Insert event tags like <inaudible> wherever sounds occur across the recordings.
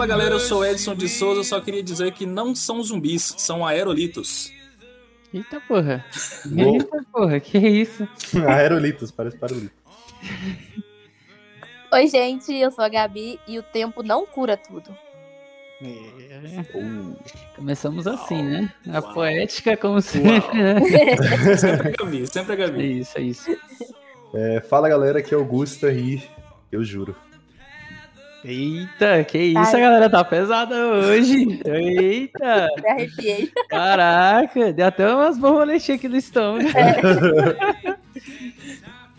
Fala galera, eu sou Edson de Souza. Só queria dizer que não são zumbis, são aerolitos. Eita porra. <laughs> Eita porra, que isso? <laughs> Aerolitos, parece parolito. Oi, gente, eu sou a Gabi e o tempo não cura tudo. É. Uh, Começamos assim, né? A poética, como sempre, né? <laughs> Sempre a Gabi, sempre a É Gabi. isso, é isso. é, fala galera, aqui é Augusta e eu juro. Eita, que isso, Ai. a galera tá pesada hoje. Eita, Me arrepiei. caraca, deu até umas borboletinhas aqui no estômago. <laughs>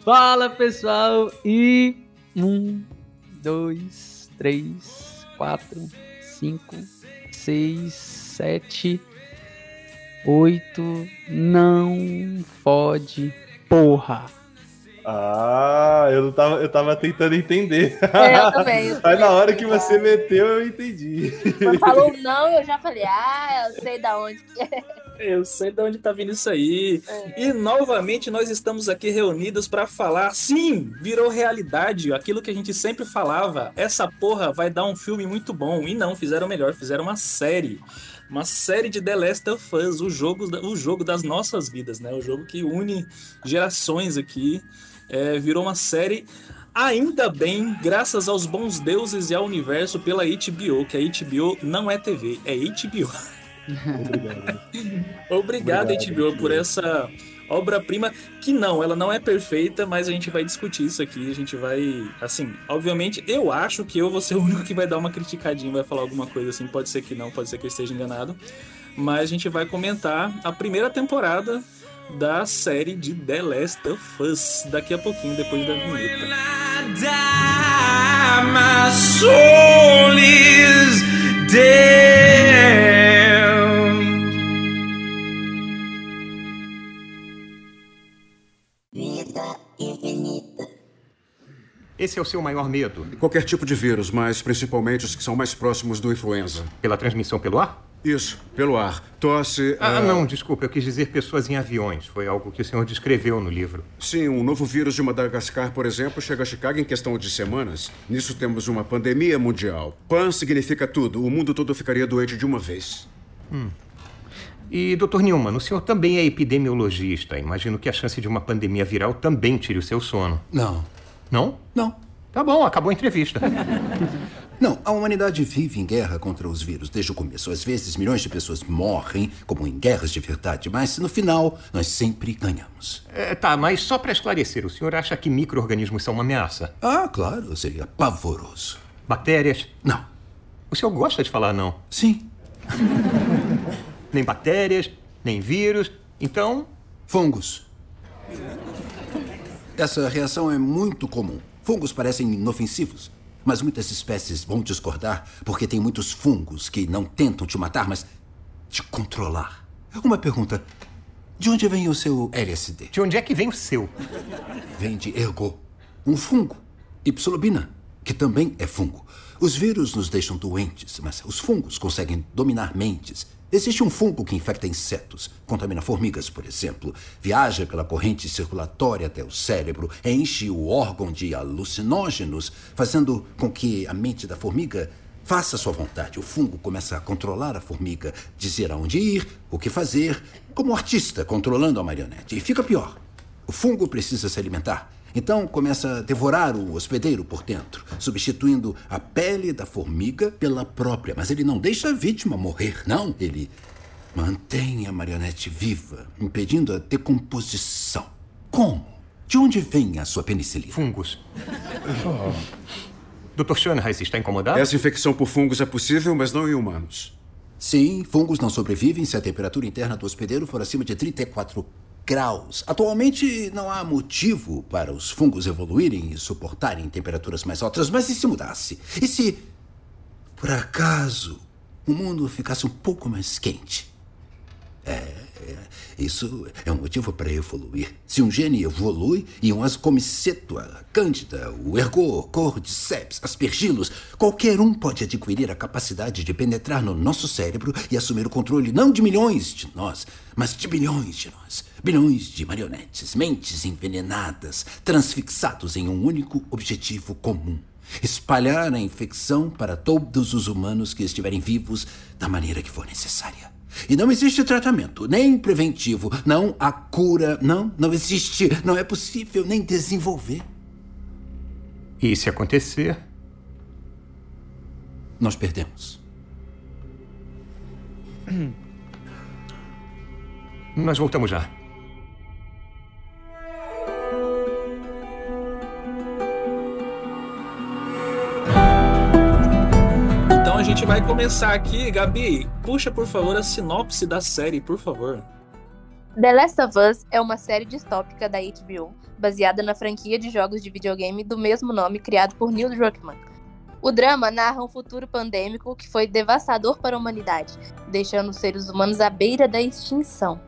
Fala pessoal, e um, dois, três, quatro, cinco, seis, sete, oito, não fode, porra. Ah, eu não tava, eu tava tentando entender. É, eu também. eu <laughs> Aí na hora que você meteu, eu entendi. Quando falou não, eu já falei, ah, eu sei da onde que é. Eu sei de onde tá vindo isso aí. É. E novamente nós estamos aqui reunidos pra falar. Sim, virou realidade. Aquilo que a gente sempre falava. Essa porra vai dar um filme muito bom. E não, fizeram melhor, fizeram uma série. Uma série de The Last of Us, o jogo, o jogo das nossas vidas, né? O jogo que une gerações aqui. É, virou uma série. Ainda bem, graças aos bons deuses e ao universo pela HBO, que a HBO não é TV, é HBO. <laughs> Obrigado. Obrigado, Obrigado, HBO, HBO. por essa obra-prima que não, ela não é perfeita, mas a gente vai discutir isso aqui, a gente vai, assim, obviamente, eu acho que eu vou ser o único que vai dar uma criticadinha, vai falar alguma coisa assim, pode ser que não, pode ser que eu esteja enganado, mas a gente vai comentar a primeira temporada da série de The Last of Us daqui a pouquinho, depois da vinheta. my soul is damned. Esse é o seu maior medo? Qualquer tipo de vírus, mas principalmente os que são mais próximos do influenza. Pela transmissão pelo ar? Isso, pelo ar. Tosse. Ah, ah, não, desculpa, eu quis dizer pessoas em aviões. Foi algo que o senhor descreveu no livro. Sim, um novo vírus de Madagascar, por exemplo, chega a Chicago em questão de semanas. Nisso temos uma pandemia mundial. Pan significa tudo. O mundo todo ficaria doente de uma vez. E, Dr. Newman, o senhor também é epidemiologista. Imagino que a chance de uma pandemia viral também tire o seu sono. Não, Não? não. Tá bom, acabou a entrevista. <laughs> Não, a humanidade vive em guerra contra os vírus desde o começo. Às vezes, milhões de pessoas morrem, como em guerras de verdade, mas no final, nós sempre ganhamos. É, tá, mas só para esclarecer, o senhor acha que micro-organismos são uma ameaça? Ah, claro, seria pavoroso. Bactérias? Não. O senhor gosta de falar não? Sim, <laughs> Nem bactérias, nem vírus. Então, fungos. Essa reação é muito comum. Fungos parecem inofensivos, mas muitas espécies vão discordar porque tem muitos fungos que não tentam te matar, mas te controlar. Uma pergunta: de onde vem o seu LSD? de onde é que vem o seu? Vem de ergo, um fungo. E psilobina, que também é fungo. Os vírus nos deixam doentes, mas os fungos conseguem dominar mentes. Existe um fungo que infecta insetos, contamina formigas, por exemplo, viaja pela corrente circulatória até o cérebro, enche o órgão de alucinógenos, fazendo com que a mente da formiga faça sua vontade. O fungo começa a controlar a formiga, dizer aonde ir, o que fazer, como um artista controlando a marionete. E fica pior. O fungo precisa se alimentar. Então começa a devorar o hospedeiro por dentro, substituindo a pele da formiga pela própria. Mas ele não deixa a vítima morrer, não. Ele mantém a marionete viva, impedindo a decomposição. Como? De onde vem a sua penicilina? Fungos. <laughs> Dr. Schoenheis está incomodado? Essa infecção por fungos é possível, mas não em humanos. Sim, fungos não sobrevivem se a temperatura interna do hospedeiro for acima de 34 graus. Atualmente não há motivo para os fungos evoluírem e suportarem temperaturas mais altas, mas e se mudasse? E se, por acaso, o mundo ficasse um pouco mais quente? É, isso é um motivo para evoluir. Se um gene evolui e um ascomiceto, a cândida, o ergo, cordyceps, aspergilos, qualquer um pode adquirir a capacidade de penetrar no nosso cérebro e assumir o controle não de milhões de nós, mas de bilhões de nós. Bilhões de marionetes, mentes envenenadas, transfixados em um único objetivo comum: Espalhar a infecção para todos os humanos que estiverem vivos da maneira que for necessária. E não existe tratamento, nem preventivo, não há cura, não, não existe, não é possível nem desenvolver. E se acontecer, Nós perdemos. nós voltamos já. A gente vai começar aqui. Gabi, puxa por favor a sinopse da série, por favor. The Last of Us é uma série distópica da HBO, baseada na franquia de jogos de videogame do mesmo nome criado por Neil Druckmann. O drama narra um futuro pandêmico que foi devastador para a humanidade, deixando os seres humanos à beira da extinção.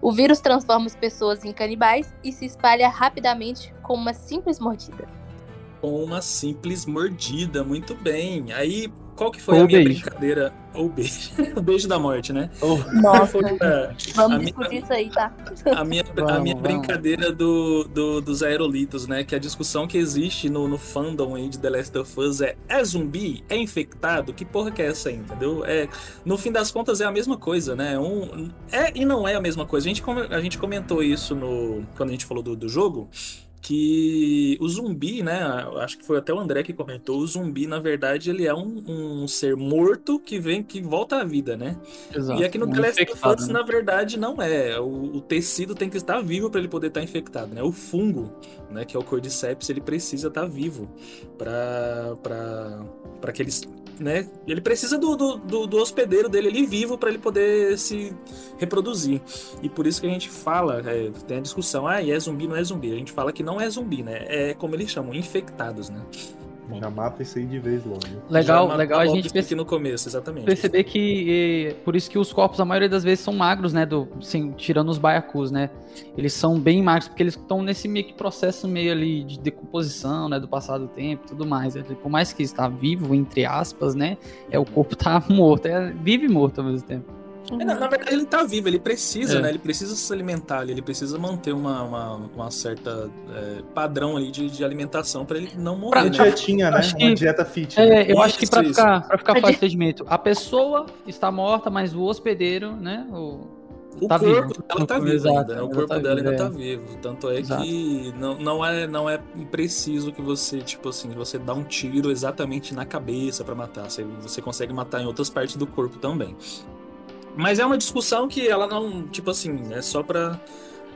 O vírus transforma as pessoas em canibais e se espalha rapidamente com uma simples mordida. Com uma simples mordida, muito bem. Aí, qual que foi Ou a minha beijo. brincadeira? Ou beijo. <laughs> o beijo da morte, né? Nossa, Foi a- vamos a minha- discutir isso aí, tá? a minha, a Vamos, minha vamos. brincadeira do, do- dos aerolitos, né? Que a discussão que existe no, no fandom aí de The Last of Us é: é zumbi? É infectado? Que porra que é essa aí, entendeu? É, no fim das contas é a mesma coisa, né? Um, é e não é a mesma coisa. A gente, a gente comentou isso no, quando a gente falou do, do jogo. Que o zumbi, né? Acho que foi até o André que comentou. O zumbi, na verdade, ele é um, um ser morto que vem, que volta à vida, né? Exato. E aqui no The Last of infectado, Us, né? na verdade, não é. O, o tecido tem que estar vivo para ele poder estar infectado, né? O fungo, né, que é o Cordyceps, ele precisa estar vivo para para que eles, né? Ele precisa do, do, do, hospedeiro dele ali vivo para ele poder se reproduzir. E por isso que a gente fala, é, tem a discussão, ah, é zumbi, não é zumbi. A gente fala que não é zumbi, né? É como eles chamam, infectados, né? Já mata isso aí de vez logo. Legal, Já legal a gente aqui perce- no começo, exatamente. perceber que por isso que os corpos a maioria das vezes são magros, né, do assim, tirando os baiacus, né? Eles são bem magros porque eles estão nesse meio que processo meio ali de decomposição, né, do passado do tempo, e tudo mais. Ele, Por mais que está vivo entre aspas, né, é o corpo tá <laughs> morto, é vive e morto ao mesmo tempo. É, na, na verdade, ele tá vivo, ele precisa, É. né? Ele precisa se alimentar, ali, ele precisa manter uma, uma, uma certa é, padrão ali de, de alimentação para ele não Uma morrer. né? dietinha, né? Acho Uma que- dieta fit. né? É, eu acho que Isso, para isso. ficar, pra ficar A fácil de entendimento, a pessoa está morta, mas o hospedeiro, né, o, O tá corpo vivo. dela tá vivo Exato, ainda, né? O corpo tá dela vivo, ainda é. tá vivo. Tanto é Exato. que não, não, é, não é preciso que você, tipo assim, você dá um tiro exatamente na cabeça pra matar. Você, você consegue matar em outras partes do corpo também. Mas é uma discussão que ela não, tipo assim, é só pra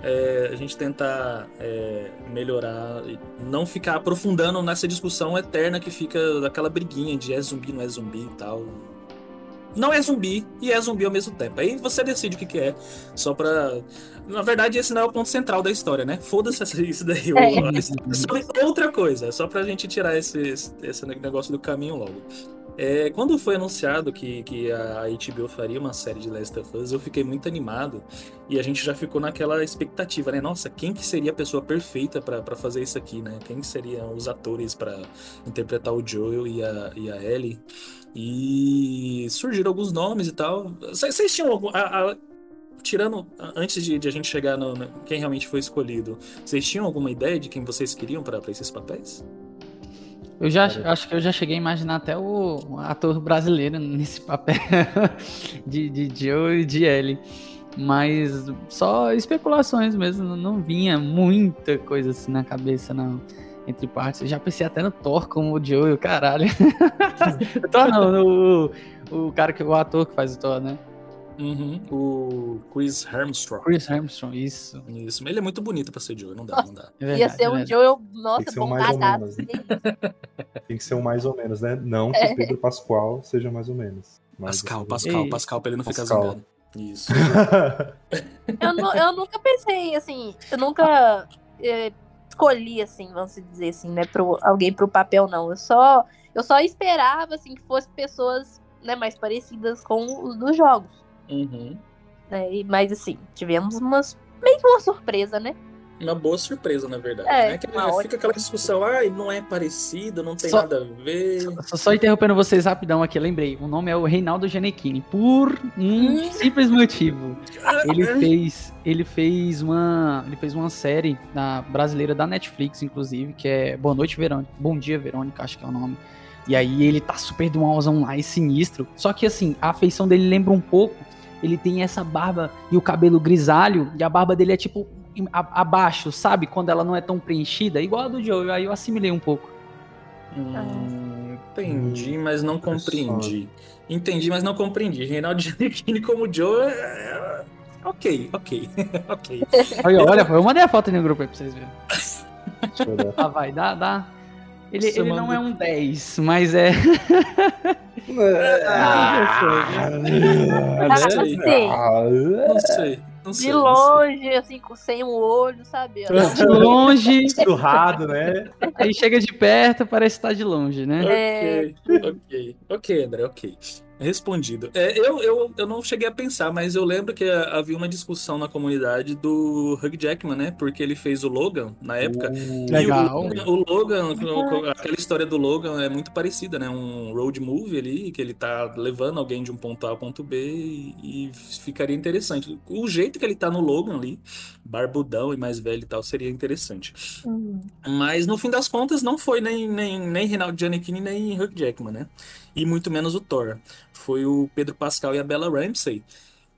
é, a gente tentar é, melhorar, e não ficar aprofundando nessa discussão eterna que fica daquela briguinha de é zumbi, não é zumbi e tal. Não é zumbi e é zumbi ao mesmo tempo. Aí você decide o que, que é, só pra. Na verdade, esse não é o ponto central da história, né? Foda-se isso daí. <laughs> É. história é sobre outra coisa, só pra gente tirar esse, esse negócio do caminho logo. É, quando foi anunciado que, que a HBO faria uma série de Last of Us, eu fiquei muito animado e a gente já ficou naquela expectativa, né? Nossa, quem que seria a pessoa perfeita pra fazer isso aqui, né? Quem seriam os atores pra interpretar o Joel e a, e a Ellie? E surgiram alguns nomes e tal. Vocês tinham algum. a- a- tirando. Antes de, de a gente chegar no, no- quem realmente foi escolhido, vocês tinham alguma ideia de quem vocês queriam pra esses papéis? Eu já Cara. acho que eu já cheguei a imaginar até o, ator brasileiro nesse papel <laughs> de, de Joe e de Ellie. Mas só especulações mesmo, não- não vinha muita coisa assim na cabeça, não. Entre partes. Eu já pensei até no Thor como o Joe, caralho. <laughs> Thor não, o, o cara que o ator que faz o Thor, né? Uhum. O Chris Armstrong. Chris Armstrong, isso. Isso, ele é muito bonito pra ser Joel, não dá, não dá. É Ia verdade, ser é um. Joel, Tem nossa, ser um mais ou bombadaço. <laughs> Tem que ser um mais ou menos, né? Não que o Pedro Pascoal seja mais ou menos. Mas- Pascal, Pascal, Ei. Pascal, pra ele não ficar Pascal. zangado. Isso. <laughs> Eu, nu- eu nunca pensei, assim, eu nunca eh, escolhi, assim, vamos dizer assim, né, pro, alguém pro papel, não. Eu só, eu só esperava, assim, que fossem pessoas, né, mais parecidas com os dos jogos. Uhum. E- Mas, assim, tivemos umas, meio que uma surpresa, né? Uma boa surpresa, na verdade. É, né? Que fica ótima aquela discussão, ai, não é parecido, não tem Só- nada a ver. Só, só interrompendo vocês rapidão aqui, lembrei. O nome é o Reinaldo Gianecchini. Por um Hum. simples motivo. Ele fez, ele fez uma, ele fez uma série na brasileira da Netflix, inclusive, que é Boa Noite Verônica, Bom Dia Verônica, acho que é o nome. E aí ele tá super de um alzão lá e sinistro. Só que assim, a feição dele lembra um pouco. Ele tem essa barba e o cabelo grisalho, e a barba dele é tipo a- abaixo, sabe? Quando ela não é tão preenchida, igual a do Joe. Aí eu assimilei um pouco. Hum, entendi, mas não compreendi. Entendi, mas não compreendi. Reinaldo Giannichini como Joe é... é- Ok, ok, <laughs> ok. Olha, olha, eu mandei a foto no grupo aí pra vocês verem. Ah, vai, dá, dá. Ele, ele não é um 10, mas é. <laughs> Ah, Ah, sei. sei. Não sei, não sei. De não longe, assim, com sem um olho, sabe? De longe, Surrado, né? aí chega de perto, parece estar de longe, né? sei. Ok, ok, ok, André, ok. Respondido. É, eu, eu, eu não cheguei a pensar, mas eu lembro que havia uma discussão na comunidade do Hugh Jackman, né? Porque ele fez o Logan na época. Uh, E Legal. o, o Logan, o- aquela história do Logan é muito parecida, né? Um road movie ali, que ele tá levando alguém de um ponto A ao ponto B e, e ficaria interessante. O jeito que ele tá no Logan ali, barbudão e mais velho e tal, seria interessante. Hum. Mas no fim das contas não foi nem, nem, nem Reinaldo Giannichini nem Hugh Jackman, né? E muito menos o Thor. Foi o Pedro Pascal e a Bella Ramsey.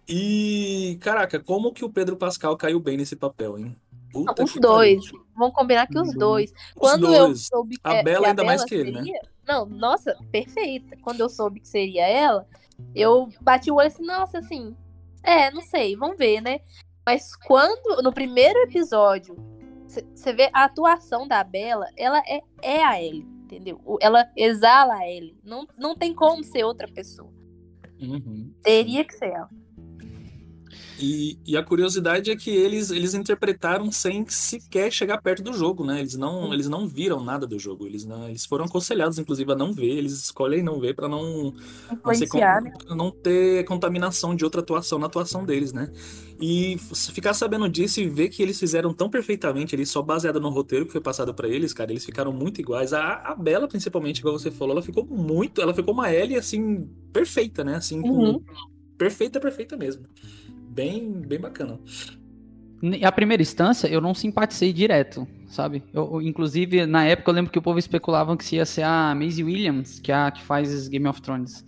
E, caraca, como que o Pedro Pascal caiu bem nesse papel, hein? Puta Os que dois. pariu. Vamos combinar que os Uhum. dois. Quando dois. eu soube que, A é- Bella que ainda mais que ele, né? seria... Não, nossa, perfeita. Quando eu soube que seria ela, eu bati o olho assim, nossa, assim, é, não sei, vamos ver, né? Mas quando, no primeiro episódio, você vê a atuação da Bella, ela é, é a Ellie, entendeu? Ela exala a Ellie. Não, não tem como ser outra pessoa. Uhum. Teria que ser ela. E, e a curiosidade é que eles, eles interpretaram sem sequer chegar perto do jogo, né? Eles não, eles não viram nada do jogo. Eles, não, eles foram aconselhados, inclusive, a não ver. Eles escolhem não ver para não, não, ser né? não ter contaminação de outra atuação na atuação deles, né? E ficar sabendo disso e ver que eles fizeram tão perfeitamente, ali só baseado no roteiro que foi passado pra eles, cara, eles ficaram muito iguais. A, a Bela, principalmente, igual você falou, ela ficou muito. Ela ficou uma Ellie, assim, perfeita, né? Assim, com- Uhum. perfeita, perfeita mesmo. Bem, bem bacana. A primeira instância, eu não simpatizei direto, sabe? Eu, eu- inclusive, na época, eu lembro que o povo especulava que se ia ser a Maisie Williams, que é a que faz Game of Thrones.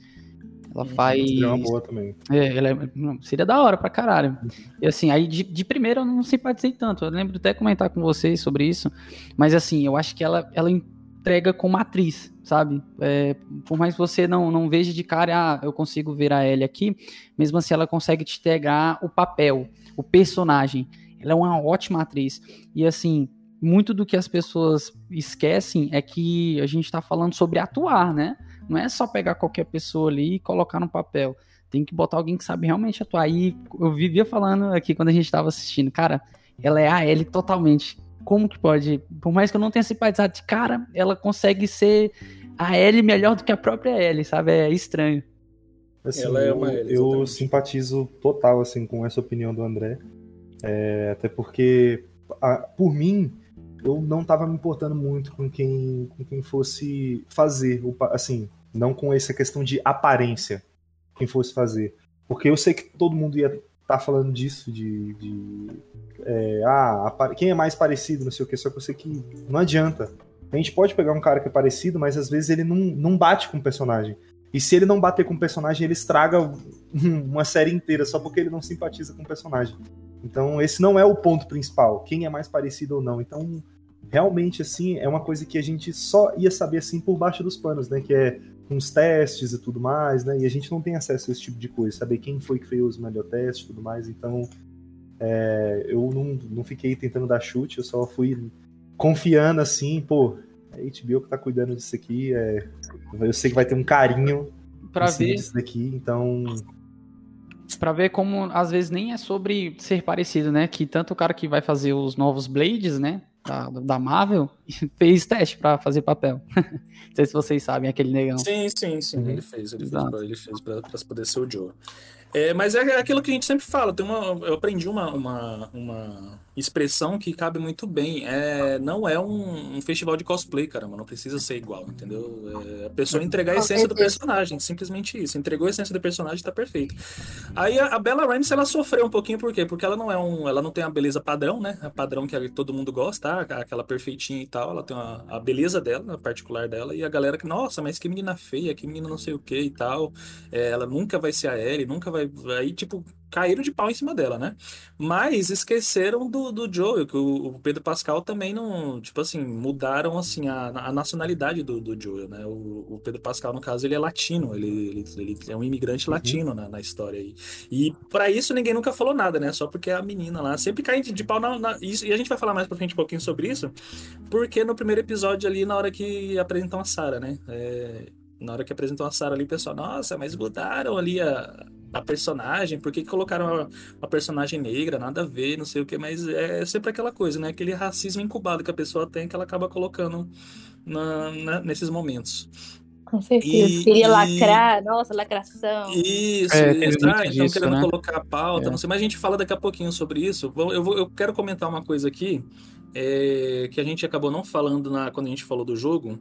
Ela faz. Seria uma boa também. É, ela é- não, seria da hora pra caralho. E assim, aí de, de primeira eu não simpatizei tanto. Eu lembro até comentar com vocês sobre isso. Mas assim, eu acho que ela, ela entrega como atriz, sabe? É, por mais que você não, não veja de cara, ah, eu consigo ver a Ellie aqui, mesmo assim ela consegue te entregar o papel, o personagem. Ela é uma ótima atriz. E assim, muito do que as pessoas esquecem é que a gente tá falando sobre atuar, né? Não é só pegar qualquer pessoa ali e colocar no papel. Tem que botar alguém que sabe realmente atuar. E eu vivia falando aqui quando a gente tava assistindo, cara, ela é a Ellie totalmente. Como que pode? Por mais que eu não tenha simpatizado de cara, ela consegue ser a Ellie melhor do que a própria Ellie, sabe? É estranho. Assim, Ela é eu, uma Ellie, eu exatamente. simpatizo total assim com essa opinião do André. É, até porque, a- por mim, eu não estava me importando muito com quem, com quem fosse fazer, assim, não com essa questão de aparência, quem fosse fazer. Porque eu sei que todo mundo ia estar falando disso, de, de, é, ah, quem é mais parecido, não sei o que, só que eu sei que não adianta. A gente pode pegar um cara que é parecido, mas às vezes ele não, não bate com o personagem. E se ele não bater com o personagem, ele estraga <laughs> uma série inteira só porque ele não simpatiza com o personagem. Então, esse não é o ponto principal, quem é mais parecido ou não. Então, realmente, assim, é uma coisa que a gente só ia saber, assim, por baixo dos panos, né? Que é os testes e tudo mais, né? E a gente não tem acesso a esse tipo de coisa, saber quem foi que fez o melhor teste e tudo mais. Então, é, eu não, não fiquei tentando dar chute, eu só fui confiando, assim, pô, é a HBO que tá cuidando disso aqui, é, eu sei que vai ter um carinho cima ver, disso daqui, então pra ver como às vezes nem é sobre ser parecido, né? Que tanto o cara que vai fazer os novos Blades, né? Da, da Marvel, <laughs> fez teste pra fazer papel. <laughs> Não sei se vocês sabem, aquele negão. Sim, sim, sim. Uhum. Ele fez, ele fez, Exato. pra, ele fez pra, pra poder ser o Joe. É, mas é aquilo que a gente sempre fala. Tem uma, eu aprendi uma, uma, uma expressão que cabe muito bem. É, não é um, um festival de cosplay, caramba. Não precisa ser igual, entendeu? É a pessoa entregar a essência do personagem. Simplesmente isso. Entregou a essência do personagem, tá perfeito. Aí a, a Bella Ramsey, ela sofreu um pouquinho, por quê? Porque ela não é um. Ela não tem a beleza padrão, né? A padrão que todo mundo gosta, tá? aquela perfeitinha e tal. Ela tem uma, a beleza dela, a particular dela. E a galera que, nossa, mas que menina feia, que menina não sei o que e tal. É, ela nunca vai ser a Ellie, nunca vai. Aí, tipo, caíram de pau em cima dela, né? Mas esqueceram do, do Joel, que o, o Pedro Pascal também não. Tipo assim, mudaram assim a, a nacionalidade do, do Joel, né? O, o Pedro Pascal, no caso, ele é latino, ele, ele, ele é um imigrante latino na, na história aí. E pra isso ninguém nunca falou nada, né? Só porque a menina lá. Sempre cai de, de pau na, na- isso, E a gente vai falar mais pra frente um pouquinho sobre isso. Porque no primeiro episódio ali, na hora que apresentam a Sarah, né? É, na hora que apresentam a Sarah ali, o pessoal, nossa, mas mudaram ali a, a personagem, por que, que colocaram uma, uma personagem negra? Nada a ver, não sei o que, mas é sempre aquela coisa, né? Aquele racismo incubado que a pessoa tem que ela acaba colocando na- na- nesses momentos. Com certeza. E- Queria e- lacrar, nossa, lacração. Isso, É, Ah, então disso, querendo né? colocar a pauta, É. não sei, mas a gente fala daqui a pouquinho sobre isso. Eu, vou, eu quero comentar uma coisa aqui é, que a gente acabou não falando na, quando a gente falou do jogo,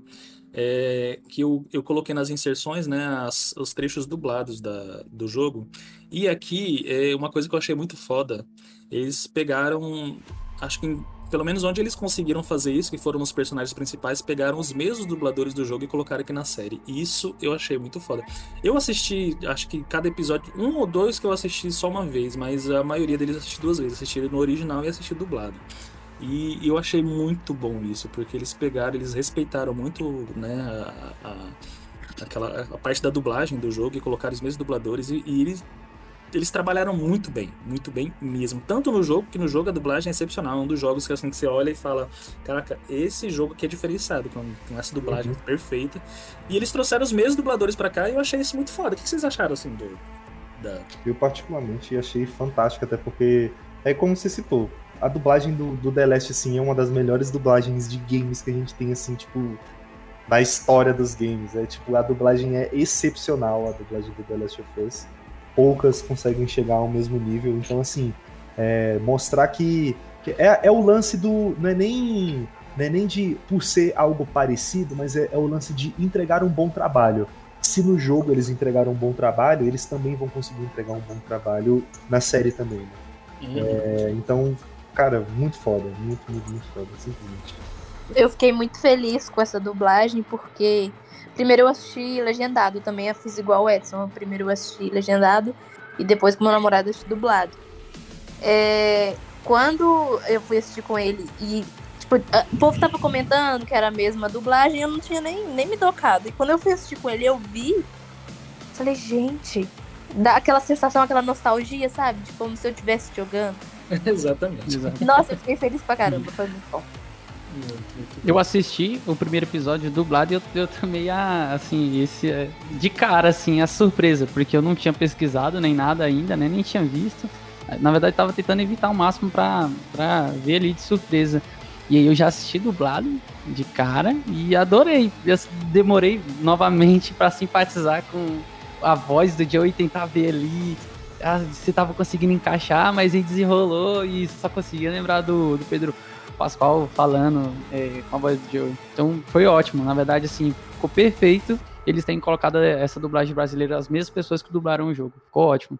é, que eu, eu coloquei nas inserções, né, as- os trechos dublados da, do jogo. E aqui, é uma coisa que eu achei muito foda, eles pegaram, acho que em- pelo menos onde eles conseguiram fazer isso, que foram os personagens principais, pegaram os mesmos dubladores do jogo e colocaram aqui na série. E isso eu achei muito foda. Eu assisti, acho que cada episódio, um ou dois que eu assisti só uma vez, mas a maioria deles assisti duas vezes. Assisti no original e assisti dublado. E eu achei muito bom isso, porque eles pegaram, eles respeitaram muito, né, a, a- aquela, a parte da dublagem do jogo e colocaram os mesmos dubladores e, e eles, eles trabalharam muito bem, muito bem mesmo. Tanto no jogo, que no jogo a dublagem é excepcional, é um dos jogos que assim que você olha e fala, caraca, esse jogo aqui é diferenciado, com, com essa dublagem perfeita. E eles trouxeram os mesmos dubladores pra cá e eu achei isso muito foda. O que vocês acharam, assim, do... Da... Eu particularmente achei fantástico, até porque é como você citou. A dublagem do, do The Last, assim, é uma das melhores dublagens de games que a gente tem, assim, tipo, da história dos games. É tipo, a dublagem é excepcional, a dublagem do The Last of Us. Poucas conseguem chegar ao mesmo nível. Então, assim, é, mostrar que, que é, é o lance do. Não é nem. Não é nem de por ser algo parecido, mas é, é o lance de entregar um bom trabalho. Se no jogo eles entregaram um bom trabalho, eles também vão conseguir entregar um bom trabalho na série também. né? É, então, cara, muito foda. Muito, muito, muito foda, simplesmente. Eu fiquei muito feliz com essa dublagem, porque primeiro eu assisti legendado também, eu fiz igual o Edson. Primeiro eu assisti legendado e depois com meu namorado assisti dublado. É, quando eu fui assistir com ele e tipo, o povo tava comentando que era a mesma dublagem, eu não tinha nem, nem me tocado. E quando eu fui assistir com ele, eu vi, falei, gente, dá aquela sensação, aquela nostalgia, sabe? De como se eu estivesse jogando. <laughs> Exatamente. Exato. Nossa, eu fiquei feliz pra caramba, foi muito bom. Eu assisti o primeiro episódio dublado e eu, eu tomei a, assim, esse, é, de cara, assim, a surpresa, porque eu não tinha pesquisado nem nada ainda, né, nem tinha visto. Na verdade, tava tentando evitar o máximo pra, pra ver ali de surpresa. E aí eu já assisti dublado de cara e adorei. Eu demorei novamente pra simpatizar com a voz do Joe e tentar ver ali ah, se tava conseguindo encaixar, mas aí desenrolou e só conseguia lembrar do, do Pedro Pascal falando é, com a voz do Joey. Então foi ótimo, na verdade, assim, ficou perfeito. Eles têm colocado essa dublagem brasileira, as mesmas pessoas que dublaram o jogo. Ficou ótimo.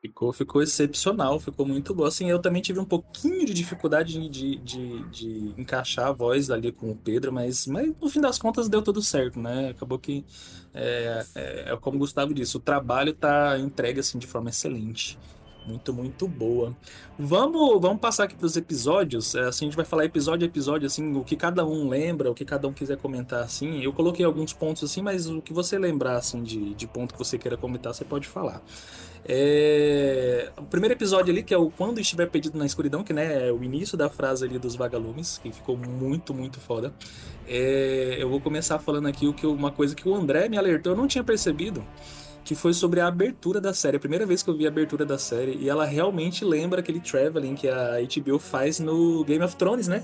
Ficou, ficou excepcional, ficou muito bom. Assim, eu também tive um pouquinho de dificuldade de, de, de, encaixar a voz ali com o Pedro, mas, mas no fim das contas deu tudo certo, né? Acabou que, é, é, é como o Gustavo disse, o trabalho tá entregue assim de forma excelente. Muito, muito boa. Vamos, vamos passar aqui para os episódios. É, Assim, a gente vai falar episódio a episódio, assim, o que cada um lembra, o que cada um quiser comentar, assim. Eu coloquei alguns pontos, assim, mas o que você lembrar, assim, de, de ponto que você queira comentar, você pode falar. É, O primeiro episódio ali, que é o Quando Estiver Perdido na Escuridão, que né, é o início da frase ali dos vagalumes, que ficou muito, muito foda. É, Eu vou começar falando aqui o que uma coisa que o André me alertou, eu não tinha percebido, que foi sobre a abertura da série. A primeira vez que eu vi a abertura da série, e ela realmente lembra aquele traveling que a HBO faz no Game of Thrones, né?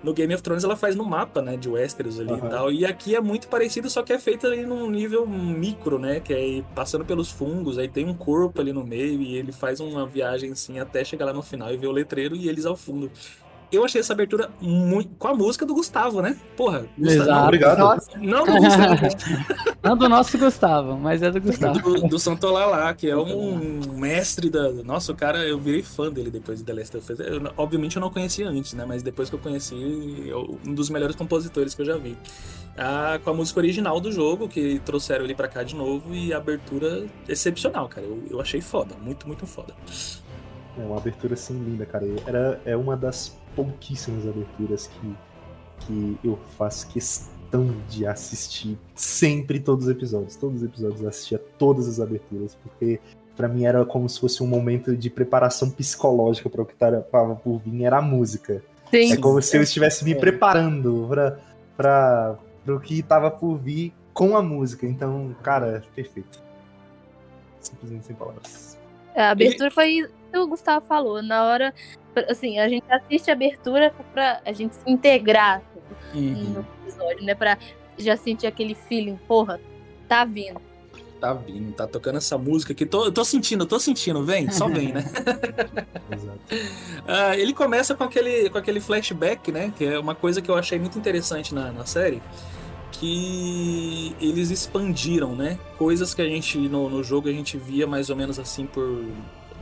No Game of Thrones ela faz no mapa, né, de Westeros ali Aham. e tal. E aqui é muito parecido, só que é feito ali num nível micro, né? Que é passando pelos fungos, aí tem um corpo ali no meio e ele faz uma viagem assim até chegar lá no final e ver o letreiro e eles ao fundo. Eu achei essa abertura muito. com a música do Gustavo, né? Porra, Gustavo. Exato. Obrigado. Nossa, Não, do Gustavo. <laughs> Não do nosso Gustavo, mas é do Gustavo. do, do Santolalá, que é um mestre da. Nossa, o cara, eu virei fã dele depois de The Last of Us. Eu, obviamente eu não conhecia antes, né? Mas depois que eu conheci, eu- um dos melhores compositores que eu já vi. Ah, com a música original do jogo, que trouxeram ele pra cá de novo, e a abertura excepcional, cara. Eu, eu achei foda, muito, muito foda. É uma abertura assim linda, cara. Era, é uma das pouquíssimas aberturas que, que eu faço questão de assistir sempre todos os episódios. Todos os episódios eu assistia todas as aberturas, porque pra mim era como se fosse um momento de preparação psicológica para o que tava por vir, era a música. sim. É como se eu estivesse me É. preparando pra, pra, pro que tava por vir com a música. Então, cara, perfeito. Simplesmente sem palavras. A abertura foi o que o Gustavo falou. Na hora, assim, a gente assiste a abertura pra a gente se integrar no episódio, né? Pra já sentir aquele feeling, porra, tá vindo. Tá vindo, tá tocando essa música aqui. Tô, eu tô sentindo, eu tô sentindo. Vem, só <laughs> vem, né? Exato. <laughs> Ah, ele começa com aquele, com aquele flashback, né? Que é uma coisa que eu achei muito interessante na, na série. Que eles expandiram, né? Coisas que a gente, no, no jogo, a gente via mais ou menos assim por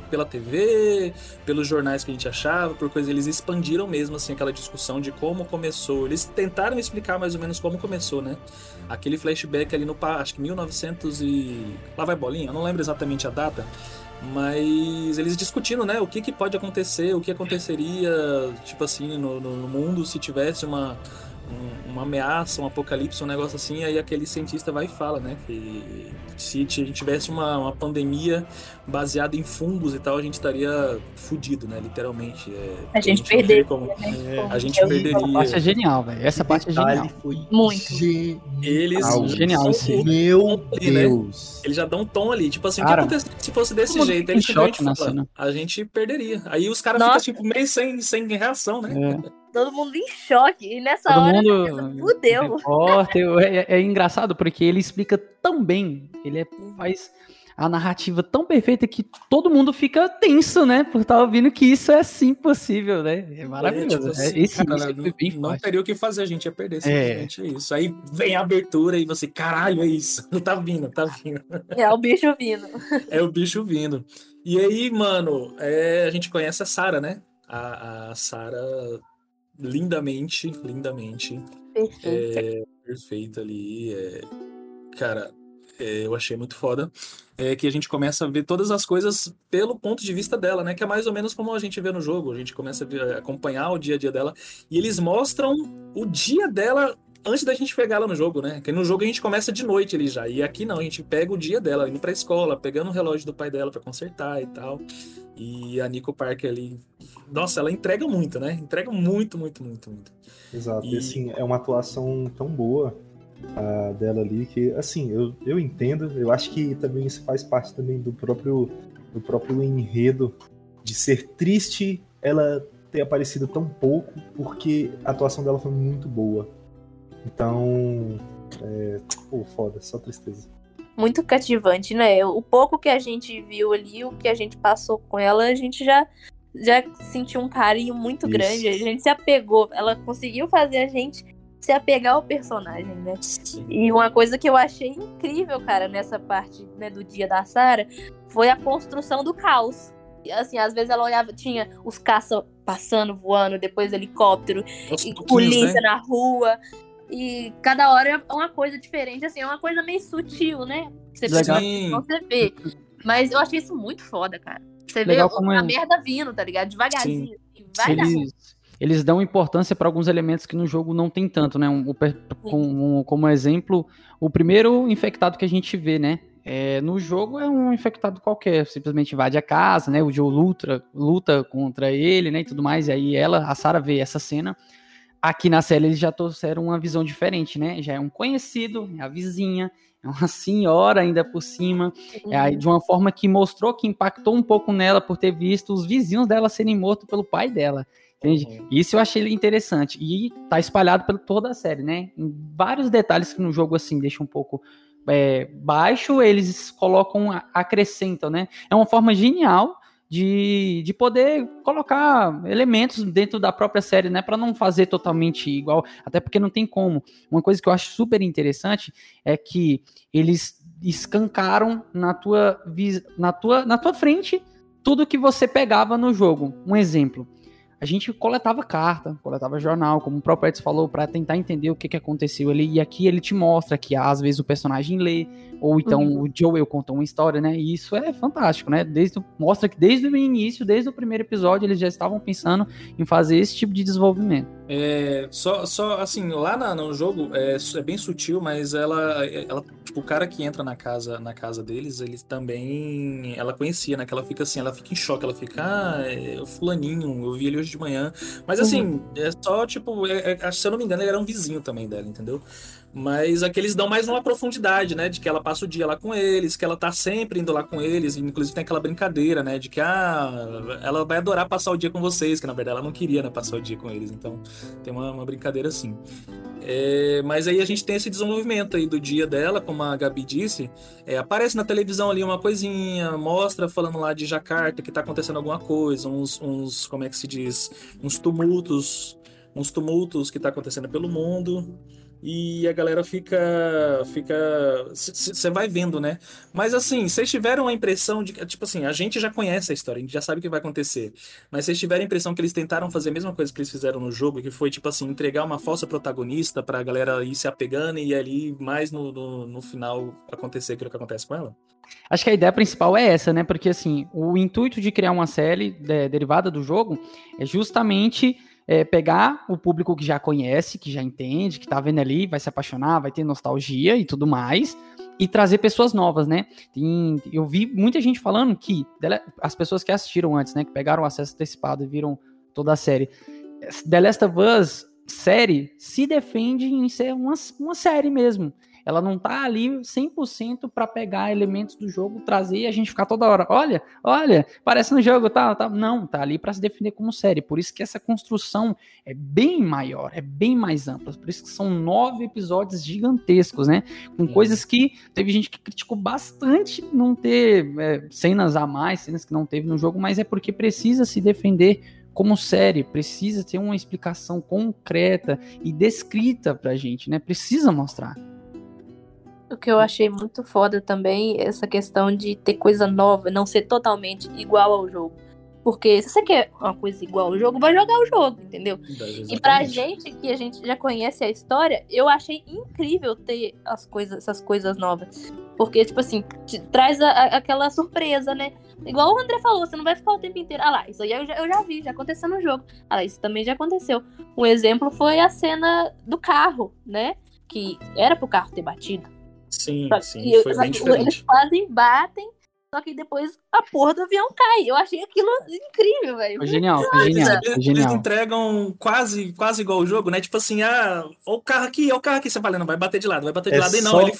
pela TV, pelos jornais que a gente achava, por coisas. Eles expandiram mesmo, assim, aquela discussão de como começou. Eles tentaram explicar mais ou menos como começou, né? Aquele flashback ali no, acho que 1900 e... Lá vai bolinha, eu não lembro exatamente a data. Mas eles discutindo, né, o que, que pode acontecer, o que aconteceria, tipo assim, no- no mundo se tivesse uma, um- uma ameaça, um apocalipse, um negócio assim, aí aquele cientista vai e fala, né, que se tivesse uma, uma pandemia baseada em fungos e tal, a gente estaria fudido, né, literalmente. É, A gente não teria perderia, como- né? A gente Eu- perderia. Essa parte é genial, velho. Essa parte é genial. foi Muito. genial. Eles Genial, sim. Meu ali, né? Deus. Eles já dão um tom ali, tipo assim, Cara, o que aconteceria se fosse desse jeito? em simplesmente cena. a gente perderia. Aí os caras ficam tipo, meio sem, sem reação, né? É. Todo mundo em choque. E nessa Todo hora, mundo. fudeu. é, é- é engraçado porque ele explica tão bem, ele é- faz a narrativa tão perfeita que todo mundo fica tenso, né? Por estar ouvindo que isso é sim possível, né? É maravilhoso. tipo É, assim, esse cara, não forte. teria o que fazer, a gente ia perder, É. simplesmente é. isso. Aí vem a abertura e você, caralho, é isso. <laughs> Tá vindo, tá vindo. É o bicho vindo. <laughs> É o bicho vindo. E aí, mano, é, a gente conhece a Sarah, né? A, a Sarah lindamente, lindamente Perfeito. é, perfeita ali. é, cara, é, eu achei muito foda. É que a gente começa a ver todas as coisas pelo ponto de vista dela, né? Que é mais ou menos como a gente vê no jogo. A gente começa a, ver- acompanhar o dia a dia dela. E eles mostram o dia dela antes da gente pegar ela no jogo, né? Que no jogo a gente começa de noite ali já. E aqui não, a gente pega o dia dela, indo pra escola, pegando o relógio do pai dela pra consertar e tal. E a Nico Parker ali. Nossa, ela entrega muito, né? Entrega muito, muito, muito, muito. Exato. E E- assim, é uma atuação tão boa a dela ali que, assim, eu, eu entendo. Eu acho que também isso faz parte também do próprio, do próprio enredo de ser triste ela ter aparecido tão pouco, porque a atuação dela foi muito boa. Então, é, pô, foda, só tristeza. Muito cativante, né? O pouco que a gente viu ali, o que a gente passou com ela, a gente já, já sentiu um carinho muito Isso. grande. A gente se apegou. Ela conseguiu fazer a gente se apegar ao personagem, né? E uma coisa que eu achei incrível, cara, nessa parte né, do dia da Sarah foi a construção do caos. Assim, às vezes ela olhava, tinha os caça passando, voando, depois helicóptero, e pouquinhos, polícia né? na rua. E cada hora é uma coisa diferente, assim, é uma coisa meio sutil, né? Você Legal. Sim. não você vê. Mas eu achei isso muito foda, cara. Você Legal vê a é- merda vindo, tá ligado? Devagarzinho. E vai dar. Eles, eles dão importância para alguns elementos que no jogo não tem tanto, né? Um- com- um- como exemplo, o primeiro infectado que a gente vê, né? É, no jogo é um infectado qualquer, simplesmente invade a casa, né? O Joe luta, luta contra ele, né? E tudo mais. E aí ela, a Sarah vê essa cena. Aqui na série eles já trouxeram uma visão diferente, né? Já é um conhecido, é a vizinha, é uma senhora ainda por cima, é de uma forma que mostrou que impactou um pouco nela por ter visto os vizinhos dela serem mortos pelo pai dela. Entende? Uhum. Isso eu achei interessante. E tá espalhado por toda a série, né? Em vários detalhes que no jogo, assim, deixa um pouco é, baixo, eles colocam, acrescentam, né? É uma forma genial de, de poder colocar elementos dentro da própria série, né? Para não fazer totalmente igual, até porque não tem como. Uma coisa que eu acho super interessante é que eles escancaram na tua, na tua, na tua frente tudo que você pegava no jogo. Um exemplo. A gente coletava carta, coletava jornal, como o próprio Edson falou, para tentar entender o que, que aconteceu ali. E aqui ele te mostra que às vezes o personagem lê, ou então Uhum. o Joel contou uma história, né? E isso é fantástico, né? Desde, mostra que desde o início, desde o primeiro episódio, eles já estavam pensando em fazer esse tipo de desenvolvimento. É, só, só assim, lá na- no jogo é, é bem sutil, mas ela, ela, tipo, o cara que entra na casa, na casa deles, ele também, ela conhecia, né? Que ela fica assim, ela fica em choque, ela fica, ah, é o fulaninho, eu vi ele hoje de manhã. Mas assim, é só, tipo, é- é- se eu não me engano, ele era um vizinho também dela, entendeu? Mas aqui eles dão mais uma profundidade, né? De que ela passa o dia lá com eles, que ela tá sempre indo lá com eles, inclusive tem aquela brincadeira, né? De que, ah, ela vai adorar passar o dia com vocês, que na verdade ela não queria, né, passar o dia com eles, então tem uma, uma brincadeira assim. É, mas aí a gente tem esse desenvolvimento aí do dia dela, como a Gabi disse. É, aparece na televisão ali uma coisinha, mostra falando lá de Jacarta que tá acontecendo alguma coisa, uns, uns como é que se diz? Uns tumultos, uns tumultos que tá acontecendo pelo mundo. E a galera fica. fica Você vai vendo, né? Mas assim, vocês tiveram a impressão de tipo assim, a gente já conhece a história, a gente já sabe o que vai acontecer. Mas vocês tiveram a impressão que eles tentaram fazer a mesma coisa que eles fizeram no jogo, que foi, tipo assim, entregar uma falsa protagonista pra galera ir se apegando e ali, mais no, no, no final, acontecer aquilo que acontece com ela? Acho que a ideia principal é essa, né? Porque assim, o intuito de criar uma série de- derivada do jogo é justamente é, pegar o público que já conhece, que já entende, que tá vendo ali, vai se apaixonar, vai ter nostalgia e tudo mais, e trazer pessoas novas, né? Tem- eu vi muita gente falando que as pessoas que assistiram antes, né? Que pegaram o acesso antecipado e viram toda a série. The Last of Us série se defende em ser uma, uma série mesmo. Ela não tá ali 100% para pegar elementos do jogo, trazer e a gente ficar toda hora, olha, olha, parece no jogo, tá, tá. Não, tá ali para se defender como série. Por isso que essa construção é bem maior, é bem mais ampla. Por isso que são nove episódios gigantescos, né? Com Uhum. coisas que teve gente que criticou bastante não ter é, cenas a mais, cenas que não teve no jogo, mas é porque precisa se defender como série, precisa ter uma explicação concreta e descrita pra gente, né? Precisa mostrar. O que eu achei muito foda também é essa questão de ter coisa nova, não ser totalmente igual ao jogo. Porque se você quer uma coisa igual ao jogo, vai jogar o jogo, entendeu? E pra gente, que a gente já conhece a história, eu achei incrível ter as coisas, essas coisas novas. Porque, tipo assim, traz a- a- aquela surpresa, né? Igual o André falou, você não vai ficar o tempo inteiro. Ah lá, isso aí eu já, eu já vi, já aconteceu no jogo. Ah lá, isso também já aconteceu. Um exemplo foi a cena do carro, né? Que era pro carro ter batido. Sim, Só sim, que foi só bem que diferente. Eles fazem, batem, só que depois a porra do avião cai. Eu achei aquilo incrível, velho. Foi genial, foi Eles, genial, eles- foi eles genial. entregam quase, quase igual o jogo, né? Tipo assim, ah, o carro aqui, o carro aqui. Você fala, não, vai bater de lado, vai bater de É lado. E não, só- ele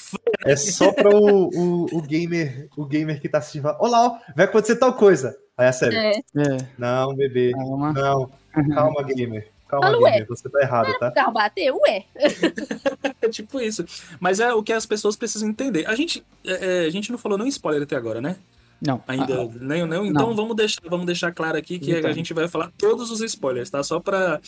É só pra o, o, o gamer, o gamer que tá assistindo falar, olá, ó, vai acontecer tal coisa. Aí é sério. É, É, Não, bebê. calma. Não. <laughs> Calma, gamer. Calma, Fala, gamer. Você tá errado, tá? carro bateu, ué. <laughs> É tipo isso. Mas é o que as pessoas precisam entender. A gente, é, é, a gente não falou nem spoiler até agora, né? Não. Ainda Ah, nem, nem, então Não. vamos deixar, vamos deixar claro aqui que Então. a gente vai falar todos os spoilers, tá? Só pra.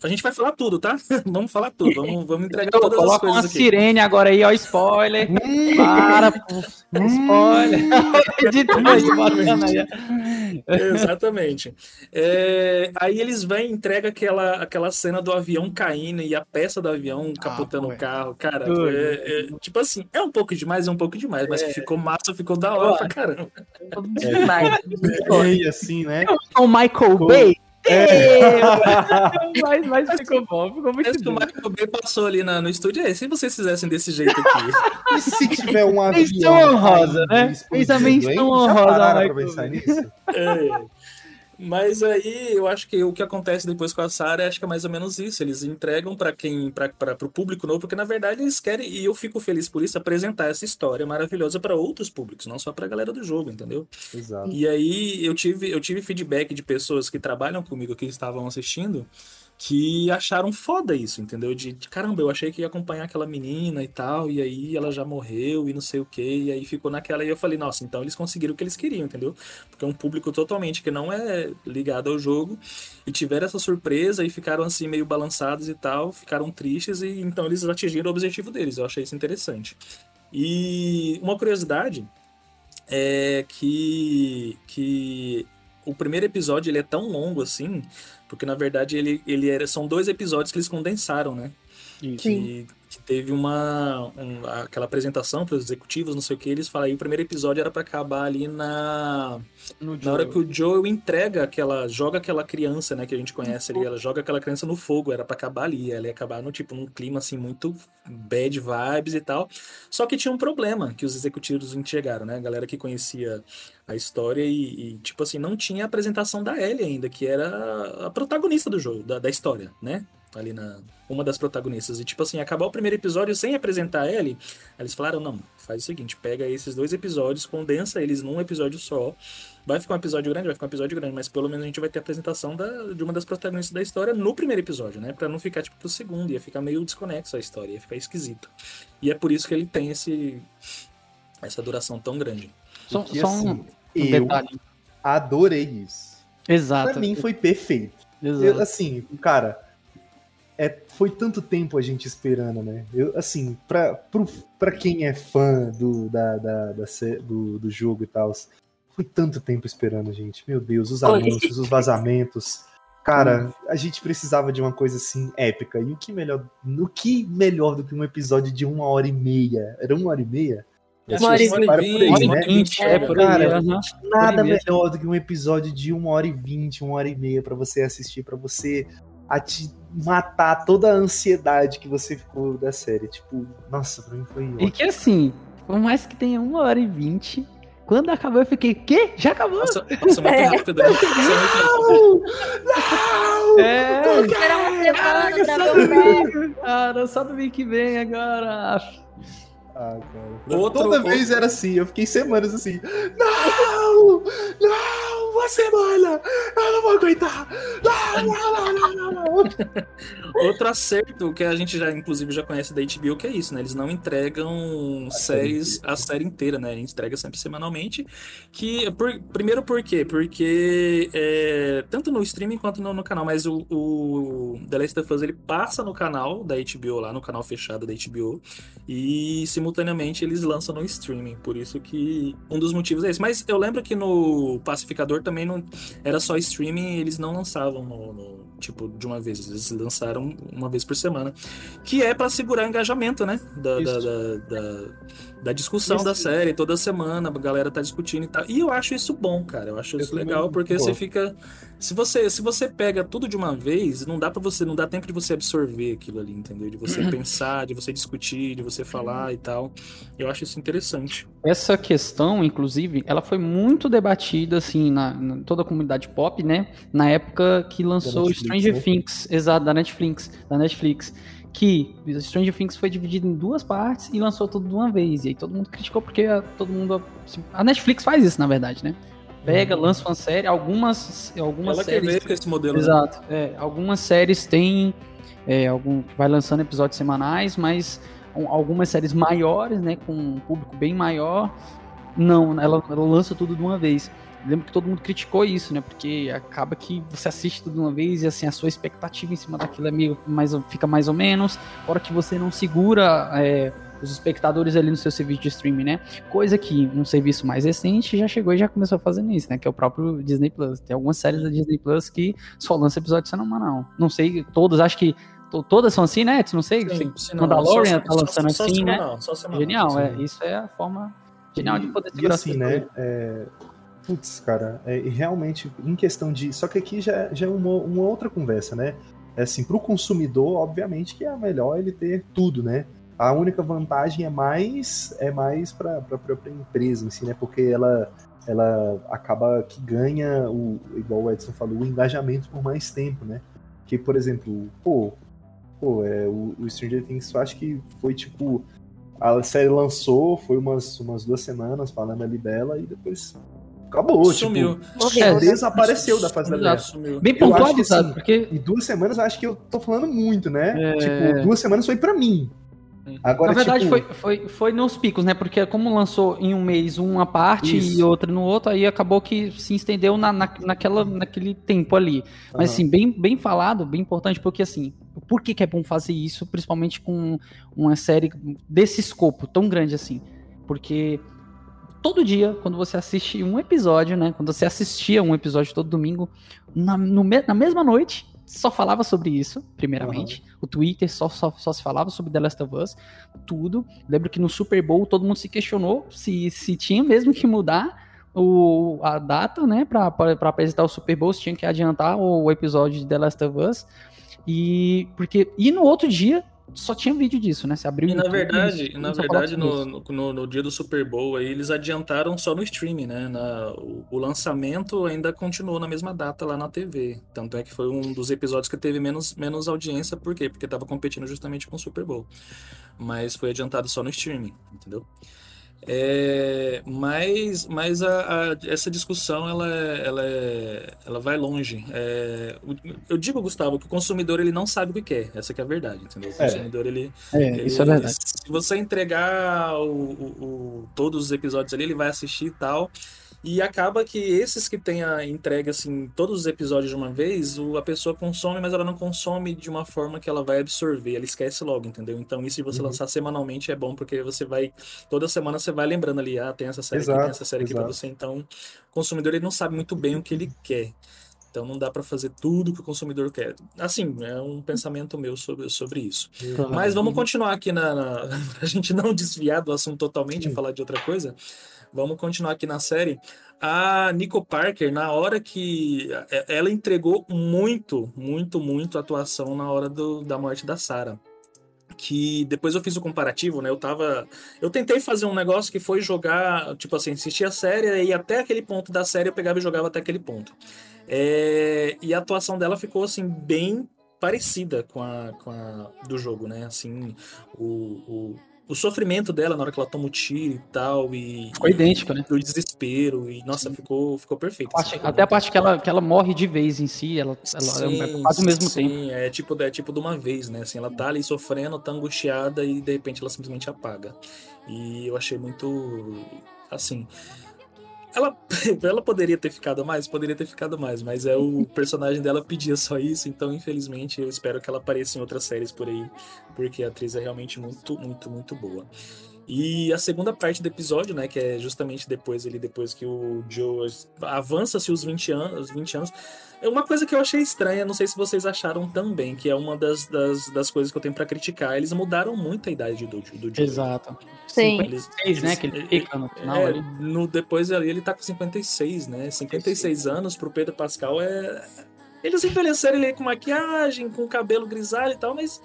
A gente vai falar tudo, tá? <laughs> vamos falar tudo. Vamos, vamos entregar Então, todas as coloca uma coisas aqui. sirene agora aí, ó, spoiler. Para, pô, spoiler. <laughs> Exatamente. É, aí eles vêm e entregam aquela, aquela cena do avião caindo e a peça do avião capotando pô, o carro. Cara, é- é, tipo assim, é um pouco demais, é um pouco demais, mas ficou massa, ficou da hora pra caramba. Demais. E assim, né? O Michael. Bay. É. <laughs> mas, mas ficou bom, ficou muito Parece que o bom. Michael Bay passou ali na- no estúdio. É, se vocês fizessem desse jeito aqui. <laughs> E se tiver um avião. Menção honrosa, né? hein? honrosa, Já pararam pra pensar nisso? É. Mas aí eu acho que o que acontece depois com a Sarah acho que é mais ou menos isso. Eles entregam para quem, para o público novo, porque na verdade eles querem, e eu fico feliz por isso, apresentar essa história maravilhosa para outros públicos, não só para a galera do jogo, entendeu? Exato. E aí eu tive, eu tive feedback de pessoas que trabalham comigo que estavam assistindo que acharam foda isso, entendeu? De, de, caramba, eu achei que ia acompanhar aquela menina e tal, e aí ela já morreu e não sei o que, e aí ficou naquela, e eu falei, nossa, então eles conseguiram o que eles queriam, entendeu? Porque é um público totalmente que não é ligado ao jogo, e tiveram essa surpresa e ficaram assim meio balançados e tal, ficaram tristes, e então eles atingiram o objetivo deles, eu achei isso interessante. E uma curiosidade é que, que o primeiro episódio ele é tão longo assim, porque na verdade ele, ele era, são dois episódios que eles condensaram, né? Isso. Que, teve uma um, aquela apresentação para os executivos, não sei o que, eles falaram, e o primeiro episódio era para acabar ali na na hora que o Joel entrega aquela, joga aquela criança, né, que a gente conhece ali, ela joga aquela criança no fogo, era pra acabar ali, ela ia acabar no tipo num clima assim muito bad vibes e tal. Só que tinha um problema que os executivos enxergaram, né, a galera que conhecia a história e, e, tipo assim, não tinha a apresentação da Ellie ainda, que era a protagonista do jogo, da, da história, né? Ali na uma das protagonistas. E tipo assim, acabar o primeiro episódio sem apresentar a Ellie, aí eles falaram, não, faz o seguinte, pega esses dois episódios, condensa eles num episódio só. Vai ficar um episódio grande, vai ficar um episódio grande, mas pelo menos a gente vai ter a apresentação da, de uma das protagonistas da história no primeiro episódio, né? Pra não ficar, tipo, pro segundo, ia ficar meio desconexo a história, ia ficar esquisito. E é por isso que ele tem esse essa duração tão grande. Só, só um, assim, um eu detalhe. adorei isso. Exato. Pra mim foi perfeito. Exato. Eu, assim, cara, é, foi tanto tempo a gente esperando, né? Eu, assim, pra, pro, pra quem é fã do, da, da, da do, do jogo e tal, foi tanto tempo esperando, gente. Meu Deus, os anúncios, os vazamentos. Cara, a gente precisava de uma coisa assim épica. E o que melhor, o que melhor do que um episódio de uma hora e meia? Era uma hora e meia? Uma hora e Para vinte, Uma né? e é, por aí. Cara. Nada aí mesmo. melhor do que um episódio de uma hora e vinte, uma hora e meia pra você assistir, pra você ati- matar toda a ansiedade que você ficou da série. Tipo, nossa, pra mim foi E ótimo. que assim, por mais que tenha uma hora e vinte, quando acabou eu fiquei, quê? Já acabou? Nossa, nossa muito <laughs> É. rápido, né? Nossa, muito rápido. É, Esperar uma semana pra ver cara, só domingo que vem agora. Ah, cara. Outro- Toda outro- vez era assim, eu fiquei semanas assim. Não! Não! Uma semana! Eu não vou aguentar! Não, não, não, não, não, não. <laughs> Outro acerto que a gente já, inclusive, já conhece da HBO, que é isso, né? Eles não entregam séries a série inteira, né? Eles entregam sempre semanalmente. Que, por- primeiro por quê? Porque é, tanto no streaming quanto no, no canal, mas o, o The Last of Us ele passa no canal da HBO, lá no canal fechado da HBO, e simultaneamente eles lançam no streaming. Por isso que um dos motivos é esse. Mas eu lembro que no Pacificador também não era só streaming e eles não lançavam no, no- tipo de uma vez, eles lançaram uma vez por semana, que é pra segurar o engajamento, né, da, da, da, da- discussão Isso. da série, toda semana a galera tá discutindo e tal. E eu acho isso bom, cara. Eu acho Eu isso também legal porque gosto. você fica se você se você pega tudo de uma vez, não dá para você, não dá tempo de você absorver aquilo ali, entendeu? De você pensar, de você discutir, de você falar e tal. Eu acho isso interessante. Essa questão, inclusive, ela foi muito debatida, assim, na, na toda a comunidade pop, né? Na época que lançou Netflix, Stranger né? Things, exato, da Netflix, da Netflix. Que Stranger Things foi dividido em duas partes e lançou tudo de uma vez. E aí todo mundo criticou porque a- todo mundo. assim, a Netflix faz isso, na verdade, né? Pega, lança uma série, algumas, algumas Ela quer séries. ver com esse modelo. né? Exato. É, algumas séries têm. é, algum, vai lançando episódios semanais, mas um- algumas séries maiores, né? Com um público bem maior. Não, ela, ela lança tudo de uma vez. Lembro que todo mundo criticou isso, né? Porque acaba que você assiste tudo de uma vez e assim, a sua expectativa em cima daquilo é meio mais, fica mais ou menos. Fora que você não segura é, os espectadores ali no seu serviço de streaming, né? Coisa que um serviço mais recente já chegou e já começou fazendo isso, né? Que é o próprio Disney Plus. Tem algumas séries da Disney Plus que só lança episódio semanal. Não sei, todas, acho que to- todas são assim, né? Não sei. Sim, não, Mandalorian só- tá lançando só assim, né? semanal, só semanal, Genial, só é. Isso é a forma genial de poder E segurar assim, as né? É... Putz, cara, é, e realmente, em questão de. Só que aqui já, já é uma, uma outra conversa, né? É assim, pro consumidor, obviamente que é melhor ele ter tudo, né? A única vantagem é mais é mais para a própria empresa em si, né? Porque ela, ela acaba que ganha, o, igual o Edson falou, o engajamento por mais tempo, né? Que, por exemplo, pô, pô é, o, o Stranger Things, eu acho que foi tipo. A série lançou, foi umas, umas duas semanas falando ali dela e depois acabou. Sumiu. Tipo, É, desapareceu da face da. Sumiu. Bem pontualizado, assim, porque Em duas semanas eu acho que eu tô falando muito, né? É. Tipo, duas semanas foi pra mim. Agora, Na verdade, tipo, foi, foi, foi nos picos, né? Porque como lançou em um mês uma parte Isso. e outra no outro, aí acabou que se estendeu na, na, naquela, naquele tempo ali. Mas assim, bem, bem falado, bem importante, porque assim, por que, que é bom fazer isso, principalmente com uma série desse escopo tão grande assim? Porque todo dia, quando você assiste um episódio, né? Quando você assistia um episódio todo domingo, na, no na mesma noite, só falava sobre isso, primeiramente. O Twitter só, só, só se falava sobre The Last of Us, tudo. Lembro que no Super Bowl todo mundo se questionou se, se tinha mesmo que mudar o, a data, né, pra, pra, pra apresentar o Super Bowl, se tinha que adiantar o, o episódio de The Last of Us. E, porque, e no outro dia só tinha vídeo disso, né? Você abriu E o na YouTube, verdade, só na verdade no, no, no dia do Super Bowl aí, eles adiantaram só no streaming, né? Na- o, o lançamento ainda continuou na mesma data lá na TV. Tanto é que foi um dos episódios que teve menos, menos audiência, por quê? Porque tava competindo justamente com o Super Bowl. Mas foi adiantado só no streaming, entendeu? É, mas mas a, a- essa discussão ela, é- ela, é- ela vai longe. É, eu digo, Gustavo, que o consumidor ele não sabe o que quer. Essa que é a verdade, entendeu? O É. consumidor ele, É, isso é ele- verdade. Se você entregar o, o- o- todos os episódios ali, ele vai assistir e tal. E acaba que esses que têm a entrega, assim, todos os episódios de uma vez, a pessoa consome, mas ela não consome de uma forma que ela vai absorver, ela esquece logo, entendeu? Então, isso de você Uhum. lançar semanalmente é bom, porque você vai, toda semana você vai lembrando ali, ah, tem essa série aqui, Exato, tem essa série aqui pra exato. você. Então, o consumidor ele não sabe muito bem o que ele quer. Então não dá pra fazer tudo que o consumidor quer. Assim, é um pensamento meu sobre, sobre isso. Mas vamos continuar aqui na, na <laughs> pra gente não desviar do assunto totalmente e falar de outra coisa. Vamos continuar aqui na série. A Nico Parker, na hora que é- ela entregou muito, muito, muito atuação na hora do- da morte da Sarah. Que depois eu fiz o comparativo, né? Eu tava. Eu tentei fazer um negócio que foi jogar, tipo assim, assistir a série e até aquele ponto da série eu pegava e jogava até aquele ponto. É, e a atuação dela ficou assim, bem parecida com a, com a do jogo, né? Assim, o, o, o sofrimento dela na hora que ela toma o tiro e tal, e. Ficou idêntico, né? Do desespero, e nossa, ficou, ficou perfeito. Parte- assim, ficou até a muito- parte que ela, que ela morre de vez em si, ela, ela é quase o mesmo sim, tempo. é tipo, é tipo de uma vez, né? Assim, ela tá ali sofrendo, tá angustiada e de repente ela simplesmente apaga. E eu achei muito. Assim. Ela, <laughs> ela poderia ter ficado mais? Poderia ter ficado mais, mas é o personagem dela pedia só isso, então infelizmente eu espero que ela apareça em outras séries por aí, porque a atriz é realmente muito, muito, muito boa. E a segunda parte do episódio, né, que é justamente depois ele depois que o Joe avança-se os 20 anos, os 20 anos. É uma coisa que eu achei estranha, não sei se vocês acharam também, que é uma das, das, das coisas que eu tenho pra criticar. Eles mudaram muito a idade do, do Joe. Exato. Sim. Eles, 56, né? Que ele fica no final é, no, depois ali ele tá com 56, né? 56 anos pro Pedro Pascal é. Eles envelheceram ele com maquiagem, com cabelo grisalho e tal, mas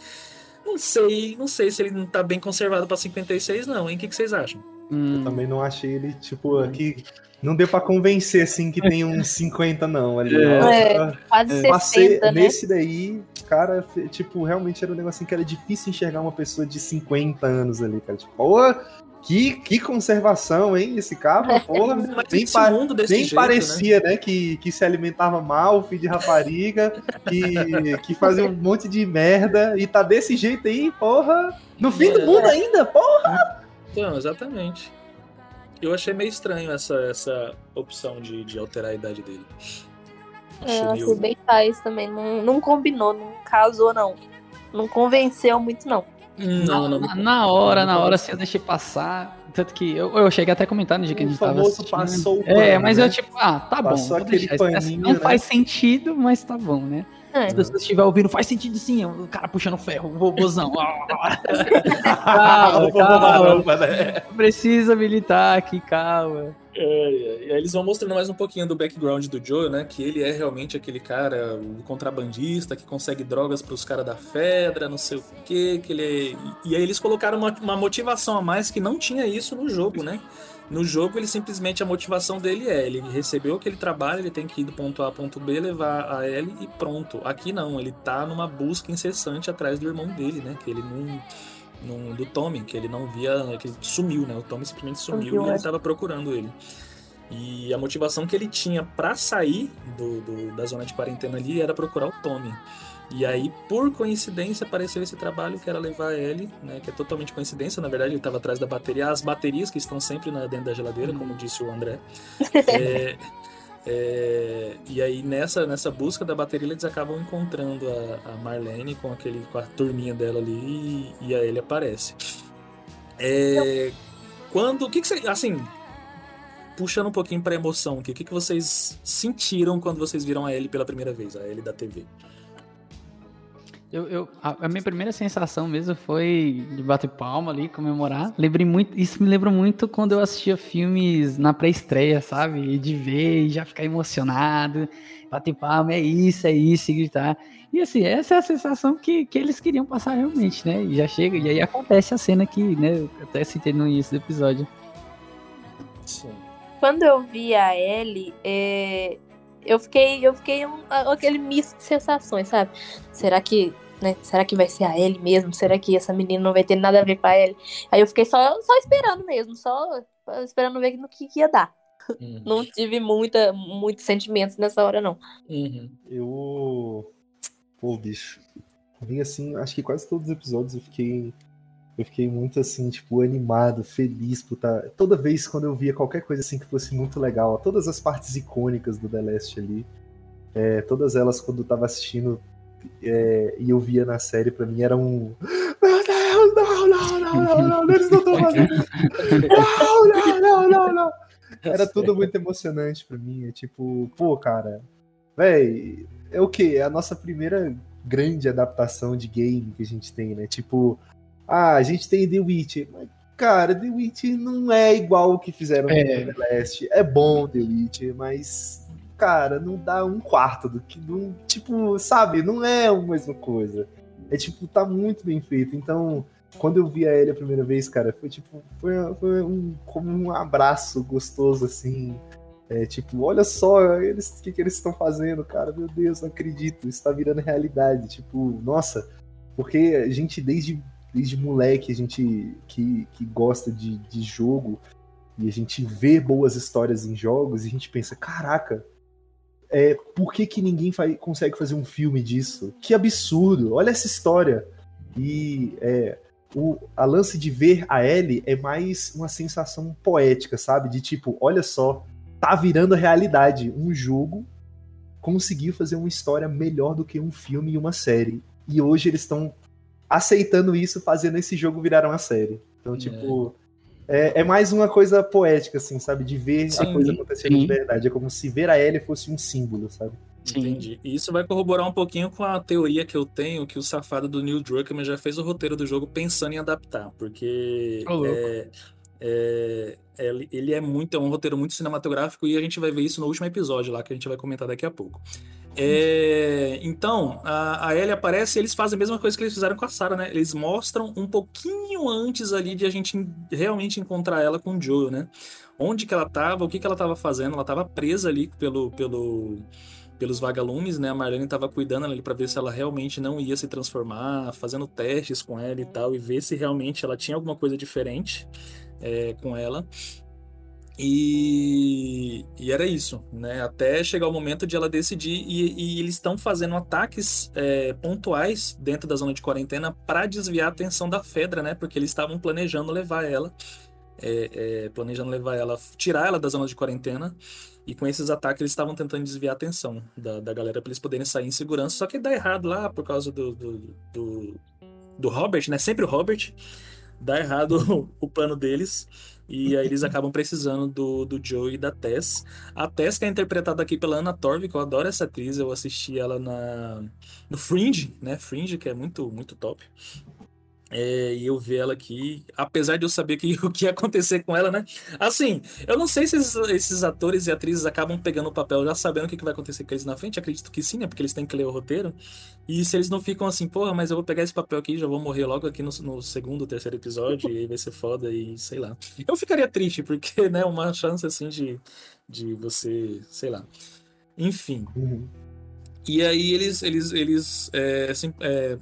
não sei, não sei se ele não tá bem conservado pra 56, não, hein? O que, que vocês acham? Hum, Também não achei ele, tipo, aqui. Não deu pra convencer, assim, que tem uns 50, não. Ali, É. Nossa, Quase Passei 60, né? nesse daí, cara, tipo, realmente era um negocinho que era difícil enxergar uma pessoa de 50 anos ali, cara. Tipo, pô, que, que conservação, hein? Esse cara, porra. Mas nem pa- mundo desse nem jeito, parecia, né, que, que se alimentava mal, filho de rapariga, que, que fazia um monte de merda e tá desse jeito aí, porra. No fim do É. mundo ainda, porra. Então, exatamente. Eu achei meio estranho essa, essa opção de, de alterar a idade dele. Achei É, meio- bem faz também. Não, não combinou, não casou, não. Não convenceu muito, não. Não, não, na, na hora, na hora, assim, eu deixei passar. Tanto que eu, eu cheguei até a comentar no dia que a gente tava assistindo. passou o É, pano, mas né? eu tipo, ah, tá bom. Passou aquele deixar. Assim, paninho, não né? faz sentido, mas tá bom, né? É. Se você estiver ouvindo, faz sentido sim. O cara puxando ferro, o robôzão. <laughs> calma, calma. Precisa militar aqui, calma. É, é, e aí eles vão mostrando mais um pouquinho do background do Joe, né? Que ele é realmente aquele cara, o contrabandista que consegue drogas pros caras da Fedra, não sei o quê, que ele é... E aí eles colocaram uma, uma motivação a mais que não tinha isso no jogo, né? No jogo, ele simplesmente, a motivação dele é, ele recebeu aquele trabalho, ele tem que ir do ponto A ao ponto B, levar a Ellie e pronto. Aqui não, ele tá numa busca incessante atrás do irmão dele, né? Que ele não... do Tommy, que ele não via, que ele sumiu, né? O Tommy simplesmente sumiu e ele é. tava procurando ele. E a motivação que ele tinha pra sair do, do- da zona de quarentena ali era procurar o Tommy. E aí, por coincidência, apareceu esse trabalho que era levar ele, né? Que é totalmente coincidência, na verdade, ele estava atrás da bateria. As baterias que estão sempre na, dentro da geladeira, como disse o André. <laughs> É, é, e aí, nessa, nessa busca da bateria, eles acabam encontrando a, a Marlene com, aquele, com a turminha dela ali e, e a ele aparece. É, quando. O que, que você. Assim, puxando um pouquinho pra emoção o que, que vocês sentiram quando vocês viram a Ellie pela primeira vez, a Ellie da TV? Eu, eu- a, a minha primeira sensação mesmo foi de bater palma ali, comemorar. Lembrei muito, isso me lembra muito quando eu assistia filmes na pré-estreia, sabe? E de ver e já ficar emocionado, bater palma, é isso, é isso, e gritar. E assim, essa é a sensação que, que eles queriam passar realmente, né? E já chega, e aí acontece a cena que, né? Eu até citei no início do episódio. Sim. Quando eu vi a Ellie, é, eu fiquei, eu fiquei um, aquele misto de sensações, sabe? Será que, né? Será que vai ser a Ellie mesmo? Será que essa menina não vai ter nada a ver com a Ellie? Aí eu fiquei só, só esperando mesmo, só esperando ver no que, que ia dar. Uhum. Não tive muita, muitos sentimentos nessa hora, não. Uhum. Eu. Pô, bicho. Vim assim, acho que quase todos os episódios eu fiquei. Eu fiquei muito assim, tipo, animado, feliz por tá. Toda vez quando eu via qualquer coisa assim que fosse muito legal, todas as partes icônicas do The Last ali, é, todas elas quando eu tava assistindo é, e eu via na série, pra mim era um. Meu Deus, não, não, não, não, não, eles não estão fazendo. <laughs> Não, não, não, não, não. Era tudo muito emocionante pra mim. É tipo, pô, cara, véi, é o quê? É a nossa primeira grande adaptação de game que a gente tem, né? Tipo, ah, a gente tem The Witcher, mas, cara, The Witcher não é igual o que fizeram É. no The Last. É bom The Witcher, mas, cara, não dá um quarto do que. Não, tipo, sabe? Não é a mesma coisa. É tipo, tá muito bem feito. Então, quando eu vi a ele a primeira vez, cara, foi tipo, foi, foi um, como um abraço gostoso, assim. É, tipo, olha só eles, que, que eles estão fazendo, cara. Meu Deus, não acredito. Isso tá virando realidade. Tipo, nossa, porque a gente, desde, desde moleque, a gente que, que gosta de, de jogo e a gente vê boas histórias em jogos e a gente pensa, caraca, é, por que, que ninguém consegue fazer um filme disso? Que absurdo! Olha essa história. E é, o, a lance de ver a Ellie é mais uma sensação poética, sabe? De tipo, olha só, tá virando realidade. Um jogo conseguiu fazer uma história melhor do que um filme e uma série. E hoje eles estão aceitando isso, fazendo esse jogo virar uma série. Então, tipo, é, é mais uma coisa poética, assim, sabe? De ver a Sim, coisa acontecendo sim. de verdade. É como se ver a Ellie fosse um símbolo, sabe? Entendi. E isso vai corroborar um pouquinho com a teoria que eu tenho que o safado do Neil Druckmann já fez o roteiro do jogo pensando em adaptar, porque louco. é, é, ele, ele é muito é um roteiro muito cinematográfico e a gente vai ver isso no último episódio lá que a gente vai comentar daqui a pouco. É, então, a, a Ellie aparece e eles fazem a mesma coisa que eles fizeram com a Sarah, né? Eles mostram um pouquinho antes ali de a gente en- realmente encontrar ela com o Joel, né? Onde que ela tava, o que que ela tava fazendo, ela tava presa ali pelo, pelo, pelos vagalumes, né? A Marlene tava cuidando ali pra ver se ela realmente não ia se transformar, fazendo testes com ela e tal, e ver se realmente ela tinha alguma coisa diferente é, com ela. E, e era isso, né? Até chegar o momento de ela decidir, e, e eles estão fazendo ataques é, pontuais dentro da zona de quarentena para desviar a atenção da Fedra, né? Porque eles estavam planejando levar ela, é, é, planejando levar ela, tirar ela da zona de quarentena. E com esses ataques eles estavam tentando desviar a atenção da, da galera para eles poderem sair em segurança. Só que dá errado lá por causa do, do, do, do Robert, né? Sempre o Robert. Dá errado <laughs> o plano deles. E aí eles acabam precisando do, do Joe e da Tess. A Tess, que é interpretada aqui pela Anna Torv, que eu adoro essa atriz, eu assisti ela na, no Fringe, né? Fringe, que é muito, muito top. É, e eu ver ela aqui, apesar de eu saber que, <laughs> o que ia acontecer com ela, né? Assim, eu não sei se esses, esses atores e atrizes acabam pegando o papel já sabendo o que, que vai acontecer com eles na frente. Acredito que sim, né? Porque eles têm que ler o roteiro. E se eles não ficam assim, porra, mas eu vou pegar esse papel aqui, já vou morrer logo aqui no, no segundo, terceiro episódio, e aí vai ser foda, e sei lá. Eu ficaria triste, <laughs> porque, né, uma chance assim de, de você, sei lá. Enfim. Uhum. E aí eles, eles, eles é, assim, é,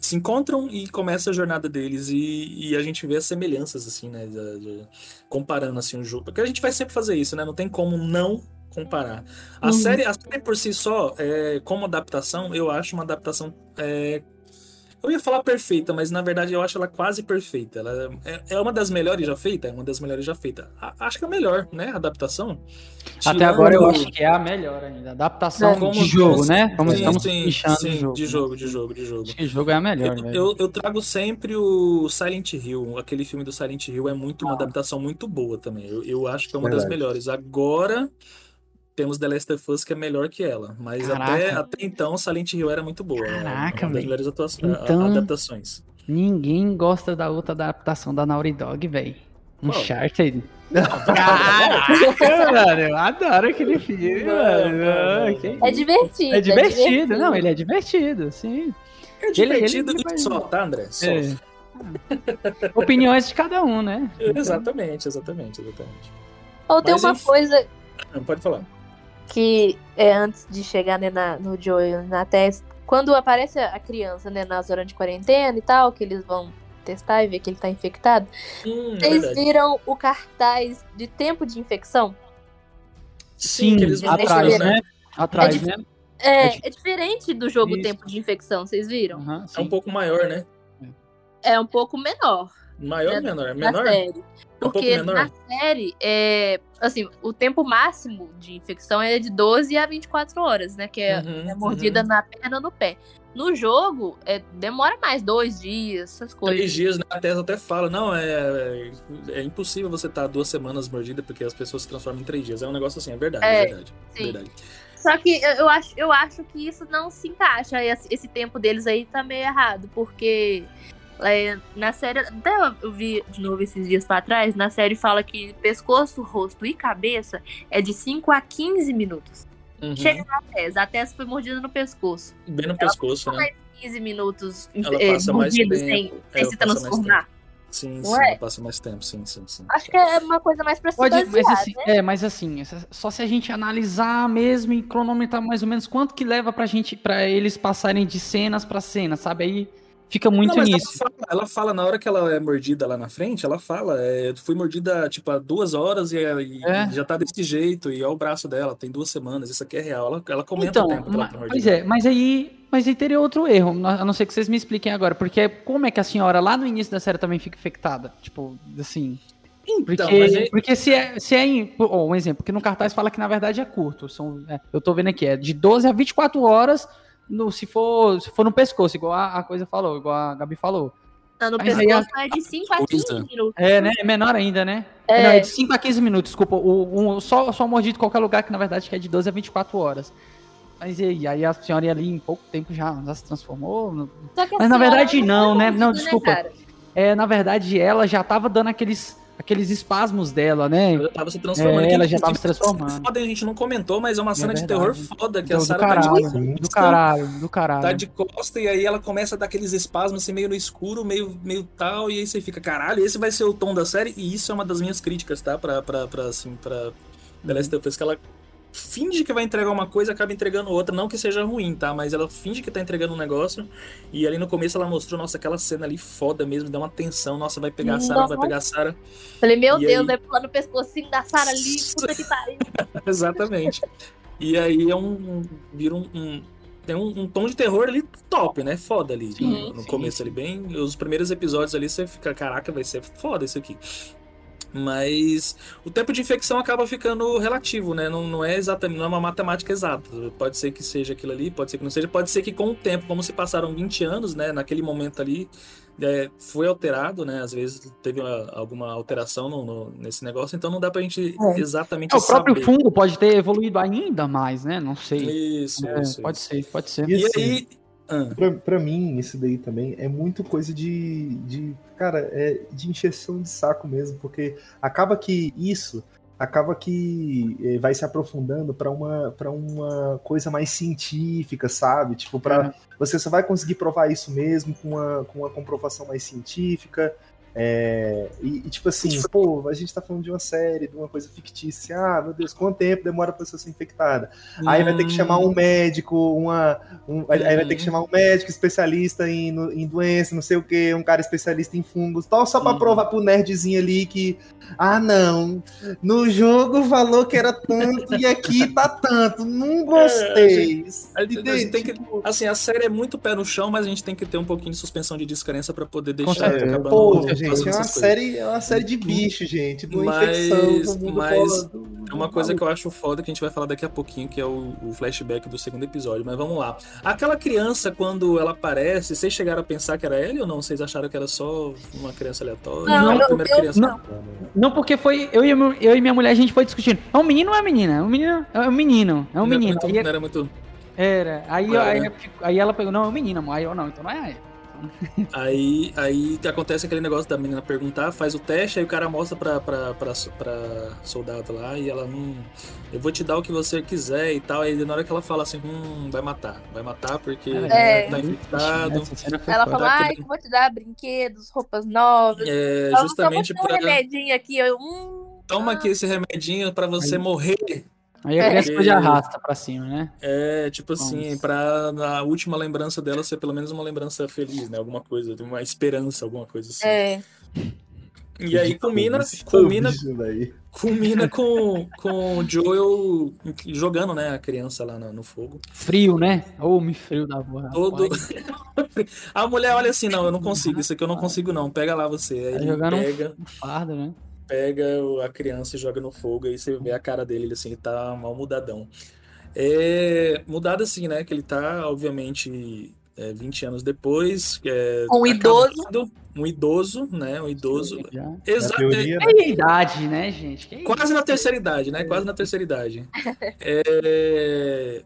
se encontram e começa a jornada deles e, e a gente vê as semelhanças assim, né, de- de- comparando assim o jogo, porque a gente vai sempre fazer isso, né? Não tem como não comparar. A Uhum. série, a série por si só, é, como adaptação, eu acho uma adaptação é, eu ia falar perfeita, mas na verdade eu acho ela quase perfeita. Ela é, é uma das melhores já feita, é uma das melhores já feita. A- Acho que é a melhor, né? A adaptação. Até Tirando- agora eu acho que é a melhor ainda. Adaptação É, de jogo, como- né? Como sim, estamos sim, pichando sim, de jogo. de né? jogo, de jogo, de jogo. Que jogo é a melhor, Eu, velho. eu, eu trago sempre o Silent Hill. Aquele filme do Silent Hill é muito uma Ah. adaptação muito boa também. Eu, eu acho que é uma das Verdade. melhores. Agora temos The Last of Us que é melhor que ela. Mas até, Caraca. até então Silent Hill era muito boa. É Caraca, velho. melhores atuações, Então- adaptações. Ninguém gosta da outra adaptação da Naughty Dog, velho. Uncharted. Caraca, <laughs> mano, eu adoro aquele filme, Não, mano. não, não, Que não. É divertido. É divertido, não, ele é divertido, sim. É Ele- divertido ele- e só, tá, André? Só. É. <laughs> Opiniões de cada um, né? Exatamente, exatamente, exatamente. Ou tem Mas uma enfim. coisa Não, Pode falar. Que é antes de chegar né, na, no Joel na testa. Quando aparece a criança, né, na zona de quarentena e tal, que eles vão testar e ver que ele tá infectado. Hum, é Vocês verdade. viram o cartaz de tempo de infecção? Sim, que eles vão atrás, né? Atrás, É né? É, É é diferente do jogo Isso. Tempo de Infecção, vocês viram? Aham, É um pouco maior, né? É um pouco menor Maior ou Né, menor? É menor? série. É um pouco Porque menor? na série, é, assim, o tempo máximo de infecção é de 12 a 24 horas, né? Que é, Uhum, é mordida uhum. na perna ou no pé. No jogo, é, demora mais, dois dias, essas coisas. Três dias, né? A Tessa até fala, não, é, é, é impossível você estar duas semanas mordida porque as pessoas se transformam em três dias. É um negócio assim, é verdade, é, É, verdade. sim. verdade. Só que eu, acho, eu acho que isso não se encaixa. Esse tempo deles aí tá meio errado, porque é, na série. Até eu vi de novo esses dias pra trás, na série fala que pescoço, rosto e cabeça é de 5 a 15 minutos. Uhum. Chega na Tessa. A Tessa foi mordida no pescoço. Bem no pescoço, né? 15 minutos Ela é, passa mais tempo. sem, É, sem ela se mais transformar. Sim, Não sim, é? ela passa mais tempo, sim, sim, sim. Acho que é uma coisa mais pra se Pode, basear, mas assim, né? é, mas assim, só se a gente analisar mesmo e cronometrar mais ou menos quanto que leva pra gente, para eles passarem de cenas pra cena, sabe? Aí fica muito Não, nisso. Ela fala, ela fala, na hora que ela é mordida lá na frente, ela fala, é, fui mordida, tipo, há duas horas e, e É. já tá desse jeito, e olha o braço dela, tem duas semanas, isso aqui é real. Ela, ela comenta Então, o tempo que ela tá pois mordida. é, mas aí, mas aí teria outro erro, a não ser que vocês me expliquem agora, porque como é que a senhora lá no início da série também fica infectada? Tipo, assim, porque, Então, mas aí- porque se é, se é em, ó, um exemplo, que no cartaz fala que na verdade é curto, são, é, eu tô vendo aqui, é de 12 a 24 horas, no, se, for, se for no pescoço, igual a, a coisa falou, igual a Gabi falou. Tá no mas pescoço é de 5 a 15 coisa. minutos. É, né? É menor ainda, né? É. Não, é de 5 a 15 minutos, desculpa. O, um, só, só mordido em qualquer lugar, que na verdade que é de 12 a 24 horas. Mas e aí, aí a senhora ali em pouco tempo já, já se transformou? Só que a Mas na senhora verdade tá não, né? Não, mordida, desculpa. cara? É, na verdade, ela já tava dando aqueles, aqueles espasmos dela, né? Ela tava se transformando. É, ela já tava se transformando. Foda, a gente não comentou, mas é uma cena de verdade. terror foda que a Do, do Sarah tá de caralho, do caralho, do caralho. tá de costa e aí ela começa a dar aqueles espasmos assim, meio no escuro, meio, meio tal, e aí você fica, caralho, esse vai ser o tom da série, e isso é uma das minhas críticas, tá? Pra, pra, pra assim, pra The Last of Us, que ela finge que vai entregar uma coisa acaba entregando outra, não que seja ruim, tá? Mas ela finge que tá entregando um negócio, e ali no começo ela mostrou, nossa, aquela cena ali foda mesmo, deu uma tensão, nossa, vai pegar a Sarah, vai pegar a Sarah. Falei, meu E Deus, aí? vai pular no pescocinho da Sarah ali, puta que pariu. <laughs> Exatamente. E aí é um. um- vira um. um- tem um, um tom de terror ali top, né? Foda ali. Sim, no no sim, começo ali, bem. Os primeiros episódios ali você fica, caraca, vai ser foda isso aqui. Mas o tempo de infecção acaba ficando relativo, né? Não, não é exatamente, não é uma matemática exata. Pode ser que seja aquilo ali, pode ser que não seja, pode ser que com o tempo, como se passaram 20 anos, né? Naquele momento ali, é, foi alterado, né? Às vezes teve uma- alguma alteração no- no- nesse negócio, então não dá pra gente É. exatamente É, o próprio saber. fungo pode ter evoluído ainda mais, né? Não sei. Isso, É, isso, pode isso. ser, pode ser. E E assim, aí, Ah, Pra, pra mim, isso daí também é muito coisa de, de. Cara, é de encheção de saco mesmo, porque acaba que isso acaba que eh, vai se aprofundando pra uma, pra uma coisa mais científica, sabe? Tipo, pra, você só vai conseguir provar isso mesmo com uma, com uma comprovação mais científica. É, e, e, tipo assim, pô, a gente tá falando de uma série, de uma coisa fictícia. Ah, meu Deus, quanto tempo demora pra pessoa ser infectada? Aí vai ter que chamar um médico, uma. um- aí vai ter que chamar um médico especialista em, no- em doença, não sei o que, um cara especialista em fungos, tal, só pra Uhum. provar pro nerdzinho ali que. Ah, não. No jogo falou que era tanto e aqui tá tanto. Não gostei. A gente- a gente tem que- Assim, a série é muito pé no chão, mas a gente tem que ter um pouquinho de suspensão de descrença pra poder deixar certeza. acabando Pô, fazendo gente, é uma série, é uma série de bicho, gente. De uma Mas- infecção. do mas. É uma coisa que eu acho foda que a gente vai falar daqui a pouquinho, que é o, o flashback do segundo episódio. Mas vamos lá. Aquela criança, quando ela aparece, vocês chegaram a pensar que era ele ou não? Vocês acharam que era só uma criança aleatória? Não, a eu- primeira eu- criança. Não, não, porque foi eu e, meu- eu e minha mulher, a gente foi discutindo. É um menino ou é menina? É um menino? É um menino. É um Não era menino. não era muito. era. Aí, aí, né? aí ela pegou, não, é um menino, amor. Aí eu, não, então não é ele. <laughs> Aí, aí que acontece aquele negócio da menina perguntar, faz o teste, aí o cara mostra pra, pra, pra, pra soldado lá e ela, hum, eu vou te dar o que você quiser e tal. Aí na hora que ela fala assim, hum, vai matar, vai matar porque É. tá infectado. Essa cena foi Ela Tá ai, que vou te dar brinquedos, roupas novas. É, Ela justamente dar um pra. remedinho aqui. Eu, hum, Toma aqui esse remedinho pra você morrer. Aí a criança foi de arrasta pra cima, né? É, tipo assim, pra na última lembrança dela ser pelo menos uma lembrança feliz, né? Alguma coisa, uma esperança, alguma coisa assim. é. E aí culmina, culmina, culmina <laughs> com, com o Joel jogando, né, a criança lá no, no fogo. Frio, né? Ô, me frio da porra. Todo... <laughs> a mulher olha assim, não, eu não consigo, isso aqui eu não consigo não, pega lá você. Aí Tá jogando pega, Um fardo, né? Pega a criança e joga no fogo, aí você vê a cara dele, ele assim, ele tá mal mudadão. É, mudado assim, né, que ele tá, obviamente, é, 20 anos depois, é, Um idoso. acabado, um idoso, né, um idoso, Já. Exa- Na teoria, né? E a idade, né, gente? Que Quase na terceira idade, né? Quase na terceira idade. <laughs> É...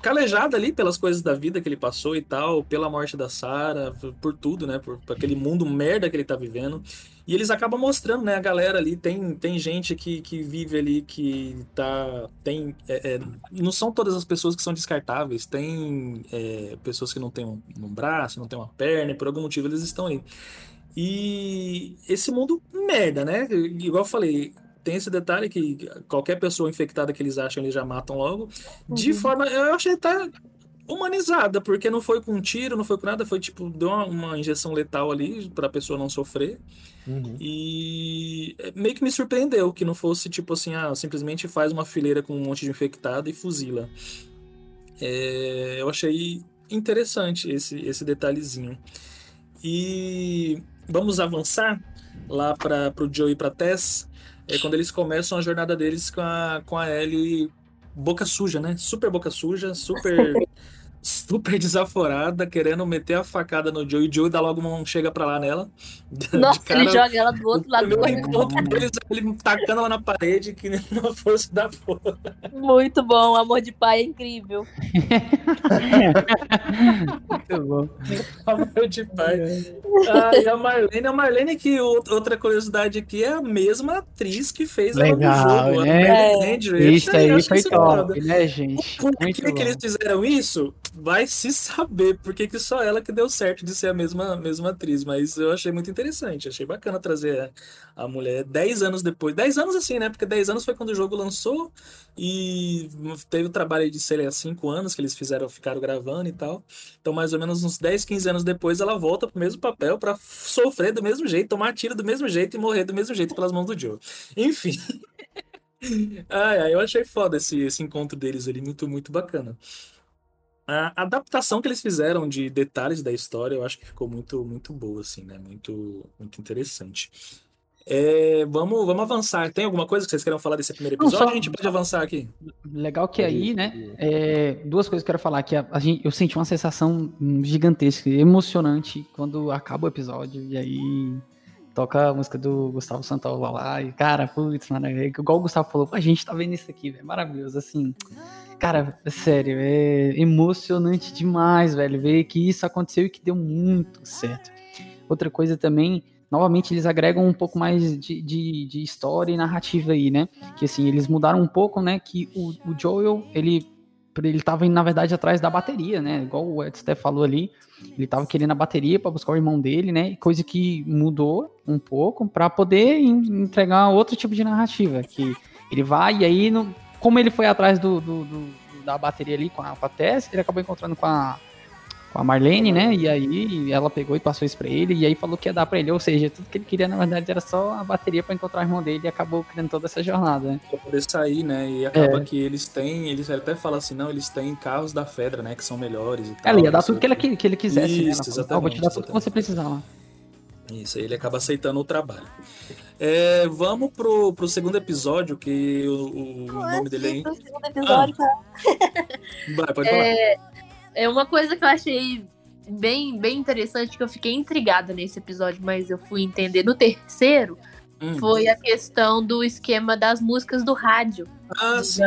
Calejado ali pelas coisas da vida que ele passou e tal, pela morte da Sarah, por tudo, né? Por, por aquele mundo merda que ele tá vivendo. E eles acabam mostrando, né? A galera ali, tem, tem gente que, que vive ali, que tá. Tem. é, é, não são todas as pessoas que são descartáveis. Tem é, pessoas que não têm um, um braço, não têm uma perna, e por algum motivo eles estão ali. E esse mundo merda, né? Igual eu falei, tem esse detalhe que qualquer pessoa infectada que eles acham, eles já matam logo. De forma. Eu achei até humanizada, porque não foi com um tiro, não foi com nada, foi tipo, deu uma, uma injeção letal ali pra pessoa não sofrer. Uhum. E meio que me surpreendeu que não fosse tipo assim, ah, simplesmente faz uma fileira com um monte de infectado e fuzila. É, eu achei interessante esse, esse detalhezinho. E vamos avançar lá para o Joe e para Tess, é quando eles começam a jornada deles com a, com a Ellie boca suja, né? Super boca suja, super <laughs> super <laughs> desaforada, querendo meter a facada no Joe e o Joe dá logo um chega pra lá nela. <laughs> Nossa, cara, ele joga ela do outro lado corredor. encontro deles, ele tacando ela na parede, que nem uma força da porra. Muito bom, amor de pai é incrível. Muito bom. Amor de pai. Ah, e a Marlene, a Marlene que outra curiosidade aqui é a mesma atriz que fez ela Legal, no jogo. né? A Marlene É. Andrews. Isso aí foi é top, né, gente? Por que, que eles fizeram isso? Vai se saber por que que só ela que deu certo de ser a mesma, mesma atriz. Mas eu achei muito interessante. Achei bacana trazer a, a mulher 10 anos depois. 10 anos assim, né? Porque 10 anos foi quando o jogo lançou e teve o trabalho de, sei lá, 5 anos que eles fizeram, ficaram gravando e tal. Então, mais ou menos uns 10, 15 anos depois, ela volta pro mesmo papel pra sofrer do mesmo jeito, tomar tiro do mesmo jeito e morrer do mesmo jeito pelas mãos do Joe. Enfim. <laughs> Ai, ai, eu achei foda esse, esse encontro deles ali, muito, muito bacana. A adaptação que eles fizeram de detalhes da história, eu acho que ficou muito, muito boa, assim, né? Muito, muito interessante. É, vamos, vamos avançar. Tem alguma coisa que vocês queiram falar desse primeiro Não, episódio? só- A gente pode avançar aqui. Legal que aí, né? é, duas coisas que eu quero falar. Que a, a gente, eu senti uma sensação gigantesca, emocionante quando acaba o episódio. E aí toca a música do Gustavo Santaola lá. E, cara, putz, mano, é igual o Gustavo falou, a gente tá vendo isso aqui, velho. Maravilhoso, assim. Cara, sério, é emocionante demais, velho, ver que isso aconteceu e que deu muito certo. Outra coisa também, novamente, eles agregam um pouco mais de, de, de história e narrativa aí, né? Que assim, eles mudaram um pouco, né? Que o, o Joel, ele ele tava indo, na verdade, atrás da bateria, né? Igual o Ed Steph falou ali. Ele tava querendo a bateria para buscar o irmão dele, né? Coisa que mudou um pouco para poder entregar outro tipo de narrativa. Que ele vai e aí, no, como ele foi atrás do, do, do, da bateria ali com a, com a Tess, ele acabou encontrando com a, com a Marlene, né? E aí ela pegou e passou isso pra ele, e aí falou que ia dar pra ele. Ou seja, tudo que ele queria, na verdade, era só a bateria para encontrar o irmão dele e acabou criando toda essa jornada, né? Pra poder sair, né? E acaba é. que eles têm, eles até falam assim, não, eles têm carros da Fedra, né? Que são melhores e tal. Ela ia dar tudo que ele, que ele quisesse, isso, né? Exatamente, ah, vou te dar tudo que você precisar lá. Isso, aí ele acaba aceitando o trabalho. É, vamos pro, pro segundo episódio, que o, o nome dele é. Segundo episódio, ah. Vai, pode é, falar. É uma coisa que eu achei bem, bem interessante, que eu fiquei intrigada nesse episódio, mas eu fui entender no terceiro. Hum. Foi a questão do esquema das músicas do rádio. Ah, sim.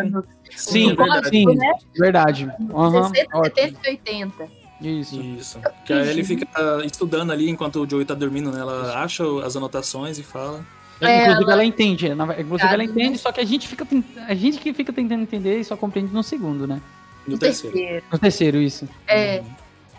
Sim, verdade. Sim, né? verdade. Uhum, 60, 70 e 80. Isso. Isso. Que aí ele fica estudando ali enquanto o Joey tá dormindo, né? Ela acha as anotações e fala. É, inclusive ela... ela entende, inclusive ela entende, só que a gente fica a gente que fica tentando entender e só compreende no segundo, né? No, no terceiro. terceiro. No terceiro, isso. É.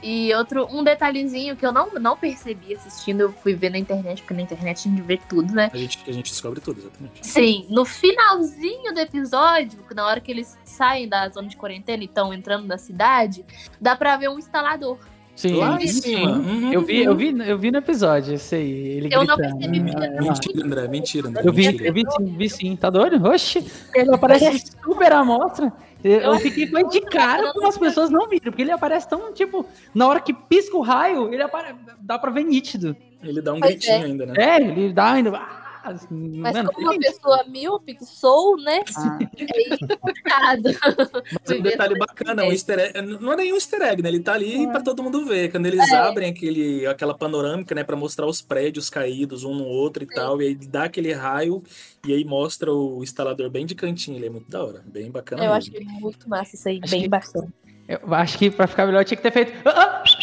E outro, um detalhezinho que eu não, não percebi assistindo, eu fui ver na internet, porque na internet a gente vê tudo, né? A gente, a gente descobre tudo, exatamente. Sim, no finalzinho do episódio, na hora que eles saem da zona de quarentena e estão entrando na cidade, dá pra ver um instalador. Sim, Lá em cima. Uhum. Eu, vi, eu, vi, eu vi no episódio, esse aí. Ele eu gritando. não percebi. Ah, mentira, André, mentira, André. Eu vi, mentira. eu vi, sim, vi sim, tá doido? Oxi, ele aparece <laughs> super amostra. Eu fiquei foi de cara como as pessoas não viram, porque ele aparece tão, tipo, na hora que pisca o raio, ele aparece, dá pra ver nítido. Ele dá um pois gritinho é. ainda, né? É, ele dá ainda. Mas mano, como uma pessoa míope que sou, né? Ah. <laughs> É complicado. Mas um detalhe bacana, um easter egg, não é nenhum easter egg, né? Ele tá ali para todo mundo ver. Quando eles é. abrem aquele, aquela panorâmica, né, para mostrar os prédios caídos um no outro e Sim. tal, e aí dá aquele raio e aí mostra o instalador bem de cantinho. Ele é muito da hora, bem bacana. Eu mesmo. acho muito massa isso aí, acho bem que, bacana. Eu acho que para ficar melhor tinha que ter feito. Ah, ah!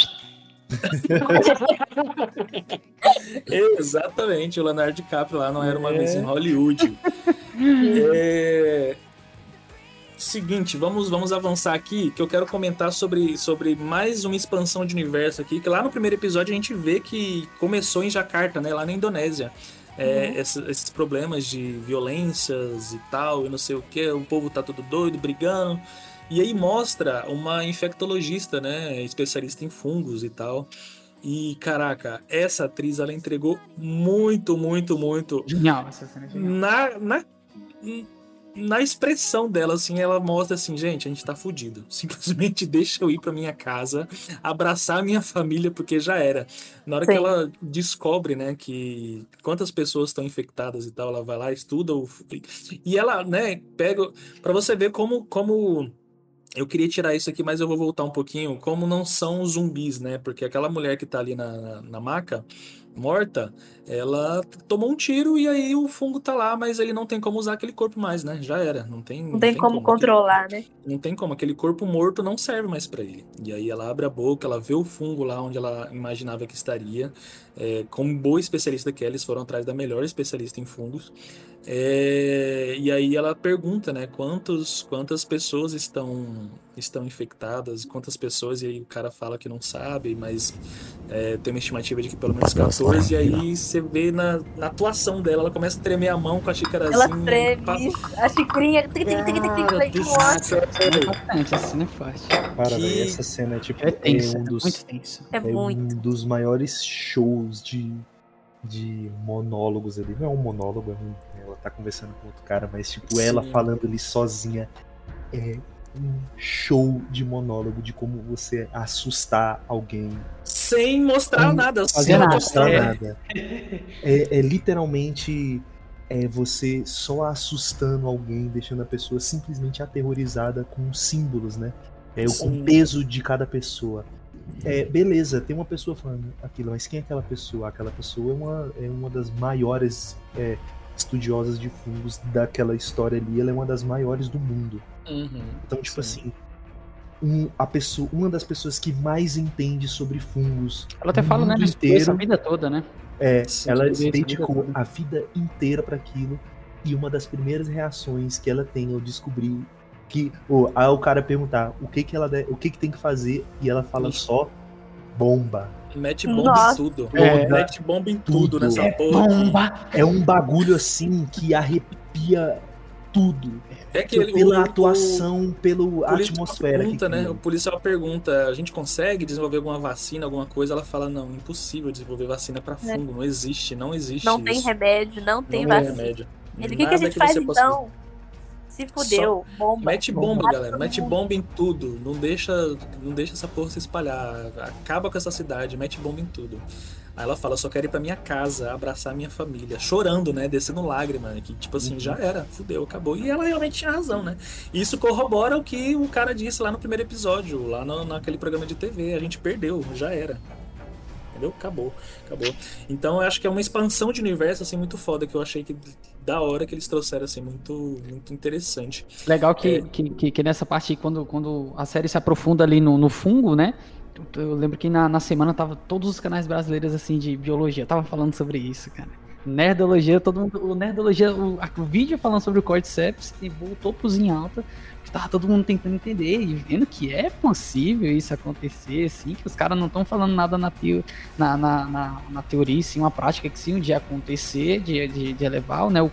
<laughs> Exatamente, o Leonardo DiCaprio lá não era uma é. vez em Hollywood. <laughs> é... Seguinte, vamos, vamos avançar aqui, que eu quero comentar sobre, sobre mais uma expansão de universo aqui, que lá no primeiro episódio a gente vê que começou em Jakarta, né, lá na Indonésia. É, uhum. esses, esses, problemas de violências e tal, e não sei o que, o povo tá todo doido, brigando. E aí mostra uma infectologista, né, especialista em fungos e tal. E caraca, essa atriz ela entregou muito, muito, muito. Genial, essa cena é genial. Na, na, na expressão dela, assim, ela mostra assim, gente, a gente tá fudido. <laughs> Simplesmente deixa eu ir pra minha casa, abraçar a minha família, porque já era. Na hora Sim. que ela descobre, né, que quantas pessoas estão infectadas e tal, ela vai lá, estuda o. E ela, né, pega. para você ver como. como eu queria tirar isso aqui, mas eu vou voltar um pouquinho. Como não são zumbis, né? Porque aquela mulher que tá ali na, na, maca, morta, ela tomou um tiro e aí o fungo tá lá, mas ele não tem como usar aquele corpo mais, né? Já era. Não tem, não, não tem, tem, como, como controlar, aquele, né? Não tem como. Aquele corpo morto não serve mais para ele. E aí ela abre a boca, ela vê o fungo lá onde ela imaginava que estaria. É, como boa especialista que é, eles foram atrás da melhor especialista em fungos. É, e aí ela pergunta, né, quantos, quantas pessoas estão estão infectadas, quantas pessoas, e aí o cara fala que não sabe, mas é, tem uma estimativa de que pelo menos 14, e aí você vê na, na, atuação dela, ela começa a tremer a mão com a xícarazinha. Ela treme, a xicrinha, Essa cena é forte. Para, que... essa cena é tipo, é, tensa, é um dos, muito tenso. É, é muito. um dos maiores shows de de monólogos ali. Não é um monólogo, é um, ela tá conversando com outro cara, mas tipo, Sim. ela falando ali sozinha. É um show de monólogo de como você assustar alguém. Sem mostrar nada, sem mostrar é. nada. É, é, literalmente é você só assustando alguém, deixando a pessoa simplesmente aterrorizada com símbolos, né? É o peso de cada pessoa. É, beleza, tem uma pessoa falando aquilo, mas quem é aquela pessoa? Aquela pessoa é uma, é uma das maiores é, estudiosas de fungos daquela história ali, ela é uma das maiores do mundo. Uhum, Então, tipo sim. assim, um- a pessoa, uma das pessoas que mais entende sobre fungos Ela até fala, né? inteiro. Essa vida toda, né? É, Sim, ela isso, dedicou vida a vida inteira para aquilo e uma das primeiras reações que ela tem ao descobrir que o aí o cara perguntar o que que ela de- o que que tem que fazer e ela fala Ixi. só bomba. Mete bomba Nossa. em tudo. É. Mete bomba em tudo, Tudo. nessa É porra. aqui. É um bagulho assim que arrepia tudo. É que ele, pela o- atuação, pela o policial atmosfera que pergunta, né? O policial pergunta: a gente consegue desenvolver alguma vacina, alguma coisa? Ela fala: não, impossível desenvolver vacina pra fungo. Não existe, não existe. Não tem isso. remédio, não tem não vacina. remédio. Ele, o que, que a gente faz possa então? Se fudeu, bomba. Mete bomba, Mata galera. Mete bomba em tudo. Não deixa, não deixa essa porra se espalhar. Acaba com essa cidade. Mete bomba em tudo. Aí ela fala: só quero ir pra minha casa, abraçar minha família. Chorando, né? Descendo lágrima. Que tipo assim, Uhum. já era. Fudeu, acabou. E ela realmente tinha razão, né? Isso corrobora o que o cara disse lá no primeiro episódio, lá no, naquele programa de TV. A gente perdeu, já era. Entendeu? Acabou, acabou. Então eu acho que é uma expansão de universo assim muito foda que eu achei que da hora que eles trouxeram assim muito muito interessante. Legal que, É. que, que, que nessa parte, quando, quando a série se aprofunda ali no, no fungo, né? Eu- lembro que na, na semana tava todos os canais brasileiros assim de biologia, tava falando sobre isso, cara. Nerdologia, todo mundo. O Nerdologia, o, o vídeo falando sobre o Cordyceps e voltou pros em alta. Que tava todo mundo tentando entender e vendo que é possível isso acontecer, assim, que os caras não estão falando nada na, teo, na, na, na, na teoria, sim, uma prática que se um dia acontecer, de, de, de elevar né, o,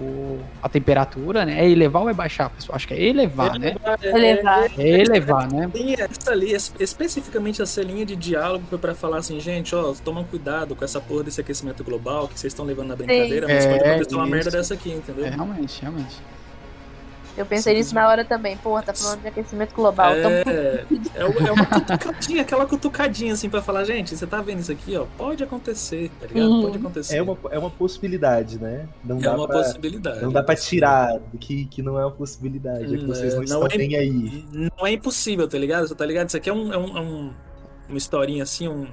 o- a temperatura, né? É elevar ou é baixar, pessoal? Acho que é elevar, né? Elevar. É elevar, né? Tem essa ali, es- especificamente essa linha de diálogo foi pra falar assim, gente, ó, tomam cuidado com essa porra desse aquecimento global que vocês estão levando na brincadeira, mas É, pode acontecer uma merda dessa aqui, entendeu? É, realmente, realmente. Eu pensei nisso na hora também. Porra, tá falando de aquecimento global. É, é, o- é uma cutucadinha, aquela cutucadinha assim pra falar, gente, você tá vendo isso aqui, ó? Pode acontecer, tá ligado? Uhum. Pode acontecer. É uma, é uma possibilidade, né? Não É dá uma pra, possibilidade. não dá pra tirar que, que não é uma possibilidade, é que vocês não, Não estão é- nem aí. Não é impossível, tá ligado? Você tá ligado? Isso aqui é, um, é um- é um- uma historinha assim, um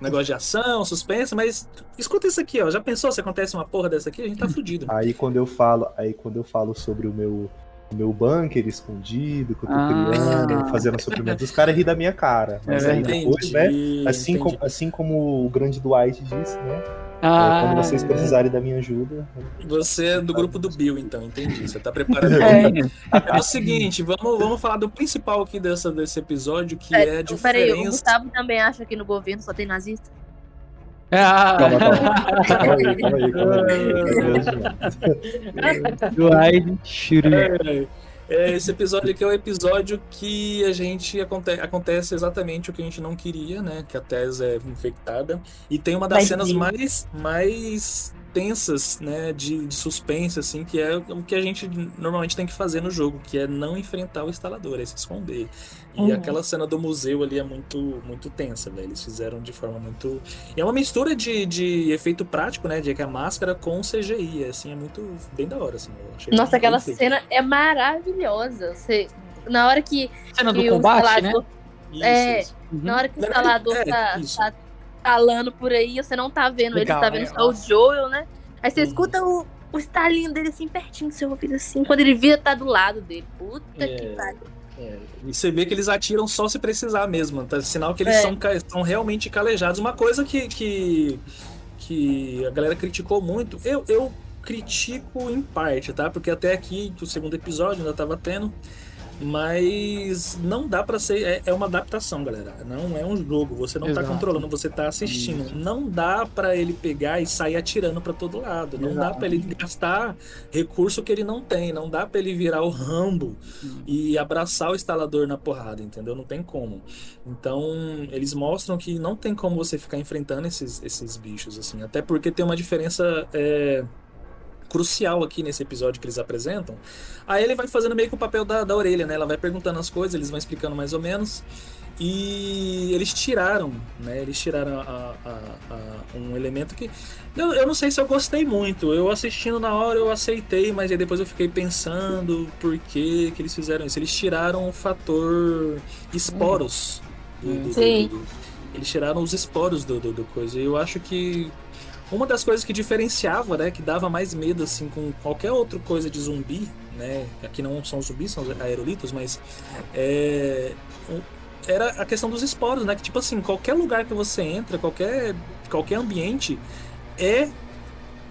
negócio de ação, suspense, mas escuta isso aqui, ó. Já pensou se acontece uma porra dessa aqui? A gente tá fudido. Aí quando eu falo, aí quando eu falo sobre o meu meu bunker escondido, que eu tô Ah. criando, fazendo sofrimento, os caras ri da minha cara. Mas É aí depois, né? Assim entendi. como, assim como o grande Dwight disse, né? é, Ah, quando vocês precisarem da minha ajuda. Você é do grupo do Bill, então, entendi. Você tá preparado. é. É o seguinte, vamos, vamos falar do principal aqui dessa, desse episódio, que Peraí, é a então, Peraí, o diferença. Gustavo também acha que no governo só tem nazista? Ah, Calma, calma. Calma aí, calma aí, calma aí. Dwight <laughs> Schrute. É, esse episódio aqui é o episódio que a gente aconte- acontece exatamente o que a gente não queria, né? Que a Tess é infectada. E tem uma das Mas cenas mais, mais tensas, né? De, de suspense, assim, que é o que a gente normalmente tem que fazer no jogo, que é não enfrentar o instalador, é se esconder. E Uhum. aquela cena do museu ali é muito, muito tensa, velho. Eles fizeram de forma muito. E é uma mistura de, de efeito prático, né? De que a máscara com CGI. Assim, é muito bem da hora, assim. eu achei Nossa, aquela feito. cena é maravilhosa. Você, na hora que, Cena do que o combate, né? instalador, Isso, É. isso. Uhum. na hora que o Na instalador é, tá falando por aí, você não tá vendo Legal, ele, você tá vendo é, só o nossa. Joel, né? Aí você Uhum. escuta o, o estalinho dele assim, pertinho do seu ouvido, assim. Quando ele vira, tá do lado dele. Puta É. que pariu. É, e você vê que eles atiram só se precisar mesmo. Tá? Sinal que eles É. são, são realmente calejados. Uma coisa que, que, que a galera criticou muito, eu, eu critico em parte, tá? Porque até aqui, o segundo episódio ainda tava tendo. Mas não dá pra ser. É, é uma adaptação, galera. Não é um jogo. Você não Exato. tá controlando, você tá assistindo. Isso. Não dá pra ele pegar e sair atirando pra todo lado. Não dá Exato. pra ele gastar recurso que ele não tem. Não dá pra ele virar o Rambo e abraçar o instalador na porrada, entendeu? Não tem como. Então, eles mostram que não tem como você ficar enfrentando esses, esses bichos, assim. Até porque tem uma diferença. é, crucial aqui nesse episódio que eles apresentam. Aí ele vai fazendo meio que o papel da, da orelha, né? Ela vai perguntando as coisas, eles vão explicando mais ou menos. E eles tiraram, né? Eles tiraram a- a- a- um elemento que. Eu, eu não sei se eu gostei muito. Eu assistindo na hora eu aceitei, mas aí depois eu fiquei pensando por que, que eles fizeram isso. Eles tiraram o fator esporos. do- do- do- Sim. do- eles tiraram os esporos do, do, do coisa. E eu acho que uma das coisas que diferenciava, né, que dava mais medo assim com qualquer outra coisa de zumbi, né, aqui não são zumbis, são aerolitos, mas é, era a questão dos esporos, né, que tipo assim, qualquer lugar que você entra, qualquer qualquer ambiente é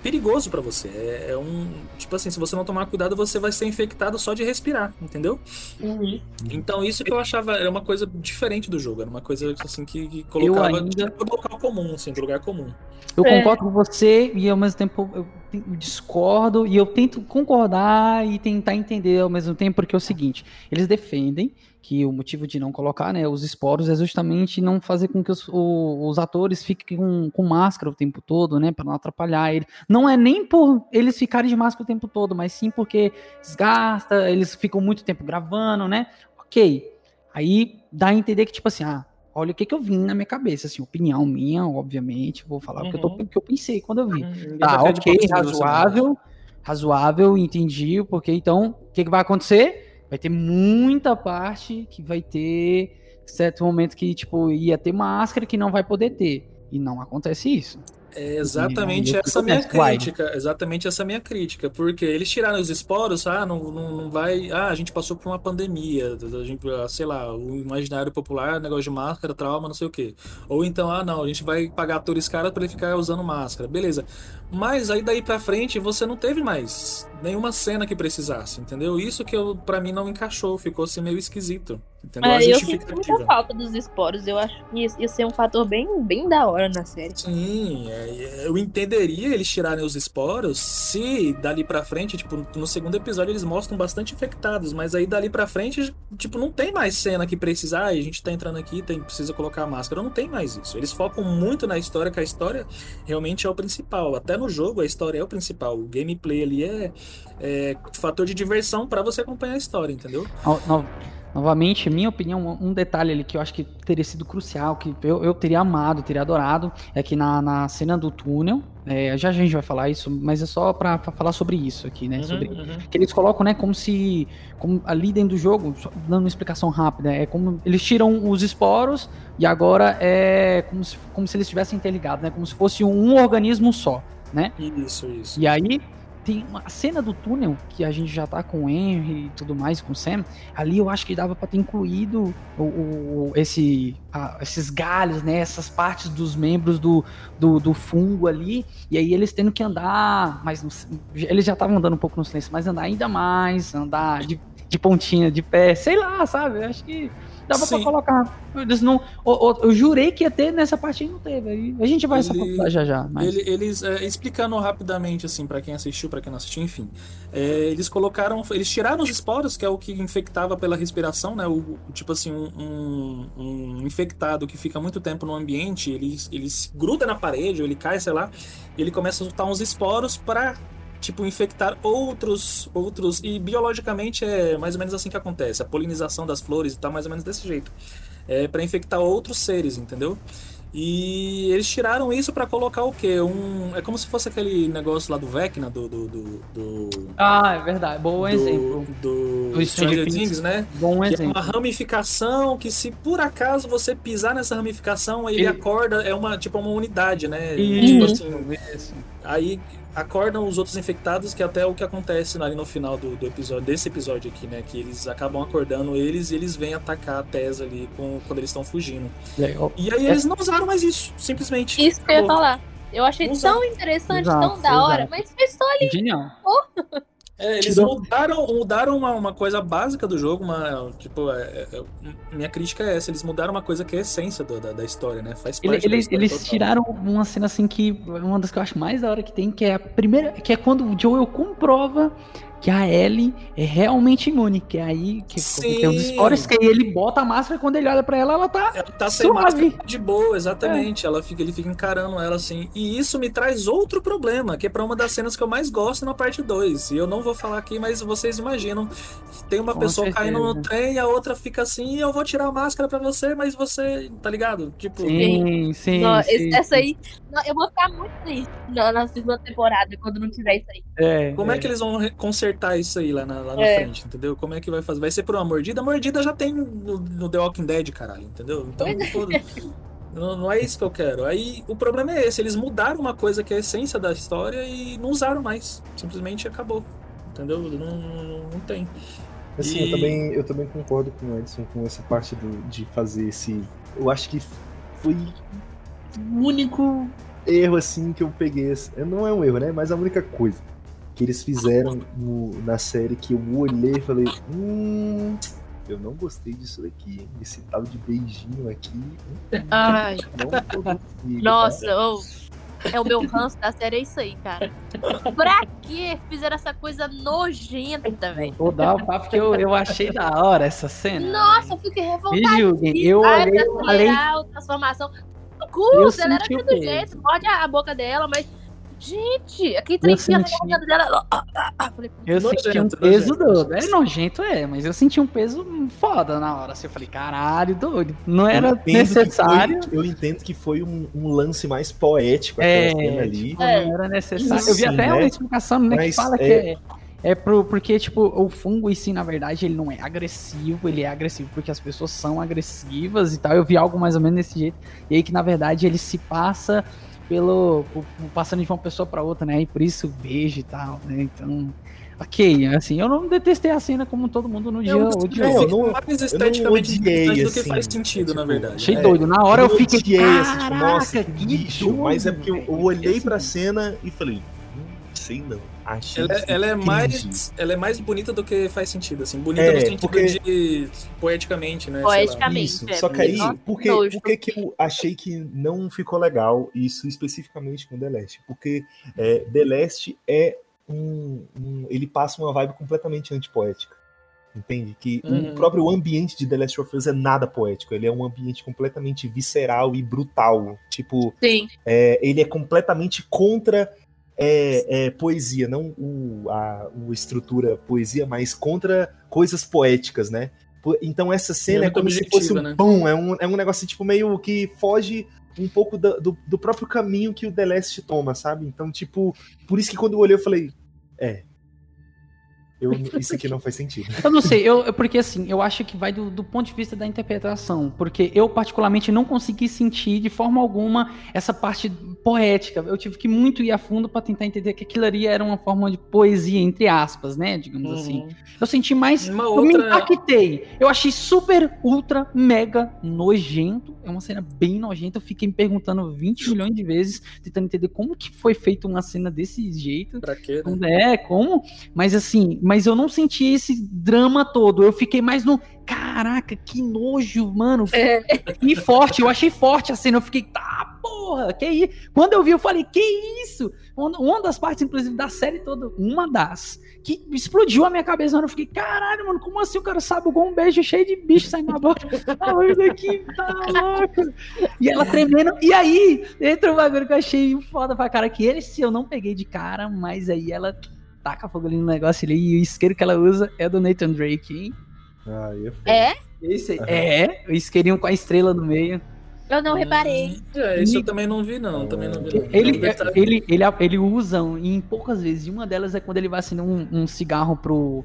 perigoso para você. É, é, um. Tipo assim, se você não tomar cuidado, você vai ser infectado só de respirar, entendeu? Uhum. Então, isso que eu achava era uma coisa diferente do jogo. Era uma coisa assim que, que colocava ainda... do local comum, assim, do lugar comum. Eu É. concordo com você e ao mesmo tempo eu discordo e eu tento concordar e tentar entender ao mesmo tempo, porque é o seguinte, eles defendem que o motivo de não colocar né, os esporos é justamente não fazer com que os, o- os atores fiquem com, com máscara o tempo todo, né, para não atrapalhar ele. Não é nem por eles ficarem de máscara o tempo todo, mas sim porque desgasta, eles ficam muito tempo gravando, né? Ok. Aí dá a entender que, tipo assim, ah, olha o que, que eu vim na minha cabeça, assim, opinião minha, obviamente, vou falar o, que eu tô- Uhum. o que eu pensei quando eu vi. Ninguém Tá, de ok, não. razoável, razoável, entendi, porque então, o que, que vai acontecer? Vai ter muita parte que vai ter certo momento que, tipo, ia ter máscara que não vai poder ter. E não acontece isso. É exatamente E essa minha crítica, exatamente essa minha crítica, porque eles tiraram os esporos, ah, não, não, não vai, ah, a gente passou por uma pandemia, a gente, ah, sei lá, o imaginário popular, negócio de máscara, trauma, não sei o quê. Ou então, ah, não, a gente vai pagar atores caros para ele ficar usando máscara, beleza. Mas aí daí pra frente você não teve mais nenhuma cena que precisasse, entendeu? Isso que eu, para mim não encaixou, ficou assim meio esquisito, entendeu? A É, eu sinto muita falta dos esporos. Eu acho que ia, ia ser um fator bem, bem da hora na série. Sim, é, eu entenderia eles tirarem os esporos se dali pra frente, tipo, no segundo episódio eles mostram bastante infectados, mas aí dali pra frente, tipo, não tem mais cena que precisa, ah, a gente tá entrando aqui, tem, precisa colocar a máscara, não tem mais isso. Eles focam muito na história, que a história realmente é o principal. Até no jogo a história é o principal. O gameplay ali é, é fator de diversão pra você acompanhar a história, entendeu? No- no- novamente, minha opinião, um detalhe ali que eu acho que teria sido crucial, que eu, eu teria amado, teria adorado, é que na, na cena do túnel, é, já a gente vai falar isso, mas é só pra, pra falar sobre isso aqui, né? Uhum, sobre uhum. que eles colocam, né, como se como ali dentro do jogo, dando uma explicação rápida, é como eles tiram os esporos e agora é como se, como se eles estivessem interligados, né, como se fosse um organismo só, né? Isso, isso. E aí tem uma cena do túnel que a gente já tá com o Henry e tudo mais, com o Sam. Ali eu acho que dava pra ter incluído o, o- esse, a- esses galhos, né? Essas partes dos membros do, do, do fungo ali. E aí eles tendo que andar, mas no- eles já estavam andando um pouco no silêncio, mas andar ainda mais, andar de, de pontinha, de pé, sei lá, sabe? Eu acho que dava pra Sim. colocar. Eles não, o- eu jurei que ia ter nessa parte e não teve. A gente vai Ele- essa já já. Mas... Ele- eles, é, explicando rapidamente, assim, pra quem assistiu, pra quem não assistiu, enfim. é, eles colocaram, eles tiraram os esporos, que é o que infectava pela respiração, né? O, tipo assim, um, um- um infectado que fica muito tempo no ambiente, ele, ele gruda na parede, ou ele cai, sei lá, e ele começa a soltar uns esporos pra, tipo, infectar outros, outros. E biologicamente é mais ou menos assim que acontece. A polinização das flores e tal, mais ou menos desse jeito. É pra infectar outros seres, entendeu? E eles tiraram isso pra colocar o quê? Um, é como se fosse aquele negócio lá do Vecna, do. do, do, do Ah, é verdade. Bom do- exemplo. Do, Do Stranger Stranger Things. Né? Bom Que é exemplo. uma ramificação que se por acaso você pisar nessa ramificação, ele Ele- acorda, é uma tipo uma unidade, né? Isso. Tipo assim, aí acordam os outros infectados, que até é o que acontece ali no final do, do episódio, desse episódio aqui, né? Que eles acabam acordando eles e eles vêm atacar a Tessa ali com, quando eles estão fugindo. Legal. E aí eles não usaram mais isso, simplesmente. Isso que eu ia falar. Eu achei tão interessante, Exato, tão da hora, exato. mas foi só ali. Genial. É, eles Tirou- mudaram, mudaram uma, uma coisa básica do jogo, uma, tipo, é, é, minha crítica é essa, eles mudaram uma coisa que é a essência do- da, da história, né? Faz parte eles eles total. tiraram uma cena assim que uma das que eu acho mais da hora que tem, que é a primeira, que é quando o Joel comprova que a Ellie é realmente imune, que é aí que Sim. tem os esporos que aí ele bota a máscara e quando ele olha pra ela, ela tá Ela tá sem Suave. máscara de boa, exatamente. Ela fica, ele fica encarando ela assim. E isso me traz outro problema, que é pra uma das cenas que eu mais gosto na parte 2. E eu não vou falar aqui, mas vocês imaginam. Tem uma Com pessoa certeza. caindo no trem e a outra fica assim, eu vou tirar a máscara pra você, mas você. Tá ligado? Tipo. Sim, sim. Não, sim, essa sim. aí, não, eu vou ficar muito triste na, na segunda temporada, quando não tiver isso aí. É, Como é que eles vão re- consertar isso aí lá na, lá na É. frente, entendeu? Como é que vai fazer? Vai ser por uma mordida? A mordida já tem no, no The Walking Dead, caralho, entendeu? Então, é. Não, não é isso que eu quero. Aí o problema é esse, eles mudaram uma coisa que é a essência da história e não usaram mais. Simplesmente acabou. Entendeu? Não, não, não tem. Assim, E- eu, também, eu também concordo com o Edson com essa parte do, de fazer esse. Eu acho que foi o único erro assim que eu peguei. Não é um erro, né? Mas a única coisa que eles fizeram no- na série que eu olhei e falei. Hum. Eu não gostei disso daqui, hein? Esse tal de beijinho aqui. hum, Ai, comigo, tá? nossa, ô, é o meu ranço da série, é isso aí, cara. Pra que fizeram essa coisa nojenta, velho? Vou dar o papo que eu, eu achei da hora essa cena. Nossa, eu fiquei julguem, eu olhei e falei, acelerar a transformação. No Eu cu, acelera senti o tudo peso. jeito, morde a a boca dela, mas. Gente, aqui tem senti. na dela. Ah, ah, ah, falei, eu Nojento, senti um peso nojento. doido. É nojento, é, mas eu senti um peso foda na hora. Assim, eu falei, caralho, doido. Não era Eu que necessário. foi- eu entendo que foi um, um lance mais poético É, aquela cena ali. Tipo, não era necessário. eu vi até né? uma explicação né, que Mas fala que é- é. É pro, porque, tipo, o fungo em si, na verdade, ele não é agressivo, ele é agressivo porque as pessoas são agressivas e tal. Eu vi algo mais ou menos desse jeito. E aí que, na verdade, ele se passa pelo. por- por- passando de uma pessoa pra outra, né? E por isso beijo e tal, né? Então. Ok, assim, eu não detestei a cena como todo mundo no dia É um odiou. dos eu não- mais esteticamente odiei, interessante do que assim, faz sentido, na tipo, verdade. Achei É, doido. Na hora eu, não fiquei. odiei, assim, tipo, nossa, que lixo. doido, Mas é porque eu, eu olhei Assim, pra cena e falei, hum, sei não. Achei Ela, ela é cringe. mais, ela é mais bonita do que faz sentido, assim. Bonita É, no sentido porque- de poeticamente, né? Poeticamente. Isso, é, só que aí, por que que eu achei que não ficou legal isso especificamente com The Last? Porque é, The Last é um, um- Ele passa uma vibe completamente antipoética. Entende? Que Uhum. o próprio ambiente de The Last of Us é nada poético. Ele é um ambiente completamente visceral e brutal. Tipo, Sim. é, ele é completamente contra é, é, poesia, não o, a, o estrutura poesia, mas contra coisas poéticas, né? Então essa cena é, muito como se fosse um né? pum, é um, é um negócio tipo meio que foge um pouco da- do, do próprio caminho que o The Last toma, sabe? Então, tipo, por isso que quando eu olhei eu falei, é, eu, isso aqui não faz sentido. Eu não sei, eu, porque assim, eu acho que vai do, do ponto de vista da interpretação. Porque eu, particularmente, não consegui sentir de forma alguma essa parte poética. Eu tive que muito ir a fundo pra tentar entender que aquilo ali era uma forma de poesia, entre aspas, né? Digamos assim. Uhum. Eu senti mais. Uma Eu me impactei. Eu achei super, ultra, mega nojento. É uma cena bem nojenta. Eu fiquei me perguntando 20 milhões de vezes, tentando entender como que foi feita uma cena desse jeito. Pra quê, né? É, como? Mas assim, mas eu não senti esse drama todo. Eu fiquei mais no. Caraca, que nojo, mano. É. E forte, eu achei forte a cena. Eu fiquei, tá, porra, que aí? Quando eu vi, eu falei, que isso? Uma, das partes, inclusive, da série toda, uma das, que explodiu a minha cabeça. Mano. Eu fiquei, caralho, mano, como assim o cara sabe um beijo cheio de bicho saindo na boca? Ah, isso aqui tá louco. E ela tremendo. E aí, entra um bagulho que eu achei foda pra cara, que ele, se eu não peguei de cara, mas aí ela taca fogo ali no negócio ali, e o isqueiro que ela usa é do Nathan Drake, hein? Aí É? Esse aí. É, o isqueirinho com a estrela no meio. Eu não reparei. É, isso eu também não vi, não. Também não vi, não. Ele, Não detalhe. ele, ele, ele usa em poucas vezes, e uma delas é quando ele vai acender um, um cigarro pro.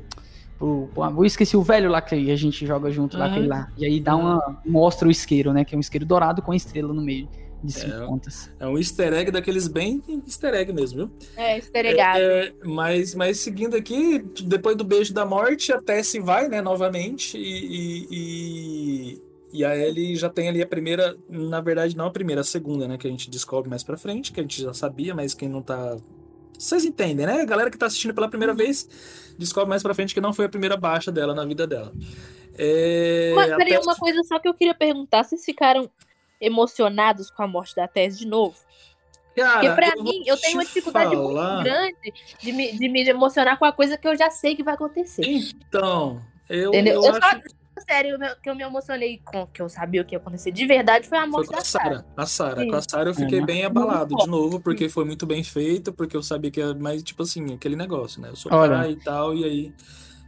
pro, pro eu esqueci o velho lá que a gente joga junto, lá, Uhum. aquele lá. E aí dá uma. mostra o isqueiro, né? Que é um isqueiro dourado com a estrela no meio. De cinco É. pontas. É um easter egg daqueles bem easter egg mesmo, viu? É, esteregado. É, mas, mas seguindo aqui, depois do beijo da morte, a Tess vai, né, novamente, e, e, e, e a Ellie já tem ali a primeira, na verdade não a primeira, a segunda, né, que a gente descobre mais pra frente, que a gente já sabia, mas quem não tá... Vocês entendem, né? A galera que tá assistindo pela primeira vez descobre mais pra frente que não foi a primeira baixa dela na vida dela. É, Mas peraí, Tess- uma coisa só que eu queria perguntar: vocês ficaram emocionados com a morte da Tess de novo? Cara, Porque pra eu mim, eu tenho uma dificuldade falar- muito grande de me, de me emocionar com a coisa que eu já sei que vai acontecer. Então, eu, Entendeu? eu Eu, acho só, sério, que eu me emocionei com que eu sabia o que ia acontecer de verdade foi a Foi morte com a da Sarah. Sara. A Sara. Com a Sara eu fiquei Uhum. bem abalado de novo, porque foi muito bem feito, porque eu sabia que era mais, tipo assim, aquele negócio, né? Eu sou Olha. pai e tal, e aí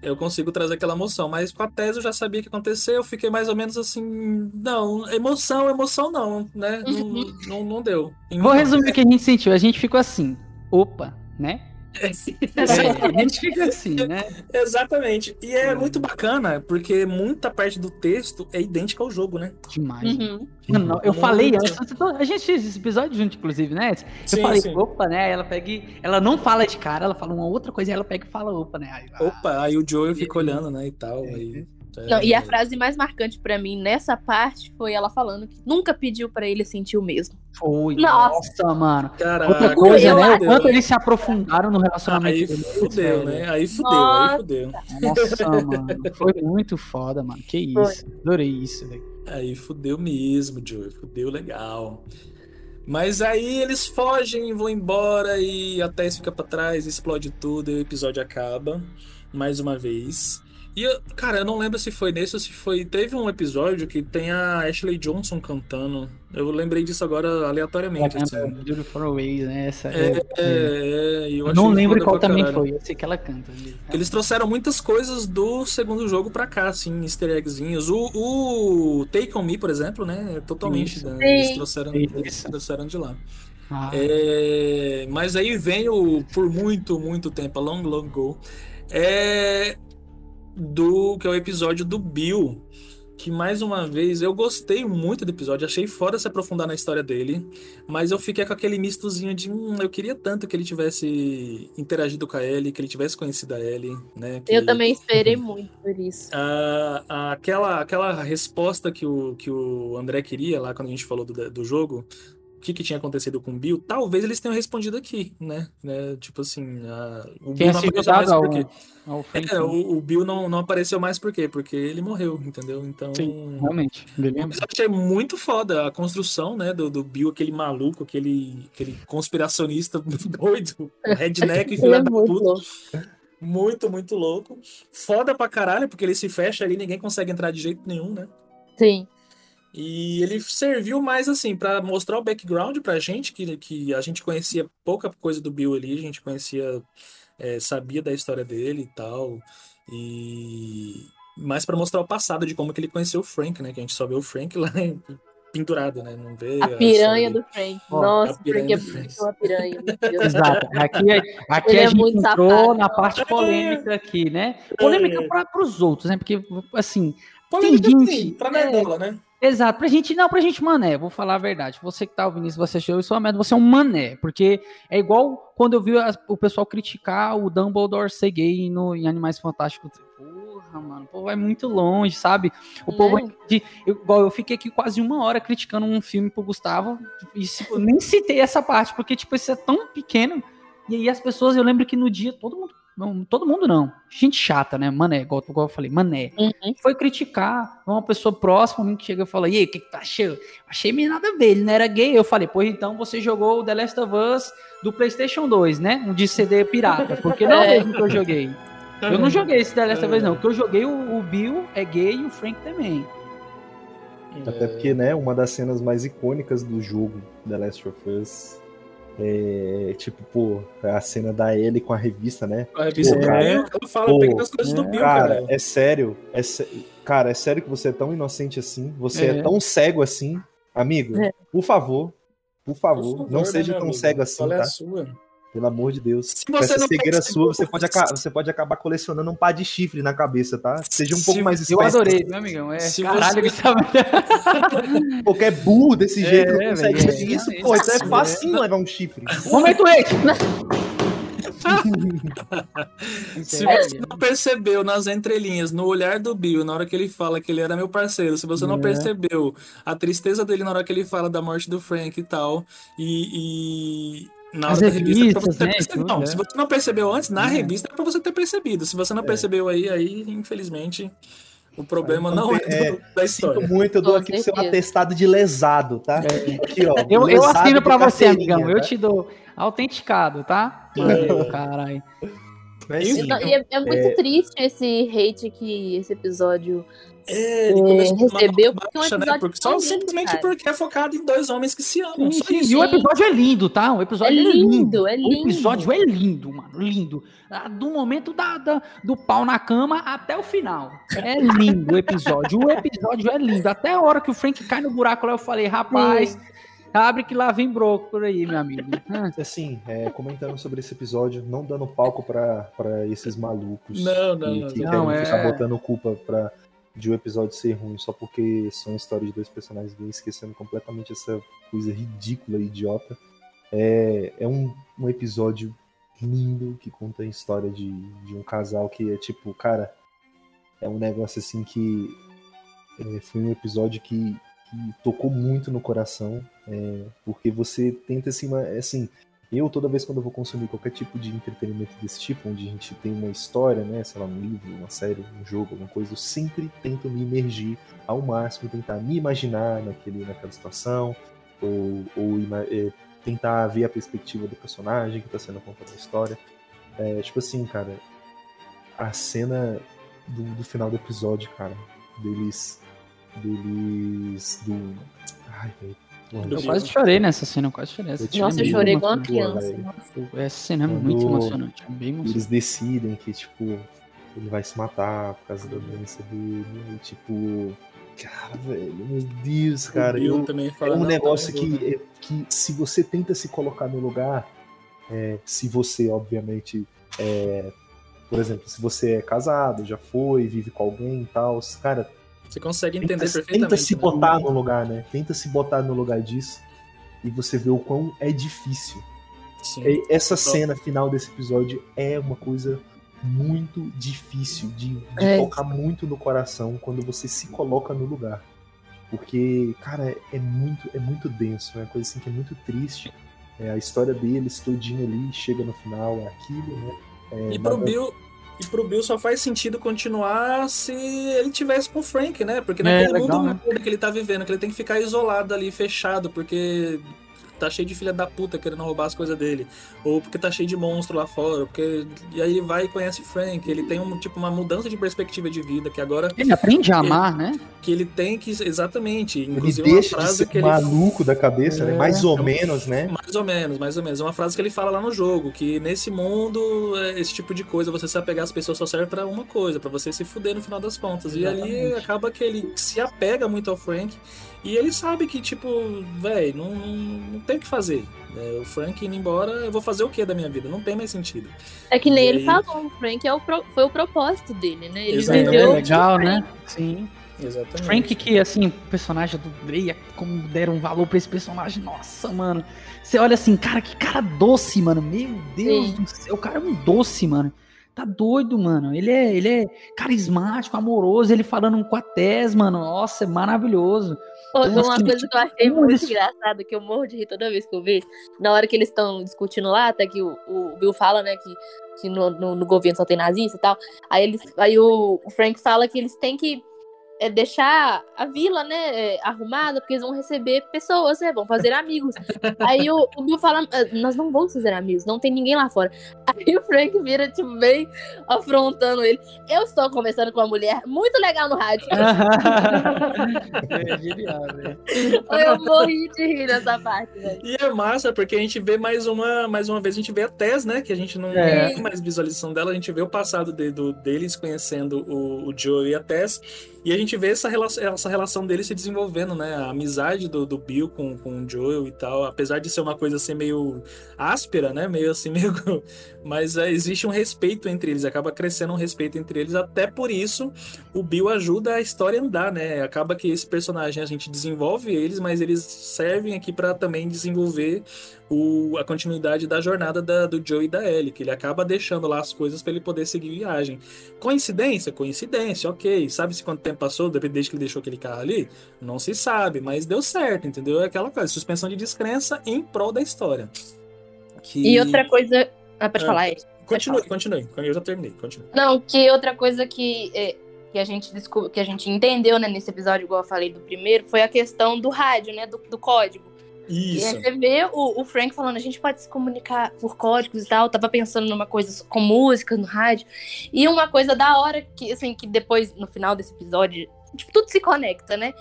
eu consigo trazer aquela emoção. Mas com a tese eu já sabia que ia acontecer, eu fiquei mais ou menos assim, não, emoção, emoção não, né? Não, Uhum. não, não deu. Vou resumir o que a gente sentiu. A gente ficou assim, opa, né? É, a gente fica assim, né? Exatamente. E é muito bacana, porque muita parte do texto é idêntica ao jogo, né? Demais. Uhum. Mano, não, eu Muito. falei antes, a gente fez esse episódio junto, inclusive, né? Eu Sim, falei, sim. opa, né? Ela pega e, Ela não fala de cara, ela fala uma outra coisa e ela pega e fala, opa, né? Aí, ah, Opa, aí o Joel fica olhando, né, e tal. Aí, é, Não, e a frase mais marcante pra mim nessa parte foi ela falando que nunca pediu pra ele sentir o mesmo. Foi. Nossa. Nossa, mano. Caraca, Outra coisa, eu né? O quanto eles se aprofundaram no relacionamento Aí deles, fudeu, velho. né? Aí fudeu, Nossa. aí fudeu. Nossa, <laughs> mano. Foi muito foda, mano. Que isso. Adorei isso, velho. Aí fudeu mesmo, Joey. Fudeu legal. Mas aí eles fogem, vão embora e a Tess fica pra trás, explode tudo e o episódio acaba. Mais uma vez. E, eu- cara, eu não lembro se foi nesse ou se foi. Teve um episódio que tem a Ashley Johnson cantando. Eu lembrei disso agora aleatoriamente. Assim. Beautiful Ways, né? Essa É, é, é, e eu Eu não lembro qual também caralho. foi. Eu sei que ela canta. ali. Eles trouxeram muitas coisas do segundo jogo pra cá, assim, easter eggzinhos. O, o Take On Me, por exemplo, né? é Totalmente. Isso. né, Eles trouxeram, eles trouxeram de lá. Ah, É, mas aí vem o por muito, muito tempo, a long, long go. É do que é o episódio do Bill. Que mais uma vez eu gostei muito do episódio, achei fora se aprofundar na história dele, mas eu fiquei com aquele mistozinho de hum, eu queria tanto que ele tivesse interagido com a Ellie, que ele tivesse conhecido a Ellie, né? que- Eu também esperei muito por isso. aquela, aquela resposta que o, que o André queria lá quando a gente falou do, do jogo, que, que tinha acontecido com o Bill, talvez eles tenham respondido aqui, né? Né, Tipo assim, a- o Bill não apareceu mais ao, por quê? É, o, o Bill não, não apareceu mais por quê? Porque ele morreu, entendeu? Então. Sim, realmente. Mas eu achei muito foda a construção, né, do, do Bill, aquele maluco, aquele, aquele conspiracionista <laughs> doido, redneck, <laughs> Ele filho é da muito puta. louco. Muito, muito louco. Foda pra caralho, porque ele se fecha ali, ninguém consegue entrar de jeito nenhum, né? Sim. E ele serviu mais assim pra mostrar o background pra gente, que, que a gente conhecia pouca coisa do Bill ali, a gente conhecia, é, sabia da história dele e tal. E mais pra mostrar o passado de como que ele conheceu o Frank, né? Que a gente só vê o Frank lá pendurado, né? Não vê A piranha do Frank. Nossa, a Frank é muito uma piranha. Exato. Aqui, aqui Ele a é gente muito entrou safado. na parte polêmica aqui, né? Polêmica É. para os outros, né? Porque, assim, Polêmica, Tem sim, gente- pra é. nerdola, né? Exato, pra gente, não, pra gente mané, vou falar a verdade. Você que tá ouvindo isso, você achou isso uma merda, você é um mané, porque é igual quando eu vi as- o pessoal criticar o Dumbledore ser gay no, em Animais Fantásticos. Porra, mano, o povo vai muito longe, sabe? O povo Né? de, eu, igual eu fiquei aqui quase uma hora criticando um filme pro Gustavo e eu nem citei essa parte, porque, tipo, isso é tão pequeno. E aí as pessoas, eu lembro que no dia todo mundo, não, todo mundo não, gente chata, né? Mané, igual, igual eu falei, mané Uhum. foi criticar uma pessoa próxima a mim que chega e fala: E aí, o que, que tu achou? Achei meio nada a ver, ele não era gay. Eu falei: Pois então você jogou o The Last of Us do PlayStation 2, né? Um de CD pirata, porque não é <laughs> o É. mesmo que eu joguei. Eu não joguei esse The Last of Us, não. O que eu joguei, o, o Bill é gay e o Frank também. Até porque, né, uma das cenas mais icônicas do jogo The Last of Us é tipo, pô, a cena da Ellie com a revista, né? A revista Pô, do cara. Bill, ela fala Pô, pequenas coisas do é, Bill, Cara, cara. é sério, é sé- cara, é sério que você é tão inocente assim, você é, É. tão cego assim, amigo. É. Por favor, por favor, Por favor, não né, seja tão amigo? cego assim, Qual é tá? a sua? Pelo amor de Deus. Se Com você essa não cegueira percebeu- sua, você pode, você pode acabar colecionando um par de chifre na cabeça, tá? Seja um Se- pouco mais Eu esperto. adorei, meu amigão. É, Se caralho, você- Gustavo. Qualquer <laughs> burro desse É, jeito não consegue é, isso, é, pô, então é é. facinho levar um chifre. Momento hate! <laughs> Se É, você não percebeu nas entrelinhas, no olhar do Bill, na hora que ele fala que ele era meu parceiro, se você não É. percebeu a tristeza dele na hora que ele fala da morte do Frank e tal, e. na As hora da revista, é pra revistas, você ter né, Não, é. se você não percebeu antes, na É. revista é pra você ter percebido. Se você não É. percebeu aí, aí, infelizmente, o problema Então, não é, é, do- da Sinto história. muito, eu dou aqui pro seu certeza. atestado de lesado, tá? Aqui, ó. É. Eu, eu assino pra você, amigão. Eu tá? te dou autenticado, tá? Mano, caralho. Mas, Enfim. sim, Então, e é, é muito triste esse hate que esse episódio É, ele É, começou uma recebeu, nota porque é um baixa, né? episódio Porque, só lindo, simplesmente cara. porque é focado em dois homens que se amam. Sim, Só sim. isso. E o episódio é lindo, tá? O episódio É é lindo. lindo, é O lindo. episódio é lindo, mano. Lindo. Ah, Do momento da, da- do pau na cama até o final. É lindo o episódio. O episódio é lindo. Até a hora que o Frank cai no buraco lá, eu falei, rapaz. Abre que lá vem broco por aí, meu amigo. <laughs> Assim, é, comentando sobre esse episódio, não dando palco pra, pra esses malucos Não, não, que, não, que não. querem Não, ficar é- botando culpa pra, de um episódio ser ruim só porque são histórias de dois personagens gays, esquecendo completamente essa coisa ridícula e idiota. É, é um, um episódio lindo que conta a história de, de um casal que é tipo, cara, é um negócio assim que é, foi um episódio que, que tocou muito no coração, é, porque você tenta assim, assim, eu toda vez quando eu vou consumir qualquer tipo de entretenimento desse tipo, onde a gente tem uma história, né, sei lá, um livro, uma série, um jogo, alguma coisa, eu sempre tento me imergir ao máximo, tentar me imaginar naquele, naquela situação, ou, ou é, tentar ver a perspectiva do personagem que está sendo contada a história. É, tipo assim, cara, a cena do, do final do episódio, cara, deles. deles. do. Ai, velho. Eu quase chorei nessa cena, eu quase chorei. Essa Eu cena é Nossa, eu chorei igual uma criança. Essa cena é Quando muito emocionante, é bem eles emocionante. decidem que, tipo, ele vai se matar por causa da doença dele. E, tipo. Cara, velho, meu Deus, cara. eu- também É fala, um "Não, negócio tá bom". que, é- que se você tenta se colocar no lugar, é, se você, obviamente, é, por exemplo, se você é casado, já foi, vive com alguém e tal, cara, Você consegue entender tenta, perfeitamente. tenta se né? botar no lugar, né? Tenta se botar no lugar disso e você vê o quão é difícil. Sim. E Essa Total. cena final desse episódio é uma coisa muito difícil de, de É. tocar muito no coração quando você se coloca no lugar. Porque, cara, é muito, é muito denso, é uma coisa assim que é muito triste. É, a história deles todinha ali chega no final, é aquilo, né? É, E pro nada- Bill. E pro Bill só faz sentido continuar se ele tivesse com o Frank, né? Porque É, naquele legal, mundo né? que ele tá vivendo, que ele tem que ficar isolado ali, fechado, porque tá cheio de filha da puta querendo roubar as coisas dele. Ou porque tá cheio de monstro lá fora. Porque... E aí ele vai e conhece Frank. Ele tem um, tipo, uma mudança de perspectiva de vida, que agora Ele aprende a amar, né? que ele tem que. Exatamente. Ele Inclusive uma deixa de frase ser que ele maluco da cabeça, né? É, Mais ou é menos, né? Mais ou menos, mais ou menos. É uma frase que ele fala lá no jogo, que nesse mundo, é, esse tipo de coisa, você se apegar às pessoas só serve pra uma coisa, pra você se fuder no final das contas. E ali acaba que ele se apega muito ao Frank e ele sabe que, tipo, velho, não, não tem o que fazer. É, o Frank indo embora, eu vou fazer o que da minha vida? Não tem mais sentido. É que nem E ele aí? falou, o Frank é o pro- foi o propósito dele, né? Ele Exatamente. É viveu legal, de né? Frank. Sim. Exatamente. Frank, que assim, o personagem do Grey, como deram valor pra esse personagem, nossa, mano. Você olha assim, cara, que cara doce, mano. Meu Deus Sim. do céu, o cara é um doce, mano. Tá doido, mano. Ele é, ele é carismático, amoroso, ele falando com a Tess, mano. Nossa, é maravilhoso. Então, Uma assim, coisa que eu achei como muito engraçada, que eu morro de rir toda vez que eu vejo, na hora que eles estão discutindo lá, até que o, o Bill fala, né, que, que no, no- no governo só tem nazista e tal, aí, eles, aí o Frank fala que eles têm que é, deixar a vila, né, é, arrumada, porque eles vão receber pessoas, né, vão fazer amigos. <laughs> aí o, o Bill fala, "Ah, nós não vamos fazer amigos, não tem ninguém lá fora. <laughs> Aí o Frank vira, tipo, bem afrontando ele. Eu estou conversando com uma mulher muito legal no rádio. é genial, velho. Eu morri de rir nessa parte, velho. E é massa porque a gente vê mais uma, mais uma vez, a gente vê a Tess, né? Que a gente não É. tem mais visualização dela, a gente vê o passado de- do- deles conhecendo o, o Joe e a Tess. E a gente vê essa relação, essa relação deles se desenvolvendo, né? A amizade do, do Bill com, com o Joel e tal. Apesar de ser uma coisa assim meio áspera, né? Meio assim, <laughs> meio. Mas é, existe um respeito entre eles, acaba crescendo um respeito entre eles. Até por isso, o Bill ajuda a história a andar, né? Acaba que esse personagem a gente desenvolve eles, mas eles servem aqui para também desenvolver o, a continuidade da jornada da- do Joe e da Ellie, que ele acaba deixando lá as coisas para ele poder seguir viagem. Coincidência? Coincidência, ok. Sabe-se quanto tempo passou desde que ele deixou aquele carro ali? Não se sabe, mas deu certo, entendeu? É aquela coisa, suspensão de descrença em prol da história. Que... E outra coisa. Ah, pode Ah. falar, Ed. Continue, continue. Eu já terminei, continue. Não, que outra coisa que, é, que a gente descobriu, que a gente entendeu, né, nesse episódio, igual eu falei do primeiro, foi a questão do rádio, né? Do, do código. E Isso. aí você vê o, o Frank falando, a gente pode se comunicar por códigos e tal. Eu tava pensando numa coisa com música no rádio. E uma coisa da hora que, assim, que depois, no final desse episódio, tipo, tudo se conecta, né?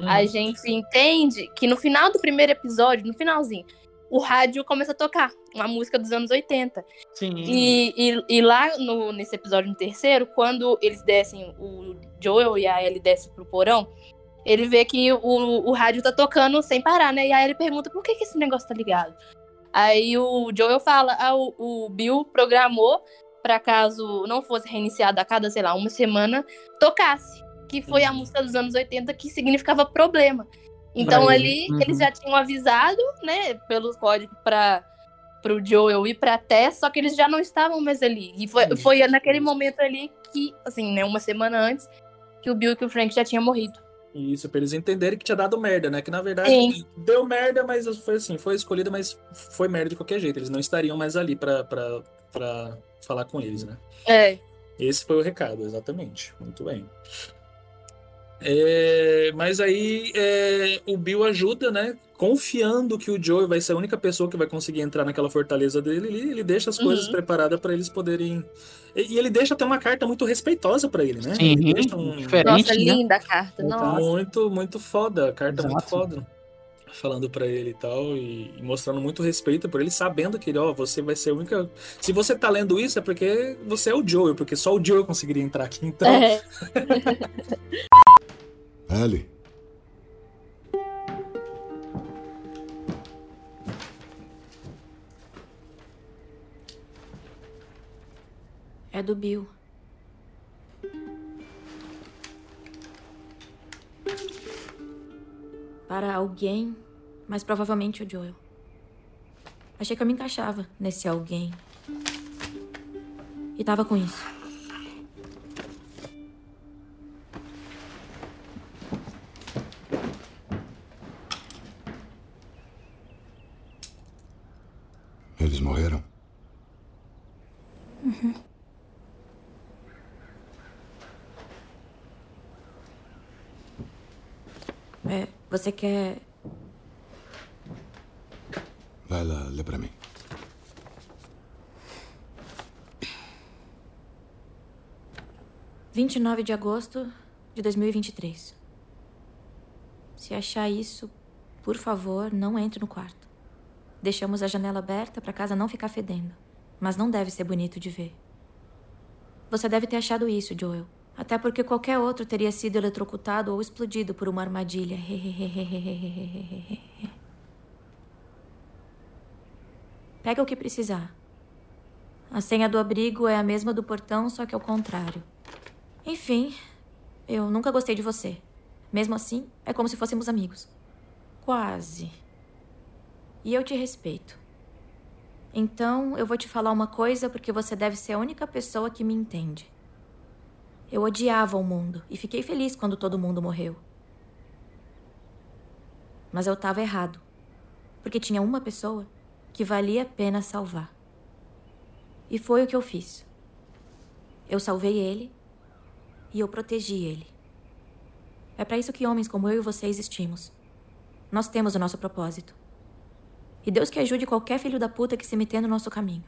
Uhum. A gente entende que no final do primeiro episódio, no finalzinho, o rádio começa a tocar uma música dos anos 80. Sim. E, e, e lá no, nesse episódio no terceiro, quando eles descem, o Joel e a Ellie descem pro porão, ele vê que o, o rádio tá tocando sem parar, né? E aí ele pergunta por que, que esse negócio tá ligado. Aí o Joel fala, ah, o, o Bill programou para caso não fosse reiniciado a cada, sei lá, uma semana, tocasse. Que foi a música dos anos 80 que significava problema. Então ali. Uhum. eles já tinham avisado, né, pelos códigos para pro Joel ir pra Tess, só que eles já não estavam mais ali. E foi, foi naquele momento ali que, assim, né, uma semana antes, que o Bill e o Frank já tinham morrido. Isso, pra eles entenderem que tinha dado merda, né? Que na verdade Sim. deu merda, mas foi assim, foi escolhido, mas foi merda de qualquer jeito. Eles não estariam mais ali pra, pra, pra falar com eles, né? É. Esse foi o recado, exatamente. Muito bem. É, mas aí é, o Bill ajuda, né? Confiando que o Joey vai ser a única pessoa que vai conseguir entrar naquela fortaleza dele, ele, ele deixa as coisas Uhum. preparadas pra eles poderem. E, e ele deixa até uma carta muito respeitosa pra ele, né? Sim, ele deixa um, diferente. Nossa, né? linda a carta. Nossa. muito, muito foda. A carta muito Exato. foda. Falando pra ele e tal, e, e mostrando muito respeito por ele, sabendo que ele, ó, você vai ser a única. Se você tá lendo isso, é porque você é o Joel, porque só o Joel conseguiria entrar aqui. Então, É. <laughs> Ellie, É do Bill. Para alguém, mas provavelmente o Joel. Achei que eu me encaixava nesse alguém. E tava com isso. eles morreram? É, você quer. Vai lá, lê pra mim. Vinte e nove de agosto de 2023. Se achar isso, por favor, não entre no quarto. Deixamos a janela aberta para casa não ficar fedendo, mas não deve ser bonito de ver. Você deve ter achado isso, Joel. Até porque qualquer outro teria sido eletrocutado ou explodido por uma armadilha. Pega o que precisar. A senha do abrigo é a mesma do portão, só que ao contrário. Enfim, eu nunca gostei de você. Mesmo assim, é como se fôssemos amigos. Quase. E eu te respeito. Então, eu vou te falar uma coisa porque você deve ser a única pessoa que me entende. Eu odiava o mundo e fiquei feliz quando todo mundo morreu. Mas eu estava errado. Porque tinha uma pessoa que valia a pena salvar. E foi o que eu fiz. Eu salvei ele e eu protegi ele. É para isso que homens como eu e você existimos. Nós temos o nosso propósito. E Deus que ajude qualquer filho da puta que se meter no nosso caminho.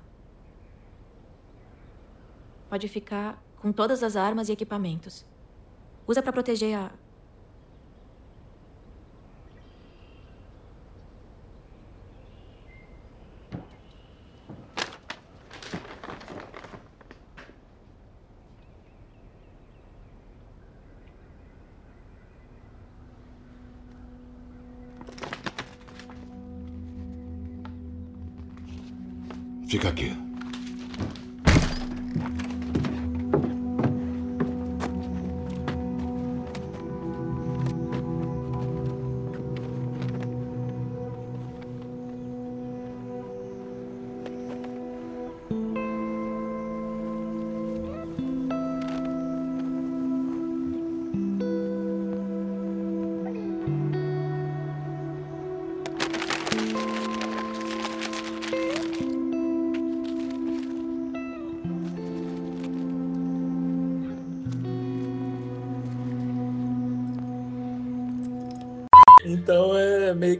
Pode ficar com todas as armas e equipamentos. Usa para proteger a. Fica aqui.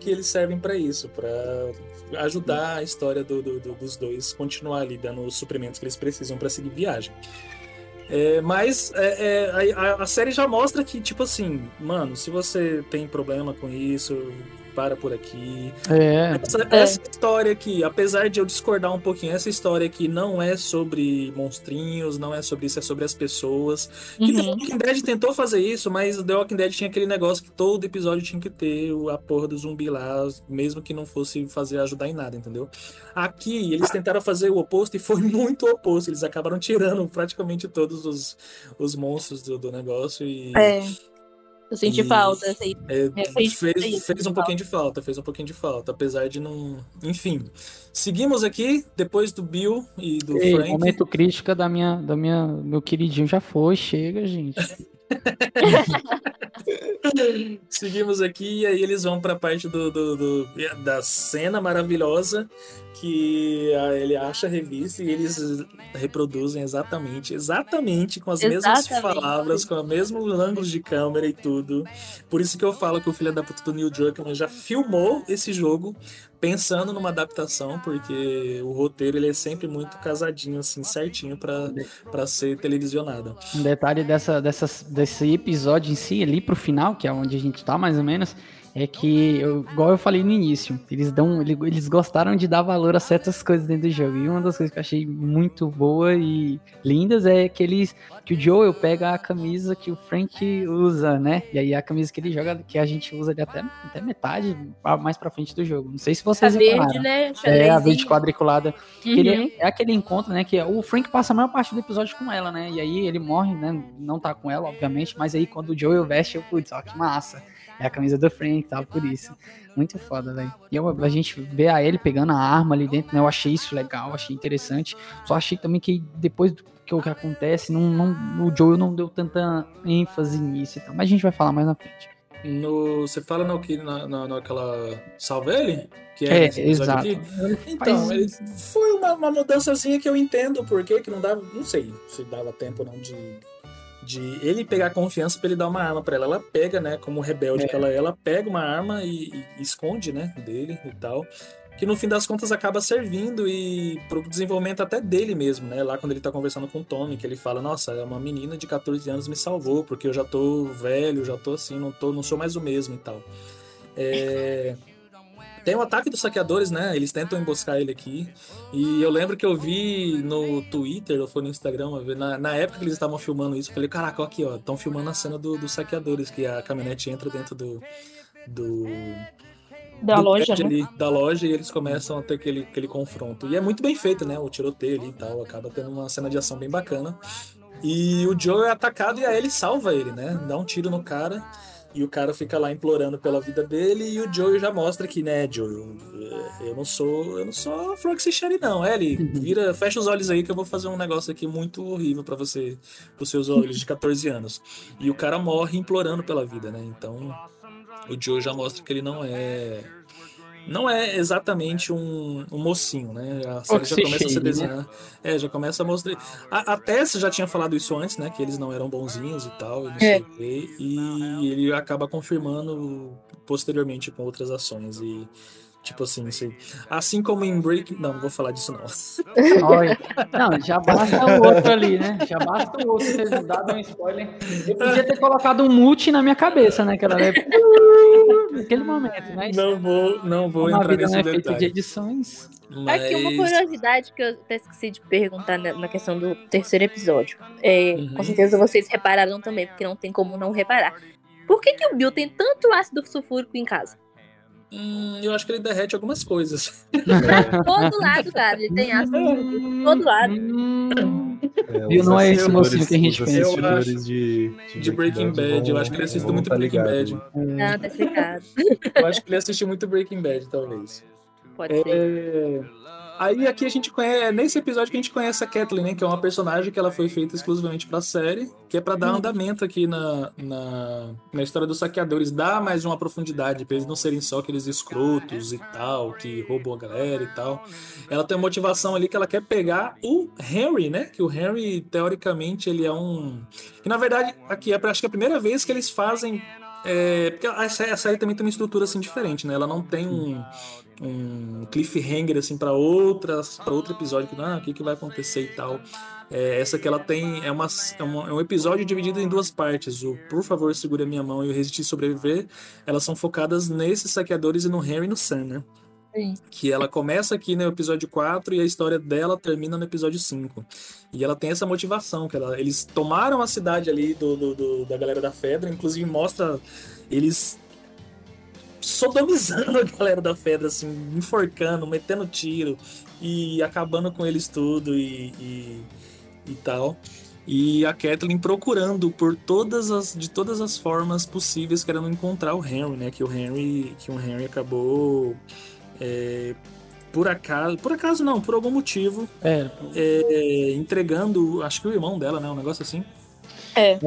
Que eles servem pra isso, pra ajudar a história do- do- do- dos dois continuar ali dando os suprimentos que eles precisam pra seguir viagem. É, mas é, é, a- a série já mostra que, tipo assim, mano, se você tem problema com isso, para por aqui. É. Essa, essa história aqui, apesar de eu discordar um pouquinho, essa história aqui não é sobre monstrinhos, não é sobre isso, é sobre as pessoas. Que The Uhum. Walking Dead tentou fazer isso, mas The Walking Dead tinha aquele negócio que todo episódio tinha que ter o- a porra do zumbi lá, mesmo que não fosse fazer ajudar em nada, entendeu? Aqui eles tentaram fazer o oposto e foi <laughs> muito o oposto. Eles acabaram tirando praticamente todos os, os monstros do, do negócio e. É. Eu senti E- falta. Assim. É, fez fez um pouquinho de falta, fez um pouquinho de falta, apesar de não. Enfim. Seguimos aqui, depois do Bill e do Ei, Frank. momento crítica da minha, da minha, meu queridinho já foi, chega, gente. <laughs> Seguimos aqui e aí eles vão pra parte do, do- do- da cena maravilhosa que a- ele acha a revista e eles reproduzem exatamente, exatamente com as mesmas Exatamente. palavras, com o mesmo ângulo de câmera e tudo. Por isso que eu falo que o filho da puta do Neil Druckmann já filmou esse jogo pensando numa adaptação, porque o roteiro ele é sempre muito casadinho assim, certinho pra pra ser televisionado. Um detalhe dessa, dessas, desse episódio em si, ali pro final, que é onde a gente tá mais ou menos, é que, eu, igual eu falei no início, eles dão, ele- eles gostaram de dar valor a certas coisas dentro do jogo. E uma das coisas que eu achei muito boa e lindas é que eles, que o Joel pega a camisa que o Frank usa, né? E aí a camisa que ele joga, que a gente usa ali até, até metade, a- mais pra frente do jogo. Não sei se A vocês verde, repararam. né? É, a verde quadriculada. Ele Uhum. é, é aquele encontro, né? Que é- o Frank passa a maior parte do episódio com ela, né? E aí ele morre, né? Não tá com ela, obviamente, mas aí quando o Joel veste, eu, putz, ó, que massa. É a camisa do Frank e tal, por isso. Muito foda, velho. E eu- a gente vê a ele pegando a arma ali dentro, né? Eu achei isso legal, achei interessante. Só achei também que depois do que o que acontece, não, não, o Joel não deu tanta ênfase nisso e tal. Mas a gente vai falar mais na frente. No, você fala no que na, na, naquela salva ele? Que É, episódio exato. aqui? Então, ele- foi uma, uma mudançazinha que eu entendo porque que não dava, não sei se dava tempo não de de ele pegar confiança pra ele dar uma arma pra ela. Ela pega, né, como rebelde É. que ela é, ela pega uma arma e, e esconde, né, dele e tal. Que no fim das contas acaba servindo e pro desenvolvimento até dele mesmo, né? Lá quando ele tá conversando com o Tommy, que ele fala: Nossa, uma menina de 14 anos me salvou, porque eu já tô velho, já tô assim, não, tô, não sou mais o mesmo e tal. É, Tem o ataque dos saqueadores, né? Eles tentam emboscar ele aqui. E eu lembro que eu vi no Twitter, ou foi no Instagram, na, na época que eles estavam filmando isso, eu falei, caraca, aqui, ó, estão filmando a cena do- dos saqueadores, que a caminhonete entra dentro do. do Da do loja, né? ali, da loja e eles começam a ter aquele, aquele confronto. E é muito bem feito, né? O tiroteio ali e tal. Acaba tendo uma cena de ação bem bacana. E o Joe é atacado e a Ellie salva ele, né? Dá um tiro no cara. E o cara fica lá implorando pela vida dele. E o Joe já mostra que, né, Joe, eu- não sou. Eu não sou Frank Sherry, não. Ellie, vira, fecha os olhos aí que eu vou fazer um negócio aqui muito horrível pra você, pros seus olhos de 14 anos. E o cara morre implorando pela vida, né? Então o Joe já mostra que ele não é. Não é exatamente um, um mocinho, né? A série já começa a se Shady, né? desenhar. É, já começa a mostrar. A, a Tess já tinha falado isso antes, né? Que eles não eram bonzinhos e tal, e não sei É. o quê. E ele acaba confirmando posteriormente com outras ações. E, tipo assim, assim, assim como em Breaking. Não, não vou falar disso, não. Olha, não, já basta o outro ali, né? Já basta o outro ter dado um spoiler. Eu podia ter colocado um mute na minha cabeça, né? Aquela época. Naquele momento, mas. Não vou, não vou como a entrar vida nesse não é feita de detalhe. edições. Mas... Aqui uma curiosidade que eu até esqueci de perguntar na, na questão do terceiro episódio. É, Uhum. Com certeza vocês repararam também, porque não tem como não reparar. Por que, que o Bill tem tanto ácido sulfúrico em casa? Hum, eu acho que ele derrete algumas coisas. <laughs> Todo lado, cara. Ele tem ácido em todo lado. É, os Não é esse mocinho que a gente conhece. Eu acho. de, De Breaking Bad, eu acho que ele assiste muito tá Breaking ligado, Bad. né? Ah, tá explicado. Eu acho que ele assistiu muito Breaking Bad, talvez. Pode ser. Aí aqui a gente conhece, é nesse episódio que a gente conhece a Kathleen, né? Que é uma personagem que ela foi feita exclusivamente pra série, que é pra dar andamento aqui na, na, na história dos saqueadores, dar mais uma profundidade, pra eles não serem só aqueles escrotos e tal, que roubam a galera e tal. Ela tem uma motivação ali que ela quer pegar o Henry, né? Que o Henry, teoricamente, ele é um. Que na verdade, aqui é, acho que é a primeira vez que eles fazem É, porque a sé- a série também tem uma estrutura assim diferente, né? Ela não tem um, um cliffhanger assim para outras para outro episódio que ah, o que, que vai acontecer e tal. É, essa que ela tem é, uma, é, uma- é um episódio dividido em duas partes. O Por favor segure a minha mão e o Resistir sobreviver. Elas são focadas nesses saqueadores e no Henry e no Sam, né? Sim. que ela começa aqui no episódio 4 e a história dela termina no episódio 5. E ela tem essa motivação, que ela- eles tomaram a cidade ali do, do- do- da galera da Fedra, inclusive mostra eles sodomizando a galera da Fedra, assim, enforcando, metendo tiro e acabando com eles tudo e, e, e tal. E a Kathleen procurando por todas as de todas as formas possíveis querendo encontrar o Henry, né? Que o Henry que o Henry acabou é, por acaso, por acaso não, por algum motivo, É, é, entregando, acho que o irmão dela, né? Um negócio assim. É,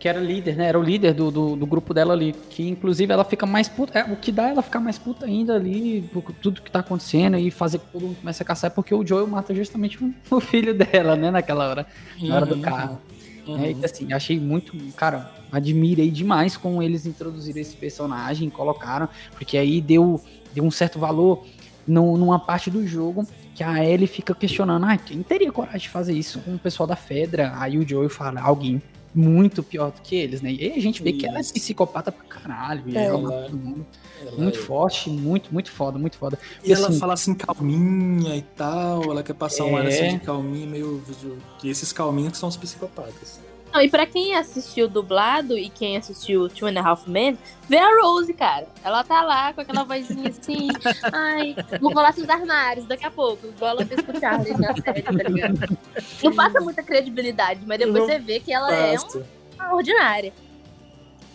que era líder, né? Era o líder do, do, do grupo dela ali. Que inclusive ela fica mais puta. É, o que dá é ela ficar mais puta ainda ali, por tudo que tá acontecendo e fazer que todo mundo comece a caçar, é porque o Joel mata justamente <laughs> o, filho dela, né? Naquela hora. Na hora do Uhum. carro. Uhum. É, e assim, achei muito. Cara, admirei demais como eles introduziram esse personagem, colocaram, porque aí deu, deu um certo valor no- numa parte do jogo que a Ellie fica questionando: ah, quem teria coragem de fazer isso com o pessoal da Fedra? Aí o Joel fala: alguém muito pior do que eles, né? E aí a gente vê que ela é Isso. psicopata pra caralho. É. ela mundo. Ela- Muito forte, muito, muito foda, muito foda. E ela assim, fala assim, calminha e tal. Ela quer passar ar É. assim de calminha, meio. E esses calminhos que são os psicopatas. Não, e pra quem assistiu dublado e quem assistiu Two and a Half Men, vê a Rose, cara. Ela tá lá com aquela vozinha assim, <laughs> ai, vou rolar seus armários daqui a pouco, igual ela fez com o Charlie na série, tá ligado? Não passa muita credibilidade, mas depois Não você vê que ela é Passa. uma ordinária.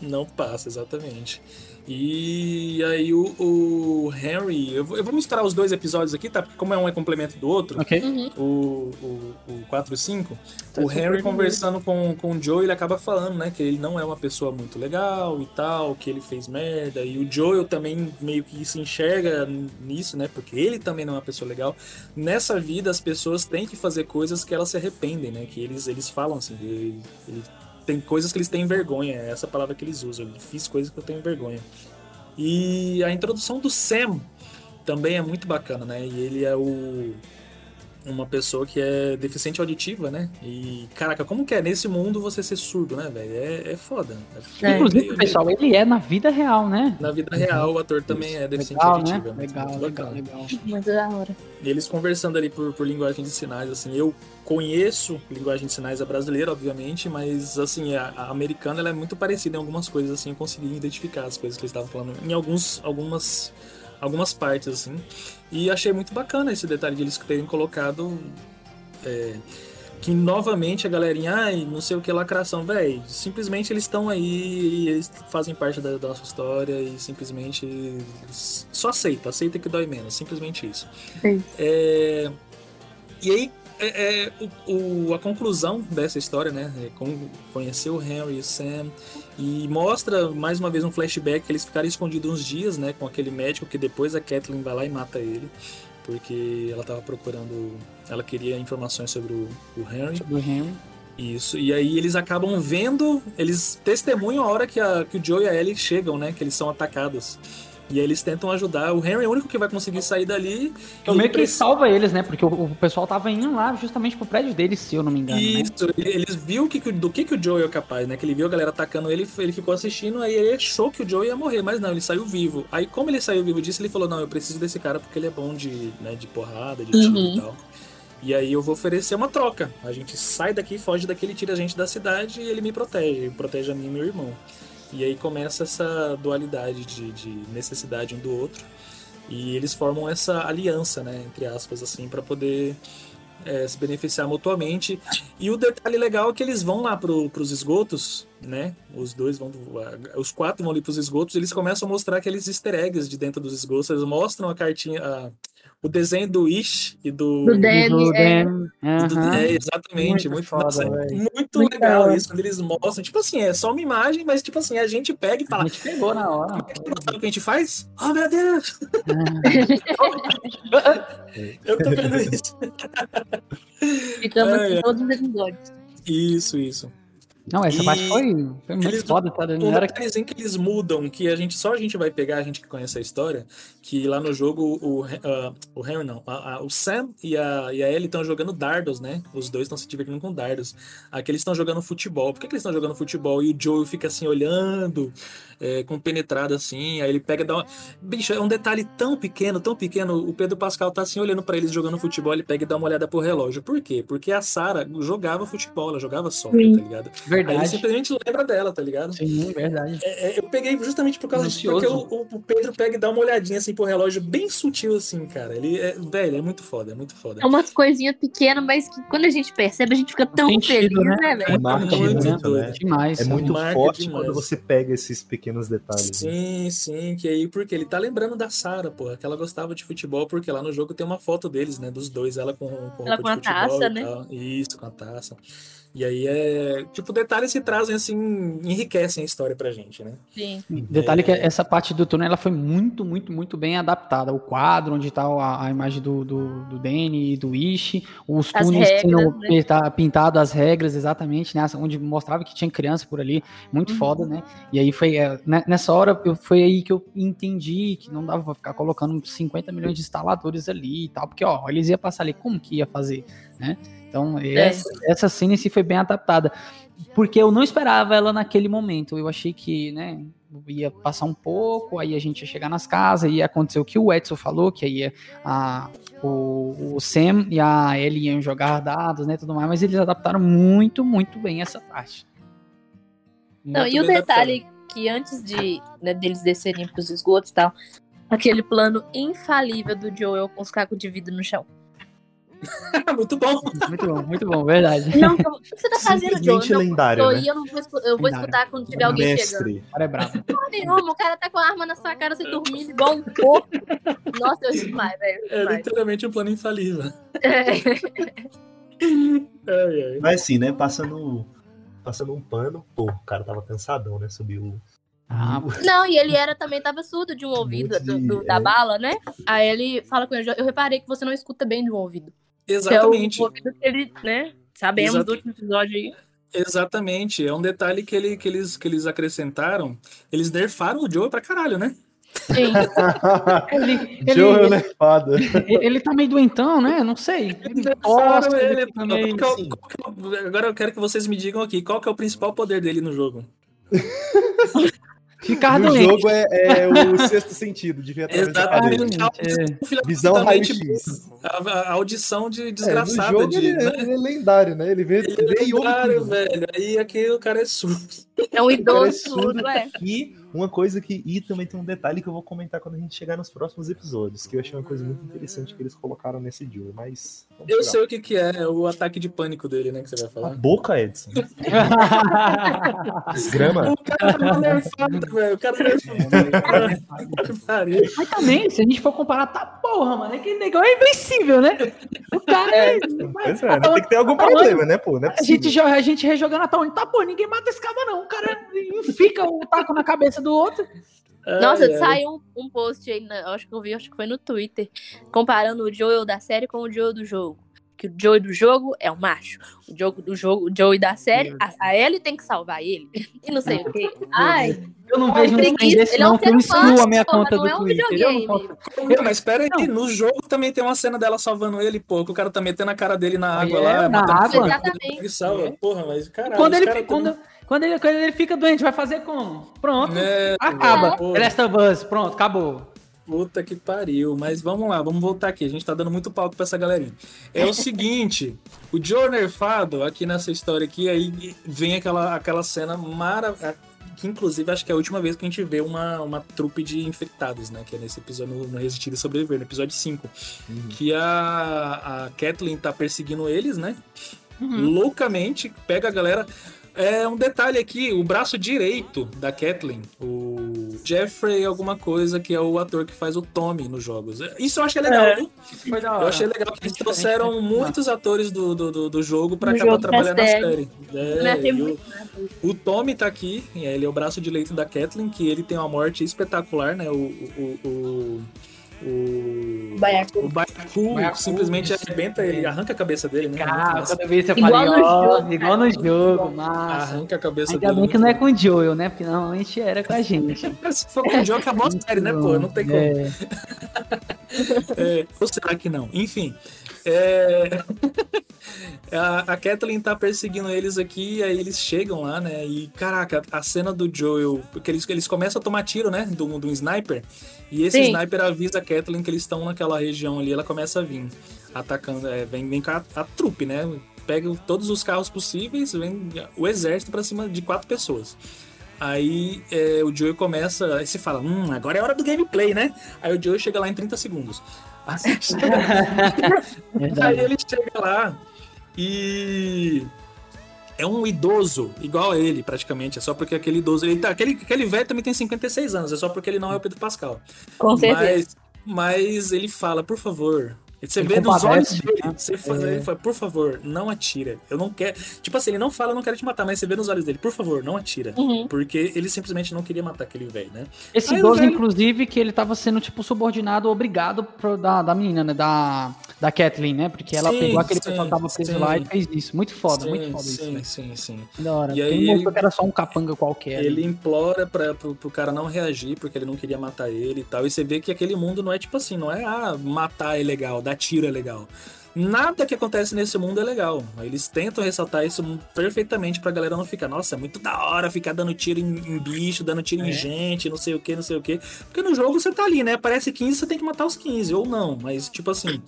Não passa, exatamente. E aí o, o Henry. Eu vou, eu vou misturar os dois episódios aqui, tá? Porque como é um é complemento do outro, Ok. Uhum. o, o, o 4 e 5, Tá o Henry conversando com, com o Joe, ele acaba falando, né? Que ele não é uma pessoa muito legal e tal, que ele fez merda. E o Joel também meio que se enxerga nisso, né? Porque ele também não é uma pessoa legal. Nessa vida, as pessoas têm que fazer coisas que elas se arrependem, né? Que eles, eles falam assim, ele, ele- tem coisas que eles têm vergonha, é essa palavra que eles usam. Eu fiz coisas que eu tenho vergonha. E a introdução do Sam também é muito bacana, né? E ele é o uma pessoa que é deficiente auditiva, né? E, caraca, como que é nesse mundo você ser surdo, né, velho? É, é foda. É Inclusive, meio- pessoal, ele é na vida real, né? Na vida real, o ator também é deficiente Legal, né? auditivo. é muito- Legal, muito legal, legal. Muito da hora. E eles conversando ali por, por linguagem de sinais, assim, eu conheço linguagem de sinais a brasileira, obviamente, mas, assim, a, a americana, ela é muito parecida em algumas coisas, assim, eu consegui identificar as coisas que eles estavam falando em alguns, algumas, algumas partes, assim, e achei muito bacana esse detalhe de eles terem colocado é, que, novamente, a galerinha, ai, não sei o que, lacração, velho, simplesmente eles estão aí e eles fazem parte da, da nossa história e simplesmente só aceita, aceita que dói menos, simplesmente isso. Sim. É, e aí, é, é, o, o- a conclusão dessa história, né? É conhecer o Henry e o Sam. E mostra mais uma vez um flashback que eles ficaram escondidos uns dias, né? Com aquele médico que depois a Kathleen vai lá e mata ele. Porque ela tava procurando. Ela queria informações sobre o, o Henry. Do Henry. Isso. E aí eles acabam vendo, eles testemunham a hora que, a, que o Joe e a Ellie chegam, né? Que eles são atacados. E aí eles tentam ajudar. O Henry é o único que vai conseguir sair dali. Eu E meio que precisa- salva eles, né? Porque o, o pessoal tava indo lá justamente pro prédio deles, se eu não me engano. né? Isso, ele- eles viu que, que- do que, que o Joe é capaz, né? Que ele viu a galera atacando ele, ele ficou assistindo, aí ele achou que o Joe ia morrer, mas não, ele saiu vivo. Aí, como ele saiu vivo disso, ele falou: Não, eu preciso desse cara porque ele é bom de, né, de porrada, de tiro Uhum. e tal. E aí eu vou oferecer uma troca. A gente sai daqui, foge daqui, ele tira a gente da cidade e ele me protege. Ele protege a mim e meu irmão. E aí começa essa dualidade de, de necessidade um do outro. E eles formam essa aliança, né? Entre aspas, assim, para poder é, se beneficiar mutuamente. E o detalhe legal é que eles vão lá pro, pros esgotos, né? Os dois vão. Os quatro vão ali pros esgotos e eles começam a mostrar aqueles easter eggs de dentro dos esgotos. Eles mostram a cartinha. a- o desenho do Ish e do. Do Danny, Do é. Aham. é, exatamente, Muito muito, foda, nossa, é muito legal isso, quando eles mostram, tipo assim, é só uma imagem, mas tipo assim, a gente pega e A fala, gente pegou na hora. sabe o que a gente faz? Oh meu Deus! <laughs> Eu tô vendo <laughs> isso. Ficamos É, é. todos os episódios. Isso, isso. Não, essa E parte foi, foi muito eles- foda, tá? Um era... detalhezinho que eles mudam, que a gente só a gente vai pegar, a gente que conhece a história, que lá no jogo o, ah, o Henry não, a- a- o Sam e a, e a Ellie estão jogando dardos, né? Os dois estão se divertindo com dardos. Aqui eles estão jogando futebol. Por que, que eles estão jogando futebol? E o Joe fica assim olhando, é, com penetrado assim, aí ele pega e dá uma. Bicho, é um detalhe tão pequeno, tão pequeno. O Pedro Pascal tá assim olhando pra eles jogando futebol, ele pega e dá uma olhada pro relógio. Por quê? Porque a Sarah jogava futebol, ela jogava soccer, Sim. tá ligado? Aí ele Verdade. simplesmente lembra dela, tá ligado? Sim, verdade. É, é, eu peguei justamente por causa disso, porque o, o- Pedro pega e dá uma olhadinha assim pro relógio, bem sutil assim, cara. Ele é, velho, é muito foda, é muito foda. É umas coisinhas pequenas, mas que quando a gente percebe, a gente fica tão Sentido, feliz, né? né, velho? Marca muito muito, né? Demais. É muito forte demais. quando você pega esses pequenos detalhes. né? Sim, sim, que aí, porque ele tá lembrando da Sarah, porra, que ela gostava de futebol, porque lá no jogo tem uma foto deles, né, dos dois, ela com, com Ela roupa com a de futebol taça, e né? tal. Isso, com a taça. E aí é, tipo, detalhes que trazem, assim, enriquecem a história pra gente, né? Sim. Detalhe que essa parte do túnel ela foi muito, muito, muito bem adaptada. O quadro onde tá a, a imagem do, do, do Danny e do Ishi, os As túneis sendo né? pinta- pintado as regras, exatamente, né? Onde mostrava que tinha criança por ali, muito Uhum. foda, né? E aí foi é, né, nessa hora eu, foi aí que eu entendi que não dava pra ficar colocando 50 milhões de instaladores ali e tal, porque ó, eles iam passar ali, como que ia fazer, né? Então, essa, essa cena em si foi bem adaptada. Porque eu não esperava ela naquele momento. Eu achei que, né, ia passar um pouco, aí a gente ia chegar nas casas, ia acontecer o que o Edson falou, que aí a, o, o Sam e a Ellie iam jogar dados, né, tudo mais, mas eles adaptaram muito, muito bem essa parte. Não, e o detalhe que antes de né, deles descerem pros esgotos e tal, aquele plano infalível do Joel com os cacos de vidro no chão. <laughs> muito bom. Muito bom, muito bom, verdade. Não, o que você tá fazendo, Não, lendário, né? aí, eu, não vou, escu- eu vou Lendário. escutar quando tiver alguém chegando. Mestre. O cara é. Porra nenhuma, o cara tá com a arma na sua cara, você dormindo igual um porco. Nossa, eu demais, velho. É demais. literalmente um plano infalível. É. <laughs> Ai, ai. Mas assim, né? Passando, passando um pano, pô, o cara tava cansadão, né? Subiu. Ah, Não, e ele era também tava surdo de um ouvido Muito do, de- do- da é. bala, né? Aí ele fala com ele, eu reparei que você não escuta bem de um ouvido. Exatamente. Que é o ouvido que ele, né? Sabemos Exato. do último episódio aí. Exatamente. É um detalhe que, ele, que, eles, que eles acrescentaram. Eles nerfaram o Joe pra caralho, né? Sim. <laughs> ele, ele, Joel nerfado. ele, ele tá meio doentão, né? Não sei. Ele Nerfaram tosse, ele. ele fica meio- Qual que é qual é Agora eu quero que vocês me digam aqui, qual que é o principal poder dele no jogo? <laughs> Ficar no jogo é, é o <laughs> sexto sentido, devia estar Exatamente. É. Da Visão raio-x. A, a audição de É, no desgraçada jogo de. ele, é, né? ele é lendário, né? Ele vê, Ele vê é lendário, velho. Aí aqui o cara é surdo. É um é idoso surdo. surdo, é. E uma coisa que. E também tem um detalhe que eu vou comentar quando a gente chegar nos próximos episódios, que eu achei uma coisa muito interessante que eles colocaram nesse Joe, mas. Eu sei o que, que é, é o ataque de pânico dele, né? Que você vai A falar. boca, Edson. <laughs> Desgrama. O cara tá nerfado, velho. O cara nerfado. <laughs> Pariu. Mas também, se a gente for comparar, tá porra, mano. Aquele negócio é invencível, né? O cara é. Pois é, né? tem que ter algum problema, né, pô? Não é A gente, a gente rejogando a Tony, tá, pô, ninguém mata esse cara, não. O cara fica o taco na cabeça do outro. Nossa, Ai, ai. saiu um, um post aí, acho que eu vi, acho que foi no Twitter, comparando o Joel da série com o Joel do jogo. Que o Joey do jogo é o macho. O jogo do jogo, o Joey da série, a, a Ellie tem que salvar ele. <laughs> E não sei o quê. Ai, Eu não vejo preguiça. desse, Ele é não, que eu excluo a minha conta do é um Twitter. Eu não videogame. posso- Pô, Mas espera aí, no jogo também tem uma cena dela salvando ele, pô, que o cara tá metendo a cara dele na água É, lá. na matando água. Exatamente. ele salva. Porra, mas caralho. Quando ele, quando, quando, ele, quando ele fica doente, vai fazer como? Pronto. É, Acaba. The Last of Us, pronto, acabou. Puta que pariu. Mas vamos lá, vamos voltar aqui. A gente tá dando muito palco pra essa galerinha. É o seguinte, <laughs> o Joe nerfado, aqui nessa história aqui, aí vem aquela, aquela cena maravilhosa. Que inclusive acho que é a última vez que a gente vê uma, uma trupe de infectados, né? Que é nesse episódio no, no Resistir e Sobreviver, no episódio 5. Que a, a Kathleen tá perseguindo eles, né? loucamente, pega a galera. É um detalhe aqui, o braço direito da Kathleen, o Jeffrey alguma coisa, que é o ator que faz o Tommy nos jogos. Isso eu achei legal, É. viu? Eu achei legal que eles trouxeram né? muitos atores do, do, do, do jogo pra Do acabar jogo trabalhando na série. É, e o, o Tommy tá aqui, e ele é o braço direito da Kathleen, que ele tem uma morte espetacular, né? O. o, o, o Baiacu. O Baiacu, Baiacu, simplesmente isso. arrebenta ele, arranca a cabeça dele, né? Cara, toda vez eu Igual falei, no jogo, igual no jogo, massa. Arranca a cabeça Ainda dele. bem que não é com o Joel, né? Porque normalmente era com a gente. <laughs> Se for com o Joe, acabou a série, né, pô? Não tem como. É, <laughs> É, ou será que não? Enfim. é, <laughs> a, a Kathleen tá perseguindo eles aqui, aí eles chegam lá, né? E caraca, a cena do Joel. Porque eles, eles começam a tomar tiro, né? Do, do sniper. E esse Sim. sniper avisa a Kathleen que eles estão naquela região ali. Ela começa a vir atacando. é, vem, vem com a, a trupe, né? Pega todos os carros possíveis, vem o exército pra cima de quatro pessoas. Aí é, o Joey começa, aí você fala, hum, agora é hora do gameplay, né? Aí o Joey chega lá em 30 segundos. <laughs> <laughs> Aí, ele chega lá e é um idoso igual a ele, praticamente. É só porque aquele idoso. Ele tá, aquele, aquele velho também tem 56 anos, é só porque ele não é o Pedro Pascal. Com certeza. Mas, mas ele fala, por favor. Você Ele vê nos olhos dele, né? você faz, É. ele fala, por favor, não atira. Eu não quero. Tipo assim, ele não fala, eu não quero te matar, mas você vê nos olhos dele, por favor, não atira. Uhum. Porque ele simplesmente não queria matar aquele velho, né? Esse Aí idoso, velho- inclusive, que ele tava sendo, tipo, subordinado, obrigado pro, da, da menina, né? Da, da Kathleen, né? Porque ela Sim, pegou aquele sim, pessoal que tava preso sim. lá e fez isso. Muito foda, muito foda isso. sim, sim, sim. Da hora. E aí ele que era só um capanga qualquer. Ele implora pra, pro, pro cara não reagir, porque ele não queria matar ele e tal. E você vê que aquele mundo não é tipo assim, não é ah, matar é legal, dar tiro é legal. Nada que acontece nesse mundo é legal. Eles tentam ressaltar isso perfeitamente pra galera não ficar, nossa, é muito da hora ficar dando tiro em, em bicho, dando tiro em gente, não sei o que, não sei o que. Porque no jogo você tá ali, né? Aparece 15, você tem que matar os 15, ou não. Mas, tipo assim,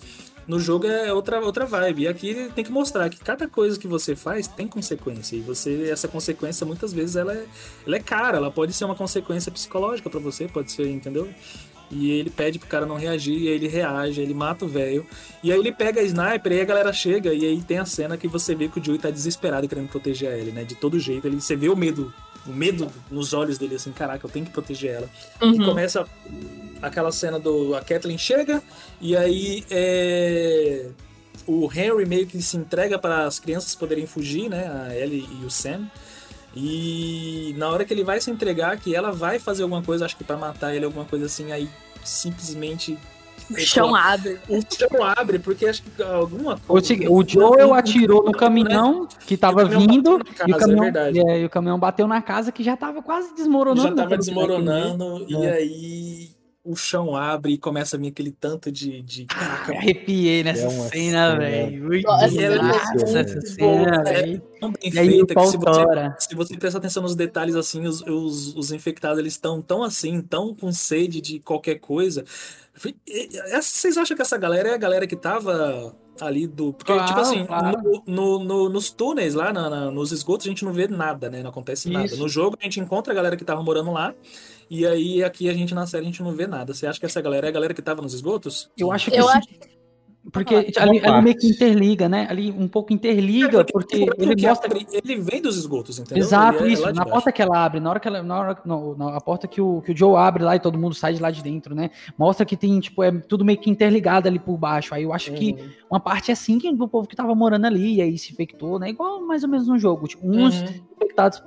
no jogo é outra, outra vibe. E aqui tem que mostrar que cada coisa que você faz tem consequência. E você, essa consequência, muitas vezes, ela é, ela é cara. Ela pode ser uma consequência psicológica pra você, pode ser, entendeu? E ele pede pro cara não reagir, e aí ele reage, ele mata o velho. E aí ele pega a sniper, e aí a galera chega, e aí tem a cena que você vê que o Joey tá desesperado querendo proteger ele, né? De todo jeito. Ele, você vê o medo, o medo nos olhos dele, assim, caraca, eu tenho que proteger ela. E Uhum. começa aquela cena do. A Kathleen chega, e aí é, o Henry meio que se entrega para as crianças poderem fugir, né? A Ellie e o Sam. E na hora que ele vai se entregar, que ela vai fazer alguma coisa, acho que pra matar ele, alguma coisa assim, aí simplesmente. O chão abre. O chão abre, porque acho que alguma O, coisa. o Joel atirou no caminhão que tava vindo na e, o casa, é caminhão, verdade. é, e o caminhão bateu na casa que já tava quase desmoronando. já tava desmoronando, e É. aí o chão abre e começa a vir aquele tanto de. de caraca, Arrepiei nessa É uma cena, cena- velho. Muito é essa cena, é velho. tão bem E feita que se você, se você prestar atenção nos detalhes assim, os, os, os infectados eles estão tão assim, tão com sede de qualquer coisa. Vocês acham que essa galera é a galera que tava ali do. Porque, Claro, tipo assim, claro. no, no- no- nos túneis lá, na- na- nos esgotos, a gente não vê nada, né? Não acontece nada. Isso. No jogo, a gente encontra a galera que tava morando lá. E aí, aqui a gente na série a gente não vê nada. Você acha que essa galera é a galera que tava nos esgotos? Eu acho que Eu sim, acho porque Ah, ali, uma ali meio que interliga, né? Ali um pouco interliga, porque ele que mostra abre- ele vem dos esgotos, entendeu? Exato, Ele é isso. Na baixo. porta que ela abre, na hora que ela. Na hora, na a porta que o, que o Joe abre lá e todo mundo sai de lá de dentro, né? Mostra que tem, tipo, é tudo meio que interligado ali por baixo. Aí eu acho que Uhum. uma parte é assim que do povo que tava morando ali, e aí se infectou, né? Igual mais ou menos no jogo. Tipo, uns Uhum. infectados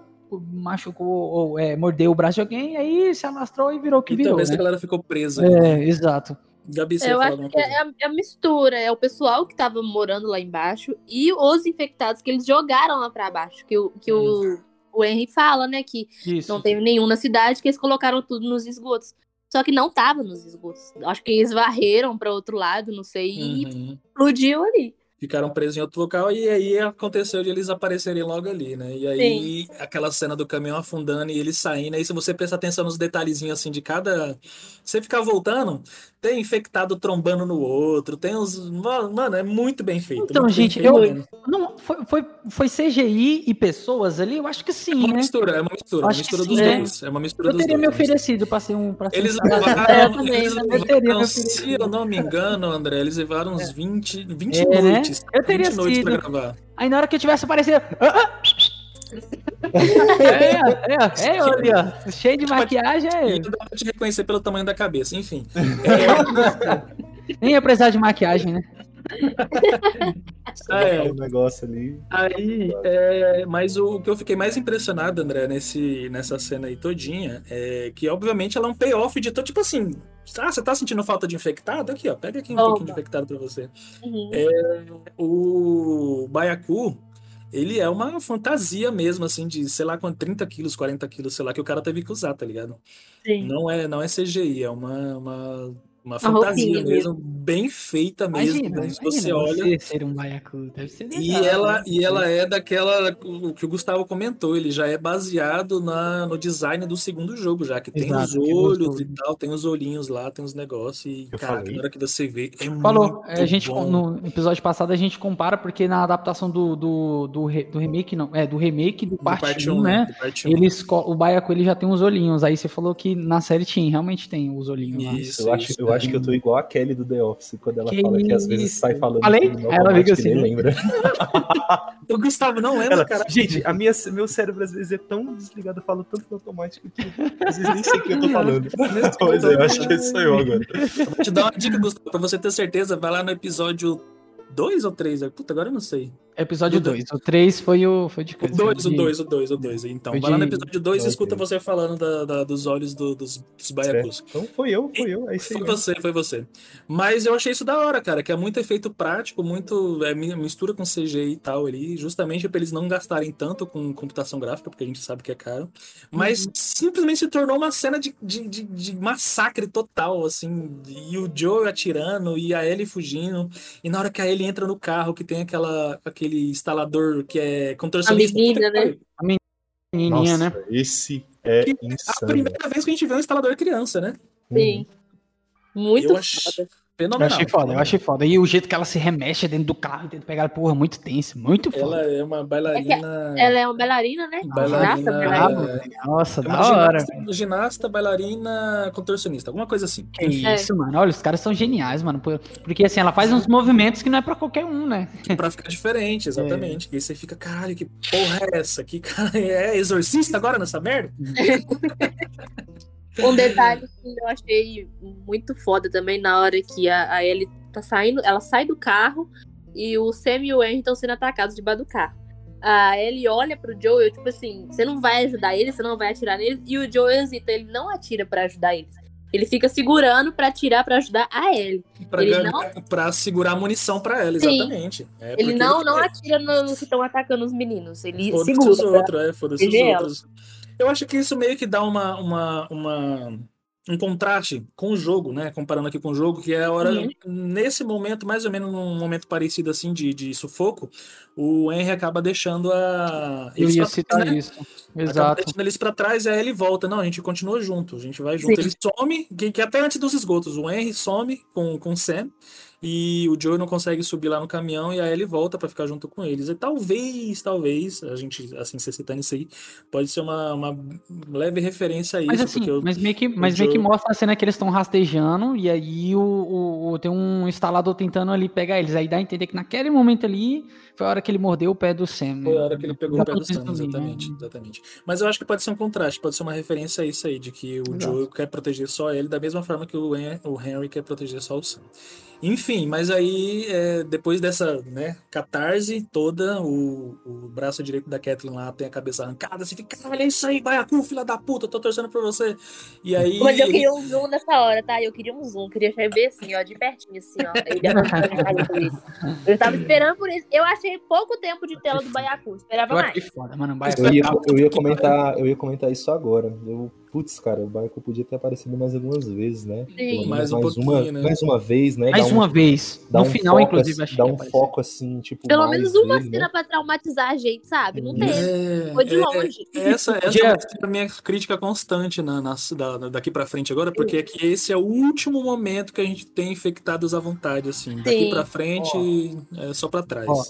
machucou ou é, mordeu o braço de alguém, aí se alastrou e virou o que E virou. talvez Né? a galera ficou presa. ali. É, exato. Gabi, você Eu acho que é a, é a mistura, é o pessoal que tava morando lá embaixo e os infectados que eles jogaram lá pra baixo. Que, o, que o, o Henry fala, né? Que Isso. não teve nenhum na cidade, que eles colocaram tudo nos esgotos. Só que não tava nos esgotos. Acho que eles varreram pra outro lado, não sei, e Uhum. explodiu ali. Ficaram presos em outro local e aí aconteceu de eles aparecerem logo ali, né? E aí aquela cena do caminhão afundando e eles saindo. Aí se você prestar atenção nos detalhezinhos assim de cada. Você ficar voltando, tem infectado trombando no outro, tem uns. Mano, é muito bem feito. Então, gente, feito eu-. Não, foi, foi, foi CGI e pessoas ali? Eu acho que É sim, uma né? mistura, é uma mistura, é Acho mistura sim, dos né? dois. É uma mistura Eu dos teria dois. me é oferecido pra ser um. Pra ser Eles levaram, Eu também, eles também. Eu teria levaram, me se eu não me engano, André, eles levaram uns 20, 20 É, né? Eu teria 20 noites pra sido. Aí na hora que eu tivesse aparecido. Ah, ah! <laughs> é, é, é, olha, ó, cheio de maquiagem é pra te reconhecer pelo tamanho da cabeça, enfim. <laughs> Nem ia precisar de maquiagem, né? Ah, é. um negócio ali. Aí, é, mas o, que eu fiquei mais impressionado, André, nesse, nessa cena aí todinha, é que obviamente ela é um payoff de todo, tipo assim, ah, você tá sentindo falta de infectado? Aqui, ó, pega aqui um Opa. pouquinho de infectado pra você. Uhum. É, o Baiacu, ele é uma fantasia mesmo, assim, de, sei lá, com 30 quilos, 40 quilos, sei lá, que o cara teve que usar, tá ligado? Sim. Não é, não é CGI, é uma, uma, uma Uma fantasia mesmo, bem feita mesmo. Imagina, Se você imagina olha. ser um baiacu. Deve ser E legal, ela, né? e ela é daquela, o que o Gustavo comentou, ele já é baseado na, no design do segundo jogo, já que tem Exato, os tem os olhos e tal, tem os olhinhos lá, tem os negócios, e Eu cara, falei. na hora que você vê, é Falou, muito a gente bom. no episódio passado a gente compara porque na adaptação do, do, do, do remake não, é do remake do Do parte, parte 1, um, né? do parte um. Eles co- o baiacu ele já tem os olhinhos. Aí você falou que na série tinha, realmente tem os olhinhos lá. Isso, Eu acho, isso. eu acho que eu tô igual a Kelly do The Office, quando ela Que fala que às vezes isso? sai falando Falei? ela e assim, nem né? lembra. <laughs> O Gustavo não lembra, Ela, cara. gente, a minha, meu cérebro às vezes é tão desligado, eu falo tanto no automático que às vezes nem sei o que eu tô falando. <laughs> Pois é, eu acho que isso sou eu agora. Vou te dar uma dica, Gustavo, pra você ter certeza, vai lá no episódio 2 ou 3? Puta, agora eu não sei. Episódio Do- 2. O 3 foi o foi de O 2, o 2, o 2, o 2. Então, vai lá no episódio 2 e escuta você falando da- da- dos olhos do- dos, dos baiacus. Então foi eu, foi eu, é isso aí. Foi você, foi você. Mas eu achei isso da hora, cara, que é muito efeito prático, muito é, mi- mistura com CGI e tal ali, justamente pra eles não gastarem tanto com computação gráfica, porque a gente sabe que é caro. Mas simplesmente se tornou uma cena de, de, de- de massacre total, assim, e o Joe atirando e a Ellie fugindo. E na hora que a Ellie entra no carro, que tem aquela, aquele instalador que é contorcionista. A menina, né? pariu. Menininha, Nossa, né? esse é Que A primeira vez que a gente vê um instalador criança, né? Sim. Muito Eu foda. Fenomenal. achei foda, eu achei foda. E o jeito que ela se remexe dentro do carro e tenta pegar, porra, muito tenso, muito foda. Ela é uma bailarina. Ela é uma bailarina, né? Bailarina- Ginasta, bailarina. Nossa, É da hora. ginasta, ginasta, bailarina, contorcionista, alguma coisa assim. Que isso, mano. Olha, os caras são geniais, mano. por- Porque assim, ela faz uns movimentos que não é pra qualquer um, né? Pra ficar diferente, exatamente. E aí você fica, caralho, que porra é essa? Que cara é exorcista agora nessa merda? <laughs> Um detalhe que eu achei muito foda também na hora que a, a Ellie tá saindo, ela sai do carro e o Sam e o Henry estão sendo atacados debaixo do carro. A Ellie olha pro Joe, eu, tipo assim, você não vai ajudar eles, você não vai atirar neles, e o Joe hesita, ele não atira pra ajudar eles. Ele fica segurando pra atirar pra ajudar a Ellie. Pra, Ele gan- não- pra segurar a munição pra ela, exatamente. É Ele não, não atira nos que estão atacando os meninos. Ele Foda-se segura. os pra- outros, é, foda-se os ela. outros. Eu acho que isso meio que dá uma, uma, uma- um contraste com o jogo, né? Comparando aqui com o jogo, que é a hora, Uhum. nesse momento, mais ou menos num momento parecido assim de, de sufoco, o Henry acaba deixando a. Eu eles ia citar trás, né? isso. Acaba Exato. deixando eles pra trás aí ele volta. Não, a gente continua junto, a gente vai junto. Sim. Ele some, que, que até antes dos esgotos, o Henry some com, com o Sam e o Joe não consegue subir lá no caminhão e aí ele volta pra ficar junto com eles. E talvez, talvez, a gente, assim, você citando isso aí, pode ser uma, uma leve referência a isso. Mas assim, mas meio que, mas meio que Joe- mostra a cena que eles estão rastejando e aí o, o- o- tem um instalador tentando ali pegar eles. Aí dá a entender que naquele momento ali foi a hora que ele mordeu o pé do Sam. Foi a hora que ele pegou o pé do Sam, Exatamente, exatamente, exatamente. Mas eu acho que pode ser um contraste, pode ser uma referência a isso aí, de que o Exato. Joe quer proteger só ele, da mesma forma que o Henry quer proteger só o Sam. Enfim, mas aí, é, depois dessa né, catarse toda, o, o braço direito da Kathleen lá tem a cabeça arrancada, você fica, é isso aí, Baiacu, filha da puta, tô torcendo por você. E aí... Mas eu queria um zoom nessa hora, tá? Eu queria um zoom, queria ver assim, ó, de pertinho, assim, ó. Eu tava esperando por isso. Eu achei pouco tempo de tela do Baiacu, esperava mais. foda, mano. Vai, Eu ia, eu ia comentar, eu ia comentar isso agora. Eu, putz, cara, o Baiko podia ter aparecido mais algumas vezes, né? Sim. Mais um mais pouquinho, uma, né? mais uma vez, né? Mais Dá um- uma vez. dá No um final, foco, inclusive, assim, achei dá que um apareceu. foco assim, tipo, Pelo mais menos uma dele, cena né? pra traumatizar a gente, sabe? Não teve. É, Foi de é, longe. Essa, <laughs> essa Podia- é a minha crítica constante na, na- da- daqui pra frente agora, porque é que esse é o último momento que a gente tem infectados à vontade, assim. Daqui Sim. pra frente, é só pra trás. Ó,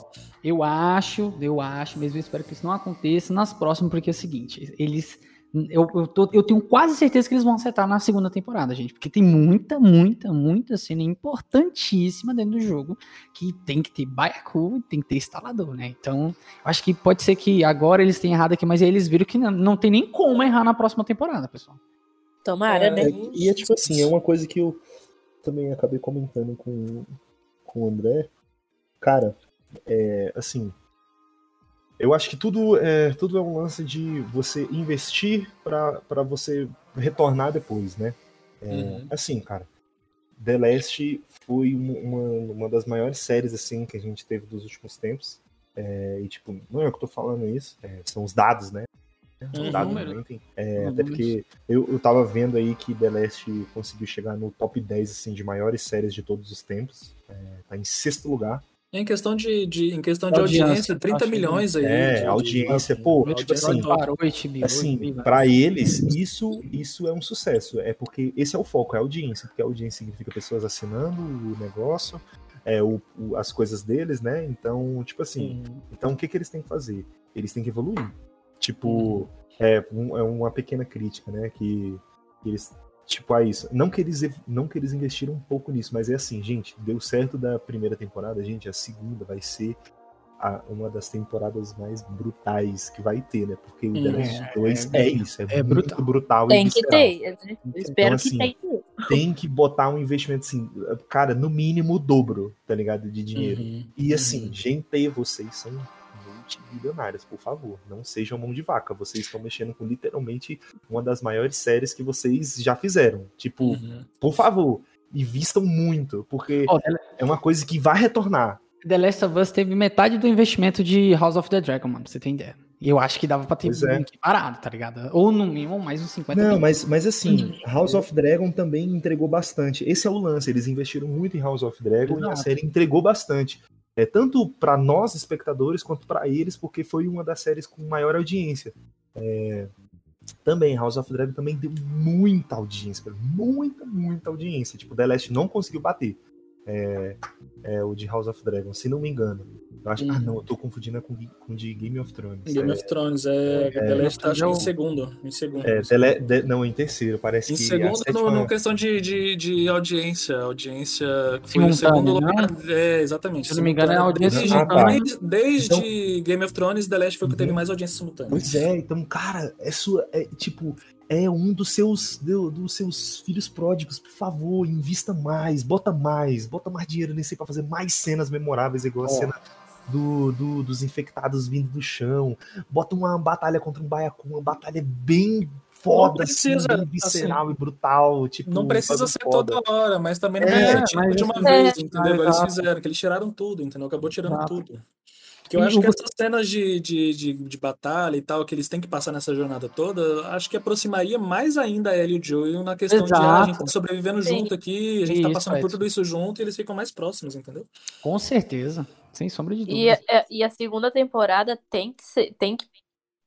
Eu acho, eu acho, mesmo eu espero que isso não aconteça nas próximas, porque é o seguinte, eles. Eu, eu, tô- eu tenho quase certeza que eles vão acertar na segunda temporada, gente. Porque tem muita, muita, muita cena importantíssima dentro do jogo que tem que ter Baiacu tem que ter instalador, né? Então, eu acho que pode ser que agora eles tenham errado aqui, mas aí eles viram que não, não tem nem como errar na próxima temporada, pessoal. Tomara, É, né? E é tipo assim, é uma coisa que eu também acabei comentando com, com o André. Cara, é, assim, eu acho que tudo é, tudo é um lance de você investir para você retornar depois, né? É, Uhum. Assim, cara, The Last foi um- uma, uma das maiores séries assim que a gente teve dos últimos tempos. É, e tipo, não é eu que tô falando isso, é, são os dados, né? Os Uhum. dados mentem. É, Os até porque eu, eu tava vendo aí que The Last conseguiu chegar no top 10 assim, de maiores séries de todos os tempos. É, tá em sexto lugar. Em questão de, de- em questão de Audiência, audiência, 30 acho que- milhões aí. É, de- de- audiência, pô, HBO assim, parou, assim, para eles, isso, isso é um sucesso. É porque esse é o foco, é a audiência. Porque a audiência significa pessoas assinando o negócio, é, o, o- as coisas deles, né? Então, tipo assim, Uhum. então o que, que eles têm que fazer? Eles têm que evoluir. Tipo, é, um- é uma pequena crítica, né? Que eles. Tipo, a isso. Não que, eles, não que eles investiram um pouco nisso, mas é assim, gente, deu certo da primeira temporada, gente, a segunda vai ser a- uma das temporadas mais brutais que vai ter, né? Porque o The Uhum. Last 2 é, isso, é, é muito brutal. brutal. e Tem que ter. Eu espero assim, que tenha. Tem que botar um investimento assim, cara, no mínimo o dobro, tá ligado? De dinheiro. Uhum. E assim, gente, vocês são multimilionários, por favor. Não sejam mão de vaca. Vocês estão mexendo com literalmente uma das maiores séries que vocês já fizeram. Tipo, Uhum. por favor, invistam muito, porque The- é uma coisa que vai retornar. The Last of Us teve metade do investimento de House of the Dragon, mano, pra você ter ideia. E eu acho que dava pra ter é. muito parado, tá ligado? Ou no mínimo mais uns 50 Não, mas, mas assim, House of Dragon também entregou bastante. Esse é o lance, eles investiram muito em House of Dragon e a Exato. série entregou bastante. É tanto pra nós espectadores quanto pra eles, porque foi uma das séries com maior audiência. É, também House of Dragon também deu muita audiência, muita, muita audiência. Tipo, The Last não conseguiu bater. É, é o de House of Dragon, se não me engano. Eu acho, Ah, Uhum. não, eu tô confundindo com, com de Game of Thrones. Game é, of Thrones, é, The Last tá, acho que em segundo. Em segundo. é, The La- The- não, em terceiro, parece Em que. a segundo, no questão de, de, de audiência. Audiência. Foi Simultânea, segundo né? lugar. É, exatamente. Se não me engano, é a simultânea. audiência Desde, Ah, tá. desde, desde Game of Thrones, The Last foi o que teve Uhum. mais audiência simultânea. Pois é, então, cara, é sua. É, tipo, é um dos seus, do- dos seus filhos pródigos. Por favor, invista mais, bota mais, bota mais dinheiro nesse aí pra fazer mais cenas memoráveis, igual a Ó. cena do, do- dos infectados vindo do chão. Bota uma batalha contra um baiacu, uma batalha bem foda, precisa, assim, bem visceral e brutal. Tipo, Não precisa ser foda. toda hora, mas também não É, ser tipo de uma isso- vez, É. entendeu? Igual Eles fizeram, que eles tiraram tudo, entendeu? Acabou tirando Exato. tudo. Que eu E acho que essas cenas de, de, de, de batalha e tal, que eles têm que passar nessa jornada toda, acho que aproximaria mais ainda a Ellie e o Joel na questão de ah, a Exato. gente tá sobrevivendo Sim. junto aqui, a gente tá Isso, passando por Edson. tudo isso junto e eles ficam mais próximos, entendeu? Com certeza. Sem sombra de E, dúvida. a- e a segunda temporada tem que, ser, tem que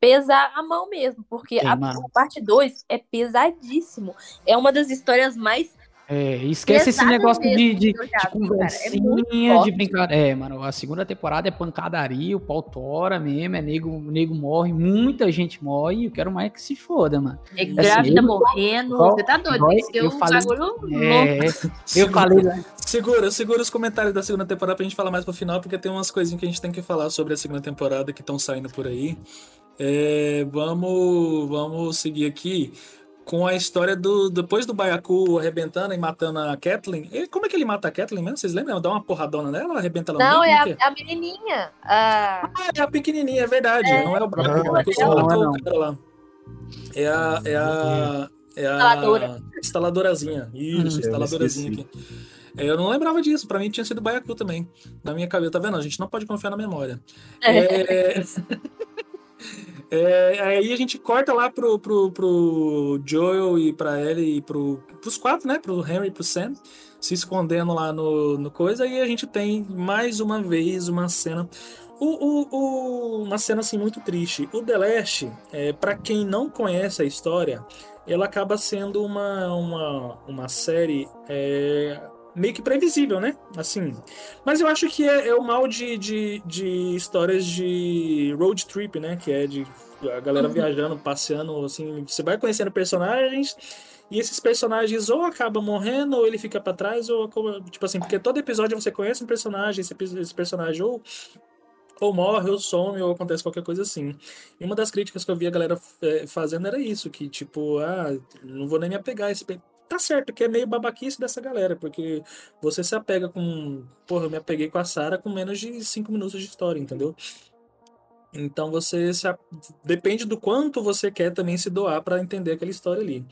pesar a mão mesmo, porque Tem, a, a parte 2 é pesadíssimo. É uma das histórias mais. É, esquece esse negócio de, mesmo de, eu de já cara. É conversinha, de forte. brincadeira. É, mano, a segunda temporada é pancadaria, o pau tora mesmo, é nego, nego morre, muita gente morre, e eu quero mais que se foda, mano. É grávida eu- morrendo. Você tá doido? é eu um falei-. É, eu falei, né? <laughs> Segura, segura os comentários da segunda temporada pra gente falar mais pro final, porque tem umas coisinhas que a gente tem que falar sobre a segunda temporada que estão saindo por aí. É, vamos, vamos seguir aqui com a história do. Depois do Baiacu arrebentando e matando a Kathleen. E como é que ele mata a Kathleen mesmo? Vocês lembram? Dá uma porradona nela, arrebenta ela Não, é Como a, a menininha. A... Ah, é a pequenininha, é verdade. É. Não é o Baiacu. Não, só não, matou não. o cara lá. É a. É a. É a Instaladora. instaladorazinha. Isso, Hum, instaladorazinha aqui. É, Eu não lembrava disso, pra mim tinha sido Baiacu também. Na minha cabeça, tá vendo? A gente não pode confiar na memória. <laughs> É... <laughs> É, aí a gente corta lá pro, pro, pro Joel e pra Ellie e pro, pros quatro, né? Pro Henry e pro Sam, se escondendo lá no, no coisa. E a gente tem mais uma vez uma cena. O, o, o- uma cena assim muito triste. O The Last, é, para quem não conhece a história, ela acaba sendo uma, uma, uma série é, meio que previsível, né? Assim. Mas eu acho que é, é o mal de, de, de histórias de road trip, né? Que é de a galera viajando, passeando, assim. Você vai conhecendo personagens. E esses personagens ou acabam morrendo, ou ele fica pra trás, ou acaba- tipo assim, porque todo episódio você conhece um personagem, esse, esse personagem ou ou morre, ou some, ou acontece qualquer coisa assim. E uma das críticas que eu vi a galera é, fazendo era isso, que tipo, ah, não vou nem me apegar a esse. Tá certo, que é meio babaquice dessa galera, porque você se apega com. Porra, eu me apeguei com a Sarah com menos de cinco minutos de história, entendeu? Então você se a- depende do quanto você quer também se doar pra entender aquela história ali.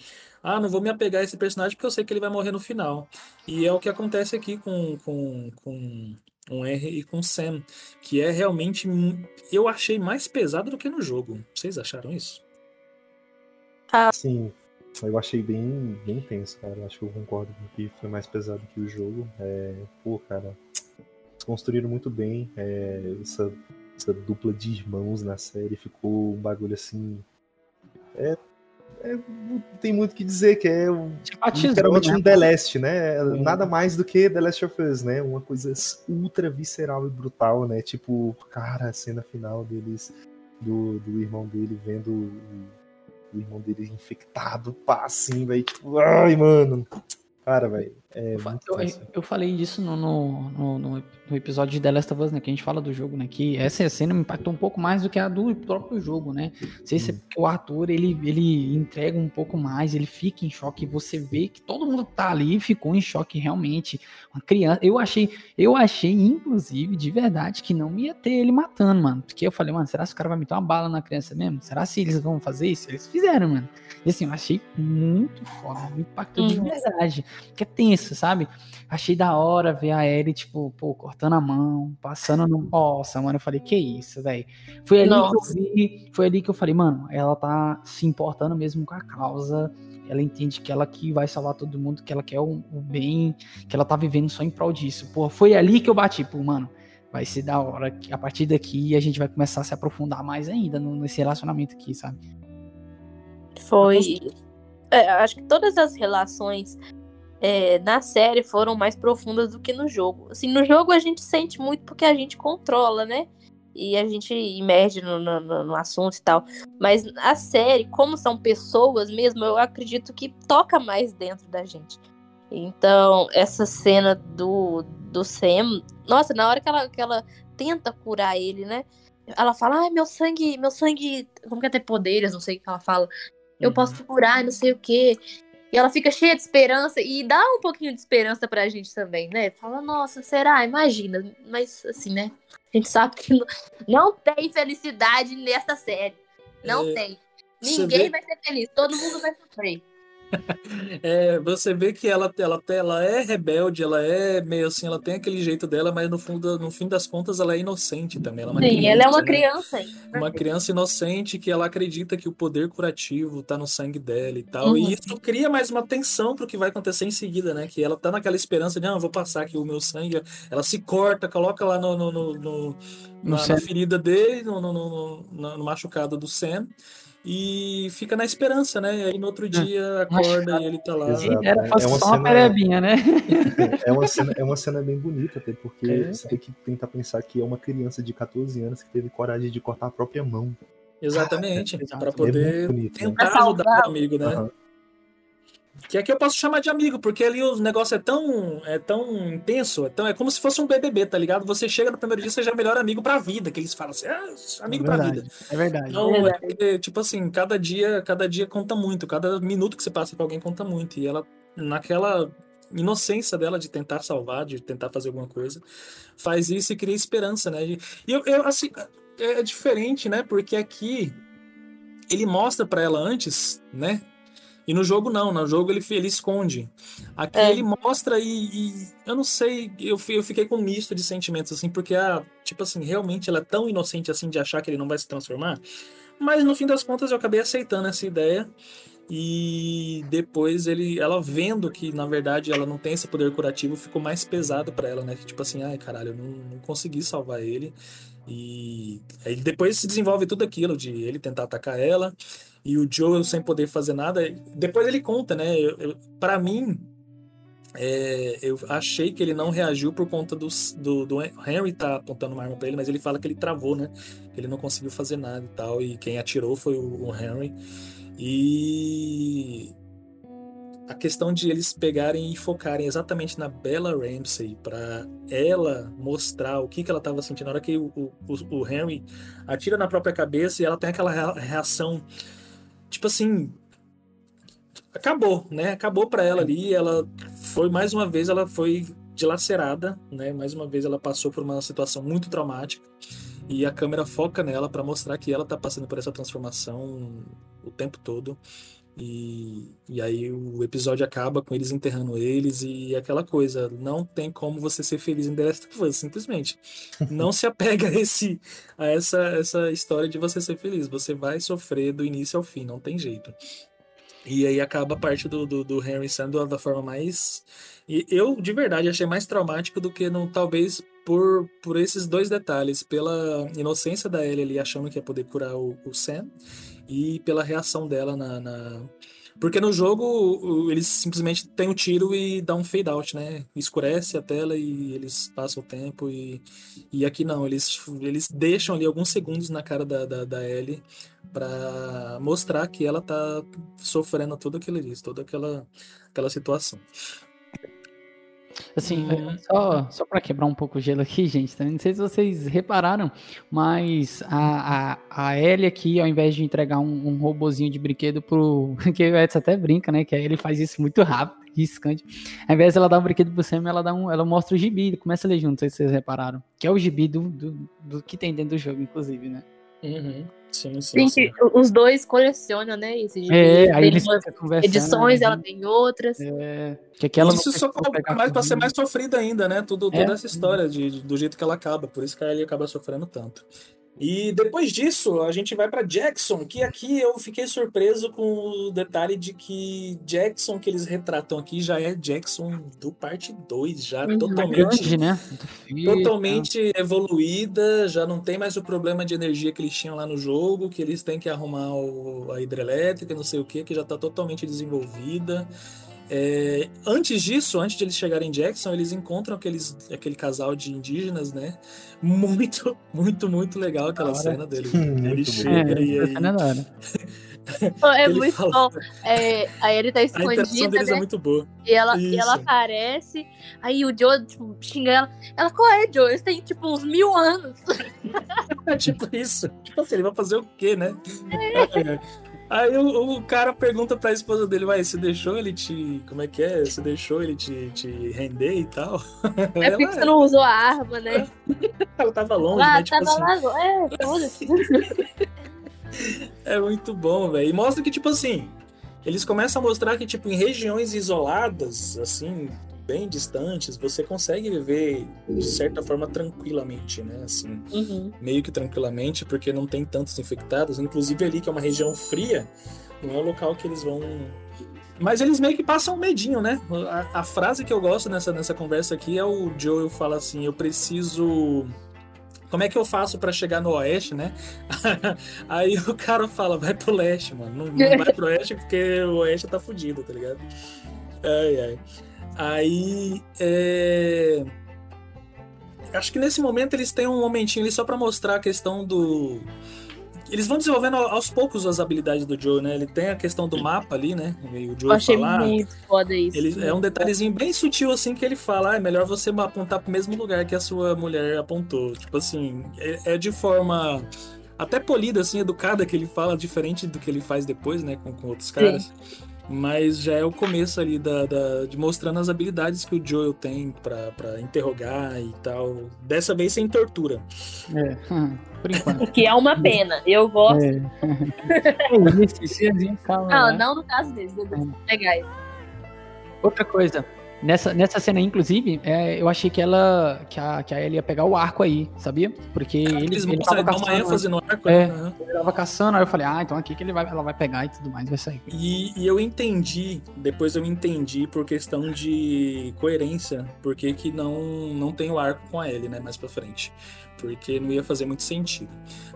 Ah, não vou me apegar a esse personagem porque eu sei que ele vai morrer no final. E é o que acontece aqui com, com, com o Henry e com o Sam, que é realmente. Eu achei mais pesado do que no jogo. Vocês acharam isso? Sim, eu achei bem, bem tenso, cara. Eu Acho que eu concordo com que foi mais pesado que o jogo. É, pô, cara, construíram muito bem é, essa, essa dupla de irmãos na série. Ficou um bagulho assim. É, é, tem muito o que dizer, que é um, literalmente né? um The Last, né? Nada mais do que The Last of Us, né? Uma coisa ultra visceral e brutal, né? Tipo, cara, a cena final deles, do, do irmão dele vendo o, irmão dele infectado, pá, assim, velho. Tipo, ai, mano. Cara, velho, é Eu, eu falei disso no, no, no, no- episódio de The Last of Us, né? Que a gente fala do jogo, né? Que essa cena me impactou um pouco mais do que a do próprio jogo, né? Não sei se é porque o ator, ele, ele entrega um pouco mais, ele fica em choque. Você vê que todo mundo tá ali e ficou em choque realmente. Uma criança. Eu achei, eu achei, inclusive, de verdade, que não ia ter ele matando, mano. Porque eu falei, mano, será que o cara vai meter uma bala na criança mesmo? Será se eles vão fazer isso? Eles fizeram, mano. E assim, eu achei muito foda, me impactou de Uhum. verdade. Que é tenso, sabe? Achei da hora ver a Ellie, tipo, pô, cortando a mão, passando no. Nossa, mano, eu falei, que isso, velho. Foi ali que eu Nossa. vi, foi ali que eu falei, mano, ela tá se importando mesmo com a causa. Ela entende que ela que vai salvar todo mundo, que ela quer o, o bem, que ela tá vivendo só em prol disso. Pô, foi ali que eu bati, pô, mano. Vai ser da hora que a partir daqui a gente vai começar a se aprofundar mais ainda no- nesse relacionamento aqui, sabe? Foi. É, acho que todas as relações é, na série foram mais profundas do que no jogo. Assim, no jogo a gente sente muito porque a gente controla, né? E a gente emerge no, no, no- assunto e tal. Mas a série, como são pessoas mesmo, eu acredito que toca mais dentro da gente. Então, essa cena do, do Sam. Nossa, na hora que ela, que ela tenta curar ele, né? Ela fala, ai, meu sangue, meu sangue. Como que é ter poderes? Não sei o que ela fala. Eu posso te curar, não sei o quê. E ela fica cheia de esperança e dá um pouquinho de esperança pra gente também, né? Fala, nossa, será? Imagina. Mas assim, né? A gente sabe que não, não tem felicidade nessa série. Não É, tem. Ninguém vai ser feliz, todo mundo vai sofrer. <laughs> É, você vê que ela, ela, ela é rebelde, ela é meio assim, ela tem aquele jeito dela, mas no, fundo, no fim das contas ela é inocente também. Ela é uma Sim, ela é uma né? criança ainda. Uma criança inocente que ela acredita que o poder curativo tá no sangue dela e tal. Uhum. E isso cria mais uma tensão pro que vai acontecer em seguida, né? Que ela tá naquela esperança de, não, eu vou passar aqui o meu sangue. Ela se corta, coloca lá no, no, no- no- na, na ferida dele, no, no, no- no- no machucado do Sam. E fica na esperança, né? E aí no outro dia acorda e ele tá lá. Exato. Era é uma só uma cena- perebinha, né? <laughs> É uma cena, é uma cena bem bonita, até porque É. você tem que tentar pensar que é uma criança de 14 anos que teve coragem de cortar a própria mão. Exatamente, <laughs> para É poder muito bonito, né? tentar Pra ajudar salvar. o amigo, né? Aham. Que aqui eu posso chamar de amigo, porque ali o negócio é tão, é tão intenso, é, tão, é como se fosse um BBB, tá ligado? Você chega no primeiro dia, você já é o melhor amigo pra vida, que eles falam assim, ah, amigo é pra verdade, vida. É verdade. Então, Verdade. é tipo assim, cada dia, cada dia conta muito, cada minuto que você passa com alguém conta muito. E ela, naquela inocência dela de tentar salvar, de tentar fazer alguma coisa, faz isso e cria esperança, né? E eu, eu assim, é, é diferente, né? Porque aqui ele mostra pra ela antes, né? E no jogo não, no jogo ele, ele esconde. Aqui É. ele mostra e, e eu não sei, eu, eu fiquei com um misto de sentimentos, assim, porque, a, tipo assim, realmente ela é tão inocente assim de achar que ele não vai se transformar. Mas no fim das contas eu acabei aceitando essa ideia. E depois ele, ela vendo que na verdade ela não tem esse poder curativo, ficou mais pesado pra ela, né? Tipo assim, ai caralho, eu não, não consegui salvar ele. E aí depois se desenvolve tudo aquilo de ele tentar atacar ela e o Joel sem poder fazer nada. Depois ele conta, né? Para mim, é, eu achei que ele não reagiu por conta dos- do, do Henry tá apontando uma arma pra ele, mas ele fala que ele travou, né? Que ele não conseguiu fazer nada e tal. E quem atirou foi o, o Henry. E a questão de eles pegarem e focarem exatamente na Bella Ramsey para ela mostrar o que, que ela estava sentindo. Na hora que o, o, o Henry atira na própria cabeça e ela tem aquela rea- reação, tipo assim, acabou, né? Acabou para ela ali. Ela foi mais uma vez, ela foi dilacerada, né? Mais uma vez ela passou por uma situação muito traumática e a câmera foca nela para mostrar que ela tá passando por essa transformação o tempo todo. E, e aí o episódio acaba com eles enterrando eles e aquela coisa, não tem como você ser feliz em The Last of Us, simplesmente. Não se apega a, esse, a essa, essa história de você ser feliz. Você vai sofrer do início ao fim, não tem jeito. E aí acaba a parte do, do, do Henry sendo da forma mais. E eu, de verdade, achei mais traumático do que no, talvez por, por esses dois detalhes. Pela inocência da Ellie ali achando que ia poder curar o, o Sam e pela reação dela na, na... Porque no jogo eles simplesmente tem um tiro e dá um fade out, né? Escurece a tela e eles passam o tempo e, e aqui não, eles, eles deixam ali alguns segundos na cara da, da, da Ellie para mostrar que ela tá sofrendo tudo aquilo ali, toda aquela, aquela situação. Assim, uhum. só, só para quebrar um pouco o gelo aqui, gente, também não sei se vocês repararam, mas a, a, a Ellie aqui, ao invés de entregar um, um robozinho de brinquedo pro. <laughs> que o Edson até brinca, né? Que ele faz isso muito rápido, riscante. Ao invés de ela dar um brinquedo pro Sam, ela, dá um, ela mostra o gibi, começa a ler junto, não sei se vocês repararam. Que é o gibi do, do, do que tem dentro do jogo, inclusive, né? Uhum. Sim, sim, sim. os dois colecionam, né? Esse. É, aí eles edições, né? ela tem outras. É, que aquela isso só mais para ser mais sofrida ainda, né? Tudo, toda é? essa história de, do jeito que ela acaba. Por isso que a Ellie acaba sofrendo tanto. E depois disso, a gente vai para Jackson, que aqui eu fiquei surpreso com o detalhe de que Jackson que eles retratam aqui já é Jackson do parte 2, já uhum, totalmente, grande, né? totalmente evoluída, já não tem mais o problema de energia que eles tinham lá no jogo, que eles têm que arrumar o, a hidrelétrica, não sei o que, que já está totalmente desenvolvida. É, antes disso, antes de eles chegarem em Jackson, eles encontram aqueles, aquele casal de indígenas, né? Muito, <laughs> muito, muito legal aquela cena dele. <laughs> ele chega é, e aí. É muito fala... bom. É, aí ele tá <laughs> escondida. A deles é né? é muito boa. E ela, e ela aparece. Aí o Joe tipo, xinga ela. Ela, qual é, Joe? Eles têm tipo uns mil anos. tipo isso. Tipo assim, ele vai fazer o quê, né? É. Aí o, o, cara pergunta pra esposa dele, vai, você deixou ele te. Como é que é? Você deixou ele te, te render e tal? É porque você não usou a arma, né? <laughs> Ela tava longe, ah, né? Tipo tava assim... lá. É, foda-se. <laughs> é muito bom, velho. E mostra que, tipo assim, eles começam a mostrar que, tipo, em regiões isoladas, assim, bem distantes, você consegue viver de certa forma tranquilamente, né? Assim, uhum. meio que tranquilamente, porque não tem tantos infectados. Inclusive ali, que é uma região fria, não é o local que eles vão. Mas eles meio que passam um medinho, né? A, a frase que eu gosto nessa, nessa conversa aqui é o Joel fala assim: eu preciso como é que eu faço para chegar no oeste, né? <laughs> Aí o cara fala, vai pro leste, mano. Não, não vai pro oeste porque o oeste tá fudido, tá ligado? Ai, ai. Aí. É... Acho que nesse momento eles têm um momentinho ali só para mostrar a questão do. Eles vão desenvolvendo aos poucos as habilidades do Joe, né? Ele tem a questão do mapa ali, né? o Joe Eu achei falar, muito foda isso. Ele, é um detalhezinho bem sutil, assim, que ele fala: ah, é melhor você apontar pro mesmo lugar que a sua mulher apontou. Tipo assim, é, é de forma até polida, assim, educada, que ele fala, diferente do que ele faz depois, né? Com, com outros caras. Sim. Mas já é o começo ali da, da, de mostrando as habilidades que o Joel tem para interrogar e tal. Dessa vez sem tortura. É, <laughs> por enquanto. que é uma pena. Eu gosto. É. <laughs> não, não no caso deles. É. Legais. Outra coisa, Nessa, nessa cena, inclusive, é, eu achei que ela. Que a, que a Ellie ia pegar o arco aí, sabia? Porque é, ele, eles ele tava caçando, uma ênfase no arco, é, né? Ele tava caçando, aí eu falei, ah, então aqui que ele vai, ela vai pegar e tudo mais, vai sair. E, e eu entendi, depois eu entendi por questão de coerência, porque que não, não tem o arco com a Ellie, né, mais pra frente porque não ia fazer muito sentido.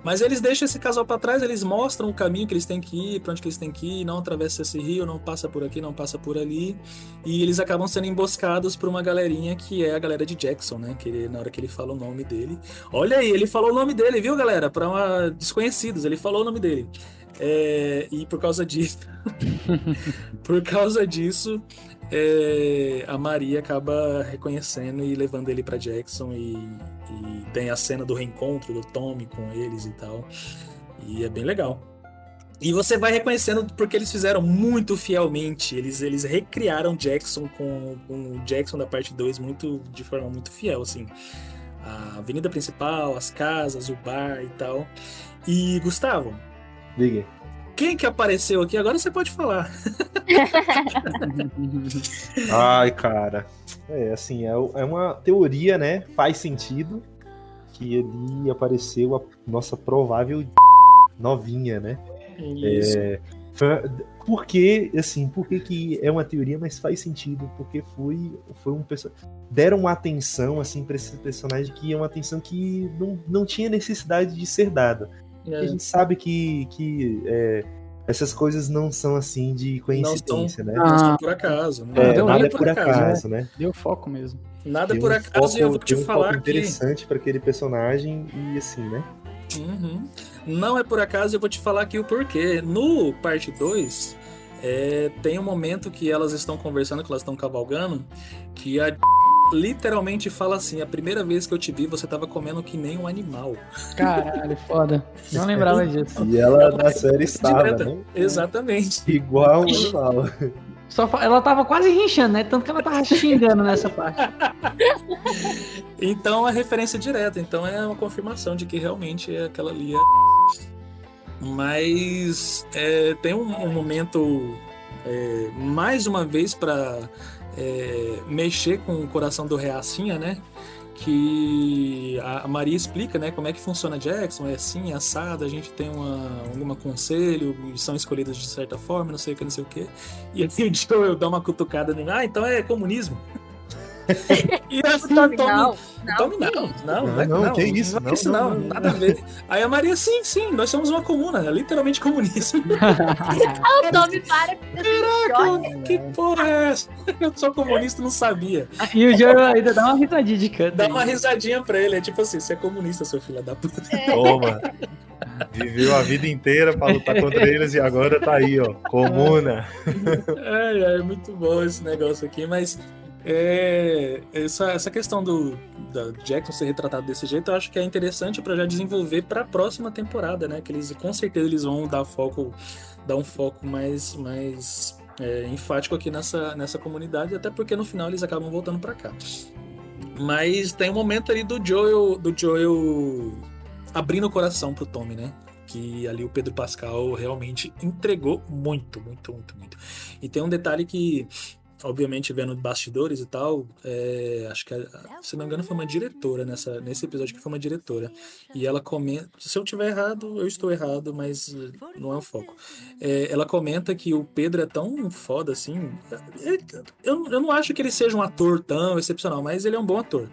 Mas eles deixam esse casal para trás, eles mostram o caminho que eles têm que ir, para onde que eles têm que ir, não atravessa esse rio, não passa por aqui, não passa por ali, e eles acabam sendo emboscados por uma galerinha que é a galera de Jackson, né? Que ele, na hora que ele fala o nome dele, olha aí, ele falou o nome dele, viu, galera? Para desconhecidos, ele falou o nome dele. É, e por causa disso, <laughs> por causa disso, é, a Maria acaba reconhecendo e levando ele para Jackson e, e, tem a cena do reencontro do Tommy com eles e tal. E é bem legal. E você vai reconhecendo porque eles fizeram muito fielmente. Eles, eles recriaram Jackson com, com o Jackson da parte 2 muito, de forma muito fiel, assim. A avenida principal, as casas, o bar e tal. E, Gustavo, Ligue. Quem que apareceu aqui? Agora você pode falar. <laughs> Ai, cara. É, assim, é, é uma teoria, né? Faz sentido que ali apareceu a nossa provável novinha, né? Isso. É, porque, assim, por que que é uma teoria, mas faz sentido? Porque foi, foi um perso- deram uma atenção, assim, pra esse personagem que é uma atenção que não, não tinha necessidade de ser dada. É, A gente sabe que, que é, essas coisas não são, assim, de coincidência, né? não são por acaso. É, deu nada é por acaso, né? Deu foco mesmo. Nada Tem por um acaso, e eu vou foco- te um falar foco que. interessante pra aquele personagem e assim, né? Uhum. Não é por acaso, eu vou te falar aqui o porquê. No parte 2, é, tem um momento que elas estão conversando, que elas estão cavalgando, que a literalmente fala assim: a primeira vez que eu te vi, você tava comendo que nem um animal. Caralho, foda. Não <laughs> lembrava disso. E ela na série estava, né? Exatamente. Igual <laughs> um animal. Só fa- ela tava quase rinchando, né? Tanto que ela tava xingando nessa parte. <laughs> Então é referência direta, então é uma confirmação de que realmente é aquela ali. é- Mas é, tem um, um momento, é, mais uma vez, para mexer com o coração do Reacinha, né? Que a Maria explica, né, como é que funciona Jackson, é assim, é assado, a gente tem uma, algum conselho, são escolhidos de certa forma, não sei o que, não sei o que. E aí <laughs> o Joe dá uma cutucada ah, então é comunismo. <laughs> e aí, O Tommy, não. Tommy não, não, Não, não, é- não, não, que isso, não, é não, isso não, não, não. nada a ver. Aí a Maria, sim, sim, nós somos uma comuna, é literalmente comunismo. Ah, <laughs> o Tommy para choque. que porra é essa? <laughs> Eu sou comunista, não sabia. E o Joe ainda dá uma risadinha de canto. Dá uma risadinha pra ele, é tipo assim, você é comunista, seu filho da puta. Toma. Viveu a vida inteira pra lutar contra eles e agora tá aí, ó. Comuna. É, é muito bom esse negócio aqui, mas é, essa, essa questão do da Jackson ser retratado desse jeito, eu acho que é interessante para já desenvolver para a próxima temporada, né? Que eles com certeza eles vão dar foco, dar um foco mais, mais é, enfático aqui nessa, nessa comunidade, até porque no final eles acabam voltando para cá. Mas tem um momento ali do Joel, do Joel abrindo o coração pro Tommy, né? Que ali o Pedro Pascal realmente entregou muito, muito, muito, muito. E tem um detalhe que, obviamente, vendo bastidores e tal, é, acho que, se não me engano, foi uma diretora nessa, nesse episódio que foi uma diretora. E ela comenta. Se eu tiver errado, eu estou errado, mas não é o foco. É, ela comenta que o Pedro é tão foda assim. é- Eu, eu não acho que ele seja um ator tão excepcional, mas ele é um bom ator.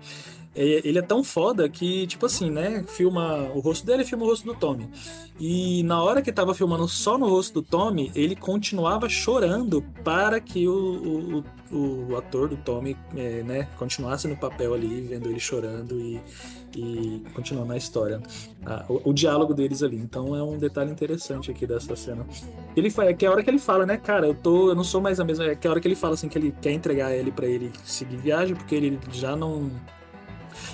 É, Ele é tão foda que, tipo assim, né? Filma o rosto dele e filma o rosto do Tommy. E na hora que tava filmando só no rosto do Tommy, ele continuava chorando para que o, o, o ator do Tommy, é, né, continuasse no papel ali, vendo ele chorando e, e continuando a história. Ah, o, o diálogo deles ali. Então é um detalhe interessante aqui dessa cena. Ele fa- é que é a hora que ele fala, né, cara, eu tô, eu não sou mais a mesma. É que é a hora que ele fala assim que ele quer entregar ele para ele seguir viagem, porque ele já não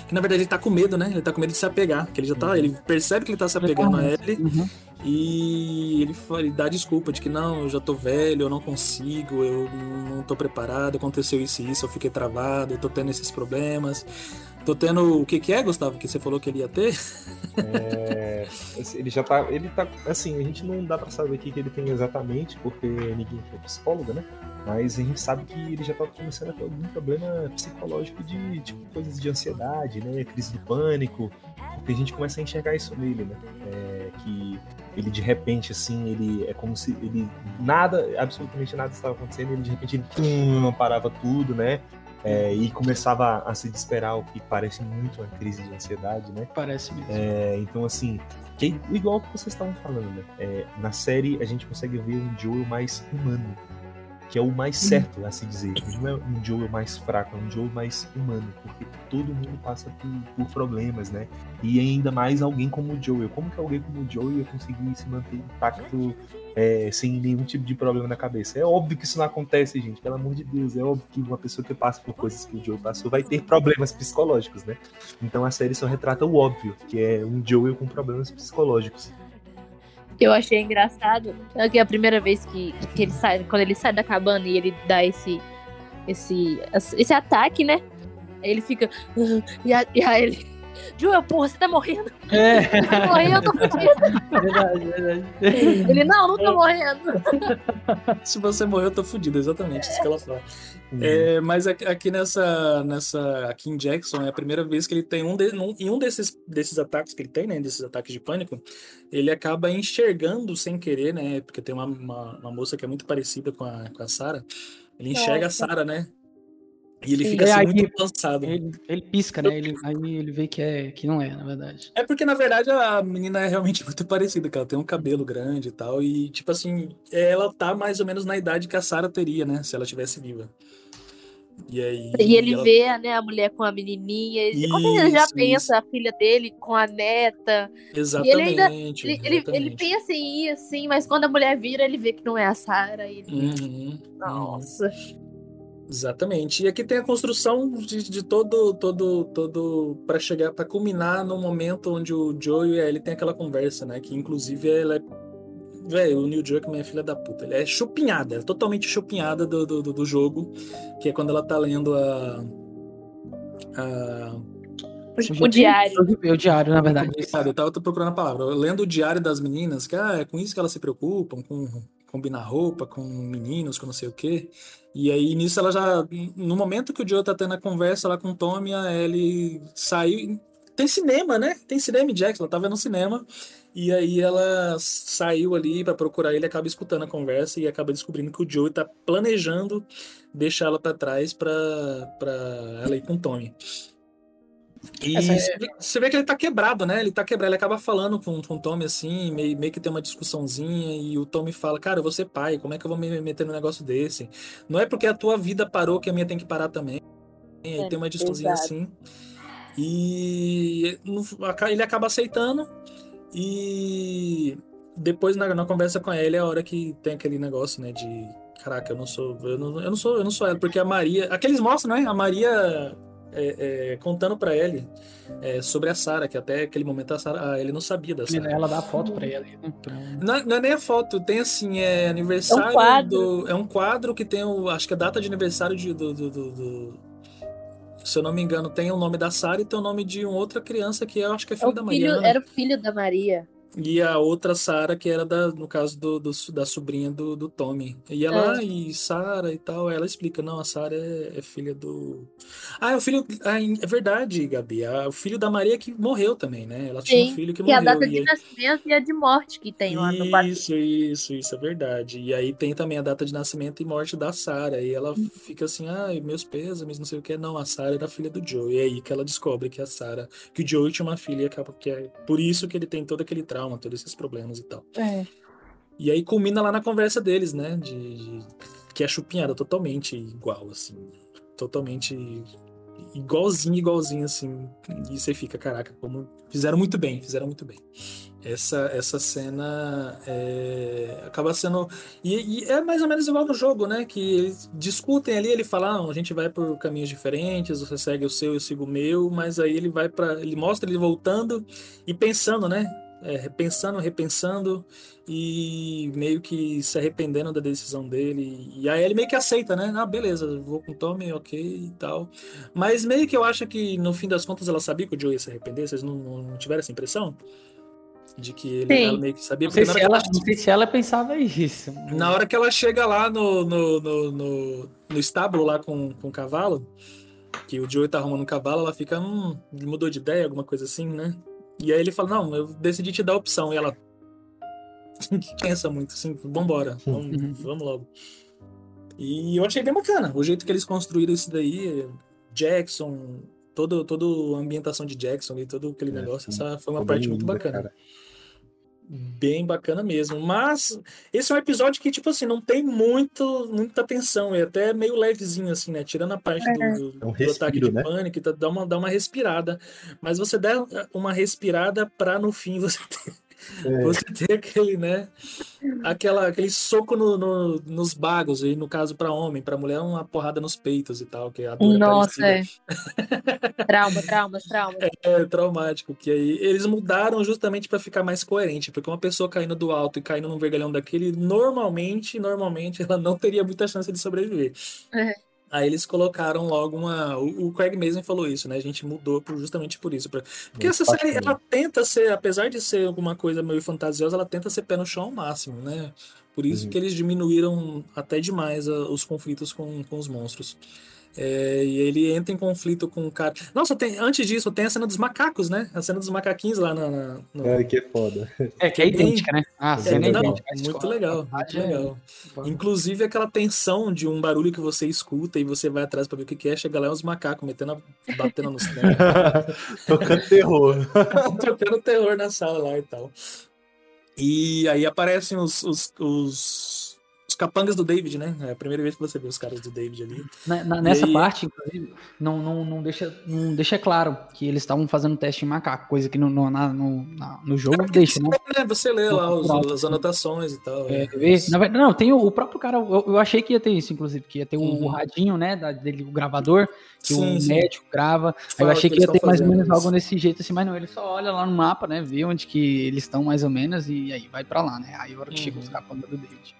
que na verdade ele tá com medo, né? Ele tá com medo de se apegar. Que ele já tá. Ele percebe que ele tá se apegando a ele. Uhum. E ele, ele dá desculpa de que não, eu já tô velho, eu não consigo, eu não tô preparado, aconteceu isso e isso, eu fiquei travado, eu tô tendo esses problemas. Tô tendo. O que que é, Gustavo, que você falou que ele ia ter? É, ele já tá. Ele tá. Assim, a gente não dá pra saber o que, que ele tem exatamente, porque ninguém é psicólogo, né? Mas a gente sabe que ele já tá começando a ter algum problema psicológico de tipo, coisas de ansiedade, né? Crise de pânico. Porque a gente começa a enxergar isso nele, né? É, que ele de repente, assim, ele é como se ele. Nada, absolutamente nada estava acontecendo, ele de repente ele parava tudo, né? É, e começava a se desesperar, o que parece muito uma crise de ansiedade, né? Parece mesmo. É, então, assim, que é igual o que vocês estavam falando, né? É, na série a gente consegue ver um Joel mais humano, que é o mais certo a se dizer. Não é um Joel mais fraco, é um Joel mais humano, porque todo mundo passa por, por problemas, né? E ainda mais alguém como o Joel. Como que alguém como o Joel ia conseguir se manter intacto é, sem nenhum tipo de problema na cabeça? É óbvio que isso não acontece, gente, pelo amor de Deus. É óbvio que uma pessoa que passa por coisas que o Joel passou vai ter problemas psicológicos, né? Então a série só retrata o óbvio, que é um Joel com problemas psicológicos. Eu achei engraçado é que a primeira vez que, que ele sai, quando ele sai da cabana e ele dá esse esse esse ataque, né? Ele fica "Ah", e, a, e aí ele Joel, porra, você tá morrendo? É. Você tá morrendo, eu tô fudido. Verdade, verdade. Ele, não, não tô morrendo. <laughs> Se você morrer, eu tô fudido, exatamente isso que ela fala. É, mas aqui, aqui nessa, nessa. Aqui em Jackson, é a primeira vez que ele tem um, de, um em um desses, desses ataques que ele tem, né? Desses ataques de pânico, ele acaba enxergando sem querer, né? Porque tem uma, uma, uma moça que é muito parecida com a, com a Sarah. Ele enxerga Nossa. a Sarah, né? E ele fica É, assim, muito cansado. Ele, ele pisca, né? Ele, aí ele vê que, é, que não é, na verdade. É porque, na verdade, a menina é realmente <laughs> muito parecida, que ela tem um cabelo grande e tal. E, tipo assim, ela tá mais ou menos na idade que a Sarah teria, né? Se ela tivesse viva. E aí. E ele ela- vê né, a mulher com a menininha. Ele, com certeza ele já Isso, pensa a filha dele com a neta. Exatamente. Ele ainda. Ele, ele, ele exatamente. pensa em ir assim, mas quando a mulher vira, ele vê que não é a Sarah. e Ele... Uhum, Nossa. Exatamente. E aqui tem a construção de, de todo, todo, todo para chegar, para culminar no momento onde o Joe e a Ellie tem aquela conversa, né? Que inclusive ela é, velho, o Neil Druckmann é filha da puta. Ele é chupinhada, é totalmente chupinhada do, do, do- do jogo, que é quando ela tá lendo a, a O diário. É o diário, na verdade. Sabe, eu tava procurando a palavra. Lendo o diário das meninas, que ah, é com isso que elas se preocupam, com combinar roupa, com meninos, com não sei o quê. E aí, nisso, ela já. No momento que o Joe tá tendo a conversa lá com o Tommy, a Ellie saiu. Tem cinema, né? Tem cinema em Jackson, ela tava no cinema. E aí ela saiu ali pra procurar ele, acaba escutando a conversa e acaba descobrindo que o Joe tá planejando deixar ela pra trás pra ela ir com o Tommy. E é- você vê- você vê que ele tá quebrado, né? Ele tá quebrado, ele acaba falando com, com o Tommy assim, meio, meio que tem uma discussãozinha, e o Tommy fala, cara, eu vou ser pai, como é que eu vou me meter num negócio desse? Não é porque a tua vida parou que a minha tem que parar também. Aí É, tem uma discussãozinha assim. E ele acaba aceitando, e depois na, na conversa com ele é a hora que tem aquele negócio, né, de caraca, eu não sou, eu não, eu não sou, eu não sou ela, porque a Maria, aqueles mostram, né? A Maria é, é, contando pra ele é, sobre a Sarah, que até aquele momento a Sarah, ah, ele não sabia da Sarah. Ela dá a foto pra ele. Né? Não, é- não é nem a foto, tem assim, é aniversário. É um quadro. do- é um quadro que tem o. Acho que a data de aniversário de, do, do- do- do- Se eu não me engano, tem o nome da Sarah e tem o nome de uma outra criança que eu acho que é É filho da filho, Mariana. era o filho da Maria. E a outra Sarah, que era da, no caso do, do- da sobrinha do, do Tommy. E ela, É. e Sarah e tal, ela explica, não, a Sarah é, é filha do. Ah, é o filho. ah, é verdade, Gabi. É o filho da Maria que morreu também, né? Ela tinha um Sim, filho que que é a morreu. data e de aí- nascimento e a de morte que tem lá no quadro. Isso, isso, isso é verdade. E aí tem também a data de nascimento e morte da Sarah. E ela Hum. fica assim, ah, meus pêsames, não sei o que. Não, a Sarah era filha do Joe. E é aí que ela descobre que a Sarah, que o Joe tinha uma filha, que é- que é por isso que ele tem todo aquele trauma, todos esses problemas e tal. É. E aí culmina lá na conversa deles, né? De, de- que é chupinhada totalmente igual, assim. Totalmente igualzinho, igualzinho, assim. E você fica, caraca, como. Fizeram muito bem, fizeram muito bem. Essa, essa cena é, acaba sendo. E, e é mais ou menos igual no jogo, né? Que eles discutem ali, ele fala, "Ah, a gente vai por caminhos diferentes, você segue o seu, eu sigo o meu, mas aí ele vai para Ele mostra ele voltando e pensando, né? É, pensando, repensando e meio que se arrependendo da decisão dele. E aí ele meio que aceita, né? Ah, beleza, vou com o Tommy, ok e tal. Mas meio que eu acho que no fim das contas ela sabia que o Joe ia se arrepender. Vocês não, não tiveram essa impressão? De que ele Sim. ela meio que sabia. Não sei, se ela, não sei se ela pensava isso. na hora que ela chega lá no, no, no, no, no estábulo lá com, com o cavalo, que o Joey tá arrumando um cavalo, ela fica, hum, mudou de ideia, alguma coisa assim, né? E aí ele fala, não, eu decidi te dar a opção. E ela <laughs> pensa muito assim, vambora, vamos, vamos logo. E eu achei bem bacana o jeito que eles construíram isso daí, Jackson, todo, toda a ambientação de Jackson e todo aquele negócio, essa foi uma parte muito bacana. cara. Bem bacana mesmo. Mas esse é um episódio que, tipo assim, não tem muito, muita tensão. É até meio levezinho, assim, né? Tirando a parte do, do, É um do ataque respiro, de né? pânico, e dá uma, dá uma respirada. Mas você dá uma respirada pra no fim <laughs> você ter, É. Você <laughs> tem aquele, né? Aquela, aquele soco no, no- nos bagos, e no caso pra homem, pra mulher, uma porrada nos peitos e tal, que a dor é Nossa, parecida. é. <laughs> Trauma, traumas, traumas. É traumático, que aí eles mudaram justamente pra ficar mais coerente, porque uma pessoa caindo do alto e caindo num vergalhão daquele, normalmente, normalmente, <laughs> ela não teria muita chance de sobreviver. É. Aí eles colocaram logo uma. O, Craig mesmo falou isso, né? A gente mudou por- justamente por isso. Porque essa série, ela tenta ser, apesar de ser alguma coisa meio fantasiosa, ela tenta ser pé no chão ao máximo, né? Por isso Uhum. que eles diminuíram até demais a- os conflitos com, com os monstros. É, e ele entra em conflito com o cara. Nossa, tem, antes disso, tem a cena dos macacos, né? A cena dos macaquinhos lá na. na- no- É, que é foda. É, que é idêntica, né? Ah, a É, cena é não, muito escola, legal, a muito é- legal. Inclusive aquela tensão de um barulho que você escuta e você vai atrás pra ver o que que é, chega lá é uns macacos metendo, a- batendo nos trem, <laughs> Tocando terror. <laughs> tocando terror na sala lá e tal. E aí aparecem os, os, os, os capangas do David, né? É a primeira vez que você vê os caras do David ali. Na- na- nessa aí- parte, inclusive, não, não, não, deixa, não deixa claro que eles estavam fazendo teste em macaco, coisa que no, no, na- no, na- no jogo deixa, né? É, você lê lá os- as anotações e tal. É, é. não, tem o, o próprio cara, eu, eu achei que ia ter isso, inclusive, que ia ter o, Uhum. o radinho, né, da- dele, o gravador, que Sim, o sim. médico grava. Eu achei que que ia ter mais ou menos fazendo algo isso. desse jeito assim, mas não, ele só olha lá no mapa, né, vê onde que eles estão mais ou menos e aí vai pra lá, né? Aí a hora que chega Uhum. os capangas do David.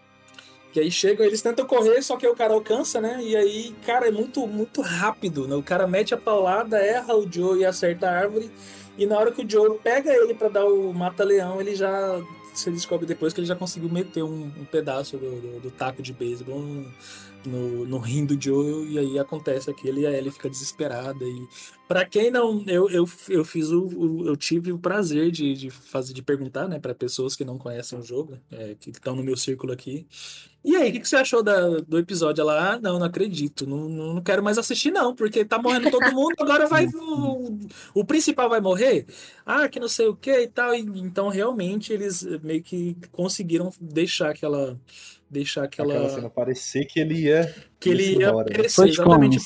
Que aí chegam, eles tentam correr, só que aí o cara alcança, né? E aí, cara, é muito, muito rápido, né? O cara mete a paulada, erra o Joe e acerta a árvore. E na hora que o Joe pega ele pra dar o mata-leão, ele já. Você descobre depois que ele já conseguiu meter um, um pedaço do, do- do taco de beisebol no, no, no rim do Joe. E aí acontece aquilo e a Ellie fica desesperada. E pra quem não. Eu, eu, eu fiz o, o- Eu tive o prazer de, de fazer de perguntar, né, pra pessoas que não conhecem o jogo, é, que estão no meu círculo aqui. E aí, o que, que você achou da- do episódio? Ela, ah, não, não acredito, não, não quero mais assistir, não, porque tá morrendo todo <laughs> mundo, agora vai. O, o principal vai morrer? Ah, que não sei o que e tal. E, então, realmente, eles meio que conseguiram deixar aquela. Deixar aquela. Aquela cena parecer que ele ia. que ele ia embora, né? perecer, exatamente.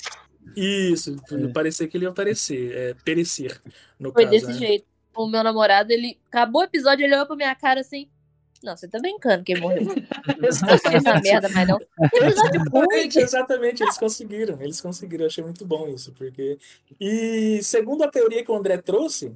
Isso, É. parecer que ele ia perecer, é, perecer, no Foi caso, desse né? jeito. O meu namorado, ele acabou o episódio, ele olhou pra minha cara assim. Não, você tá brincando que ele morreu. <laughs> Assisti essa merda, mas não. Ruim. Exatamente, exatamente, eles conseguiram, eles conseguiram, eu achei muito bom isso, porque... E segundo a teoria que o André trouxe,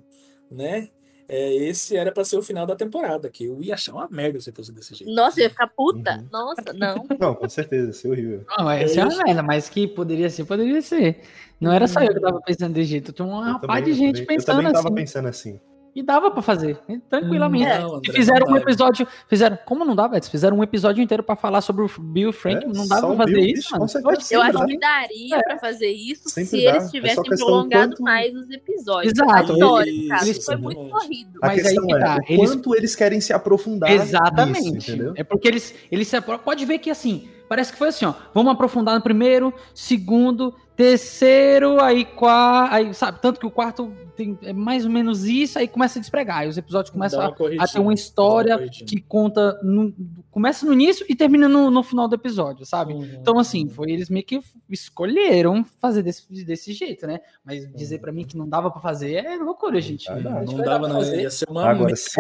né, é, esse era pra ser o final da temporada, que eu ia achar uma merda se fosse desse jeito. Nossa, eu ia ficar puta. Uhum. Nossa, não. <laughs> Não, com certeza, isso é horrível. Não, essa é uma merda, mas que poderia ser, poderia ser. Não era só eu que tava pensando desse jeito, tinha uma Eu rapaz também- de eu gente também- pensando Eu também tava assim. pensando assim. E dava pra fazer, né, tranquilamente. Não, E André, fizeram não um episódio, fizeram, como não dava, Edson? Fizeram um episódio inteiro pra falar sobre o Bill Frank, É, não dava pra fazer Bill, isso, bicho, mano. Eu Sempre acho dá. que daria pra fazer isso Sempre se dá. eles É tivessem questão prolongado quanto- mais os episódios. Exato, história, isso, foi muito exatamente. corrido. A Mas aí questão que é tá, o eles- quanto eles querem se aprofundar Exatamente. nisso, entendeu? é porque eles, eles se apro- pode ver que assim, parece que foi assim, ó. Vamos aprofundar no primeiro, segundo, terceiro, aí quarto, aí sabe, tanto que o quarto tem é mais ou menos isso, aí começa a despregar, aí os episódios começam a, uma a ter uma uma história corridinha. que conta no- começa no início e termina no, no final do episódio, sabe? Uhum, Então, assim, uhum. foi eles meio que escolheram fazer desse, desse jeito, né? Mas dizer pra mim que não dava pra fazer é loucura, gente. Ah, Não, não, dava, não. fazer. Ia ser uma Agora, se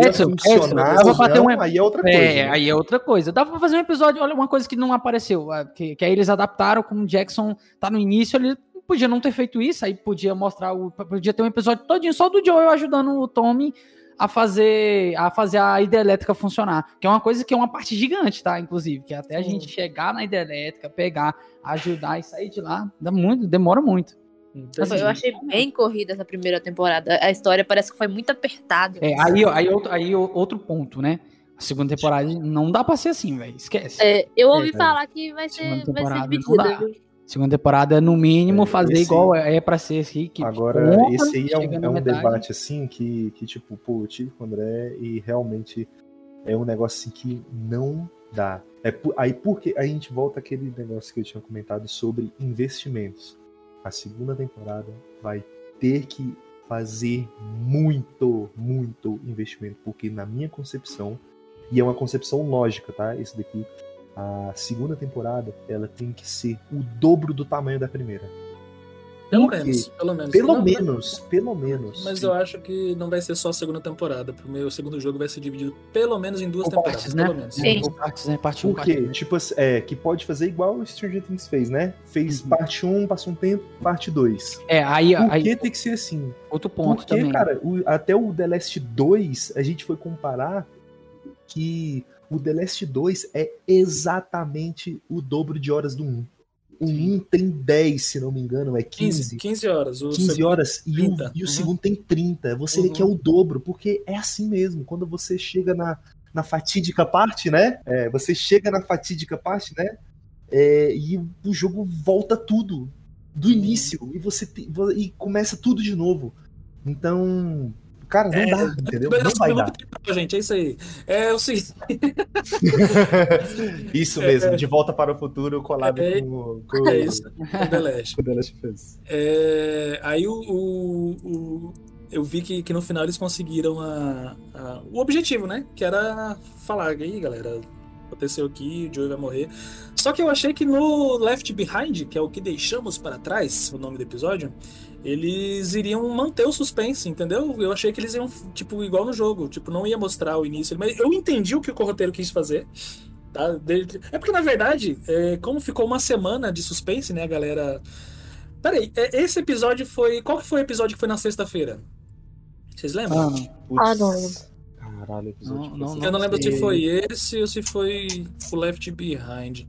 ter não, um- aí é outra coisa. É, né? aí é outra coisa. Dava pra fazer um episódio, olha, uma coisa que não apareceu, ah, que, que aí eles adaptaram, como o Jackson tá no início, ele podia não ter feito isso, aí podia mostrar, o, podia ter um episódio todinho só do Joel ajudando o Tommy a fazer a fazer a hidrelétrica funcionar, que é uma coisa que é uma parte gigante, tá, inclusive, que até a Sim. gente chegar na hidrelétrica, pegar, ajudar e sair de lá, dá muito, demora muito. Entendi. Eu achei bem corrida essa primeira temporada. A história parece que foi muito apertada. É, aí, aí, outro, aí outro ponto, né? A segunda temporada não dá pra ser assim, velho, esquece. É, eu ouvi É, falar que vai ser, vai ser dividida. dá. viu? Segunda temporada é no mínimo É, fazer esse- igual é é pra ser assim. Que Agora, conta, esse aí é um, é um debate assim que, que, tipo, pô, eu tive com o André e realmente é um negócio assim que não dá. É por- aí porque a gente volta àquele negócio que eu tinha comentado sobre investimentos. A segunda temporada vai ter que fazer muito, muito investimento, porque na minha concepção, e é uma concepção lógica, tá? Isso daqui, a segunda temporada, ela tem que ser o dobro do tamanho da primeira. Pelo Por quê? menos, pelo menos. Pelo Não, menos, pelo menos. Mas eu acho que não vai ser só a segunda temporada. O meu segundo jogo vai ser dividido pelo menos em duas Por temporadas. partes, né? Pelo menos. Sim. Por partes, né? Parte 1, Por parte quê? 2. Tipo, assim, é, que pode fazer igual o Stranger Things fez, né? Fez Uhum. parte 1, passou um tempo, parte 2. É, aí, Por aí que tem que ser assim? outro ponto Porque, também. cara, o- até o The Last 2, a gente foi comparar que o The Last 2 é exatamente o dobro de horas do 1. O 1 tem 10, se não me engano, é 15, 15. 15 horas. O 15 segundo- horas e, o, 30. e o Uhum. segundo tem 30. Você vê Uhum. que é o dobro, porque é assim mesmo. Quando você chega na, na fatídica parte, né? É, você chega na fatídica parte, né? É, e o jogo volta tudo do início e você te- e começa tudo de novo. Então, cara, não É, dá, entendeu? Beleza, Não vai vamos dar. tempo, gente, é isso aí. É o seguinte. <laughs> Isso mesmo, de volta para o futuro colado É, com, com, É isso. com o The Last. com The Last Us. É, aí o, o- o- eu vi que, que no final eles conseguiram a, a- o objetivo, né? Que era falar, aí galera, aconteceu aqui, o Joey vai morrer. Só que eu achei que no Left Behind, que é o que deixamos para trás, o nome do episódio, eles iriam manter o suspense, entendeu? Eu achei que eles iam, tipo, igual no jogo, tipo, não ia mostrar o início. Mas eu entendi o que o roteiro quis fazer. Tá? É porque, na verdade, é, como ficou uma semana de suspense, né, galera. Peraí, é, esse episódio foi. Qual que foi o episódio que foi na sexta-feira? Vocês lembram? Ah, Ah, não lembro. Caralho, episódio. Não, não, foi- Eu não lembro sei. se foi esse ou se foi o Left Behind.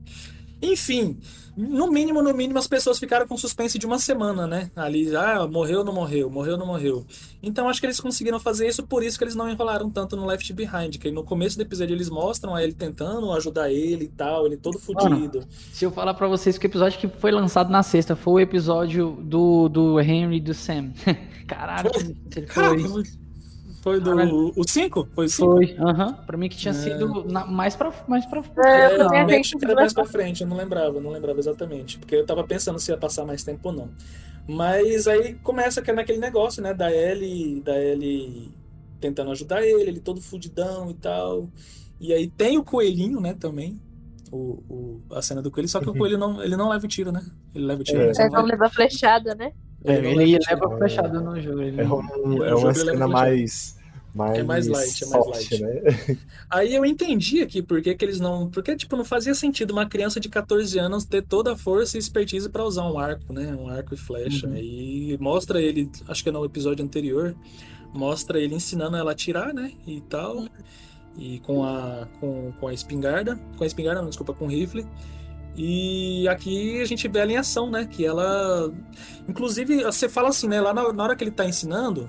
Enfim, no mínimo, no mínimo, as pessoas ficaram com suspense de uma semana, né? Ali, ah, morreu ou não morreu, morreu ou não morreu. Então acho que eles conseguiram fazer isso, por isso que eles não enrolaram tanto no Left Behind. Que no começo do episódio eles mostram a ele tentando ajudar ele e tal, ele todo fudido. Se eu falar pra vocês que o episódio que foi lançado na sexta foi o episódio do, do Henry e do Sam. <laughs> Caralho, Foi? Foi. Do. Caralho. O 5? Foi o 5? Foi, aham. Pra mim que tinha É. sido na- mais pra. Mais pra É, É, eu também eu achei acho que que era mais pra frente, eu não lembrava, não lembrava exatamente. Porque eu tava pensando se ia passar mais tempo ou não. Mas aí começa que é naquele negócio, né, da Ellie, da Ellie tentando ajudar ele, ele todo fudidão e tal. E aí tem o coelhinho, né, também. O, o- a cena do coelho, só que o coelho não, ele não leva o tiro, né? Ele leva o tiro, É. É, não não leva- levar flechada, né? É, ele tiro. leva fechado no jogo. Ele É, um- é uma ele leva cena flechada. mais. Mais É mais light, é mais soft, light. né? <laughs> Aí eu entendi aqui porque que eles não. Porque, tipo, não fazia sentido uma criança de 14 anos ter toda a força e expertise pra usar um arco, né? Um arco e flecha. Uhum. E mostra ele, acho que é no episódio anterior, mostra ele ensinando ela a atirar, né? E tal. E com a, com, com a espingarda. Com a espingarda, não, desculpa, com o rifle. E aqui a gente vê ela em ação, né? Que ela. Inclusive, você fala assim, né? Lá na, hora que ele tá ensinando,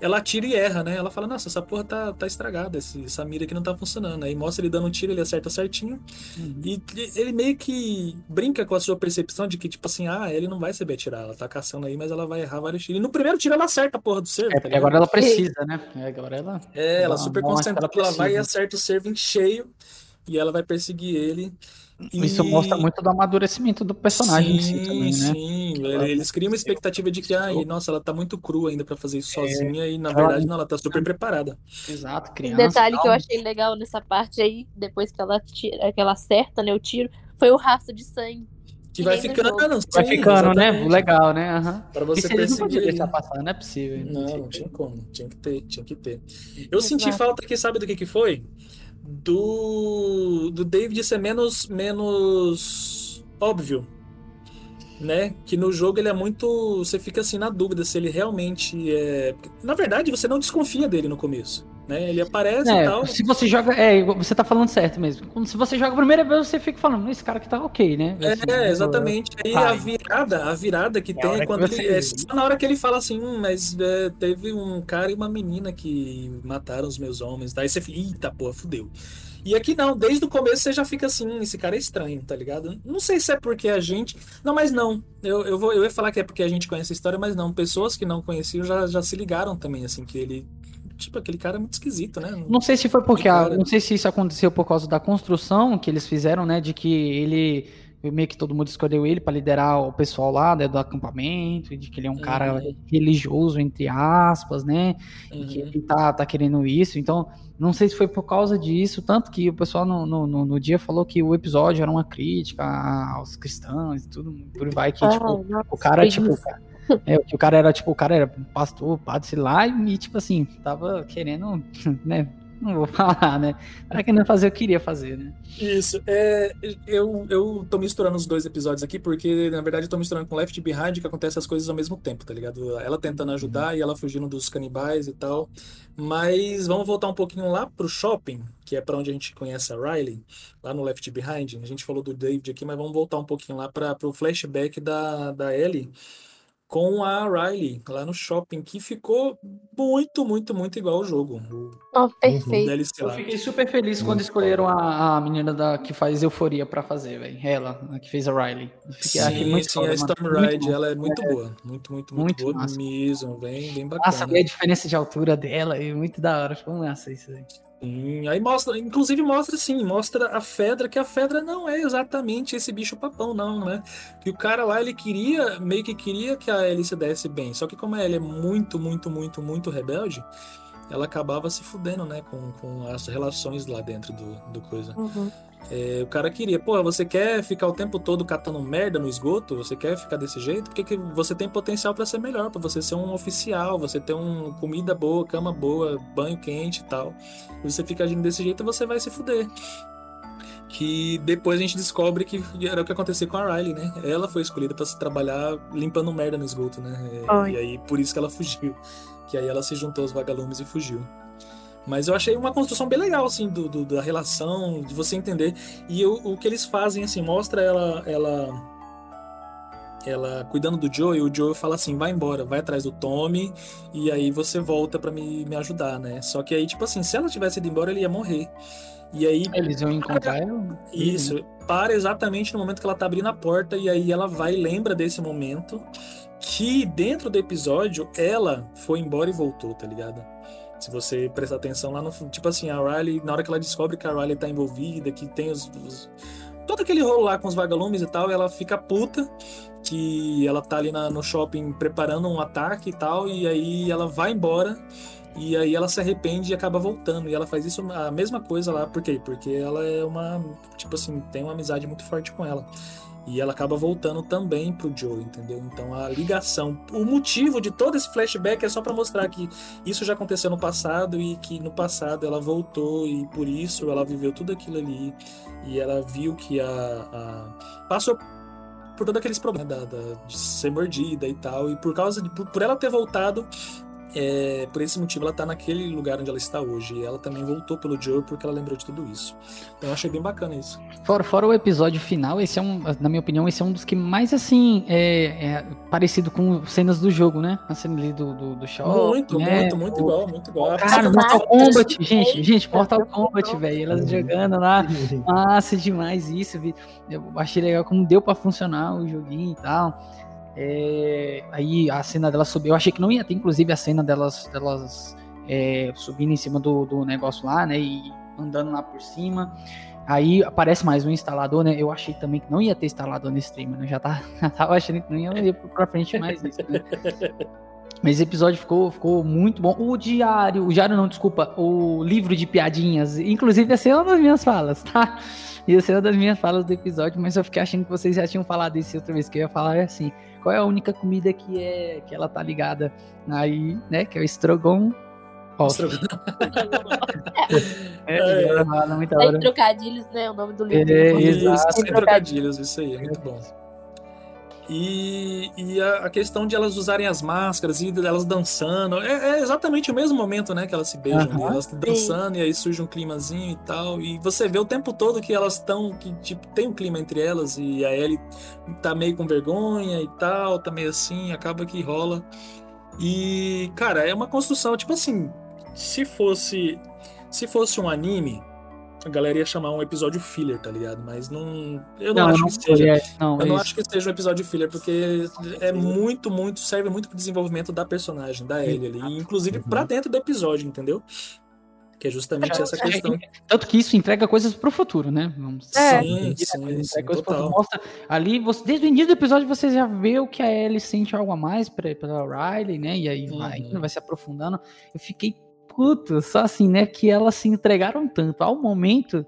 ela atira e erra, né? Ela fala, nossa, essa porra tá, tá estragada, esse, essa mira aqui não tá funcionando. Aí mostra ele dando um tiro, ele acerta certinho. Uhum. E ele meio que brinca com a sua percepção de que, tipo assim, ah, ele não vai saber atirar. Ela tá caçando aí, mas ela vai errar vários tiros. E no primeiro tiro ela acerta a porra do cervo, É, tá agora ela precisa, né? É, agora ela. É, ela Dá- super concentrada, escala ela vai e acerta o cervo em cheio. E ela vai perseguir ele. E- Isso mostra muito do amadurecimento do personagem em si sim, também, né? Sim, eles criam uma expectativa de que, ai, nossa, ela tá muito crua ainda pra fazer isso sozinha, e na É. Ela- verdade não, ela tá super preparada. Exato, Um criança. detalhe que eu achei legal nessa parte aí, depois que ela, tira, que ela acerta né, o tiro, foi o rastro de sangue. Que vai ficando, jogo. Vai sim, ficando, né? exatamente. Legal, né? Aham. Pra você Isso eles não deixar passar, não é possível. Não, não tinha como, tinha que ter, tinha que ter. Eu senti Exato. falta aqui, sabe do que que foi? Do, do David ser menos, menos óbvio, né? Que no jogo ele é muito, você fica assim na dúvida se ele realmente é... Na verdade, você não desconfia dele no começo, né? Ele aparece e É, tal. se você joga. É, você tá falando certo mesmo. Quando, se você joga a primeira vez, você fica falando, esse cara aqui tá ok, né? Assim, É, exatamente. Aí Vai. a virada, a virada que É tem é que quando você- ele. É só na hora que ele fala assim, hum, mas é, teve um cara e uma menina que mataram os meus homens. Daí você fica, eita porra, fudeu. E aqui não, desde o começo você já fica assim, esse cara é estranho, tá ligado? Não sei se é porque a gente. Não, mas não. Eu, eu, vou, eu ia falar que é porque a gente conhece a história, mas não. Pessoas que não conheciam já, já se ligaram também, assim, que ele. Tipo, aquele cara é muito esquisito, né? Não sei se foi porque a, Cara. não sei se isso aconteceu por causa da construção que eles fizeram, né, de que ele meio que todo mundo escolheu ele pra liderar o pessoal lá né, do acampamento, e de que ele é um cara Uhum. religioso entre aspas, né, e que Uhum. ele tá, tá querendo isso. Então, não sei se foi por causa disso, tanto que o pessoal no, no, no- no dia falou que o episódio era uma crítica aos cristãos e tudo, por aí vai que Ah, tipo, nossa, o cara tipo isso. É, o cara era, tipo, o cara era pastor, padre, sei lá, e, tipo assim, tava querendo, <laughs> né? Não vou falar, né? Tava querendo fazer o que queria fazer, né? Isso. É, eu, eu tô misturando os dois episódios aqui, porque, na verdade, eu tô misturando com Left Behind, que acontece as coisas ao mesmo tempo, tá ligado? Ela tentando ajudar e ela fugindo dos canibais e tal. Mas vamos voltar um pouquinho lá pro shopping, que é para onde a gente conhece a Riley, lá no Left Behind. A gente falou do David aqui, mas vamos voltar um pouquinho lá para pro flashback da, da Ellie com a Riley lá no shopping, que ficou muito, muito, muito igual ao jogo. Oh, perfeito. DLC Eu fiquei super feliz quando escolheram a, a menina da, que faz euforia pra fazer, velho. Ela, a que fez a Riley. Fiquei, Sim, muito sim, foda, a mano. Storm Muito Ride, bom. ela é muito boa. Muito, muito, muito, Muito boa massa. mesmo. Bem, bem bacana. Nossa, a diferença de altura dela e muito da hora. Ficou massa isso aí. Sim, aí mostra, inclusive mostra sim, mostra a Fedra, que a Fedra não é exatamente esse bicho papão, não, né? Que o cara lá, ele queria, meio que queria que a Ellie se desse bem. Só que como ela é muito, muito, muito, muito rebelde, ela acabava se fudendo, né? Com, com as relações lá dentro do, do coisa. Uhum. É, o cara queria, pô, você quer ficar o tempo todo catando merda no esgoto? Você quer ficar desse jeito? Porque que você tem potencial pra ser melhor, pra você ser um oficial, você ter um comida boa, cama boa, banho quente e tal. E você fica agindo desse jeito, você vai se fuder. Que depois a gente descobre que era o que aconteceu com a Riley, né? Ela foi escolhida pra se trabalhar limpando merda no esgoto, né? É. E aí por isso que ela fugiu. Que aí ela se juntou aos vagalumes e fugiu. Mas eu achei uma construção bem legal, assim, do, do- da relação, de você entender. E eu- o que eles fazem, assim, mostra ela, ela, ela cuidando do Joe, e o Joe fala assim, vai embora, vai atrás do Tommy, e aí você volta pra me, me ajudar, né? Só que aí, tipo assim, se ela tivesse ido embora, ele ia morrer. E aí, Eles iam encontrar ela. isso, para exatamente no momento que ela tá abrindo a porta, e aí ela vai e lembra desse momento, que dentro do episódio, ela foi embora e voltou, tá ligado? Se você prestar atenção lá no. Tipo assim, a Riley, na hora que ela descobre que a Riley tá envolvida, que tem os. os- todo aquele rolo lá com os vagalumes e tal, ela fica puta que ela tá ali na- no shopping preparando um ataque e tal, e aí ela vai embora. E aí ela se arrepende e acaba voltando. E ela faz isso a mesma coisa lá. Por quê? Porque ela é uma. Tipo assim, tem uma amizade muito forte com ela. E ela acaba voltando também pro Joe, entendeu? Então a ligação, o motivo de todo esse flashback é só pra mostrar que isso já aconteceu no passado e que no passado ela voltou e por isso ela viveu tudo aquilo ali e ela viu que a, a- passou por todos aqueles problemas da, da- de ser mordida e tal e por causa de por, por ela ter voltado é, por esse motivo ela tá naquele lugar onde ela está hoje e ela também voltou pelo Joe porque ela lembrou de tudo isso. Então eu achei bem bacana isso. Fora, fora o episódio final, esse é um, na minha opinião, esse é um dos que mais, assim, é, é parecido com cenas do jogo, né? A cena ali do, do, do shopping. muito, né? muito, muito igual, muito igual. Cara, Mortal Kombat, gente. gente, gente, Mortal Kombat, velho. Elas jogando lá, <laughs> massa demais isso. vi- Eu achei legal como deu pra funcionar o joguinho e tal. É, aí a cena delas subir, eu achei que não ia ter, inclusive, a cena delas, delas é, subindo em cima do, do negócio lá, né? E andando lá por cima. Aí aparece mais um instalador, né? Eu achei também que não ia ter instalador nesse stream, né? Eu já, tá, <laughs> tava achando que não ia ir pra frente mais isso, né? Mas esse episódio ficou, ficou muito bom. O diário, o diário não, desculpa, o livro de piadinhas. Inclusive, essa é uma das minhas falas, tá? Ia ser uma das minhas falas do episódio, mas eu fiquei achando que vocês já tinham falado isso outra vez, que eu ia falar assim, qual é a única comida que é que ela tá ligada aí, né? Que é o estrogon. É, É. fala muita Tem hora. trocadilhos, né? O nome do livro. É, sem trocadilhos, isso aí, é muito bom. E, e a, a questão de elas usarem as máscaras e elas dançando, é, é exatamente o mesmo momento, né, que elas se beijam, né, elas dançando e aí surge um climazinho e tal, e você vê o tempo todo que elas estão, que tipo, tem um clima entre elas e a Ellie tá meio com vergonha e tal, tá meio assim, acaba que rola. E, cara, é uma construção, tipo assim, se fosse se fosse um anime, a galera ia chamar um episódio filler, tá ligado? Mas não, eu não, Não, acho não que seja. é, não, Eu não isso. acho que seja um episódio filler, porque é muito, muito, serve muito pro desenvolvimento da personagem, da Ellie ali. Inclusive pra dentro do episódio, entendeu? Que é justamente essa questão. Tanto que isso entrega coisas pro futuro, né? Vamos É. Sim, Isso, sim, entrega sim, coisas pro total. futuro. Mostra ali, você, desde o início do episódio, você já vê o que a Ellie sente algo a mais pra, pela Riley, né? E aí vai, Uhum. vai se aprofundando. Eu fiquei puto, só assim, né? Que elas se entregaram tanto ao momento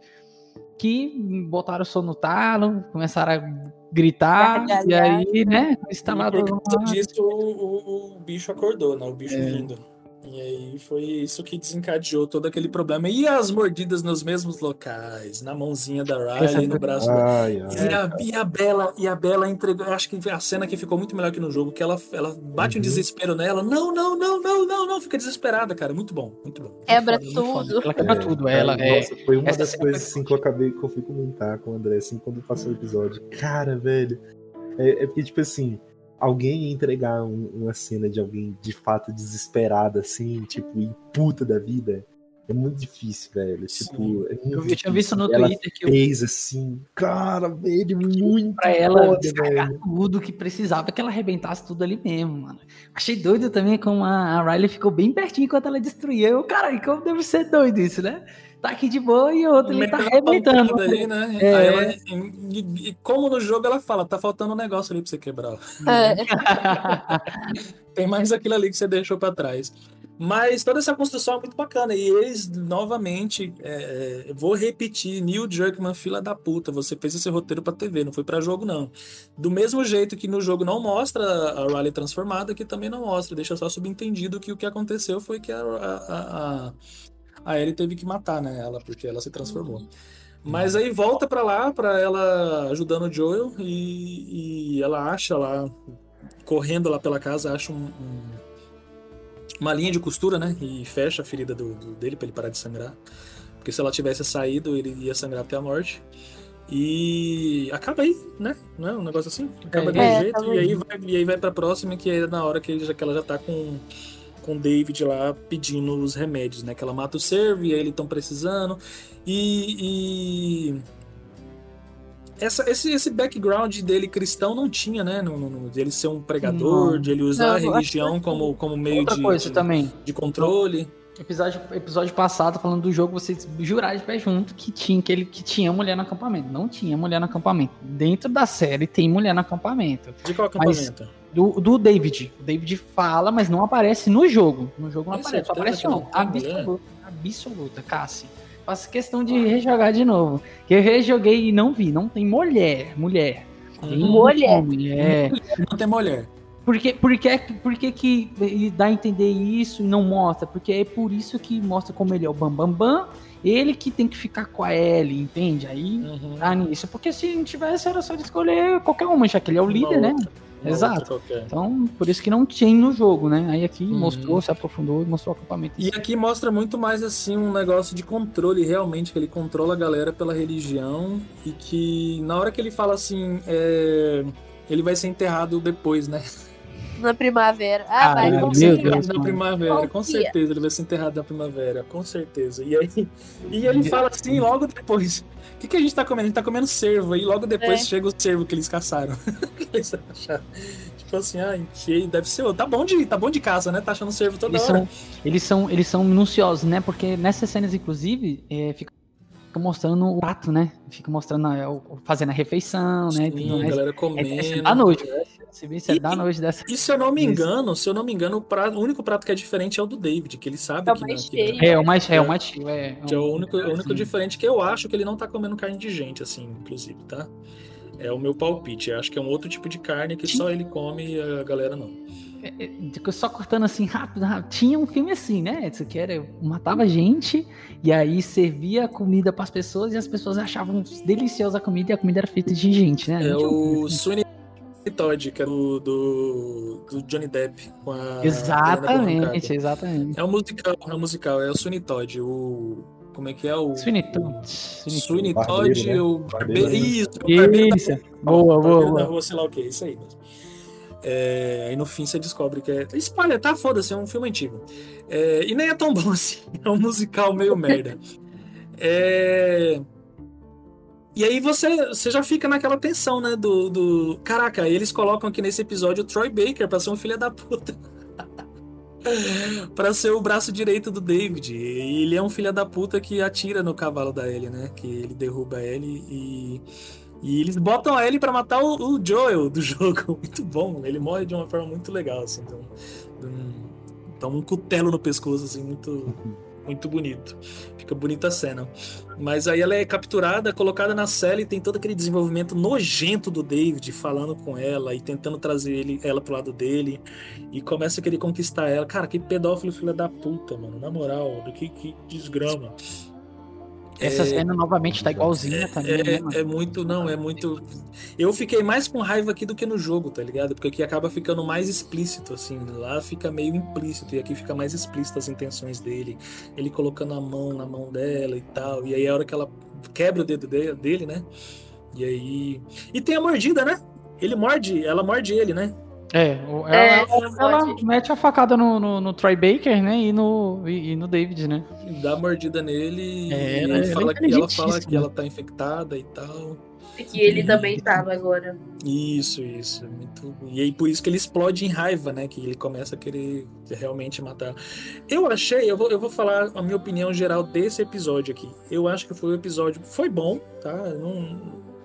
que botaram o som no talo, começaram a gritar, e aí, né, instalador. por causa disso, o, o- o bicho acordou, né? O bicho É. rindo. E aí foi isso que desencadeou todo aquele problema. E as mordidas nos mesmos locais, na mãozinha da Riley, no braço da... Ai, E a, e a Bela, e a Bela entregou. Acho que a cena que ficou muito melhor que no jogo, que ela, ela bate um Uhum. desespero nela. Não, não, não, não, não, não. Fica desesperada, cara. Muito bom, muito bom. Quebra Muito tudo. foda. Ela quebra tudo, ela Cara, é. Nossa, foi uma essa das coisas assim que eu acabei que eu fui comentar com o André, assim, quando passou o episódio. Cara, velho. É, é porque, tipo assim, alguém entregar um- uma cena de alguém de fato desesperado, assim, tipo, e puta da vida, é muito difícil, velho. Tipo, é muito Eu, eu tinha visto no difícil. Ela Twitter que eu fez assim, cara, velho, muito pra ela foda, velho. tudo que precisava que ela arrebentasse tudo ali mesmo, mano. Achei doido também como a, a Riley ficou bem pertinho enquanto ela destruía. Eu, cara, como deve ser doido isso, né? Tá aqui de boa e o outro ele tá arrebentando. ali, né? É. Aí ela- e, e- como no jogo ela fala, tá faltando um negócio ali pra você quebrar. É. <laughs> Tem mais aquilo ali que você deixou pra trás. Mas toda essa construção é muito bacana. E eles, novamente, é, é, vou repetir: Neil Druckmann, fila da puta. Você fez esse roteiro pra TV, não foi pra jogo, não. Do mesmo jeito que no jogo não mostra a Riley transformada, que também não mostra. Deixa só subentendido que o que aconteceu foi que a, a, a, a Ellie teve que matar né, ela, porque ela se transformou. Mas aí volta pra lá, pra ela ajudando o Joel, e, e ela acha lá, correndo lá pela casa, acha um- um- uma linha de costura, né? E fecha a ferida do, do- dele pra ele parar de sangrar. Porque se ela tivesse saído, ele ia sangrar até a morte. E acaba aí, né? Não é um negócio assim? Acaba É. desse É, jeito, e aí. aí vai, e aí vai pra próxima, que é na hora que, ele já, que ela já tá com com o David lá pedindo os remédios, né? Que ela mata o servo e aí eles estão precisando. E, e essa, esse, esse background dele cristão não tinha, né? No, no- no- de ele ser um pregador, Não. de ele usar Não, a religião que- como, como meio Outra de, coisa de, também. de controle. Episódio, episódio passado, falando do jogo, vocês juraram de pé junto que tinha, que ele, que tinha mulher no acampamento. Não tinha mulher no acampamento. Dentro da série tem mulher no acampamento. De qual Mas- acampamento? Do, do David. O David fala, mas não aparece no jogo. No jogo não Tem aparece. Só certeza aparece um. mulher? Absoluta. Absoluta, Cassi. Faço questão de rejogar de novo. Que eu rejoguei e não vi. Não tem mulher. Mulher. Tem Mulher. homem, é. Não tem mulher. Por que, por que, por que, que ele dá a entender isso e não mostra? Porque é por isso que mostra como ele é o Bambambam. Bam, Bam, ele que tem que ficar com a Ellie, entende? Aí Uhum. tá nisso. Porque se não tivesse, era só de escolher qualquer uma, já que ele é o Uma líder, né? Exato. Então, por isso que não tinha no jogo, né? Aí aqui Uhum. mostrou, se aprofundou, mostrou o acampamento. E aqui mostra muito mais assim um negócio de controle, realmente, que ele controla a galera pela religião e que na hora que ele fala assim, é, ele vai ser enterrado depois, né? <laughs> Na primavera. Ah, vai, com Ele vai ser meu certeza. na primavera, com certeza, ele vai ser enterrado na primavera, com certeza. E aí, e ele fala assim logo depois. O que, que a gente tá comendo? A gente tá comendo cervo, aí logo depois É. chega o cervo que eles caçaram. <laughs> Que eles acharam. Tipo assim, ah, que deve ser. Tá bom de, tá bom de caça, né? Tá achando cervo toda Eles hora. são, eles, são, eles são minuciosos, né? Porque nessas cenas, inclusive, é, fica fica mostrando o prato, né? Fica mostrando fazendo a refeição, né? e tudo Sim, a galera É, comendo. é da noite. né? Se bem é da noite dessa. E se eu não me engano, se eu não me engano, o, prato, o único prato que é diferente é o do David, que ele sabe É o que, mais não, que, cheio. É, o mais, é, o mais cheio. É, que é o único, o único sim. diferente que eu acho que ele não tá comendo carne de gente, assim, inclusive, tá? É o meu palpite. Eu acho que é um outro tipo de carne que só ele come e a galera não. É, é, Só cortando assim rápido, rápido. Tinha um filme assim, né? Isso que era matava gente e aí servia comida para as pessoas e as pessoas achavam deliciosa a comida e a comida era feita de gente, né? É o assim. Sweeney Todd, que é do, do, do Johnny Depp com a Exatamente, exatamente. É um musical, é um musical, é o Sweeney Todd, o como é que é o Sweeney Todd. Sweeney Todd, né? o Barbeiro, barbeiro, né? isso, o barbeiro da Isso, boa, boa, da boa. rua, sei lá o que, isso aí mesmo. É, aí no fim você descobre que é. Spoiler, tá? Foda-se, é um filme antigo. É, e nem é tão <laughs> bom assim. É um musical meio merda. É, E aí você, você já fica naquela tensão, né? Do, do. Caraca, eles colocam aqui nesse episódio o Troy Baker pra ser um filho da puta. <laughs> pra ser o braço direito do David. E ele é um filho da puta que atira no cavalo da Ellie, né? Que ele derruba a e. E eles botam a Ellie pra matar o, o Joel do <laughs> jogo. Muito bom. Ele morre de uma forma muito legal, assim. Então, um, toma um cutelo no pescoço, assim, muito. muito bonito. Fica bonita a cena. Mas aí ela é capturada, colocada na cela e tem todo aquele desenvolvimento nojento do David falando com ela e tentando trazer ele, ela pro lado dele. E começa a querer conquistar ela. Cara, que pedófilo filha da puta, mano. Na moral, que, que desgrama. Essa É, cena novamente tá igualzinha também, É, né, é muito, não, é muito. Eu fiquei mais com raiva aqui do que no jogo, tá ligado? Porque aqui acaba ficando mais explícito, assim. Lá fica meio implícito, e aqui fica mais explícito as intenções dele. Ele colocando a mão na mão dela e tal. E aí a hora que ela quebra o dedo de- dele, né? E aí. E tem a mordida, né? Ele morde, ela morde ele, né? É, o- ela, É, ela- ela mete a facada no, no, no Troy Baker, né? E no, e, e no David, né? Dá a mordida nele e É, é fala que ela fala que ela tá infectada e tal. Que ele também tava agora. Isso, isso. é Muito... E aí por isso que ele explode em raiva, né? Que ele começa a querer realmente matar. Eu achei, eu vou, eu vou falar a minha opinião geral desse episódio aqui. Eu acho que foi um episódio. Foi bom, tá? Não,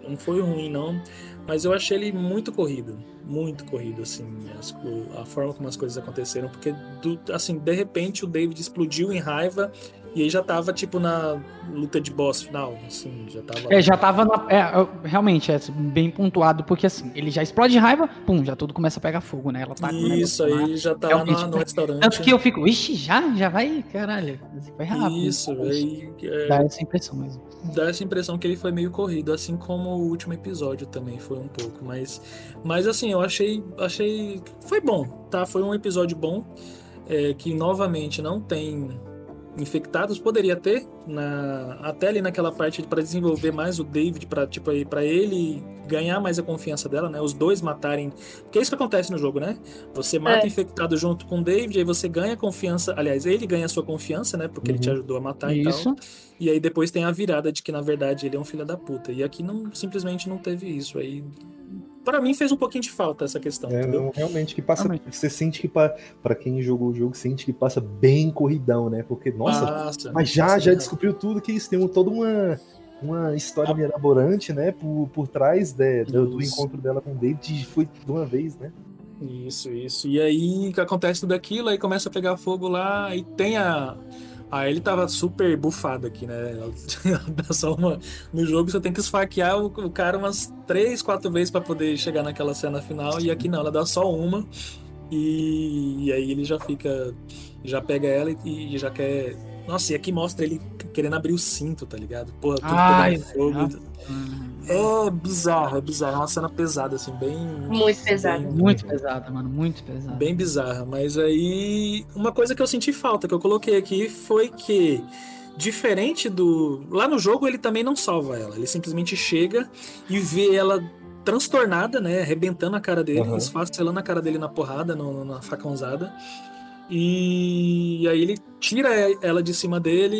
não foi ruim, não. Mas eu achei ele muito corrido. Muito corrido, assim. as a forma como as coisas aconteceram. Porque, do- assim, de repente o David explodiu em raiva. E aí já tava, tipo, na luta de boss final. Assim, já tava. É, já tava na. É, realmente, é bem pontuado, porque assim, ele já explode de raiva, pum, já tudo começa a pegar fogo, né? Ela tá Isso, negócio lá. aí já tá no, no restaurante. Tanto que eu fico, ixi, já? Já vai? Caralho, foi rápido. Isso, aí, é, Dá essa impressão mesmo. dá essa impressão que ele foi meio corrido, assim como o último episódio também foi um pouco, mas, mas assim, eu achei, achei, foi bom, tá? Foi um episódio bom, é, que novamente não tem infectados, poderia ter na até ali naquela parte para desenvolver mais o David para tipo aí para ele ganhar mais a confiança dela, né? Os dois matarem, porque é isso que acontece no jogo, né? Você mata É. infectado junto com o David, aí você ganha confiança, aliás, ele ganha a sua confiança, né? Porque ele te Uhum. ajudou a matar e tal. Isso. E aí depois tem a virada de que na verdade ele é um filho da puta. E aqui não simplesmente não teve isso. Aí para mim fez um pouquinho de falta essa questão, É, não, realmente que passa. Realmente. Você sente que pa- pra quem jogou o jogo, sente que passa bem corridão, né? Porque, nossa, Passa, mas já, passa já bem descobriu tudo que isso tem um- toda uma, uma história mirabolante, né? Por, por trás de- do, do encontro dela com o David. Foi de uma vez, né? Isso, isso. E aí que acontece tudo aquilo, aí começa a pegar fogo lá, e tem a. A Ellie tava super bufada aqui, né? Ela, <laughs> ela dá só uma. No jogo você tem que esfaquear o, cara umas três, quatro vezes pra poder chegar naquela cena final, e aqui não, ela dá só uma. E, e aí ele já fica. Já pega ela e, e já quer. Nossa, e aqui mostra ele querendo abrir o cinto, tá ligado? Porra, tudo Ai, pegando fogo. É bizarro, é bizarro. É uma cena pesada, assim, bem. Muito pesado. bem- Muito pesada, mano, muito pesada. Bem bizarra, mas aí uma coisa que eu senti falta, que eu coloquei aqui, foi que, diferente do. Lá no jogo ele também não salva ela, ele simplesmente chega e vê ela transtornada, né? Arrebentando a cara dele, Aham. esfacelando a cara dele na porrada, no- na facãozada. E aí ele tira ela de cima dele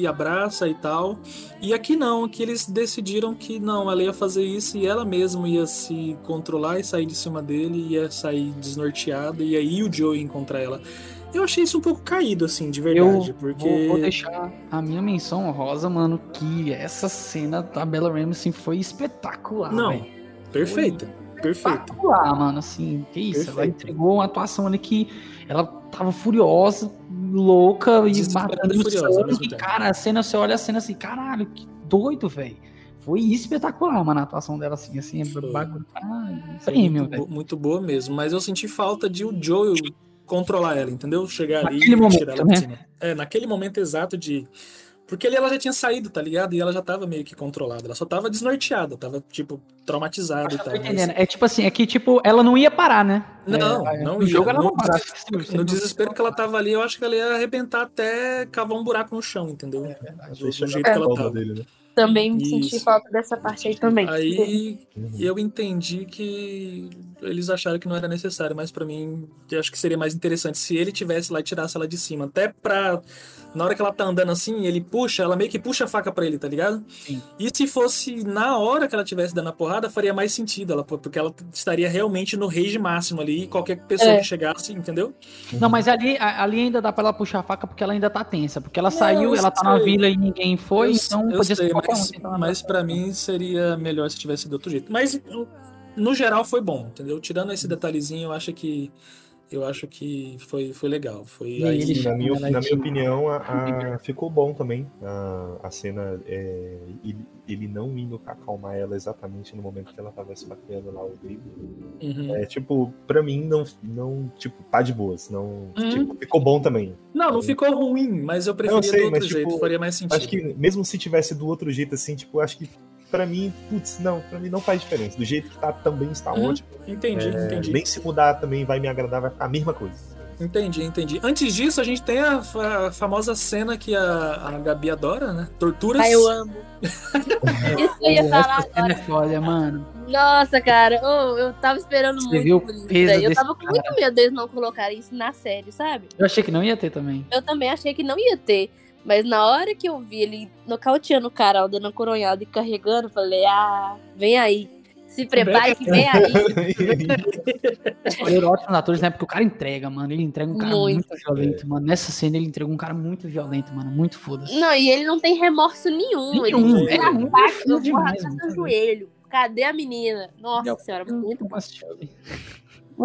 e abraça e tal. E aqui não, que eles decidiram que não, ela ia fazer isso e ela mesma ia se controlar e sair de cima dele, ia sair desnorteada e aí o Joe ia encontrar ela. Eu achei isso um pouco caído, assim, de verdade, Eu porque. vou, vou deixar a minha menção honrosa, mano, que essa cena da Bella Ramsey foi espetacular, Não, velho. perfeita, perfeita. Espetacular, mano, assim, que isso, ela Perfeito. entregou uma atuação ali que ela tava furiosa, louca e matando e furiosa e, cara, a cena, você olha a cena assim, caralho, que doido, velho. Foi espetacular, mano, a atuação dela, assim, assim, é bagulho prêmio, muito, muito boa mesmo, mas eu senti falta de o Joe controlar ela, entendeu? Chegar ali Naquele e momento, tirar ela né? de cima. É, naquele momento exato de. Porque ali ela já tinha saído, tá ligado? E ela já tava meio que controlada. Ela só tava desnorteada, tava, tipo, traumatizada e tal. mas- entendendo. É tipo assim, é que, tipo, ela não ia parar, né? Não, É, não no ia. jogo ela no, não parava. no desespero que ela tava ali, eu acho que ela ia arrebentar até cavar um buraco no chão, entendeu? do, do Deixa jeito na que ela tava. dele, né? Também Isso. senti falta dessa parte aí também. Aí eu entendi que eles acharam que não era necessário, mas pra mim eu acho que seria mais interessante se ele tivesse lá e tirasse ela de cima. Até pra. Na hora que ela tá andando assim, ele puxa, ela meio que puxa a faca pra ele, tá ligado? Sim. E se fosse na hora que ela tivesse dando a porrada, faria mais sentido, ela, porque ela estaria realmente no rage máximo ali, e qualquer pessoa É. que chegasse, entendeu? Não, mas ali, ali ainda dá pra ela puxar a faca porque ela ainda tá tensa. Porque ela Não, saiu, ela tá na vila e ninguém foi, eu, então eu podia sei, ser mas, um. tentando mas para mim seria melhor se tivesse de outro jeito. Mas no geral foi bom, entendeu? Tirando esse detalhezinho, eu acho que Eu acho que foi, foi legal. Foi E aí- ele- Na minha, na minha opinião, a, a- ficou bom também. A, a cena, é, ele, ele não indo acalmar ela exatamente no momento que ela tava esfaqueando lá o Grego. Uhum. É, tipo, pra mim, não, não tipo, tá de boas. Não, Uhum. tipo, ficou bom também. Não, não ficou ruim, mas eu preferia Eu sei, do outro mas, jeito, tipo, faria mais sentido. Acho que mesmo se tivesse do outro jeito, assim, tipo, acho que pra mim, putz, não, pra mim não faz diferença. Do jeito que tá também está Uhum. ótimo. Entendi, É, entendi. Nem se mudar também vai me agradar, vai ficar a mesma coisa. Entendi, entendi. Antes disso, a gente tem a, fa- famosa cena que a, a Gabi adora, né? Torturas. Ai, eu amo. <laughs> Isso que eu ia falar Essa cena é foda, mano. Nossa, cara, ô, eu tava esperando Você muito viu o peso. Eu tava com muito medo deles não colocarem isso na série, sabe? Eu achei que não ia ter também. Eu também achei que não ia ter. Mas na hora que eu vi ele nocauteando o cara, dando uma coronhada e carregando, eu falei, ah, vem aí. Se prepare que vem aí. <laughs> Escolheram ótimos atores, né? Porque o cara entrega, mano. Ele entrega um cara muito, Muito. violento, mano. Nessa cena ele entrega um cara muito violento, mano. Muito foda-se. Não, e ele não tem remorso nenhum. Nenhum, ele é foda vou demais, arrastar mano. seu joelho. Cadê a menina? Nossa Eu- senhora, muito bom.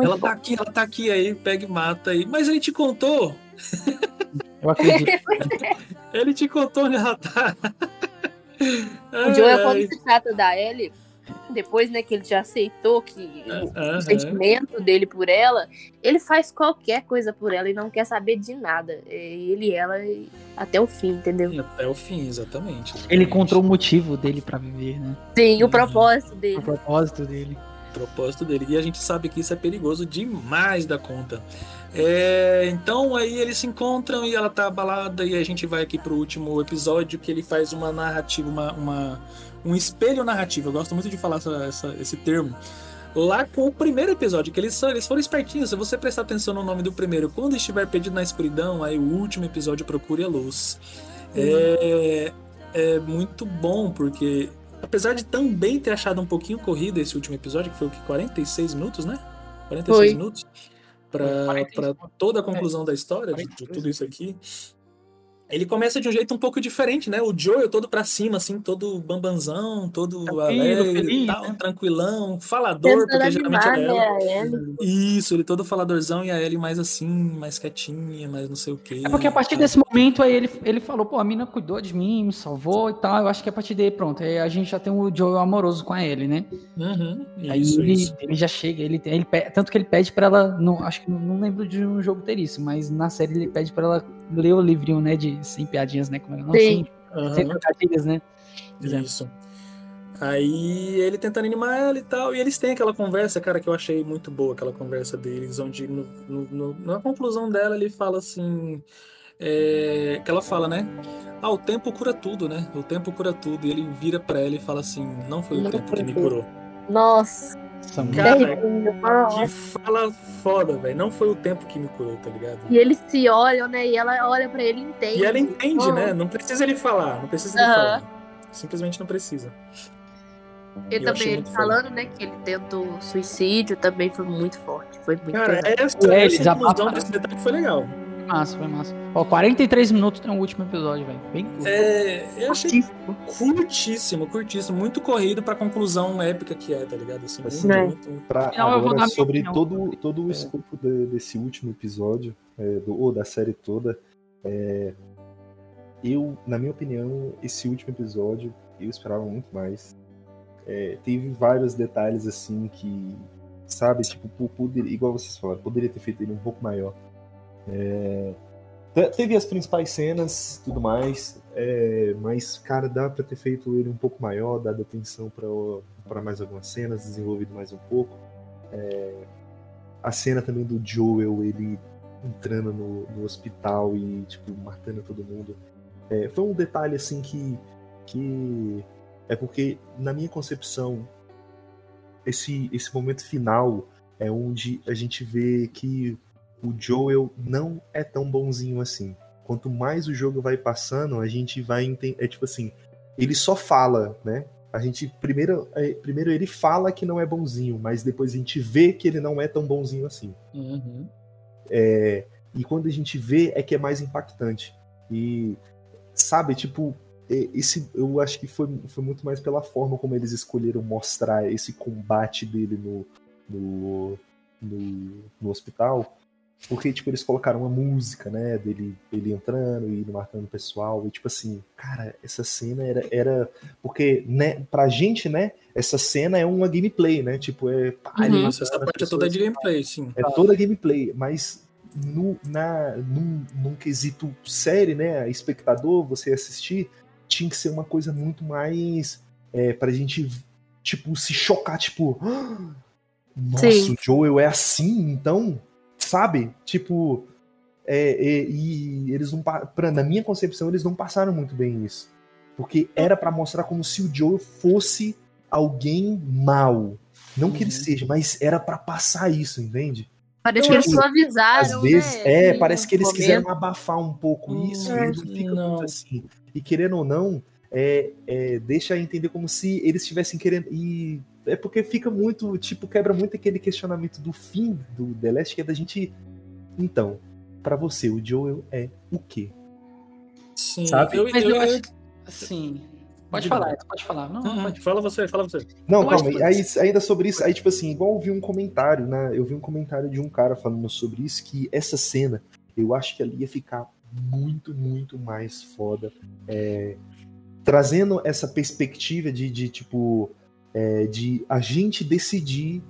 Ela tá aqui, ela tá aqui, aí pega e mata aí. Mas ele te contou. <laughs> Eu acredito. <laughs> Ele te contou ela tá. O Joel, quando se trata da Ellie, depois né, que ele já aceitou que o, Aham. o sentimento dele por ela, ele faz qualquer coisa por ela e não quer saber de nada. É ele e ela até o fim, entendeu? Até o fim, exatamente. Ele encontrou o motivo dele pra viver, né? Sim, o propósito dele. O propósito dele. propósito dele. E a gente sabe que isso é perigoso demais da conta. É, então aí eles se encontram e ela tá abalada e a gente vai aqui pro último episódio que ele faz uma narrativa, uma, uma- um espelho narrativo. Eu gosto muito de falar essa- essa- esse termo. Lá com o primeiro episódio, que eles, são- eles foram espertinhos. Se você prestar atenção no nome do primeiro, quando estiver perdido na escuridão, aí o último episódio procure a luz. É, é muito bom, porque apesar de também ter achado um pouquinho corrido esse último episódio, que foi o que? 46 minutos, né? 46 Foi. minutos. Pra toda a conclusão da história, de, de tudo isso aqui. Ele começa de um jeito um pouco diferente, né? O Joel todo pra cima, assim, todo bambanzão, todo Tranquilo, alegre, feliz, tal, né? tranquilão, falador, Tentando porque geralmente é ela. né, a Ellie. Isso, ele todo faladorzão e a Ellie mais assim, mais quietinha, mais não sei o quê. É porque a partir desse momento aí ele, ele falou, pô, a mina cuidou de mim, me salvou e tal. Eu acho que a partir daí, pronto, aí a gente já tem o Joel amoroso com a Ellie, né? Uhum, Aí isso, ele, isso. ele já chega, ele, ele tanto que ele pede pra ela, não, acho que não, não lembro de um jogo ter isso, mas na série ele pede pra ela ler o livrinho, né, de sem piadinhas, né, como é, não, Sim. sem, Aham. sem trocadilhas, né? Isso. Aí ele tentando animar ela e tal, e eles têm aquela conversa, cara, que eu achei muito boa, aquela conversa deles, onde no, no- no- na conclusão dela ele fala assim. é, que ela fala, né? Ah, o tempo cura tudo, né? O tempo cura tudo. E ele vira pra ela e fala assim: Não foi o Não tempo foi que me curou. Nossa, Cara, terrível, que nossa. fala foda, velho. Não foi o tempo que me curou, tá ligado? E eles se olham, né? E ela olha pra ele e entende. E ela entende, Nossa. né? Não precisa ele falar, não precisa ele Aham. falar. Simplesmente não precisa. E também ele falando, né, que ele tentou suicídio também foi muito forte. Foi muito Cara, pesado. essa, ele essa já desse detalhe foi legal. Massa, foi massa. Ó, 43 minutos tem o último episódio, velho. Bem curto. É, eu achei curtíssimo, curtíssimo, muito corrido pra conclusão épica que é, tá ligado? Assim, muito, Assim, muito, muito- Pra Final, eu vou dar agora, sobre opinião. todo, todo o escopo de- desse último episódio, é, do, ou da série toda, é, eu, na minha opinião, esse último episódio, eu esperava muito mais. É, teve vários detalhes, assim, que, sabe, tipo, po- poder, igual vocês falaram, poderia ter feito ele um pouco maior. É, te- teve as principais cenas tudo mais, é, mas, cara, dá pra ter feito ele um pouco maior, dado atenção pra mais algumas cenas, desenvolvido mais um pouco. É, a cena também do Joel, ele entrando no, no hospital e, tipo, matando todo mundo. É, foi um detalhe, assim, que, que. É porque, na minha concepção, esse, esse momento final é onde a gente vê que o Joel não é tão bonzinho assim. Quanto mais o jogo vai passando, a gente vai entender. É tipo assim, ele só fala, né? A gente primeiro, é, primeiro ele fala que não é bonzinho, mas depois a gente vê que ele não é tão bonzinho assim. Uhum. É, e quando a gente vê é que é mais impactante. E sabe, tipo, esse eu acho que foi, foi muito mais pela forma como eles escolheram mostrar esse combate dele no, no, no, no hospital. Porque, tipo, eles colocaram uma música, né, dele, dele entrando e indo matando o pessoal. E, tipo assim, cara, essa cena era. era porque, né, pra gente, né, essa cena é uma gameplay, né? Tipo, é. pá, ele Uhum. Essa parte é toda de gameplay, sim. É toda gameplay, mas no, na, num, num quesito série, né? Espectador, você assistir, tinha que ser uma coisa muito mais é, pra gente, tipo, se chocar, tipo. "Ah, Nossa, Sim. o Joel é assim, então, sabe? Tipo. é, é, e eles não. pra- na minha concepção, eles não passaram muito bem isso. Porque era pra mostrar como se o Joel fosse alguém mal. Não que ele Uhum. seja, mas era pra passar isso, entende? Parece Eu que eles acho- suavizaram, Às vezes, né? é, parece que eles momento. quiseram abafar um pouco Hum, isso, e não fica não. muito assim. E querendo ou não, é, é, deixa entender como se eles estivessem querendo. E é porque fica muito, tipo, quebra muito aquele questionamento do fim do The Last, que é da gente. Então, pra você, o Joel é o quê? Sim. Sabe? Eu, Mas eu, eu acho assim. Pode Diga. falar, pode falar. Não, Uhum, pode Fala você, fala você. Não, Eu calma, que- aí, ainda sobre isso, aí tipo assim, igual eu vi um comentário, né? Eu vi um comentário de um cara falando sobre isso, que essa cena, eu acho que ali ia ficar muito, muito mais foda. é, trazendo essa perspectiva de, de tipo, é, de a gente decidir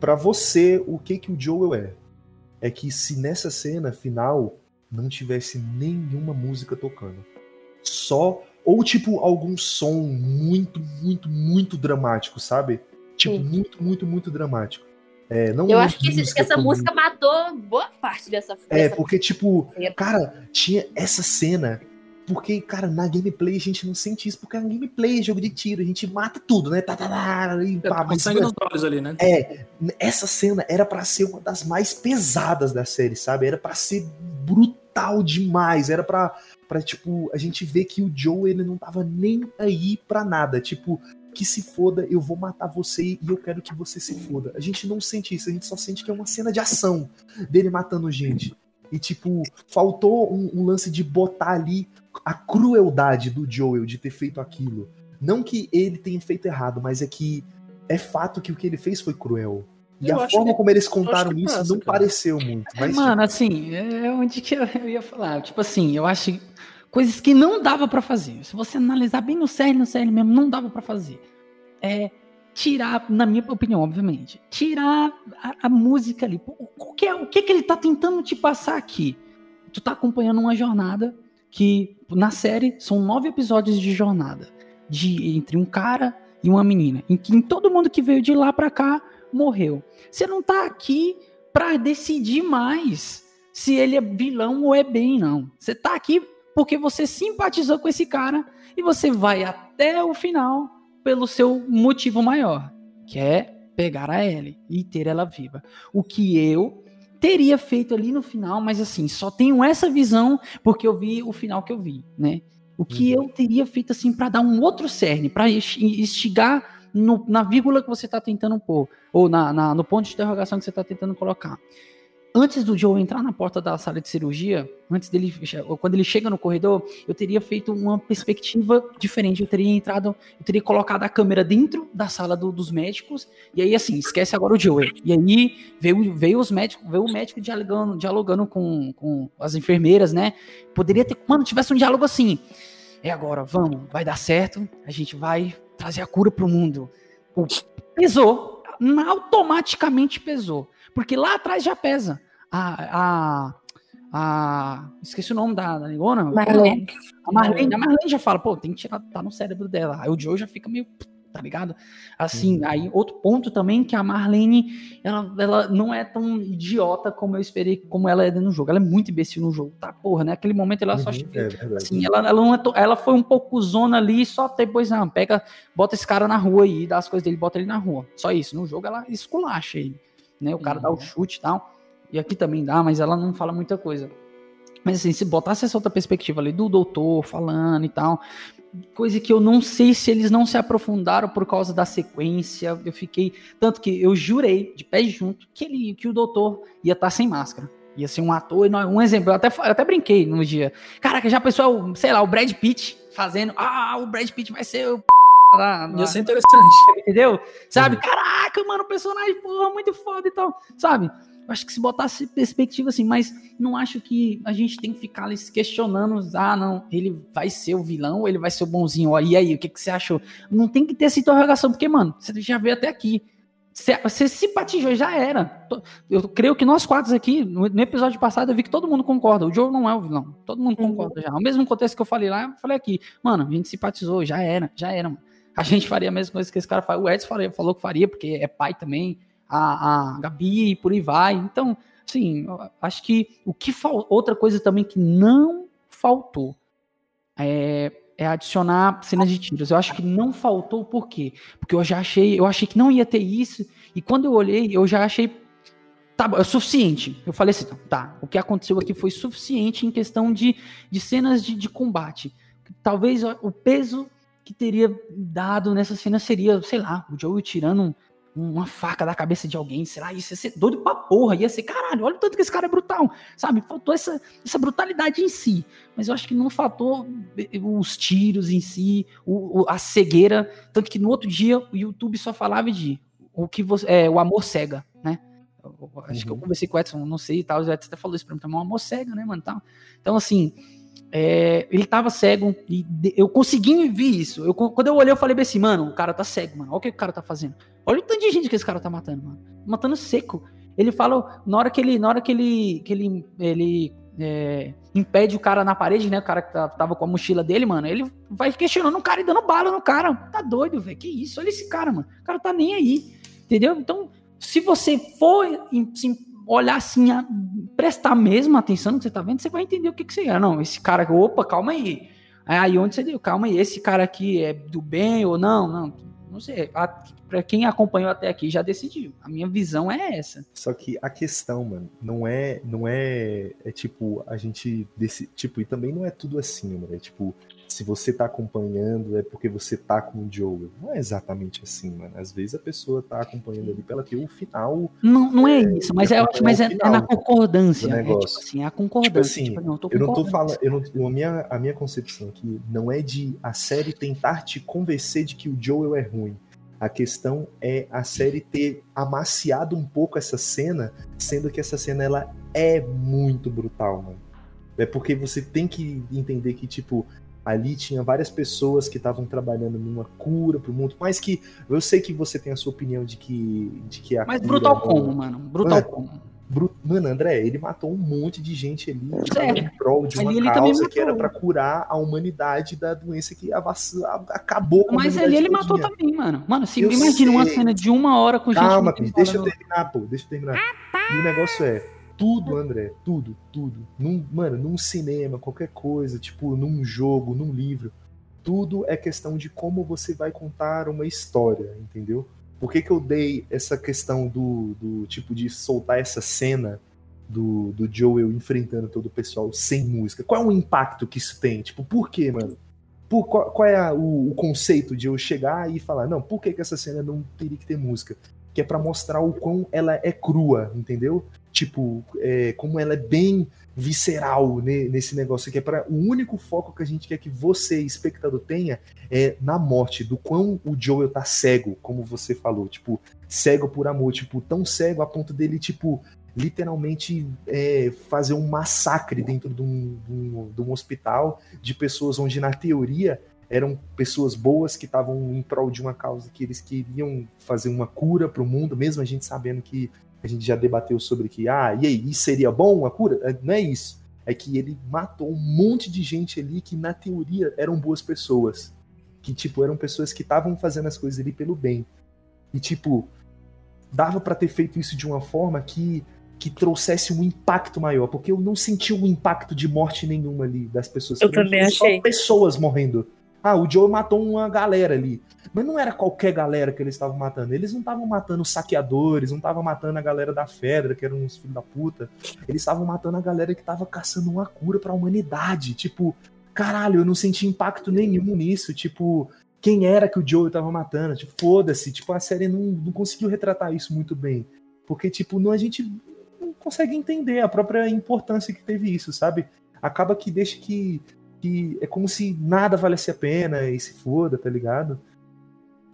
pra você o que que o Joel é. É que se nessa cena final não tivesse nenhuma música tocando, só ou tipo algum som muito, muito, muito dramático, sabe? Tipo, Sim. muito, muito, muito dramático. É, não Eu uma acho que essa como- música matou boa parte dessa É, dessa- porque, tipo, cara, tinha essa cena. Porque, cara, na gameplay a gente não sente isso, porque é gameplay, jogo de tiro, a gente mata tudo, né? Tá, tá, tá, e É, pá, com mas, sangue nos olhos ali, né? é, essa cena era pra ser uma das mais pesadas da série, sabe? Era pra ser brutal demais, era pra, pra tipo, a gente ver que o Joe, ele não tava nem aí pra nada, tipo, que se foda, eu vou matar você e eu quero que você se foda. A gente não sente isso, a gente só sente que é uma cena de ação dele matando gente. E, tipo, faltou um, um lance de botar ali a crueldade do Joel de ter feito aquilo. Não que ele tenha feito errado, mas é que é fato que o que ele fez foi cruel. E Eu a forma que- como eles contaram isso passa, não cara. pareceu muito. É, Mas, mano, assim, é onde que eu, ia falar. Tipo assim, eu acho coisas que não dava pra fazer. Se você analisar bem no sério, no sério mesmo, não dava pra fazer. É tirar, na minha opinião, obviamente, tirar a, a música ali. O que, é, o que que ele tá tentando te passar aqui? Tu tá acompanhando uma jornada que, na série, são nove episódios de jornada. De, entre um cara e uma menina. Em que em todo mundo que veio de lá pra cá morreu. Você não tá aqui pra decidir mais se ele é vilão ou é bem, não. Você tá aqui porque você simpatizou com esse cara e você vai até o final pelo seu motivo maior, que é pegar a Ellie e ter ela viva. O que eu teria feito ali no final, mas assim, só tenho essa visão porque eu vi o final que eu vi, né? O que eu teria feito assim para dar um outro cerne, para instigar no- na vírgula que você tá tentando pôr, ou na, na- no ponto de interrogação que você tá tentando colocar. Antes do Joe entrar na porta da sala de cirurgia, antes dele, quando ele chega no corredor, eu teria feito uma perspectiva diferente. Eu teria entrado, eu teria colocado a câmera dentro da sala do- dos médicos, e aí assim, esquece agora o Joe. E aí veio, veio os médicos, veio o médico dialogando, dialogando com, com as enfermeiras, né? Poderia ter, mano, tivesse um diálogo assim. É agora, vamos, vai dar certo, a gente vai trazer a cura pro mundo. Pesou, automaticamente pesou. Porque lá atrás já pesa. A. a, a esqueci o nome da, da negona. Marlene. A Marlene, a Marlene já fala, pô, tem que tirar, tá no cérebro dela. Aí o Joe já fica meio, tá ligado? Assim, aí outro ponto também que a Marlene, ela, ela não é tão idiota como eu esperei, como ela é no jogo. Ela é muito imbecil no jogo, tá? Porra, né? Aquele momento ela só Uhum, é. Assim, ela, ela, não é to- ela foi um pouco zona ali, só depois, não, pega, bota esse cara na rua aí, dá as coisas dele, bota ele na rua. Só isso. No jogo ela esculacha ele, né? O cara dá o chute e tal. E aqui também dá, mas ela não fala muita coisa. Mas assim, se botasse essa outra perspectiva ali do doutor falando e tal, coisa que eu não sei se eles não se aprofundaram por causa da sequência. Eu fiquei. Tanto que eu jurei, de pé junto, que, ele, que o doutor ia estar sem máscara. Ia ser um ator, um exemplo. Eu até, eu até brinquei no dia. Caraca, já pensou, sei lá, o Brad Pitt fazendo. Ah, o Brad Pitt vai ser o. Da, da- Ia ser interessante. entendeu? Sabe? Caraca, mano, o personagem, porra, muito foda e tal, sabe? Acho que se botasse perspectiva assim, mas não acho que a gente tem que ficar ali se questionando, ah, não, ele vai ser o vilão ou ele vai ser o bonzinho, ó, e aí, o que, que você achou? Não tem que ter essa interrogação, porque, mano, você já veio até aqui. Você, você simpatizou, já era. Eu creio que nós quatro aqui, no, no, episódio passado, eu vi que todo mundo concorda. O Joe não é o vilão. Todo mundo uhum. concorda já. O mesmo contexto que eu falei lá, eu falei aqui. Mano, a gente simpatizou, já era, já era, mano. A gente faria a mesma coisa que esse cara faz. O Edson falou, falou que faria, porque é pai também. A, a Gabi e por aí vai. Então, sim, acho que o que faltou. Outra coisa também que não faltou é é adicionar cenas de tiros. Eu acho que não faltou por quê? Porque eu já achei, eu achei que não ia ter isso e quando eu olhei, eu já achei tá é suficiente. Eu falei assim, tá, o que aconteceu aqui foi suficiente em questão de, de cenas de, de combate. Talvez o peso que teria dado nessa cena seria, sei lá, o Joe tirando uma faca da cabeça de alguém, sei lá, isso ia ser doido pra porra, ia ser, caralho, olha o tanto que esse cara é brutal, sabe? Faltou essa, essa brutalidade em si, mas eu acho que não faltou os tiros em si, o, o, a cegueira, tanto que no outro dia o YouTube só falava de o que você, é, o amor cega, né? Eu, acho uhum. que eu uhum. conversei com o Edson, não sei e tal, o Edson até falou isso pra mim, é um amor cega, né, mano, tal. Então, assim, é, ele tava cego e eu consegui ver isso. Eu, quando eu olhei, eu falei assim, mano, o cara tá cego, mano. Olha o que o cara tá fazendo. Olha o tanto de gente que esse cara tá matando, mano. Matando seco. Ele fala, na hora que ele, na hora que ele, que ele, ele é, impede o cara na parede, né? O cara que tá, tava com a mochila dele, mano. Ele vai questionando o cara e dando bala no cara. Tá doido, velho. Que isso? Olha esse cara, mano. O cara tá nem aí. Entendeu? Então, se você for se olhar assim, a, prestar mesmo atenção no que você tá vendo, você vai entender o que, que você é. Não, esse cara, opa, calma aí. Aí onde você deu? Calma aí, esse cara aqui é do bem ou não? Não, não sei. Para quem acompanhou até aqui já decidiu. A minha visão é essa. Só que a questão, mano, não é, não é, é tipo a gente desse, tipo e também não é tudo assim, mano. É tipo se você tá acompanhando é porque você tá com o Joe. Não é exatamente assim, mano. Às vezes a pessoa tá acompanhando ali pela ter o final. Não, não é, é isso, mas, é, mas é, é, na concordância. É tipo assim, é a concordância. Tipo assim, tipo, não, eu não tô falando. Eu não, a, minha, a minha concepção aqui não é de a série tentar te convencer de que o Joel é ruim. A questão é a série ter amaciado um pouco essa cena, sendo que essa cena ela é muito brutal, mano. É porque você tem que entender que, tipo, ali tinha várias pessoas que estavam trabalhando numa cura pro mundo, mas que eu sei que você tem a sua opinião de que de que a Mas brutal como, mano? Brutal mano, como? Mano, André, ele matou um monte de gente ali é. em prol de uma ali causa que era para curar a humanidade da doença que acabou com Mas ali ele matou também, mano. Mano, se imagina uma cena de uma hora com Calma, gente. Calma, deixa eu terminar, pô, deixa eu terminar. E o negócio é, tudo, André, tudo, tudo. Num, mano, num cinema, qualquer coisa, tipo, num jogo, num livro. Tudo é questão de como você vai contar uma história, entendeu? Por que, que eu dei essa questão do, do tipo de soltar essa cena do, do Joel enfrentando todo o pessoal sem música? Qual é o impacto que isso tem? Tipo, por quê, mano? Por, qual, qual, é a, o, o, conceito de eu chegar e falar, não, por que, que essa cena não teria que ter música? Que é para mostrar o quão ela é crua, entendeu? Tipo, é, como ela é bem visceral né, nesse negócio aqui. É para o único foco que a gente quer que você, espectador, tenha é na morte, do quão o Joel tá cego, como você falou, tipo, cego por amor, tipo, tão cego a ponto dele, tipo, literalmente é, fazer um massacre dentro de um, de, um, de um hospital de pessoas onde, na teoria, eram pessoas boas que estavam em prol de uma causa que eles queriam fazer uma cura para o mundo, mesmo a gente sabendo que a gente já debateu sobre que, ah, e aí, isso seria bom a cura? É, não é isso. É que ele matou um monte de gente ali que, na teoria, eram boas pessoas. Que, tipo, eram pessoas que estavam fazendo as coisas ali pelo bem. E, tipo, dava para ter feito isso de uma forma que, que trouxesse um impacto maior. Porque eu não senti um impacto de morte nenhuma ali das pessoas. Eu também achei. Só pessoas morrendo. Ah, o Joe matou uma galera ali. Mas não era qualquer galera que eles estavam matando. Eles não estavam matando saqueadores, não estavam matando a galera da Fedra, que eram uns filhos da puta. Eles estavam matando a galera que tava caçando uma cura pra humanidade. Tipo, caralho, eu não senti impacto nenhum nisso. Tipo, quem era que o Joe tava matando? Tipo, foda-se. Tipo, a série não, não conseguiu retratar isso muito bem. Porque, tipo, não, a gente não consegue entender a própria importância que teve isso, sabe? Acaba que deixa que que é como se nada valesse a pena e se foda, tá ligado?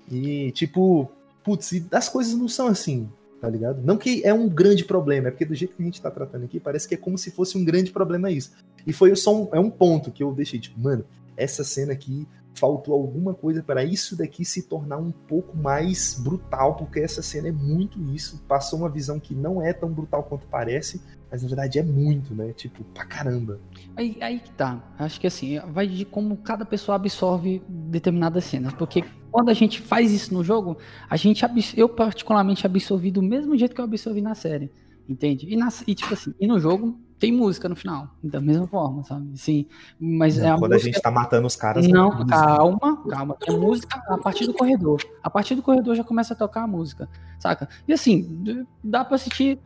E tipo, putz, as coisas não são assim. tá ligado? Não que é um grande problema, é porque do jeito que a gente tá tratando aqui, parece que é como se fosse um grande problema isso. E foi só um, é um ponto que eu deixei, tipo, mano, essa cena aqui faltou alguma coisa para isso daqui se tornar um pouco mais brutal, porque essa cena é muito isso. Passou uma visão que não é tão brutal quanto parece, mas na verdade é muito, né? Tipo, pra caramba. Aí, aí que tá. Acho que assim, vai de como cada pessoa absorve determinadas cenas. Porque quando a gente faz isso no jogo, a gente eu particularmente absorvi do mesmo jeito que eu absorvi na série. Entende? E, na, e tipo assim, e no jogo tem música no final, da mesma forma, sabe? Sim, mas não, é a quando música... a gente tá matando os caras. Não, calma, calma. Tem música a partir do corredor. A partir do corredor já começa a tocar a música, saca? E assim, dá pra assistir.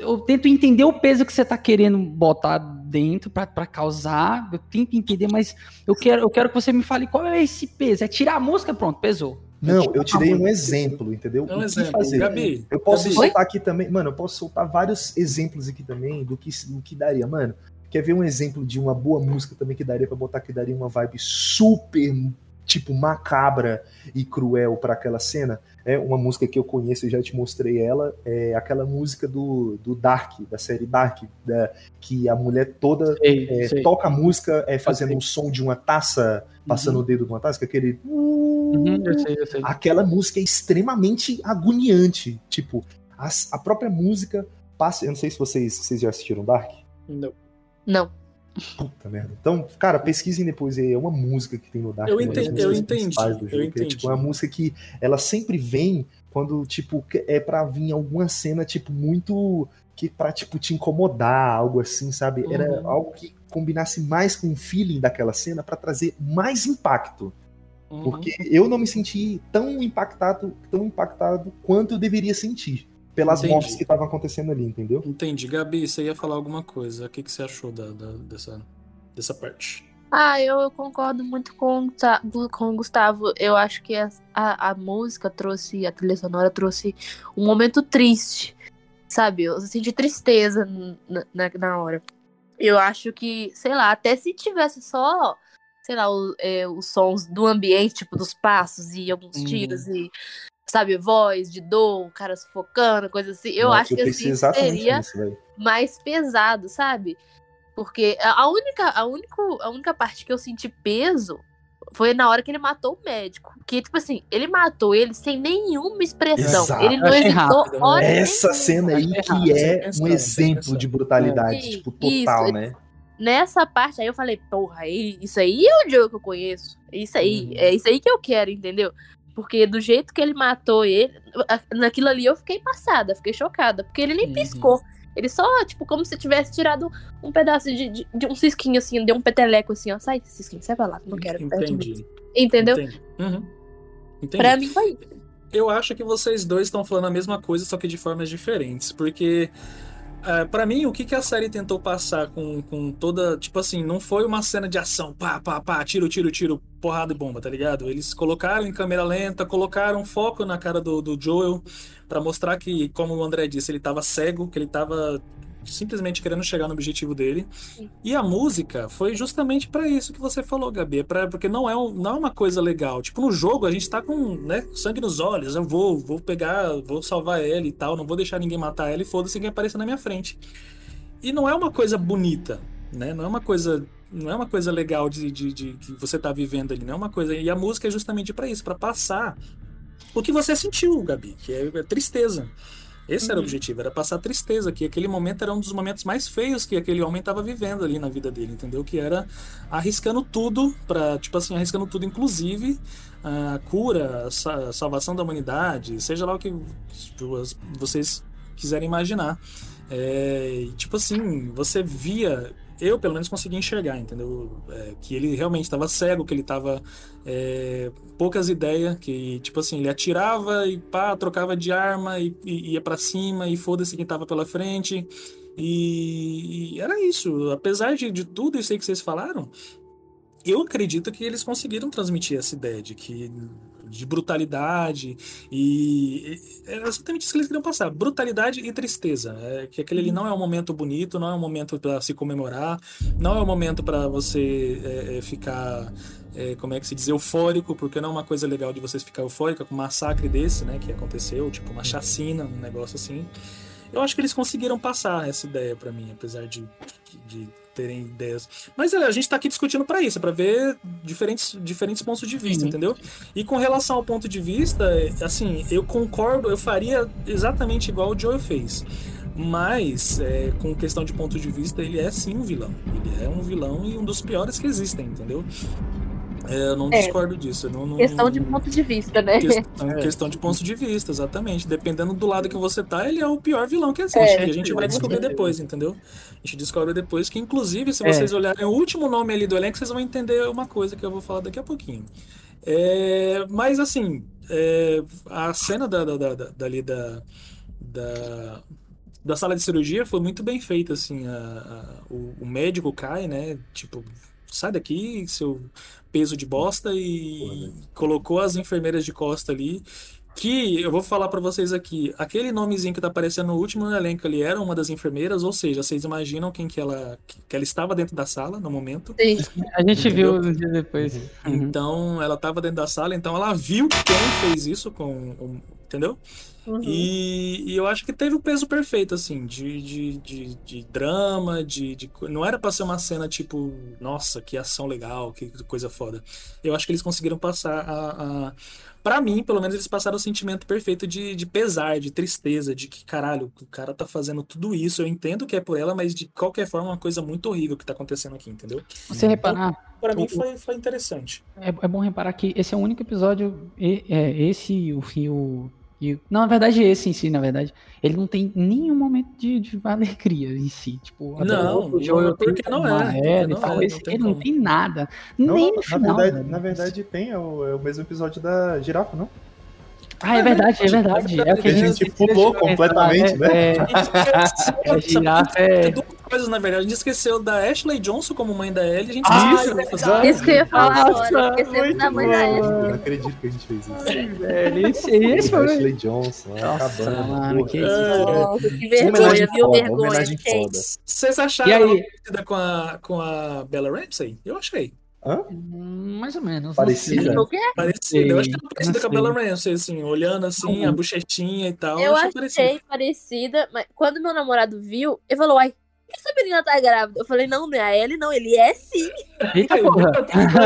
Eu tento entender o peso que você tá querendo botar dentro pra causar. Eu tento entender, mas eu quero, eu quero que você me fale qual é esse peso. É tirar a música, pronto, pesou. Não, eu te dei um exemplo, entendeu? É um o exemplo. que fazer? Gabi, eu posso Gabi. soltar aqui também, mano, eu posso soltar vários exemplos aqui também do que, do que daria, mano. Quer ver um exemplo de uma boa música também que daria pra botar que daria uma vibe super tipo macabra e cruel para aquela cena? É uma música que eu conheço, eu já te mostrei ela, é aquela música do, do Dark, da série Dark, da, que a mulher toda Sei, é, sei. toca a música é, fazendo um som de uma taça, passando o dedo numa taça, que é aquele Uhum, eu sei, eu sei. aquela música é extremamente agoniante. Tipo, as- a própria música passa. Eu não sei se vocês, vocês já assistiram Dark. Não. Não. Puta merda. Então, cara, pesquisem depois aí. É uma música que tem no Dark. Eu das entendi, eu entendi, eu jogo, que É, entendi. tipo, uma música que ela sempre vem quando, tipo, é pra vir alguma cena, tipo, muito. Que pra, tipo, te incomodar, algo assim, sabe? Era Uhum. algo que combinasse mais com o feeling daquela cena pra trazer mais impacto. Uhum. Porque eu não me senti tão impactado, tão impactado quanto eu deveria sentir pelas Entendi. mortes que estavam acontecendo ali, entendeu? Entendi. Gabi, você ia falar alguma coisa. O que, que você achou da, da- dessa, dessa parte? Ah, eu, eu concordo muito com, com o Gustavo. Eu acho que a, a, a música trouxe, a trilha sonora trouxe um momento triste, sabe? Eu senti tristeza na, na, na hora. Eu acho que, sei lá, até se tivesse só, sei lá, o- é, os sons do ambiente, tipo, dos passos e alguns Uhum. tiros e, sabe, voz de dor, o cara sufocando, coisa assim. Eu Nossa, acho que pensei assim seria mais pesado, sabe? Porque a a única, a, único, a única parte que eu senti peso foi na hora que ele matou o médico. Que, tipo assim, ele matou ele sem nenhuma expressão. Exato. Ele não hesitou né? hora Essa nenhuma. cena aí que é um exemplo de brutalidade, Sim, tipo, total, isso. né? Nessa parte aí eu falei, porra, aí- isso aí é o jogo que eu conheço. Isso aí, Uhum. é isso aí que eu quero, entendeu? Porque do jeito que ele matou ele, naquilo ali eu fiquei passada, fiquei chocada. Porque ele nem Uhum. piscou. Ele só, tipo, como se tivesse tirado um pedaço de, de, de um cisquinho assim, deu um peteleco assim, ó. Sai cisquinho, sai pra lá, não quero. Entendi. Entendeu? Entendi. Uhum. Entendi. Pra mim foi isso. Eu acho que vocês dois estão falando a mesma coisa, só que de formas diferentes. Porque, é, para mim, o que, que a série tentou passar com, com toda. Tipo assim, não foi uma cena de ação, pá, pá, pá, tiro, tiro, tiro, porrada e bomba, tá ligado? Eles colocaram em câmera lenta, colocaram foco na cara do, do Joel, pra mostrar que, como o André disse, ele tava cego, que ele tava simplesmente querendo chegar no objetivo dele. E a música foi justamente pra isso que você falou, Gabi, é pra, porque não é, um- não é uma coisa legal. Tipo, no jogo a gente tá com né, sangue nos olhos, eu vou, vou pegar, vou salvar ela e tal, não vou deixar ninguém matar ela e foda-se quem aparecer na minha frente. E não é uma coisa bonita, né? Não é uma coisa, não é uma coisa legal de, de, de- que você tá vivendo ali, não é uma coisa. E a música é justamente pra isso, pra passar o que você sentiu, Gabi, que é, é tristeza. Esse era o objetivo, era passar tristeza, que aquele momento era um dos momentos mais feios que aquele homem estava vivendo ali na vida dele, entendeu? Que era arriscando tudo para, tipo assim, arriscando tudo, inclusive a cura, a sa- a salvação da humanidade, seja lá o que vocês quiserem imaginar. É, tipo assim, você via, eu pelo menos consegui enxergar, entendeu? É, que ele realmente estava cego, que ele estava é, poucas ideias, que tipo assim, ele atirava e pá, trocava de arma e, e ia pra cima e foda-se quem tava pela frente. E, e era isso. Apesar de, de tudo isso aí que vocês falaram, eu acredito que eles conseguiram transmitir essa ideia de que de brutalidade e é exatamente isso que eles queriam passar, brutalidade e tristeza, é, que aquele ali não é um momento bonito, não é um momento para se comemorar, não é um momento para você é, é, ficar é, como é que se diz, eufórico, porque não é uma coisa legal de vocês ficar eufórica com um massacre desse, né, que aconteceu, tipo uma chacina, um negócio assim. Eu acho que eles conseguiram passar essa ideia para mim, apesar de, de terem ideias. Mas é, a gente tá aqui discutindo para isso, para ver diferentes, diferentes pontos de vista, Uhum. entendeu? E com relação ao ponto de vista, é, assim, eu concordo, eu faria exatamente igual o Joe fez. Mas, é, com questão de ponto de vista, ele é sim um vilão. Ele é um vilão e um dos piores que existem, entendeu? É, eu não É. discordo disso. não, não- Questão de ponto de vista, né? Questão, <laughs> questão de ponto de vista, exatamente. Dependendo do lado que você tá, ele é o pior vilão que existe. É, e a gente vai descobrir depois, entendeu? A gente descobre depois que, inclusive, se É. vocês olharem o último nome ali do elenco, vocês vão entender uma coisa que eu vou falar daqui a pouquinho. É, mas, assim, é, a cena da, da, da, da- dali da, da, da sala de cirurgia foi muito bem feita, assim. a- a- o, o médico cai, né? Tipo, sai daqui, seu peso de bosta, e colocou as enfermeiras de costa ali. Que eu vou falar pra vocês aqui, aquele nomezinho que tá aparecendo no último elenco ali era uma das enfermeiras, ou seja, vocês imaginam quem que ela, que ela estava dentro da sala no momento. Sim. A gente viu uns dias depois. Uhum. Então, ela estava dentro da sala, então ela viu quem fez isso com, entendeu? Uhum. E, e eu acho que teve o peso perfeito, assim, de, de, de, de drama, de, de. Não era pra ser uma cena tipo, nossa, que ação legal, que coisa foda. Eu acho que eles conseguiram passar a. a... Pra mim, pelo menos, eles passaram o sentimento perfeito de, de pesar, de tristeza, de que, caralho, o cara tá fazendo tudo isso. Eu entendo que é por ela, mas de qualquer forma é uma coisa muito horrível que tá acontecendo aqui, entendeu? Você reparar, Pra mim foi, foi interessante. é, é bom reparar que esse é o único episódio. e- É, esse e o, e e Não, na verdade, esse em si, na verdade, ele não tem nenhum momento de, de alegria em si. Tipo, até Não, o Joel não, porque tem não é, e não tal. é, Esse não tem aqui não como. tem nada. Não, nem no na final. verdade, velho. na verdade tem, é o, é o mesmo episódio da girafa, não? Ah, é verdade, é verdade. É o que a A gente, pulou completamente, né? É, é, a girafa é. duas coisas, na verdade. A gente esqueceu da Ashley Johnson como mãe da Ellie. A gente Ah, esqueceu. é verdade. Isso que eu ia falar Nossa, agora. Esquecendo muito da mãe da. Ellie. Eu não acredito que a gente fez isso. Velho, esse, esse foi. Ashley Johnson, Nossa, acabando. mano, porra. que isso. É. Nossa, que vergonha, viu? Vergonha. Vocês acharam parecida com a, com a Bella Ramsey? Eu achei. Hã? Hum, Mais ou menos. não Parecida? sei. O quê? Parecida. Eu achei ela Não parecida com a. Bella Ramsey, assim, olhando assim, a bochetinha e tal. Eu achei achei parecida, mas quando meu namorado viu, ele falou, ai, que essa menina tá grávida? Eu falei, não, não é a Ellie, não, ele é sim. Eita porra.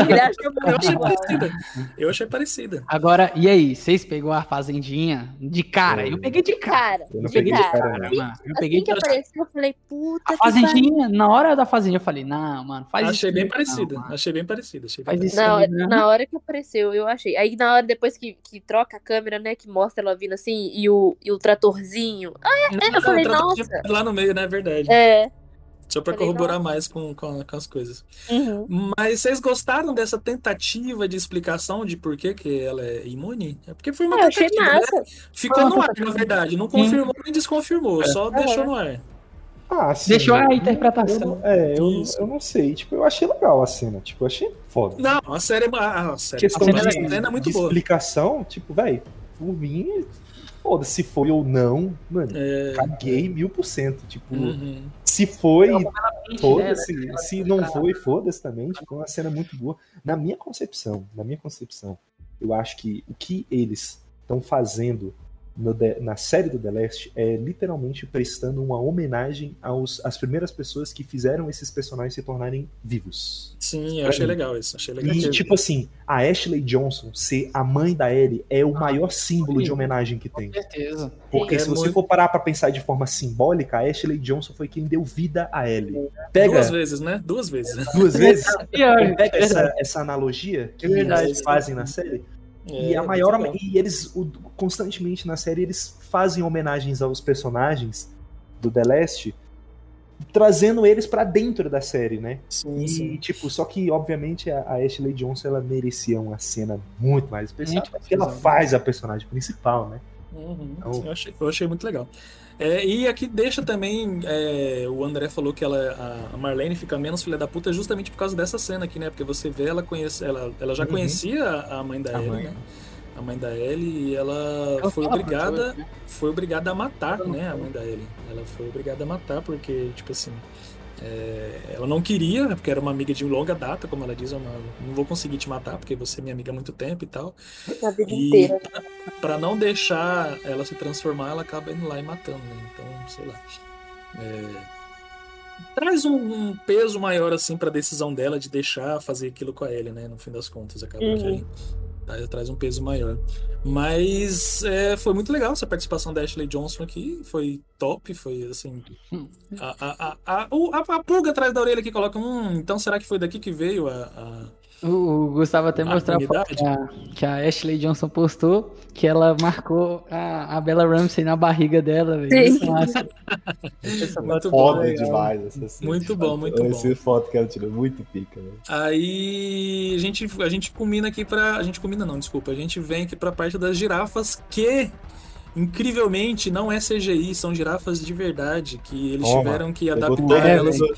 Ele achou Eu achei parecida. Eu achei parecida. Agora, e aí? Vocês pegou a fazendinha de cara? Eu peguei de cara. Cara, Eu não peguei de cara. cara, não. mano. Eu peguei Assim que de apareceu, eu falei, puta A fazendinha, na hora da fazendinha, eu falei, não, mano, faz achei isso. bem não, parecida. mano. achei bem parecida. Achei bem Faz isso Não, aí, né? na hora que apareceu, eu achei. Aí na hora depois que, que troca a câmera, né, que mostra ela vindo assim, e o, e o tratorzinho. Ah, parecida. eu falei, Ela tá nossa. Lá no meio, né? Verdade. É. Só pra Falei, corroborar mais com, com, com as coisas. Uhum. Mas vocês gostaram dessa tentativa de explicação de por que, que ela é imune? É porque foi uma Ah, achei tentativa, né? Ficou no ar, na verdade. Não Sim. confirmou nem desconfirmou, só deixou no ar. Ah, sim. Deixou a interpretação. eu- é, eu, eu não sei. Tipo, eu achei legal a cena. Tipo, eu achei foda. Não, a série, a, a série, Questão a de, cena é muito de boa. explicação, tipo, velho, por mim, foda, se foi ou não, mano, É, caguei mil por cento. Tipo, uhum. se foi, né, foda-se. Se não foi, foda-se também. Tipo, é uma cena muito boa. Na minha concepção, na minha concepção, eu acho que o que eles estão fazendo The- na série do The Last é literalmente prestando uma homenagem aos, às primeiras pessoas que fizeram esses personagens se tornarem vivos. Sim, eu achei legal isso. Achei legal. E, tipo assim, a Ashley Johnson ser a mãe da Ellie é o maior símbolo de sim. homenagem que tem. Com certeza. Porque É se você muito- for parar pra pensar de forma simbólica, a Ashley Johnson foi quem deu vida a Ellie. Pega Duas vezes, né? Duas vezes. duas vezes, <laughs> pega essa, essa analogia que eles fazem na série. E É, a maior e eles o- constantemente na série eles fazem homenagens aos personagens do The Last, trazendo eles pra dentro da série, né? Sim, E, sim. tipo, só que, obviamente, a, a Ashley Johnson, ela merecia uma cena muito mais especial, Muito porque ela faz a personagem principal, né? Uhum. Então- Eu, achei, eu achei muito legal. É, e aqui deixa também. é, o André falou que ela, a Marlene fica menos filha da puta justamente por causa dessa cena aqui, né? Porque você vê ela conhece, ela, ela já Uhum. conhecia a mãe da A Ellie, mãe. né? a mãe da Ellie, e ela Ela foi obrigada, né? foi obrigada a matar, né, a mãe da Ellie. Ela foi obrigada a matar porque, tipo assim, é, ela não queria, porque era uma amiga de longa data, como ela diz, uma, não vou conseguir te matar porque você é minha amiga há muito tempo e tal. A vida E inteira. pra, pra não deixar ela se transformar, ela acaba indo lá e matando, né? Então, sei lá. É, traz um, um peso maior, assim, pra decisão dela de deixar fazer aquilo com a Ellie, né? No fim das contas, acaba Uhum. que traz, um peso maior. Mas é, foi muito legal essa participação da Ashley Johnson aqui. Foi top, foi assim. A, a, a, a, a, a pulga atrás da orelha aqui coloca. Hum, então será que foi daqui que veio a. O, Gustavo até mostrou a foto afinidade? que a, que a Ashley Johnson postou, que ela marcou a, a Bella Ramsey na barriga dela, velho. Sim. Muito massa. Essa Muito foto bom, Foda legal. demais essa cena. Muito bom, muito bom. Essa foto que ela tirou, muito pica, velho. Aí a gente, a gente combina aqui pra. A gente combina não, desculpa. A gente vem aqui pra parte das girafas que. Incrivelmente não é CGI, são girafas de verdade, que eles Toma, tiveram que adaptar todo elas. mundo,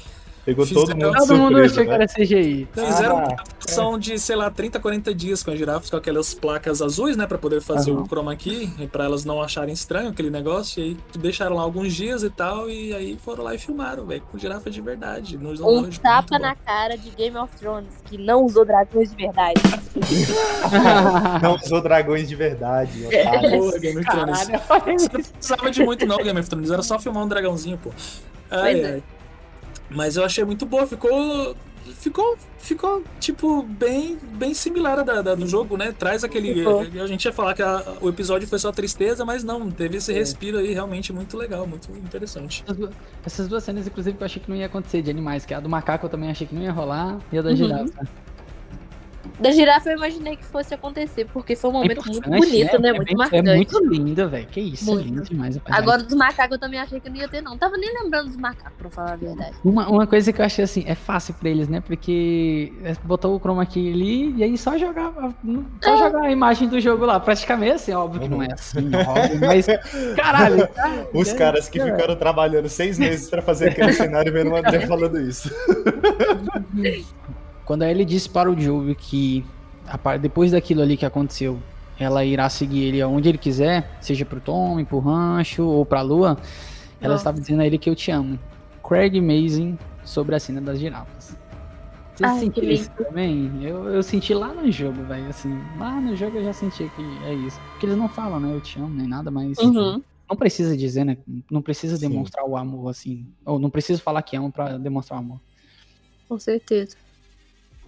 pegou todo Fizeram- mundo de Todo mundo achou que né? era CGI. Fizeram Ah, uma adaptação de, sei lá, 30, 40 dias com as girafas, com aquelas placas azuis, né, Pra poder fazer Aham. o chroma key, e pra elas não acharem estranho aquele negócio, e aí deixaram lá alguns dias e tal, e aí foram lá e filmaram, velho, com girafas de verdade. Um tapa na bom. cara de Game of Thrones, que não usou dragões de verdade. <laughs> Não usou dragões de verdade, otário. Porra, Game of Thrones. Caralho, Você não precisava de muito não, Game of Thrones, era só filmar um dragãozinho, pô. Ai, Pois é. ai. Mas eu achei muito boa, ficou. Ficou, ficou tipo, bem, bem similar a da, da- do jogo, né? Traz aquele. Ficou. A gente ia falar que a- o episódio foi só tristeza, mas não, teve esse respiro aí realmente muito legal, muito interessante. Essas duas- Essas duas cenas, inclusive, que eu achei que não ia acontecer de animais, que a do macaco eu também achei que não ia rolar, e a da Uhum. girafa. Da girafa eu imaginei que fosse acontecer, porque foi um momento muito importante, bonito, né? É Muito bem- marcante. É muito lindo, velho. Que isso, Muito. é lindo demais. rapaz. Agora dos macacos eu também achei que não ia ter, não. Tava nem lembrando dos macacos, pra falar a verdade. Uma, uma coisa que eu achei assim, é fácil pra eles, né? Porque é, botou o chroma key ali e aí só jogar, só É. jogar a imagem do jogo lá. Praticamente assim, óbvio que não é assim, óbvio, mas caralho. <laughs> cara, Os é, caras que cara. ficaram trabalhando seis meses pra fazer aquele cenário vendo o André <laughs> falando isso. <laughs> Quando ele disse para o Joe que a depois daquilo ali que aconteceu, ela irá seguir ele aonde ele quiser, seja pro Tommy, pro rancho ou pra lua, ela Nossa. estava dizendo a ele que eu te amo. Craig Mazin sobre a cena das girafas. Você Ai, isso também? Eu, eu senti lá no jogo, velho, assim. Lá no jogo eu já senti que é isso. Porque eles não falam, né? Eu te amo, nem nada, mas. Uhum. Não precisa dizer, né? Não precisa Sim. demonstrar o amor, assim. Ou não precisa falar que ama pra demonstrar o amor. Com certeza.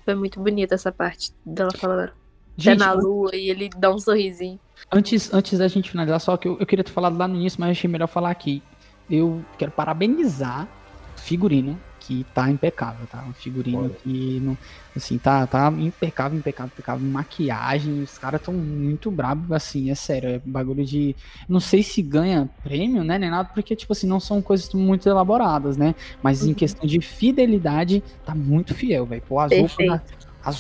Foi muito bonita essa parte dela falando. Gente, na lua e ele dá um sorrisinho. Antes, antes da gente finalizar, só que eu, eu queria ter falado lá no início, mas achei melhor falar aqui. Eu quero parabenizar figurino, que tá impecável, tá? Um figurino Olha. que, não, assim, tá, tá impecável, impecável, impecável. Maquiagem, os caras tão muito brabos, assim, é sério. É bagulho de. Não sei se ganha prêmio, né? Nem nada, porque, tipo assim, não são coisas muito elaboradas, né? Mas em Uhum. questão de fidelidade, tá muito fiel, velho. Pô, as roupas.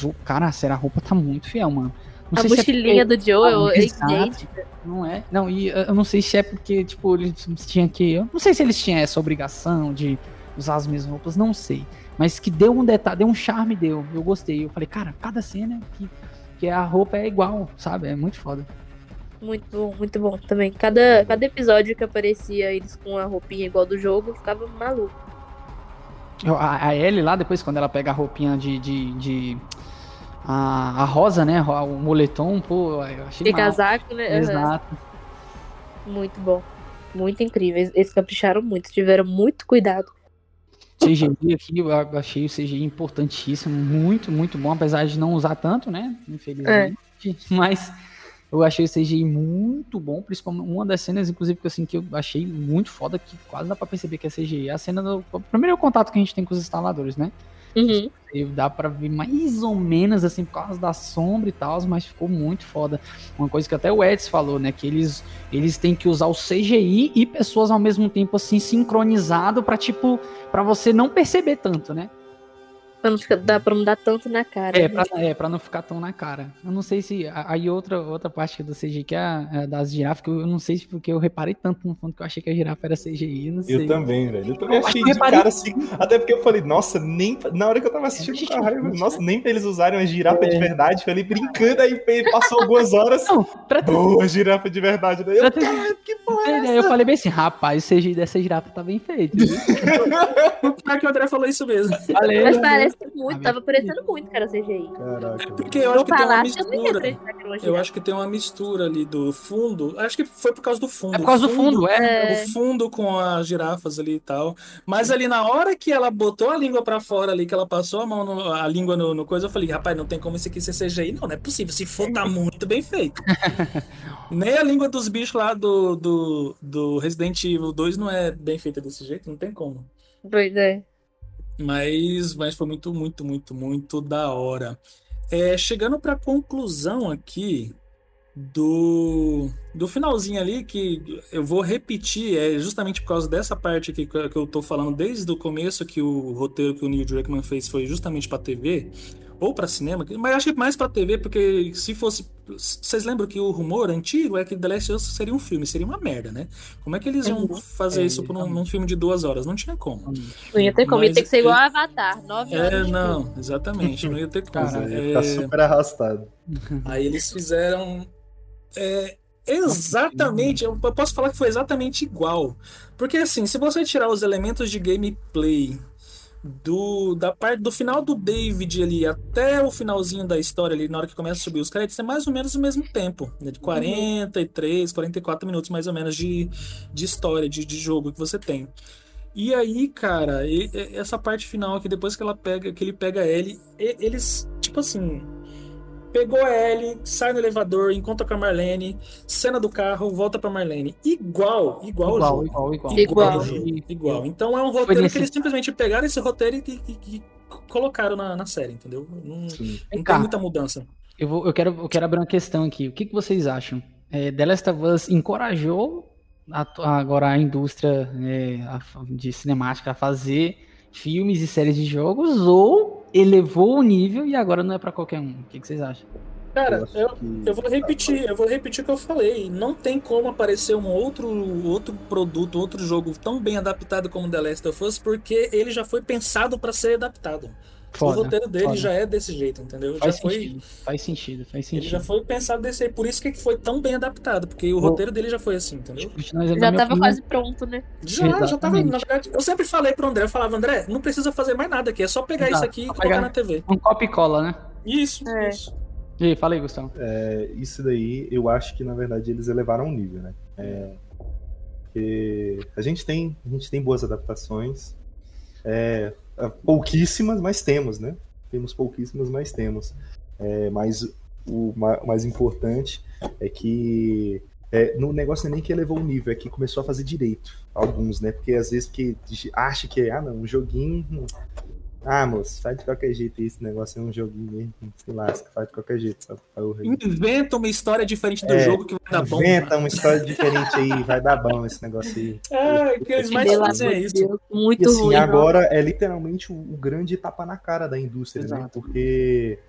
Roupas- cara, será a roupa tá muito fiel, mano. Não A é mochilinha porque- do Joe, eu, Ah, exato. idêntica. não é? Não, e eu não sei se é porque, tipo, eles tinham que. Eu não sei se eles tinham essa obrigação de usar as mesmas roupas, não sei. Mas que deu um detalhe, deu um charme, deu. Eu gostei. Eu falei, cara, cada cena que, que a roupa é igual, sabe? É muito foda. Muito bom, muito bom também. Cada, cada episódio que aparecia eles com a roupinha igual do jogo, ficava maluco. A, a Ellie lá, depois, quando ela pega a roupinha de. de, de- a, a rosa, né? O moletom, pô, eu achei De casaco, né? Exato. Muito bom. Muito incrível. Eles capricharam muito, tiveram muito cuidado. CGI aqui, eu achei o CGI importantíssimo, muito, muito bom, apesar de não usar tanto, né? Infelizmente. <laughs> Mas eu achei o CGI muito bom, principalmente uma das cenas, inclusive, que assim, que eu achei muito foda, que quase dá pra perceber que é CGI. É a cena do. O primeiro contato que a gente tem com os instaladores, né? Uhum. E dá pra ver mais ou menos assim por causa da sombra e tal, mas ficou muito foda. Uma coisa que até o Eds falou, né, que eles eles têm que usar o CGI e pessoas ao mesmo tempo assim sincronizado pra tipo para você não perceber tanto, né? Pra não, ficar, dá pra não dar tanto na cara. É né? pra, é, pra não ficar tão na cara. Eu não sei se. a- Aí outra, outra parte do CGI que é a, a das girafas, que eu não sei se porque eu reparei tanto no fundo que eu achei que a girafa era CGI. Não sei. Eu também, velho. Eu também Eu achei eu de reparei- cara assim. Até porque eu falei, nossa, nem. Na hora que eu tava assistindo É, a raiva, nossa, nem pra eles usarem uma girafa de verdade. Falei, brincando aí, passou algumas horas. Não, pra ter- Boa, girafa de verdade. Daí eu, ter- cara, que porra é Aí eu falei bem assim, rapaz, o CGI dessa girafa tá bem feito. <laughs> Pior que o André falou isso mesmo. Valeu, Mas valeu. Parece muito, tava parecendo muito, cara, CGI. Caraca. Porque eu acho eu que tem uma eu mistura. que era Eu girafa. acho que tem uma mistura ali do fundo. Acho que foi por causa do fundo. É por causa do fundo, é. É. O fundo com as girafas ali e tal. Mas ali na hora que ela botou a língua pra fora ali, que ela passou a mão, no- a língua no, no coisa, eu falei, rapaz, não tem como isso aqui ser CGI. Não, não é possível. Se for, tá muito bem feito. <laughs> Nem a língua dos bichos lá do, do, do Resident Evil 2 não é bem feita desse jeito, não tem como. Pois é. Mas, mas foi muito, muito, muito, muito da hora. É, chegando para a conclusão aqui do, do finalzinho ali, que eu vou repetir, é justamente por causa dessa parte aqui que eu tô falando desde o começo, que o roteiro que o Neil Druckmann fez foi justamente para TV ou para cinema, mas acho que mais para TV, porque se fosse. Vocês lembram que o rumor antigo é que The Last of Us seria um filme, seria uma merda, né? Como é que eles iam Uhum. fazer É, isso por um, num filme de duas horas? Não tinha como. Não ia ter como, ia Mas ter que ser igual a Avatar. Nove É, horas. filme. não, exatamente, não ia ter como. Caralho, Ia É, ficar super arrastado. <laughs> Aí eles fizeram é, exatamente, eu posso falar que foi exatamente igual. Porque assim, se você tirar os elementos de gameplay do da parte do final do David ali até o finalzinho da história ali, na hora que começa a subir os créditos, é mais ou menos o mesmo tempo, né? De 43, 44 minutos mais ou menos de, de história, de, de jogo que você tem. E aí, cara, e- e- essa parte final aqui, depois que ela pega, que ele pega a Ellie, e- eles, tipo assim, pegou a Ellie, sai no elevador, encontra com a Marlene, cena do carro, volta pra Marlene. Igual, igual, Igual, jogo. igual, igual. Igual, Igual. igual. Então é um roteiro que eles simplesmente pegaram esse roteiro e, e- e- colocaram na, na série, entendeu? Não, Sim. não tem muita mudança. Eu, vou, eu, quero, eu quero abrir uma questão aqui. O que, que vocês acham? É, The Last of Us encorajou a- agora a indústria é, a- de cinemática a fazer filmes e séries de jogos ou elevou o nível e agora não é pra qualquer um? O que, que vocês acham? Cara, eu, que- eu vou repetir, eu vou repetir o que eu falei. Não tem como aparecer um outro, outro produto, outro jogo tão bem adaptado como The Last of Us, porque ele já foi pensado para ser adaptado. Foda, o roteiro dele foda. já é desse jeito, entendeu? Faz já foi, sentido, faz sentido, faz ele sentido. já foi pensado desse jeito. Por isso que foi tão bem adaptado, porque o Vou- roteiro dele já foi assim, entendeu? Dizendo, Já tava opinião, quase pronto, né? Já, já tava, Exatamente. na verdade, eu sempre falei pro André, eu falava, André, não precisa fazer mais nada aqui, é só pegar Exato, isso aqui e colocar pegar. na TV. Um copo e cola, né? Isso, É. isso. E aí, fala aí, Gustavo. É, isso daí, eu acho que na verdade eles elevaram o nível, né? É, porque a gente tem, a gente tem boas adaptações, é, pouquíssimas, mas temos, né? Temos pouquíssimas, mas temos. É, mas o ma- mais importante é que é, no negócio não é nem que elevou o nível, é que começou a fazer direito. Alguns, né? Porque às vezes que acha que ah não, um joguinho. Ah, moço, faz de qualquer jeito esse negócio é um joguinho mesmo. Se lasca, faz de qualquer jeito, o rei. Inventa uma história diferente do É, jogo que vai dar bom. Inventa uma história diferente aí, vai dar bom esse negócio aí. É, que eles mais fazem é isso. Deus, E muito assim, ruim. agora é literalmente o, o grande tapa na cara da indústria, né? Exato. Porque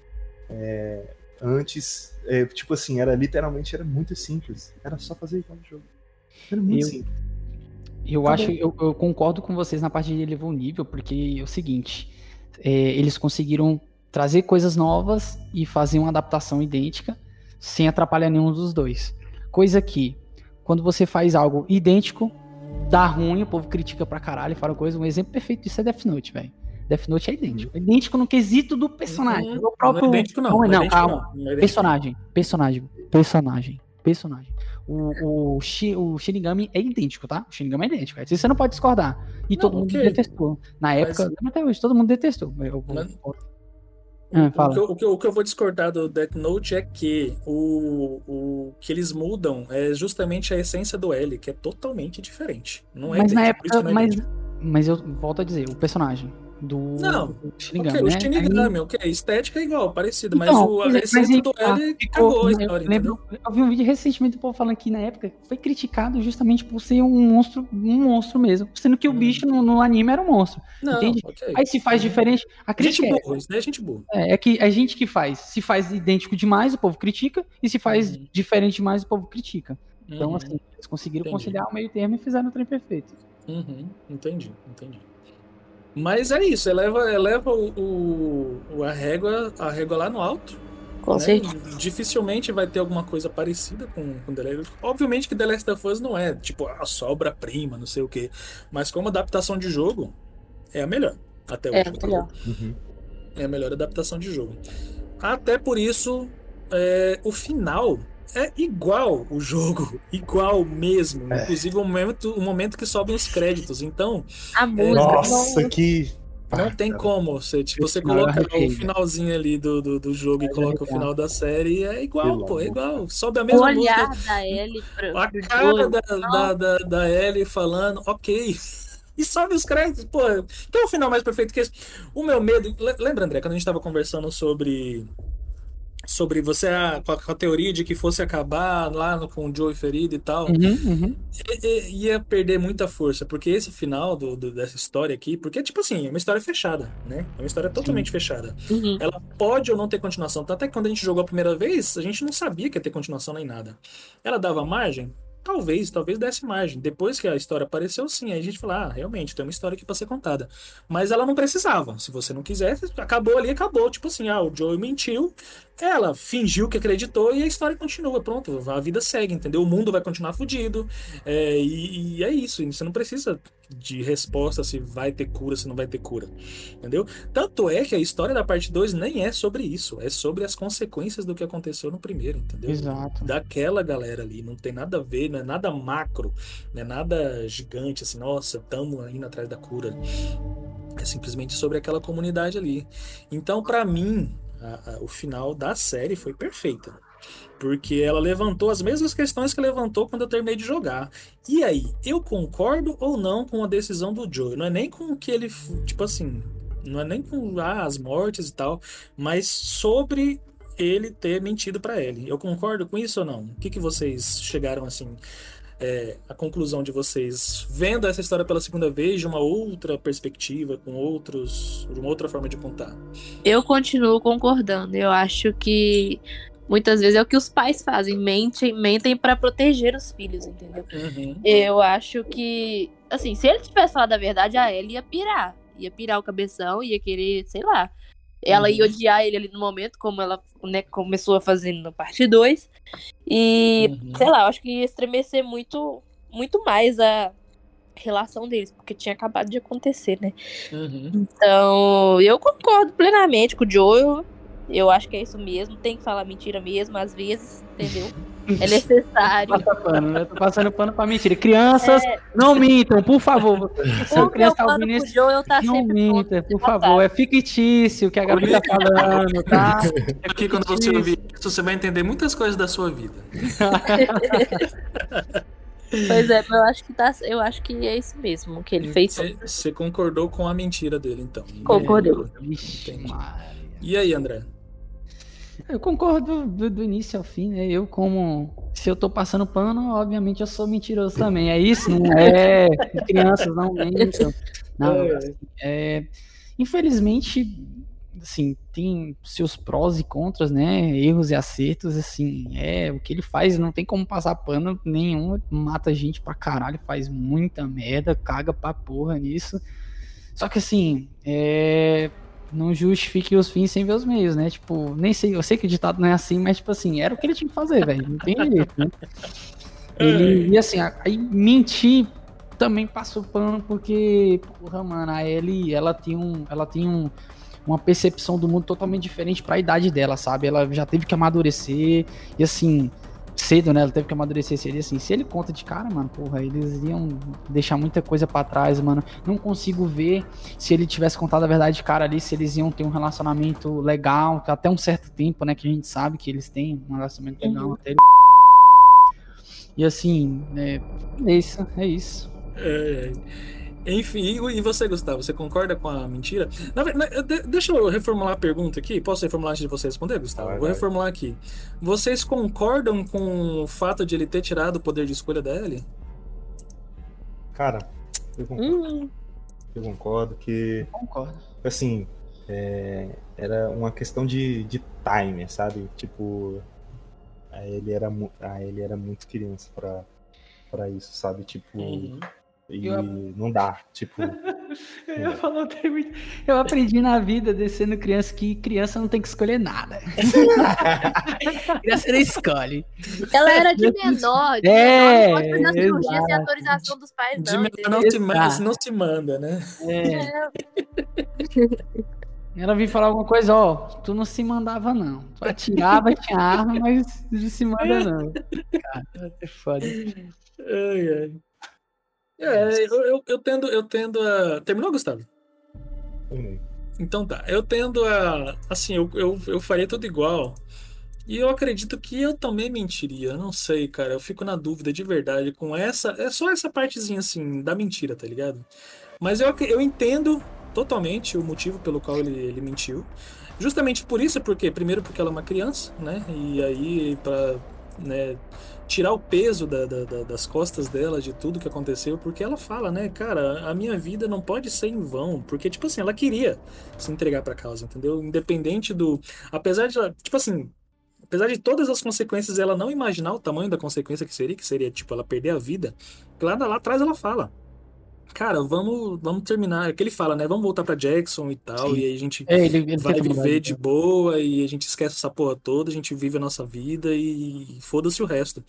é, antes, é, tipo assim, era literalmente era muito simples. Era só fazer igual no jogo. Era muito Eu- simples. Eu Tá acho, eu, eu concordo com vocês na parte de elevar o nível, porque é o seguinte, é, eles conseguiram trazer coisas novas e fazer uma adaptação idêntica sem atrapalhar nenhum dos dois. Coisa que, quando você faz algo idêntico, dá ruim, o povo critica pra caralho, fala coisa. Um exemplo perfeito disso é Death Note, velho. Death Note é idêntico. É idêntico no quesito do personagem. Uhum. do próprio... Não é idêntico, não. Não, Não é não, idêntico, calma. não. Não é. Personagem, personagem, personagem, personagem. O, o, Shi- o Shinigami é idêntico, tá? O Shinigami é idêntico. Isso você não pode discordar. E Não, todo mundo ok. detestou. Na época, até hoje, todo mundo detestou. Eu, Mas- Ah, O que, eu, o que eu- o que eu vou discordar do Death Note é que o, o que eles mudam é justamente a essência do L, que é totalmente diferente. Não é mas na idêntico, época, é mas, mas eu volto a dizer, o personagem. Do, Não, do Shinigami, ok, o né? Shinigami, ok, estética é igual, parecido, mas Então, o, a pois é, mas essência aí do L cagou a eu história, lembro- entendeu? Eu vi um vídeo recentemente do povo falando que na época foi criticado justamente por ser um monstro, um monstro mesmo. Sendo que o bicho no, no anime era um monstro. Não, entende? ok. Aí se faz diferente. A Gente crítica é, boa, isso daí é gente boa. é, é que a gente que faz. Se faz idêntico demais, o povo critica. E se faz diferente demais, o povo critica. Então, Uhum. assim, eles conseguiram Entendi. conciliar o meio termo e fizeram o trem perfeito. Uhum, entendi, entendi. Mas é isso, eleva, eleva o, o- o- a, régua, a régua lá no alto. Com né? certeza. Dificilmente vai ter alguma coisa parecida com, com The Last Obviamente que The Last of Us não é, tipo, a sobra-prima, não sei o quê. Mas como adaptação de jogo, é a melhor. Até hoje. É, melhor. É a melhor adaptação de jogo. Até por isso, é, o final é igual o jogo, <laughs> igual mesmo. É. Inclusive o momento, o momento que sobem os créditos. Então, A música. Nossa, que. não tem como. Você, tipo, você coloca o finalzinho ali do, do, do jogo e Mas coloca o final da série, é igual, pô, é igual. Sobe a O mesma olhar música. da Ellie pra, A pro cara da, da, da, da Ellie falando, ok. <laughs> E sobe os créditos, pô. Tem um final mais perfeito que esse. O meu medo. le- Lembra, André, quando a gente tava conversando sobre. Sobre você a- com, a, com a teoria de que fosse acabar lá no- com o Joey ferido e tal. Uhum, uhum. Ia perder muita força, porque esse final do, do- dessa história aqui, porque, tipo assim, é uma história fechada, né? É uma história totalmente fechada. Uhum. Ela pode ou não ter continuação. Tanto é que quando a gente jogou a primeira vez, a gente não sabia que ia ter continuação nem nada. Ela dava margem? Talvez, talvez desse margem. Depois que a história apareceu, sim. Aí a gente falou, ah, realmente, tem uma história aqui pra ser contada. Mas ela não precisava. Se você não quisesse, acabou ali, acabou. Tipo assim, ah, o Joey mentiu, ela fingiu que acreditou e a história continua. Pronto, a vida segue, entendeu? O mundo vai continuar fudido. É, e, e é isso. Você não precisa de resposta se vai ter cura, se não vai ter cura. Entendeu? Tanto é que a história da parte 2 nem é sobre isso. É sobre as consequências do que aconteceu no primeiro, entendeu? Exato. daquela galera ali. Não tem nada a ver, não é nada macro, não é nada gigante assim, nossa, tamo indo atrás da cura. É simplesmente sobre aquela comunidade ali. Então, pra mim, a- a- o final da série foi perfeita. Porque ela levantou as mesmas questões que levantou quando eu terminei de jogar. E aí, eu concordo ou não com a decisão do Joe? Não é nem com o que ele, tipo assim, não é nem com ah, as mortes e tal, mas sobre ele ter mentido pra ele. Eu concordo com isso ou não? O que, que vocês chegaram assim? É, a conclusão de vocês vendo essa história pela segunda vez de uma outra perspectiva, com outros, de uma outra forma de contar. Eu continuo concordando. Eu acho que muitas vezes é o que os pais fazem, mentem, mentem para proteger os filhos, entendeu? Uhum. Eu acho que, assim, se ele tivesse falado a verdade, a Ellie ia pirar. Ia pirar o cabeção, ia querer, sei lá. Ela ia Uhum. odiar ele ali no momento, como ela né, começou a fazer na parte 2. E, Uhum. sei lá, eu acho que ia estremecer muito, muito mais a relação deles, porque tinha acabado de acontecer, né? Uhum. Então, eu concordo plenamente com o Joel. Eu acho que é isso mesmo. Tem que falar mentira mesmo, às vezes, entendeu? <laughs> É necessário. Passa pano, né? Tô passando pano pra mentira. Crianças, não mintam, por favor. <laughs> Se a criança tá ouvindo pro isso, Joel tá não minta, por passado. favor. É fictício o que a Gabi tá falando, tá? <laughs> Aqui, quando você ouvir isso, você vai entender muitas coisas da sua vida. <laughs> Pois é, eu acho que tá, eu acho que é isso mesmo que ele fez. Você, concordou com a mentira dele, então. Entendi. Maria. E aí, André? Eu concordo do, do início ao fim, né? Eu, como. Se eu tô passando pano, obviamente eu sou mentiroso também. É isso? Não é? Crianças não mentam. Não, É. é, infelizmente, assim, tem seus prós e contras, né? Erros e acertos, assim. É, o que ele faz não tem como passar pano nenhum. Mata gente pra caralho, faz muita merda, caga pra porra nisso. Só que assim, é não justifique os fins sem ver os meios, né? Tipo, nem sei, eu sei que o ditado não é assim, mas tipo assim, era o que ele tinha que fazer, velho. Não tem jeito, né? <laughs> Ele, e assim, a- aí mentir também passou pano porque, porra, mano, a Ellie, ela tem um, ela tem um, uma percepção do mundo totalmente diferente pra idade dela, sabe? Ela já teve que amadurecer e assim, cedo, né? Ela teve que amadurecer cedo. E assim, se ele conta de cara, mano, porra, eles iam deixar muita coisa pra trás, mano. Não consigo ver se ele tivesse contado a verdade de cara ali, se eles iam ter um relacionamento legal, até um certo tempo, né? Que a gente sabe que eles têm um relacionamento legal até ele. E assim, é, é isso, é isso. É, Enfim, e você, Gustavo, você concorda com a mentira? Na ver- na- de- deixa eu reformular a pergunta aqui. Posso reformular antes de você responder, Gustavo? Vou reformular aqui. Vocês concordam com o fato de ele ter tirado o poder de escolha da Ellie? Cara, eu concordo, Hum, eu concordo que, Concordo. assim, é, era uma questão de, de timer, sabe? Tipo, a ele era, a ele era muito criança pra, pra isso, sabe? Tipo, e Eu- não dá, tipo... <laughs> Eu coisa. Eu aprendi na vida, descendo criança, que criança não tem que escolher nada. <laughs> criança não escolhe. Ela era de <laughs> menor, de É, menor, não pode fazer cirurgia sem autorização dos pais, De não. menor entendeu? não se, manda, não se manda, né? É. Ela vinha falar alguma coisa, ó, tu não se mandava não. Tu atirava, tinha arma, mas não se manda não. Cara, é foda. Ai, ai. É, eu, eu, eu tendo, eu tendo a. Terminou, Gustavo? Terminei. Então tá. Eu tendo a. Assim, eu, eu, eu faria tudo igual. E eu acredito que eu também mentiria. Não sei, cara. Eu fico na dúvida de verdade com essa. É só essa partezinha assim da mentira, tá ligado? Mas eu, eu entendo totalmente o motivo pelo qual ele, ele mentiu. Justamente por isso, porque primeiro porque ela é uma criança, né? E aí pra né, tirar o peso da- da- da- das costas dela de tudo que aconteceu, porque ela fala, né, cara, a minha vida não pode ser em vão, porque tipo assim, ela queria se entregar pra causa, entendeu? Independente do, apesar de, ela- tipo assim, apesar de todas as consequências, ela não imaginar o tamanho da consequência que seria, que seria tipo ela perder a vida. Lá, lá atrás ela fala, cara, vamos, vamos terminar, é que ele fala, né, vamos voltar pra Jackson e tal, Sim. e aí a gente É, ele, ele vai mudar viver de boa e a gente esquece essa porra toda, a gente vive a nossa vida e foda-se o resto.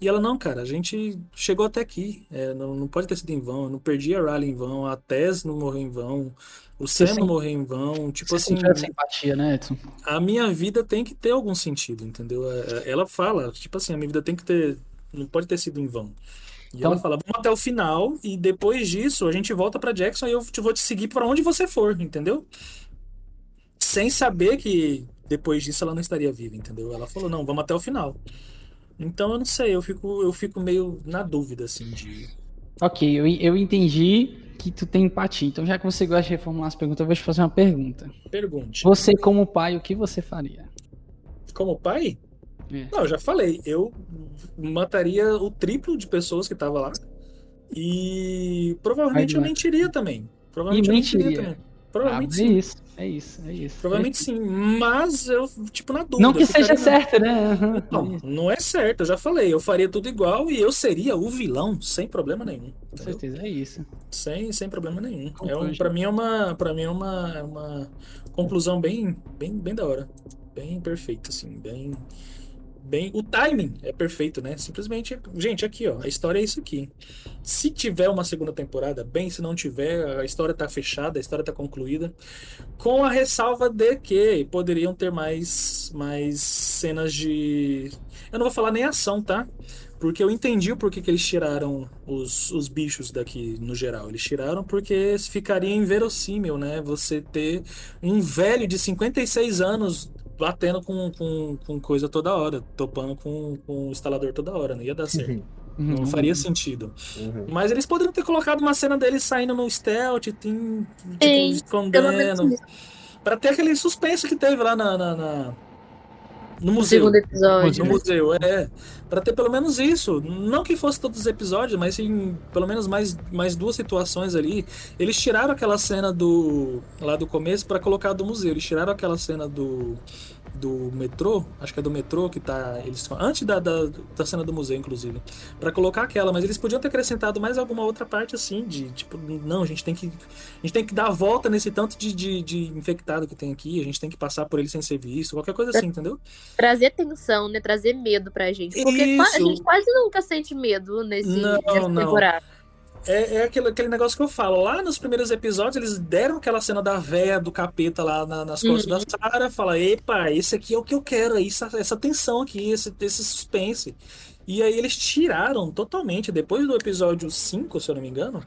E ela, não, cara, a gente chegou até aqui, é, não, não pode ter sido em vão, eu não perdi a Riley em vão, a Tess não morreu em vão, o Você Sam não morreu em vão, tipo Você assim, essa empatia, né, Edson? a minha vida tem que ter algum sentido, entendeu? É, Ela fala, tipo assim, a minha vida tem que ter, não pode ter sido em vão. E Então- ela fala, vamos até o final e depois disso a gente volta pra Jackson e eu te vou te seguir pra onde você for, entendeu? Sem saber que depois disso ela não estaria viva, entendeu? Ela falou, não, vamos até o final. Então eu não sei, eu fico, eu fico meio na dúvida, assim, de. Ok, eu, eu entendi que tu tem empatia. Então, já que você gosta de reformular as perguntas, eu vou te fazer uma pergunta. Pergunte. Você, como pai, o que você faria? Como pai? É. Não, eu já falei, eu mataria o triplo de pessoas que tava lá. E provavelmente eu vai. mentiria também. Provavelmente E eu mentiria mentiria. também. Provavelmente Ah, sim. É isso, é isso, é isso. Provavelmente sim. Mas eu, tipo, na dúvida. Não que seja na- certo, né? Não, <laughs> não é certo, eu já falei. Eu faria tudo igual e eu seria o vilão, sem problema nenhum. Com entendeu? certeza, é isso. Sem, sem problema nenhum. É um, pra mim é uma, para mim é uma, é uma conclusão bem, bem, bem da hora, bem perfeita, assim, bem, bem. O timing é perfeito, né? Simplesmente, gente, aqui, ó, a história é isso aqui. Se tiver uma segunda temporada, bem. Se não tiver, a história tá fechada, a história tá concluída, com a ressalva de que poderiam ter mais, mais cenas de, eu não vou falar nem ação, tá? Porque eu entendi o porquê que eles tiraram os, os bichos daqui no geral. Eles tiraram porque ficaria inverossímil, né? Você ter um velho de 56 anos batendo com, com, com coisa toda hora, topando com, com o instalador toda hora, não ia dar certo. <laughs> Não Uhum. faria sentido. Uhum. Mas eles poderiam ter colocado uma cena dele saindo no stealth, tem, tipo, escondendo. Pra ter aquele suspense que teve lá na, na- na- no No museu. segundo episódio. No museu, é. Pra ter pelo menos isso. Não que fosse todos os episódios, mas sim, pelo menos mais, mais duas situações ali. Eles tiraram aquela cena do. lá do começo pra colocar do museu. Eles tiraram aquela cena do. Do metrô, acho que é do metrô que tá. Eles, antes da, da, da cena do museu, inclusive. Pra colocar aquela, mas eles podiam ter acrescentado mais alguma outra parte assim, de tipo, não, a gente tem que. A gente tem que dar a volta nesse tanto de, de, de infectado que tem aqui, a gente tem que passar por ele sem ser visto, qualquer coisa assim, entendeu? Trazer tensão, né? Trazer medo pra gente. Porque qua- a Isso. gente quase nunca sente medo nesse, Não, nessa não. temporada. É, é aquele, aquele negócio que eu falo. Lá nos primeiros episódios, eles deram aquela cena da véia do capeta lá na- nas costas Uhum. da Sarah. Fala, epa, esse aqui é o que eu quero. Essa, essa tensão aqui, esse, esse suspense. E aí eles tiraram totalmente. Depois do episódio 5, se eu não me engano,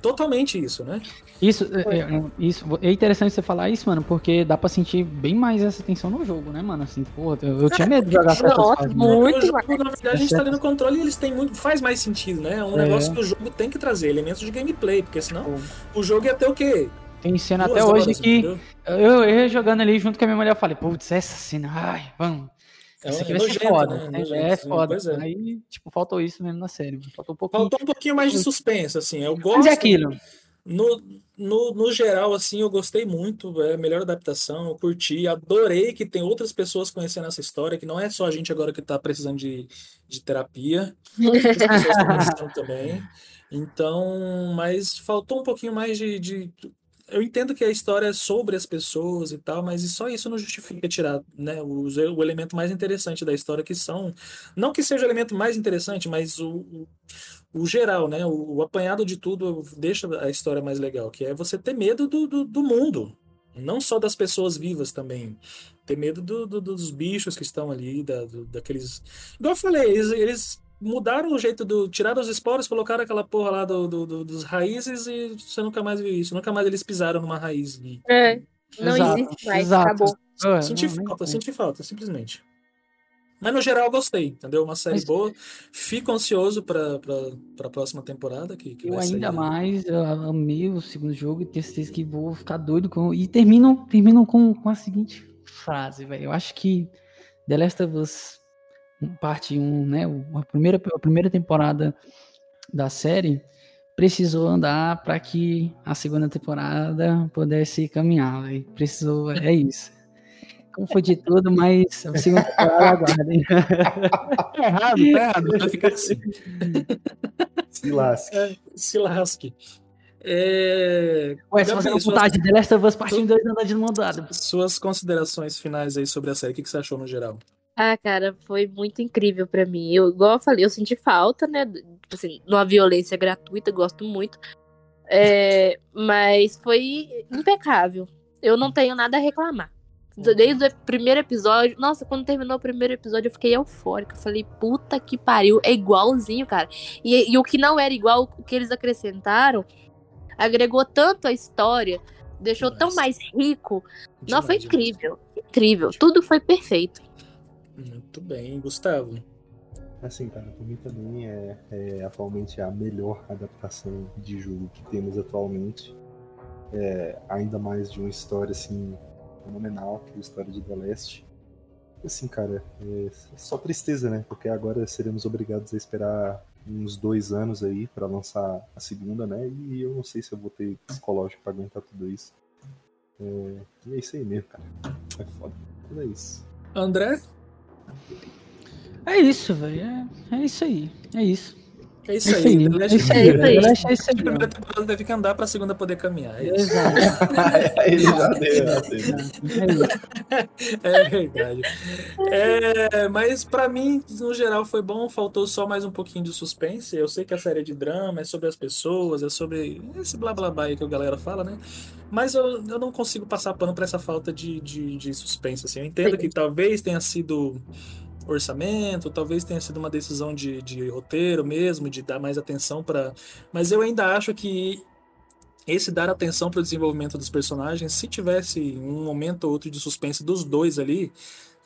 totalmente isso, né? Isso é, é, isso é interessante você falar isso, mano, porque dá pra sentir bem mais essa tensão no jogo, né, mano? Assim, pô, eu, eu tinha medo de jogar certas Nossa, fases, muito jogo, na verdade, a gente tá ali no controle e eles têm muito. Faz mais sentido, né? É um É. negócio que o jogo tem que trazer, elementos de gameplay, porque senão o jogo ia ter o quê? Tem cena Duas até hoje horas, que entendeu? eu, eu jogando ali junto com a minha mulher, eu falei, putz, essa cena, ai, vamos. É, Isso aqui é vai ser nojento, foda. né? É, Nojento, é sim, foda. pois é. Aí, tipo, faltou isso mesmo na série. Faltou um pouquinho. Faltou um pouquinho mais de suspense, assim. Eu gosto. Mas é aquilo. No, no, no geral, assim, eu gostei muito. É a melhor adaptação, eu curti. Adorei que tem outras pessoas conhecendo essa história, que não é só a gente agora que tá precisando de, de terapia. Outras pessoas <laughs> também. Então, mas faltou um pouquinho mais de, de- Eu entendo que a história é sobre as pessoas e tal, mas só isso não justifica tirar, né, o, o elemento mais interessante da história, que são. Não que seja o elemento mais interessante, mas o, o, o geral, né? O, o apanhado de tudo deixa a história mais legal, que é você ter medo do, do, do mundo. Não só das pessoas vivas também. Ter medo do- do- dos bichos que estão ali, da, daqueles. Igual eu falei, eles, eles mudaram o jeito do. Tiraram os esporos, colocaram aquela porra lá do, do- do- dos raízes e você nunca mais viu isso. Nunca mais eles pisaram numa raiz. E- É, não Exato, existe mais, exato. acabou. É, Senti não, falta, tem. senti falta, simplesmente. Mas no geral eu gostei, entendeu? Uma série Mas- boa. Fico ansioso pra, pra, pra próxima temporada. Que, que Eu vai ainda sair. mais eu amei o segundo jogo e tenho certeza que vou ficar doido com. E terminam, terminam com, com a seguinte frase, velho. Eu acho que The Last of Us parte 1, né? A primeira, a primeira temporada da série precisou andar para que a segunda temporada pudesse caminhar. véi. Precisou, é isso. Como foi de tudo, mas a segunda temporada aguardem. Tá errado, tá errado. Vai ficar assim. Se lasque. É, se lasque. É... Ué, se Gabi, fazendo suas- vontade, The Last of Us parte 2 anda de mão dada. Suas considerações finais aí sobre a série, o que que você achou no geral? Ah, cara, foi muito incrível pra mim. Eu, igual eu falei, eu senti falta, né? Tipo assim, numa violência gratuita, gosto muito. É, mas foi impecável. Eu não tenho nada a reclamar. Desde o primeiro episódio. Nossa, quando terminou o primeiro episódio, eu fiquei eufórica. Eu Falei, puta que pariu. É igualzinho, cara. E, e o que não era igual, o que eles acrescentaram, agregou tanto a história, deixou tão mais rico. Não, foi Demais, demais. incrível. Incrível. Tudo foi perfeito. Muito bem, Gustavo. Assim, cara, pra mim também é, é atualmente a melhor adaptação de jogo que temos atualmente. É, ainda mais de uma história assim fenomenal, que é a história de The Last. Assim, cara, é só tristeza, né? Porque agora seremos obrigados a esperar uns dois anos aí pra lançar a segunda, né? E eu não sei se eu vou ter psicológico pra aguentar tudo isso. É, e é isso aí mesmo, cara. É foda. Mas é isso. André? É isso, velho. É, é isso aí. É isso. É isso É aí. isso aí. The Last É isso of aí. The Last é isso A aí. primeira temporada teve que andar pra segunda poder caminhar. É isso. Exato. <laughs> É. É verdade. É, mas pra mim, no geral, foi bom. Faltou só mais um pouquinho de suspense. Eu sei que a série é de drama, é sobre as pessoas, é sobre esse blá blá blá aí que a galera fala, né? Mas eu, eu não consigo passar pano pra essa falta de, de, de suspense. Assim. Eu entendo que talvez tenha sido orçamento, talvez tenha sido uma decisão de, de roteiro mesmo, de dar mais atenção para. Mas eu ainda acho que esse dar atenção para o desenvolvimento dos personagens, se tivesse um momento ou outro de suspense dos dois ali,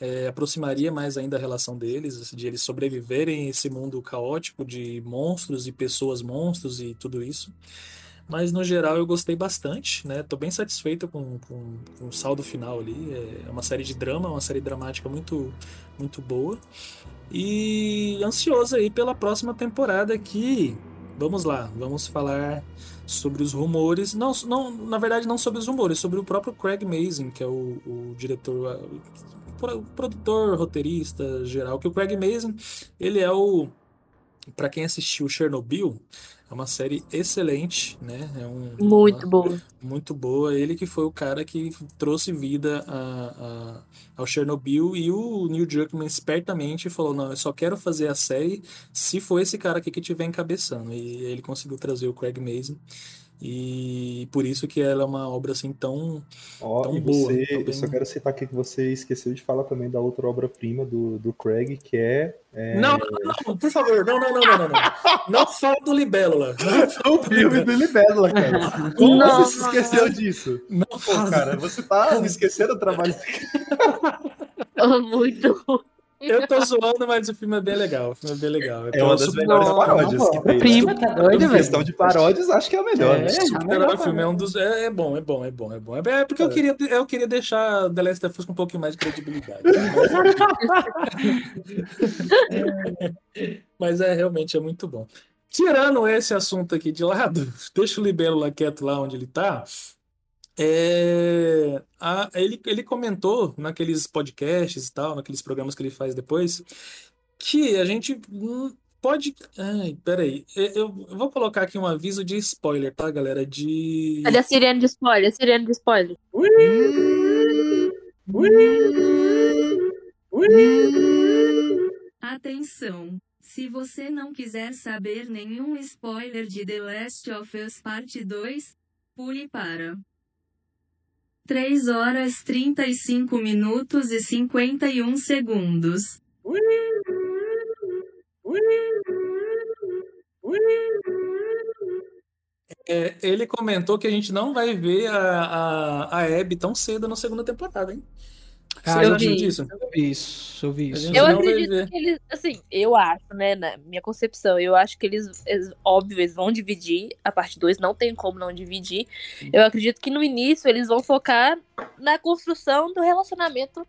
é, aproximaria mais ainda a relação deles, de eles sobreviverem esse mundo caótico de monstros e pessoas monstros e tudo isso. Mas no geral eu gostei bastante, né? Tô bem satisfeito com, com, com o saldo final ali. É uma série de drama, uma série dramática muito, muito boa. E ansioso aí pela próxima temporada que vamos lá, vamos falar sobre os rumores, não, não, na verdade não sobre os rumores, sobre o próprio Craig Mazin, que é o, o diretor, o produtor, roteirista geral, que o Craig Mazin, ele é o para quem assistiu Chernobyl, é uma série excelente, né? É um, Muito uma, boa. Muito boa. Ele que foi o cara que trouxe vida a, a, ao Chernobyl e o Neil Druckmann espertamente falou, não, eu só quero fazer a série se for esse cara aqui que estiver encabeçando. E ele conseguiu trazer o Craig Mazin. E por isso que ela é uma obra assim tão, Ó, tão e boa. você, tão eu só quero citar aqui que você esqueceu de falar também da outra obra-prima do, do Craig, que é. é, Não, não, não, por favor, não, não, não, não, não, não. Não fala do Libélula. <laughs> Não o filme do Libélula, cara. Como Não. você se esqueceu disso? Não Pô, cara, você tá esquecendo o trabalho. <laughs> Muito. Eu tô zoando, mas o filme é bem legal. O filme é bem legal. Eu É uma das melhores Não, paródias pô, que tem. prima, né? tá doido, velho? questão de paródias, acho que é a melhor. É, né? a Super melhor filme é um dos. É, é bom, é bom, é bom, é bom. É, bom. é porque eu queria, eu queria deixar The Last of Us com um pouquinho mais de credibilidade. <laughs> Mas é realmente é muito bom. Tirando esse assunto aqui de lado, <laughs> deixa o Libelo lá quieto lá onde ele tá. É, a- ele, ele comentou naqueles podcasts e tal, naqueles programas que ele faz depois, que a gente hum, pode. Ai, peraí. Eu, eu vou colocar aqui um aviso de spoiler, tá, galera? De. Cadê a sirene de spoiler? A sirene de spoiler. Atenção! Se você não quiser saber nenhum spoiler de The Last of Us Parte 2, pule para 3 horas 35 minutos e 51 segundos. É, ele comentou que a gente não vai ver a, a, a Abby tão cedo na segunda temporada, hein? Vocês eu acham vi. disso? Eu vi isso, eu vi isso. Eu acredito que eles, assim, eu acho, né, na minha concepção, eu acho que eles, eles- óbvio, eles vão dividir a parte 2, não tem como não dividir. Eu acredito que no início eles vão focar na construção do relacionamento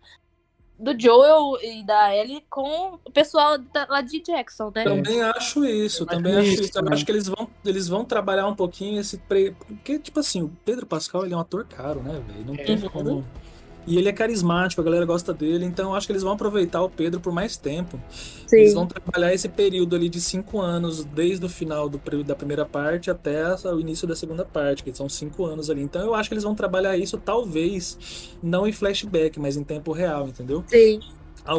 do Joel e da Ellie com o pessoal da- lá de Jackson, né? Também acho isso, também acho isso. Eu também. acho que eles vão, eles vão trabalhar um pouquinho esse. Pre... Porque, tipo assim, o Pedro Pascal ele é um ator caro, né, velho? Não tem Uhum. como. E ele é carismático, a galera gosta dele, então eu acho que eles vão aproveitar o Pedro por mais tempo. Eles Sim. vão trabalhar esse período ali de cinco anos, desde o final do, da primeira parte até o início da segunda parte, que são cinco anos ali. Então eu acho que eles vão trabalhar isso, talvez, não em flashback, mas em tempo real, entendeu? Sim.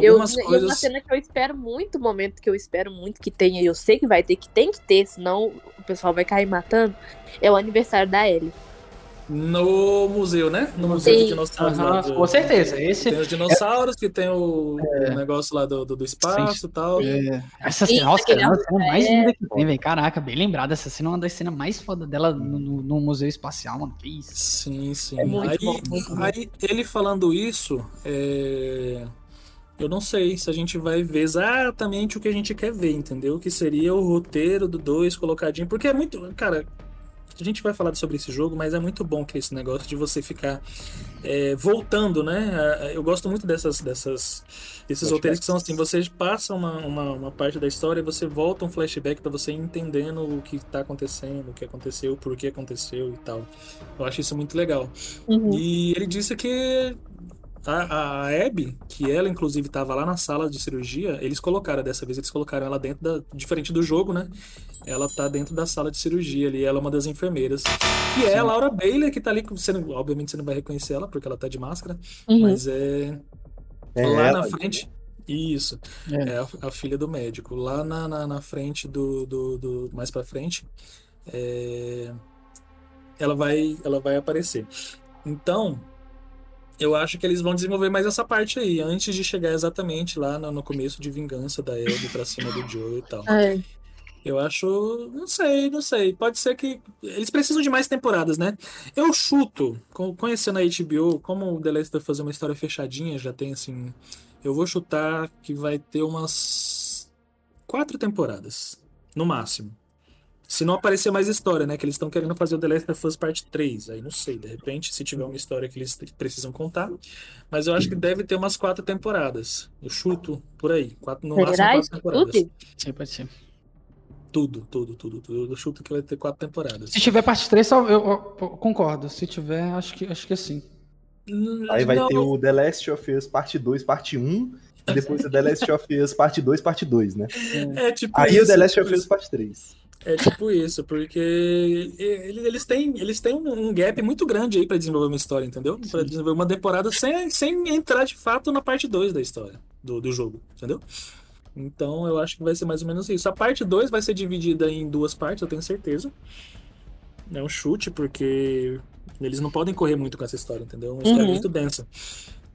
Eu, Algumas e uma coisas. cena que eu espero muito, momento que eu espero muito que tenha, e eu sei que vai ter, que tem que ter, senão o pessoal vai cair matando, é o aniversário da Ellie. No museu, né? No museu de dinossauros. Lá do- com certeza. Esse, Tem os dinossauros, que tem o, o negócio lá do, do, do espaço e tal. é, essa Isso, cena, nossa, é a cena mais é- linda que tem, velho. Caraca, bem lembrada. Essa cena é uma das cenas mais foda dela no, no- no Museu Espacial, mano. Que isso. Sim, sim. É aí, bom. aí, ele falando isso, é, eu não sei se a gente vai ver exatamente o que a gente quer ver, entendeu? Que seria o roteiro do 2 colocadinho. Porque é muito. Cara, a gente vai falar sobre esse jogo, mas é muito bom que esse negócio de você ficar é, voltando, né? É, Eu gosto muito dessas, dessas, desses roteiros que são assim: você passa uma, uma, uma parte da história e você volta um flashback pra você entendendo o que tá acontecendo, o que aconteceu, por que aconteceu e tal. Eu acho isso muito legal. Uhum. E ele disse que a, a Abby, que ela inclusive estava lá na sala de cirurgia, eles colocaram, dessa vez eles colocaram ela dentro da. Diferente do jogo, né? Ela tá dentro da sala de cirurgia ali, ela é uma das enfermeiras. Que é a Laura Bailey, que tá ali. Você não- obviamente você não vai reconhecer ela, porque ela tá de máscara, Uhum. mas é. É lá ela, na frente. Isso. É. É, a, a filha do médico. Lá na, na, na frente do, do, do- Mais pra frente. é, ela, vai, ela vai aparecer. Então. Eu acho que eles vão desenvolver mais essa parte aí, antes de chegar exatamente lá no, no começo de vingança da Ellie pra cima do Joe e tal. É. Eu acho. Não sei, não sei. Pode ser que. Eles precisam de mais temporadas, né? Eu chuto, conhecendo a HBO, como o The Last of Us é uma história fechadinha, já tem assim. Eu vou chutar que vai ter umas. Quatro temporadas. No máximo. Se não aparecer mais história, né? Que eles estão querendo fazer o The Last of Us parte 3. Aí não sei, de repente, se tiver uma história que eles precisam contar. Mas eu acho que deve ter umas quatro temporadas. Eu chuto por aí. Quatro, no máximo quatro temporadas. tudo? Sim, pode ser. Tudo, tudo, tudo, tudo. Eu chuto que vai ter quatro temporadas. Se tiver parte 3, só, eu, eu concordo. Se tiver, acho que, acho que sim. Aí vai Não, ter o The Last of Us parte 2, parte 1, e depois o The Last of Us parte 2, parte 2, né? É tipo Aí isso. o The Last tipo of Us isso. parte 3. É tipo isso, porque ele- eles têm, eles têm um gap muito grande aí pra desenvolver uma história, entendeu? Pra desenvolver uma temporada sem, sem entrar de fato na parte 2 da história, do, do jogo, entendeu? Então eu acho que vai ser mais ou menos isso. A parte 2 vai ser dividida em duas partes, eu tenho certeza. É um chute, porque eles não podem correr muito com essa história, entendeu? É uma história Uhum. muito densa.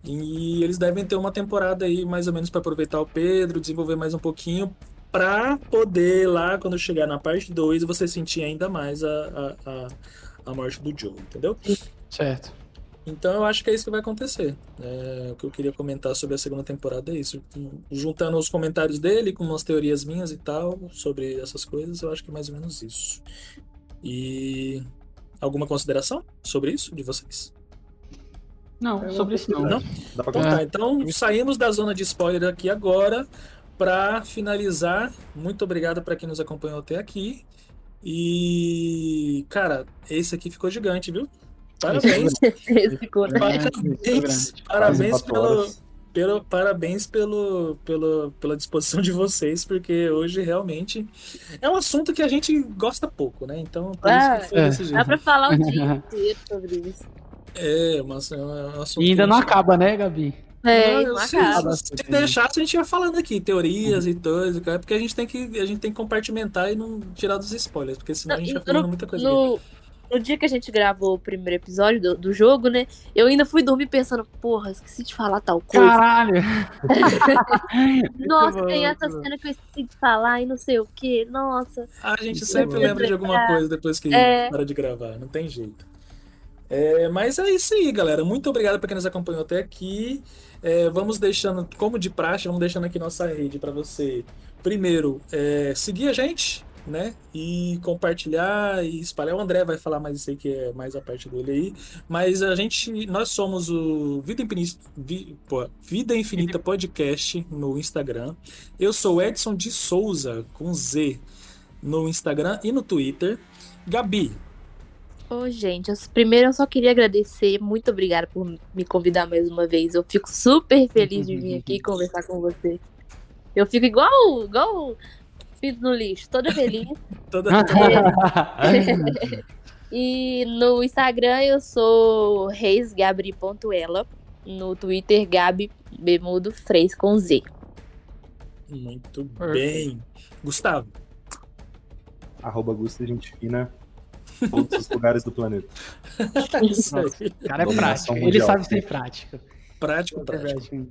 E eles devem ter uma temporada aí, mais ou menos, pra aproveitar o Pedro, desenvolver mais um pouquinho, pra poder lá, quando chegar na parte 2, você sentir ainda mais a, a, a, a morte do Joe, entendeu? Certo. Então eu acho que é isso que vai acontecer. É, o que eu queria comentar sobre a segunda temporada é isso. Juntando os comentários dele com umas teorias minhas e tal sobre essas coisas, eu acho que é mais ou menos isso. E alguma consideração sobre isso de vocês? Não, sobre isso não. Não? Dá pra Então contar. tá, então saímos da zona de spoiler aqui agora para finalizar. Muito obrigado para quem nos acompanhou até aqui. E, cara, esse aqui ficou gigante, viu? Parabéns. <laughs> Esse ficou? Parabéns, pelo, pelo, parabéns pelo, pelo, pela disposição de vocês, porque hoje realmente é um assunto que a gente gosta pouco, né? Então, por isso Ah, que foi é. desse Dá jeito. pra falar o dia <laughs> inteiro sobre isso. É, mas é um assunto E ainda que não acaba, né, Gabi? É, Não, não se, se deixasse, a gente ia falando aqui, teorias e coisas, porque a gente tem que, a gente tem que compartimentar e não tirar dos spoilers, porque senão a gente vai falando muita coisa. aqui. No, no dia que a gente gravou o primeiro episódio do, do jogo, né? Eu ainda fui dormir pensando, porra, esqueci de falar tal coisa. Caralho! <laughs> Nossa, bom, tem essa bom. cena que eu esqueci de falar e não sei o que. Nossa. A gente sempre é lembra de alguma coisa depois que É. para de gravar, não tem jeito. É, mas é isso aí, galera. Muito obrigado para quem nos acompanhou até aqui. É, vamos deixando, como de praxe, vamos deixando aqui nossa rede para você. Primeiro, é, seguir a gente, né? E compartilhar e espalhar. O André vai falar mais isso aí que é mais a parte dele aí. Mas a gente, nós somos o Vida Infinita, Vi- pô, Vida Infinita Podcast no Instagram. Eu sou Edson de Souza com Z no Instagram e no Twitter. Gabi, Ô, gente, eu- primeiro eu só queria agradecer. Muito obrigada por me convidar mais uma vez. Eu fico super feliz de vir aqui <laughs> conversar com você. Eu fico igual, igual filho no lixo, toda feliz. <laughs> toda, <laughs> E no Instagram eu sou reisgabri.ela. No Twitter, Gabi Bemudo Freis com Z. muito bem. Gustavo, Arroba Gusta, gente fina. Todos os lugares do planeta. isso aí. O cara é prático. Ele mundial. sabe ser prático. Prático, prático.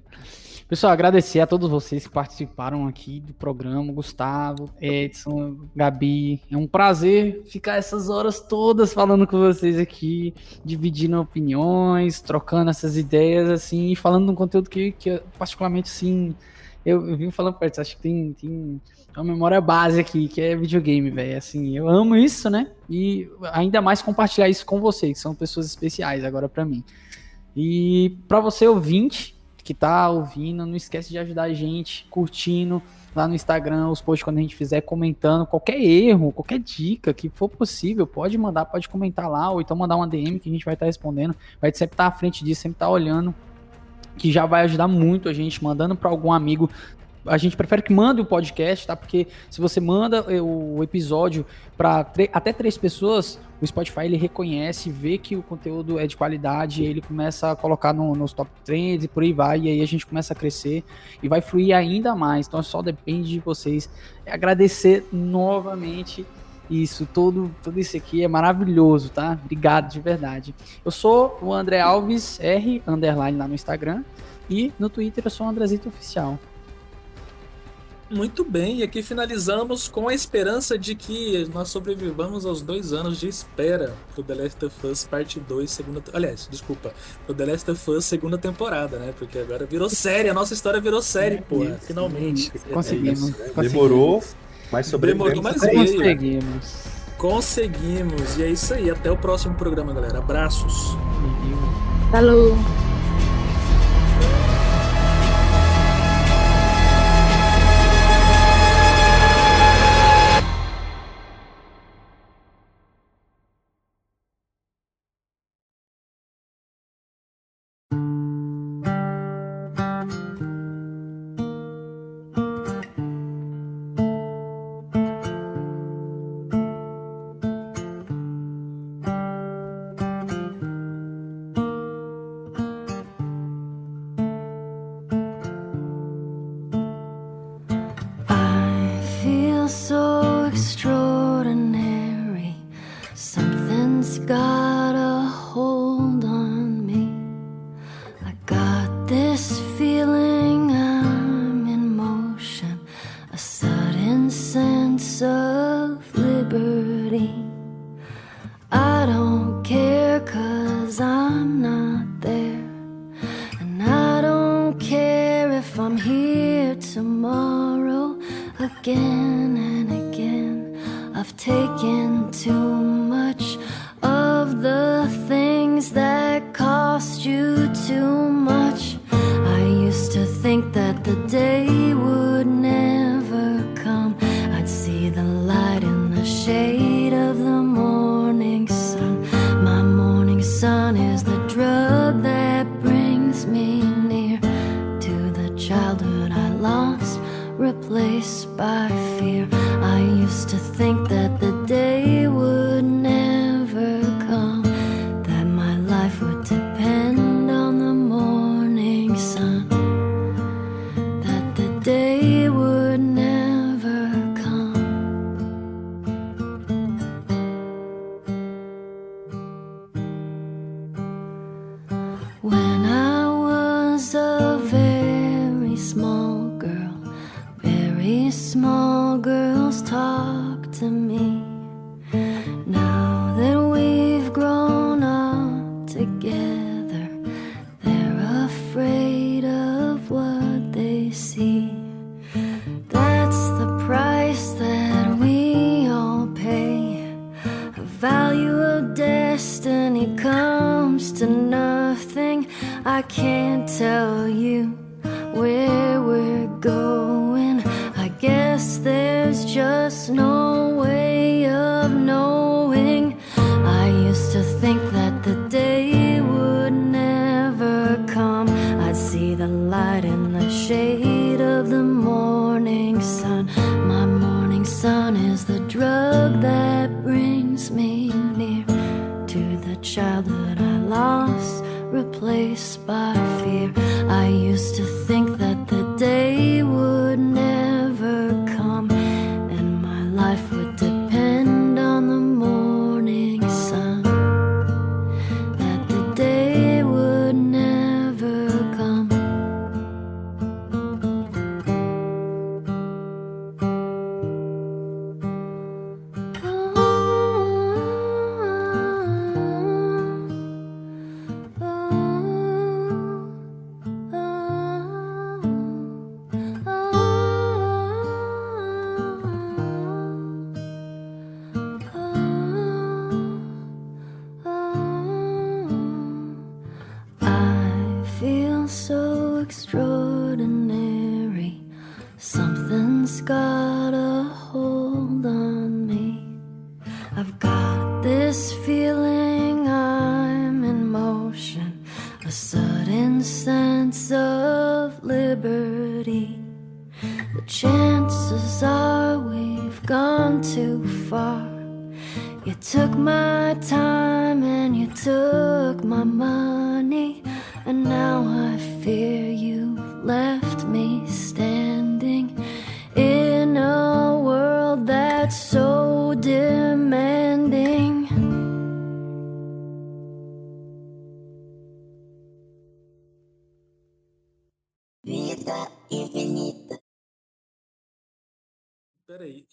Pessoal, agradecer a todos vocês que participaram aqui do programa, Gustavo, Edson, Gabi. É um prazer ficar essas horas todas falando com vocês aqui, dividindo opiniões, trocando essas ideias, assim, e falando de um conteúdo que, que eu, particularmente, sim, eu, vim falando pra acho que tem, tem uma memória base aqui, que é videogame, velho. Assim, eu amo isso, né? E ainda mais compartilhar isso com vocês, que são pessoas especiais agora pra mim. E pra você ouvinte que tá ouvindo, não esquece de ajudar a gente curtindo lá no Instagram os posts quando a gente fizer comentando qualquer erro, qualquer dica que for possível, pode mandar, pode comentar lá ou então mandar uma DM que a gente vai estar respondendo, vai sempre estar à frente disso, sempre estar olhando, que já vai ajudar muito a gente mandando para algum amigo a gente prefere que mande o podcast, tá? Porque se você manda eh, o episódio para até três pessoas, o Spotify ele reconhece, vê que o conteúdo é de qualidade, ele começa a colocar no- nos top trends e por aí vai, e aí a gente começa a crescer e vai fluir ainda mais. Então só depende de vocês. Agradecer novamente isso, todo, tudo isso aqui é maravilhoso, tá? Obrigado de verdade. Eu sou o André Alves, R, underline lá no Instagram, e no Twitter eu sou o Andrezito Oficial. Muito bem, e aqui finalizamos com a esperança de que nós sobrevivamos aos dois anos de espera pro The Last of Us Parte 2, segunda. Aliás, desculpa, pro The Last of Us segunda temporada, né? Porque agora virou série, a nossa história virou série, pô, finalmente. Conseguimos. É isso, né? Demorou, mas sobrevivemos. Demorou, mas veio. isso. Conseguimos. Conseguimos, e é isso aí. Até o próximo programa, galera. Abraços. Falou!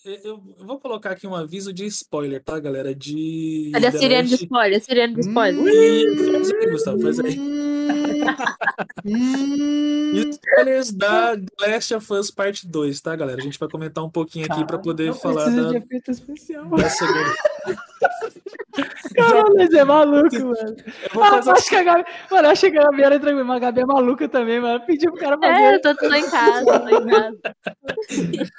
É, eu vou colocar aqui um aviso de spoiler, tá, galera? De. Olha a sirene de spoiler, sirene de spoiler. Hum, faz aí, Gustavo, faz aí. <laughs> Spoilers da Last of Us Parte 2, tá, galera? A gente vai comentar um pouquinho aqui tá, para poder falar da. De efeito especial. Da segunda... Caralho, é maluco, mano. Ah, acho que a Gabi. Mano, acho que a Gabi era tranquila, mas a Gabi é maluca também, mano. Pediu pro cara é, fazer. É, eu tô, tô em casa, tô em casa.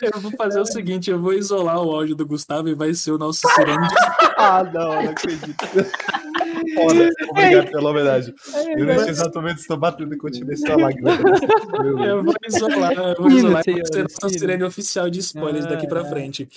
Eu vou fazer o seguinte: eu vou isolar o áudio do Gustavo e vai ser o nosso sirene. ah, não, não acredito. <laughs> Olha, obrigado pela homenagem. É, eu não né? sei exatamente se estou batendo e continuei sem a lágrima. Eu vou isolar, eu vou isolar. Vai ser nossa sirene oficial de spoilers daqui pra ah. frente.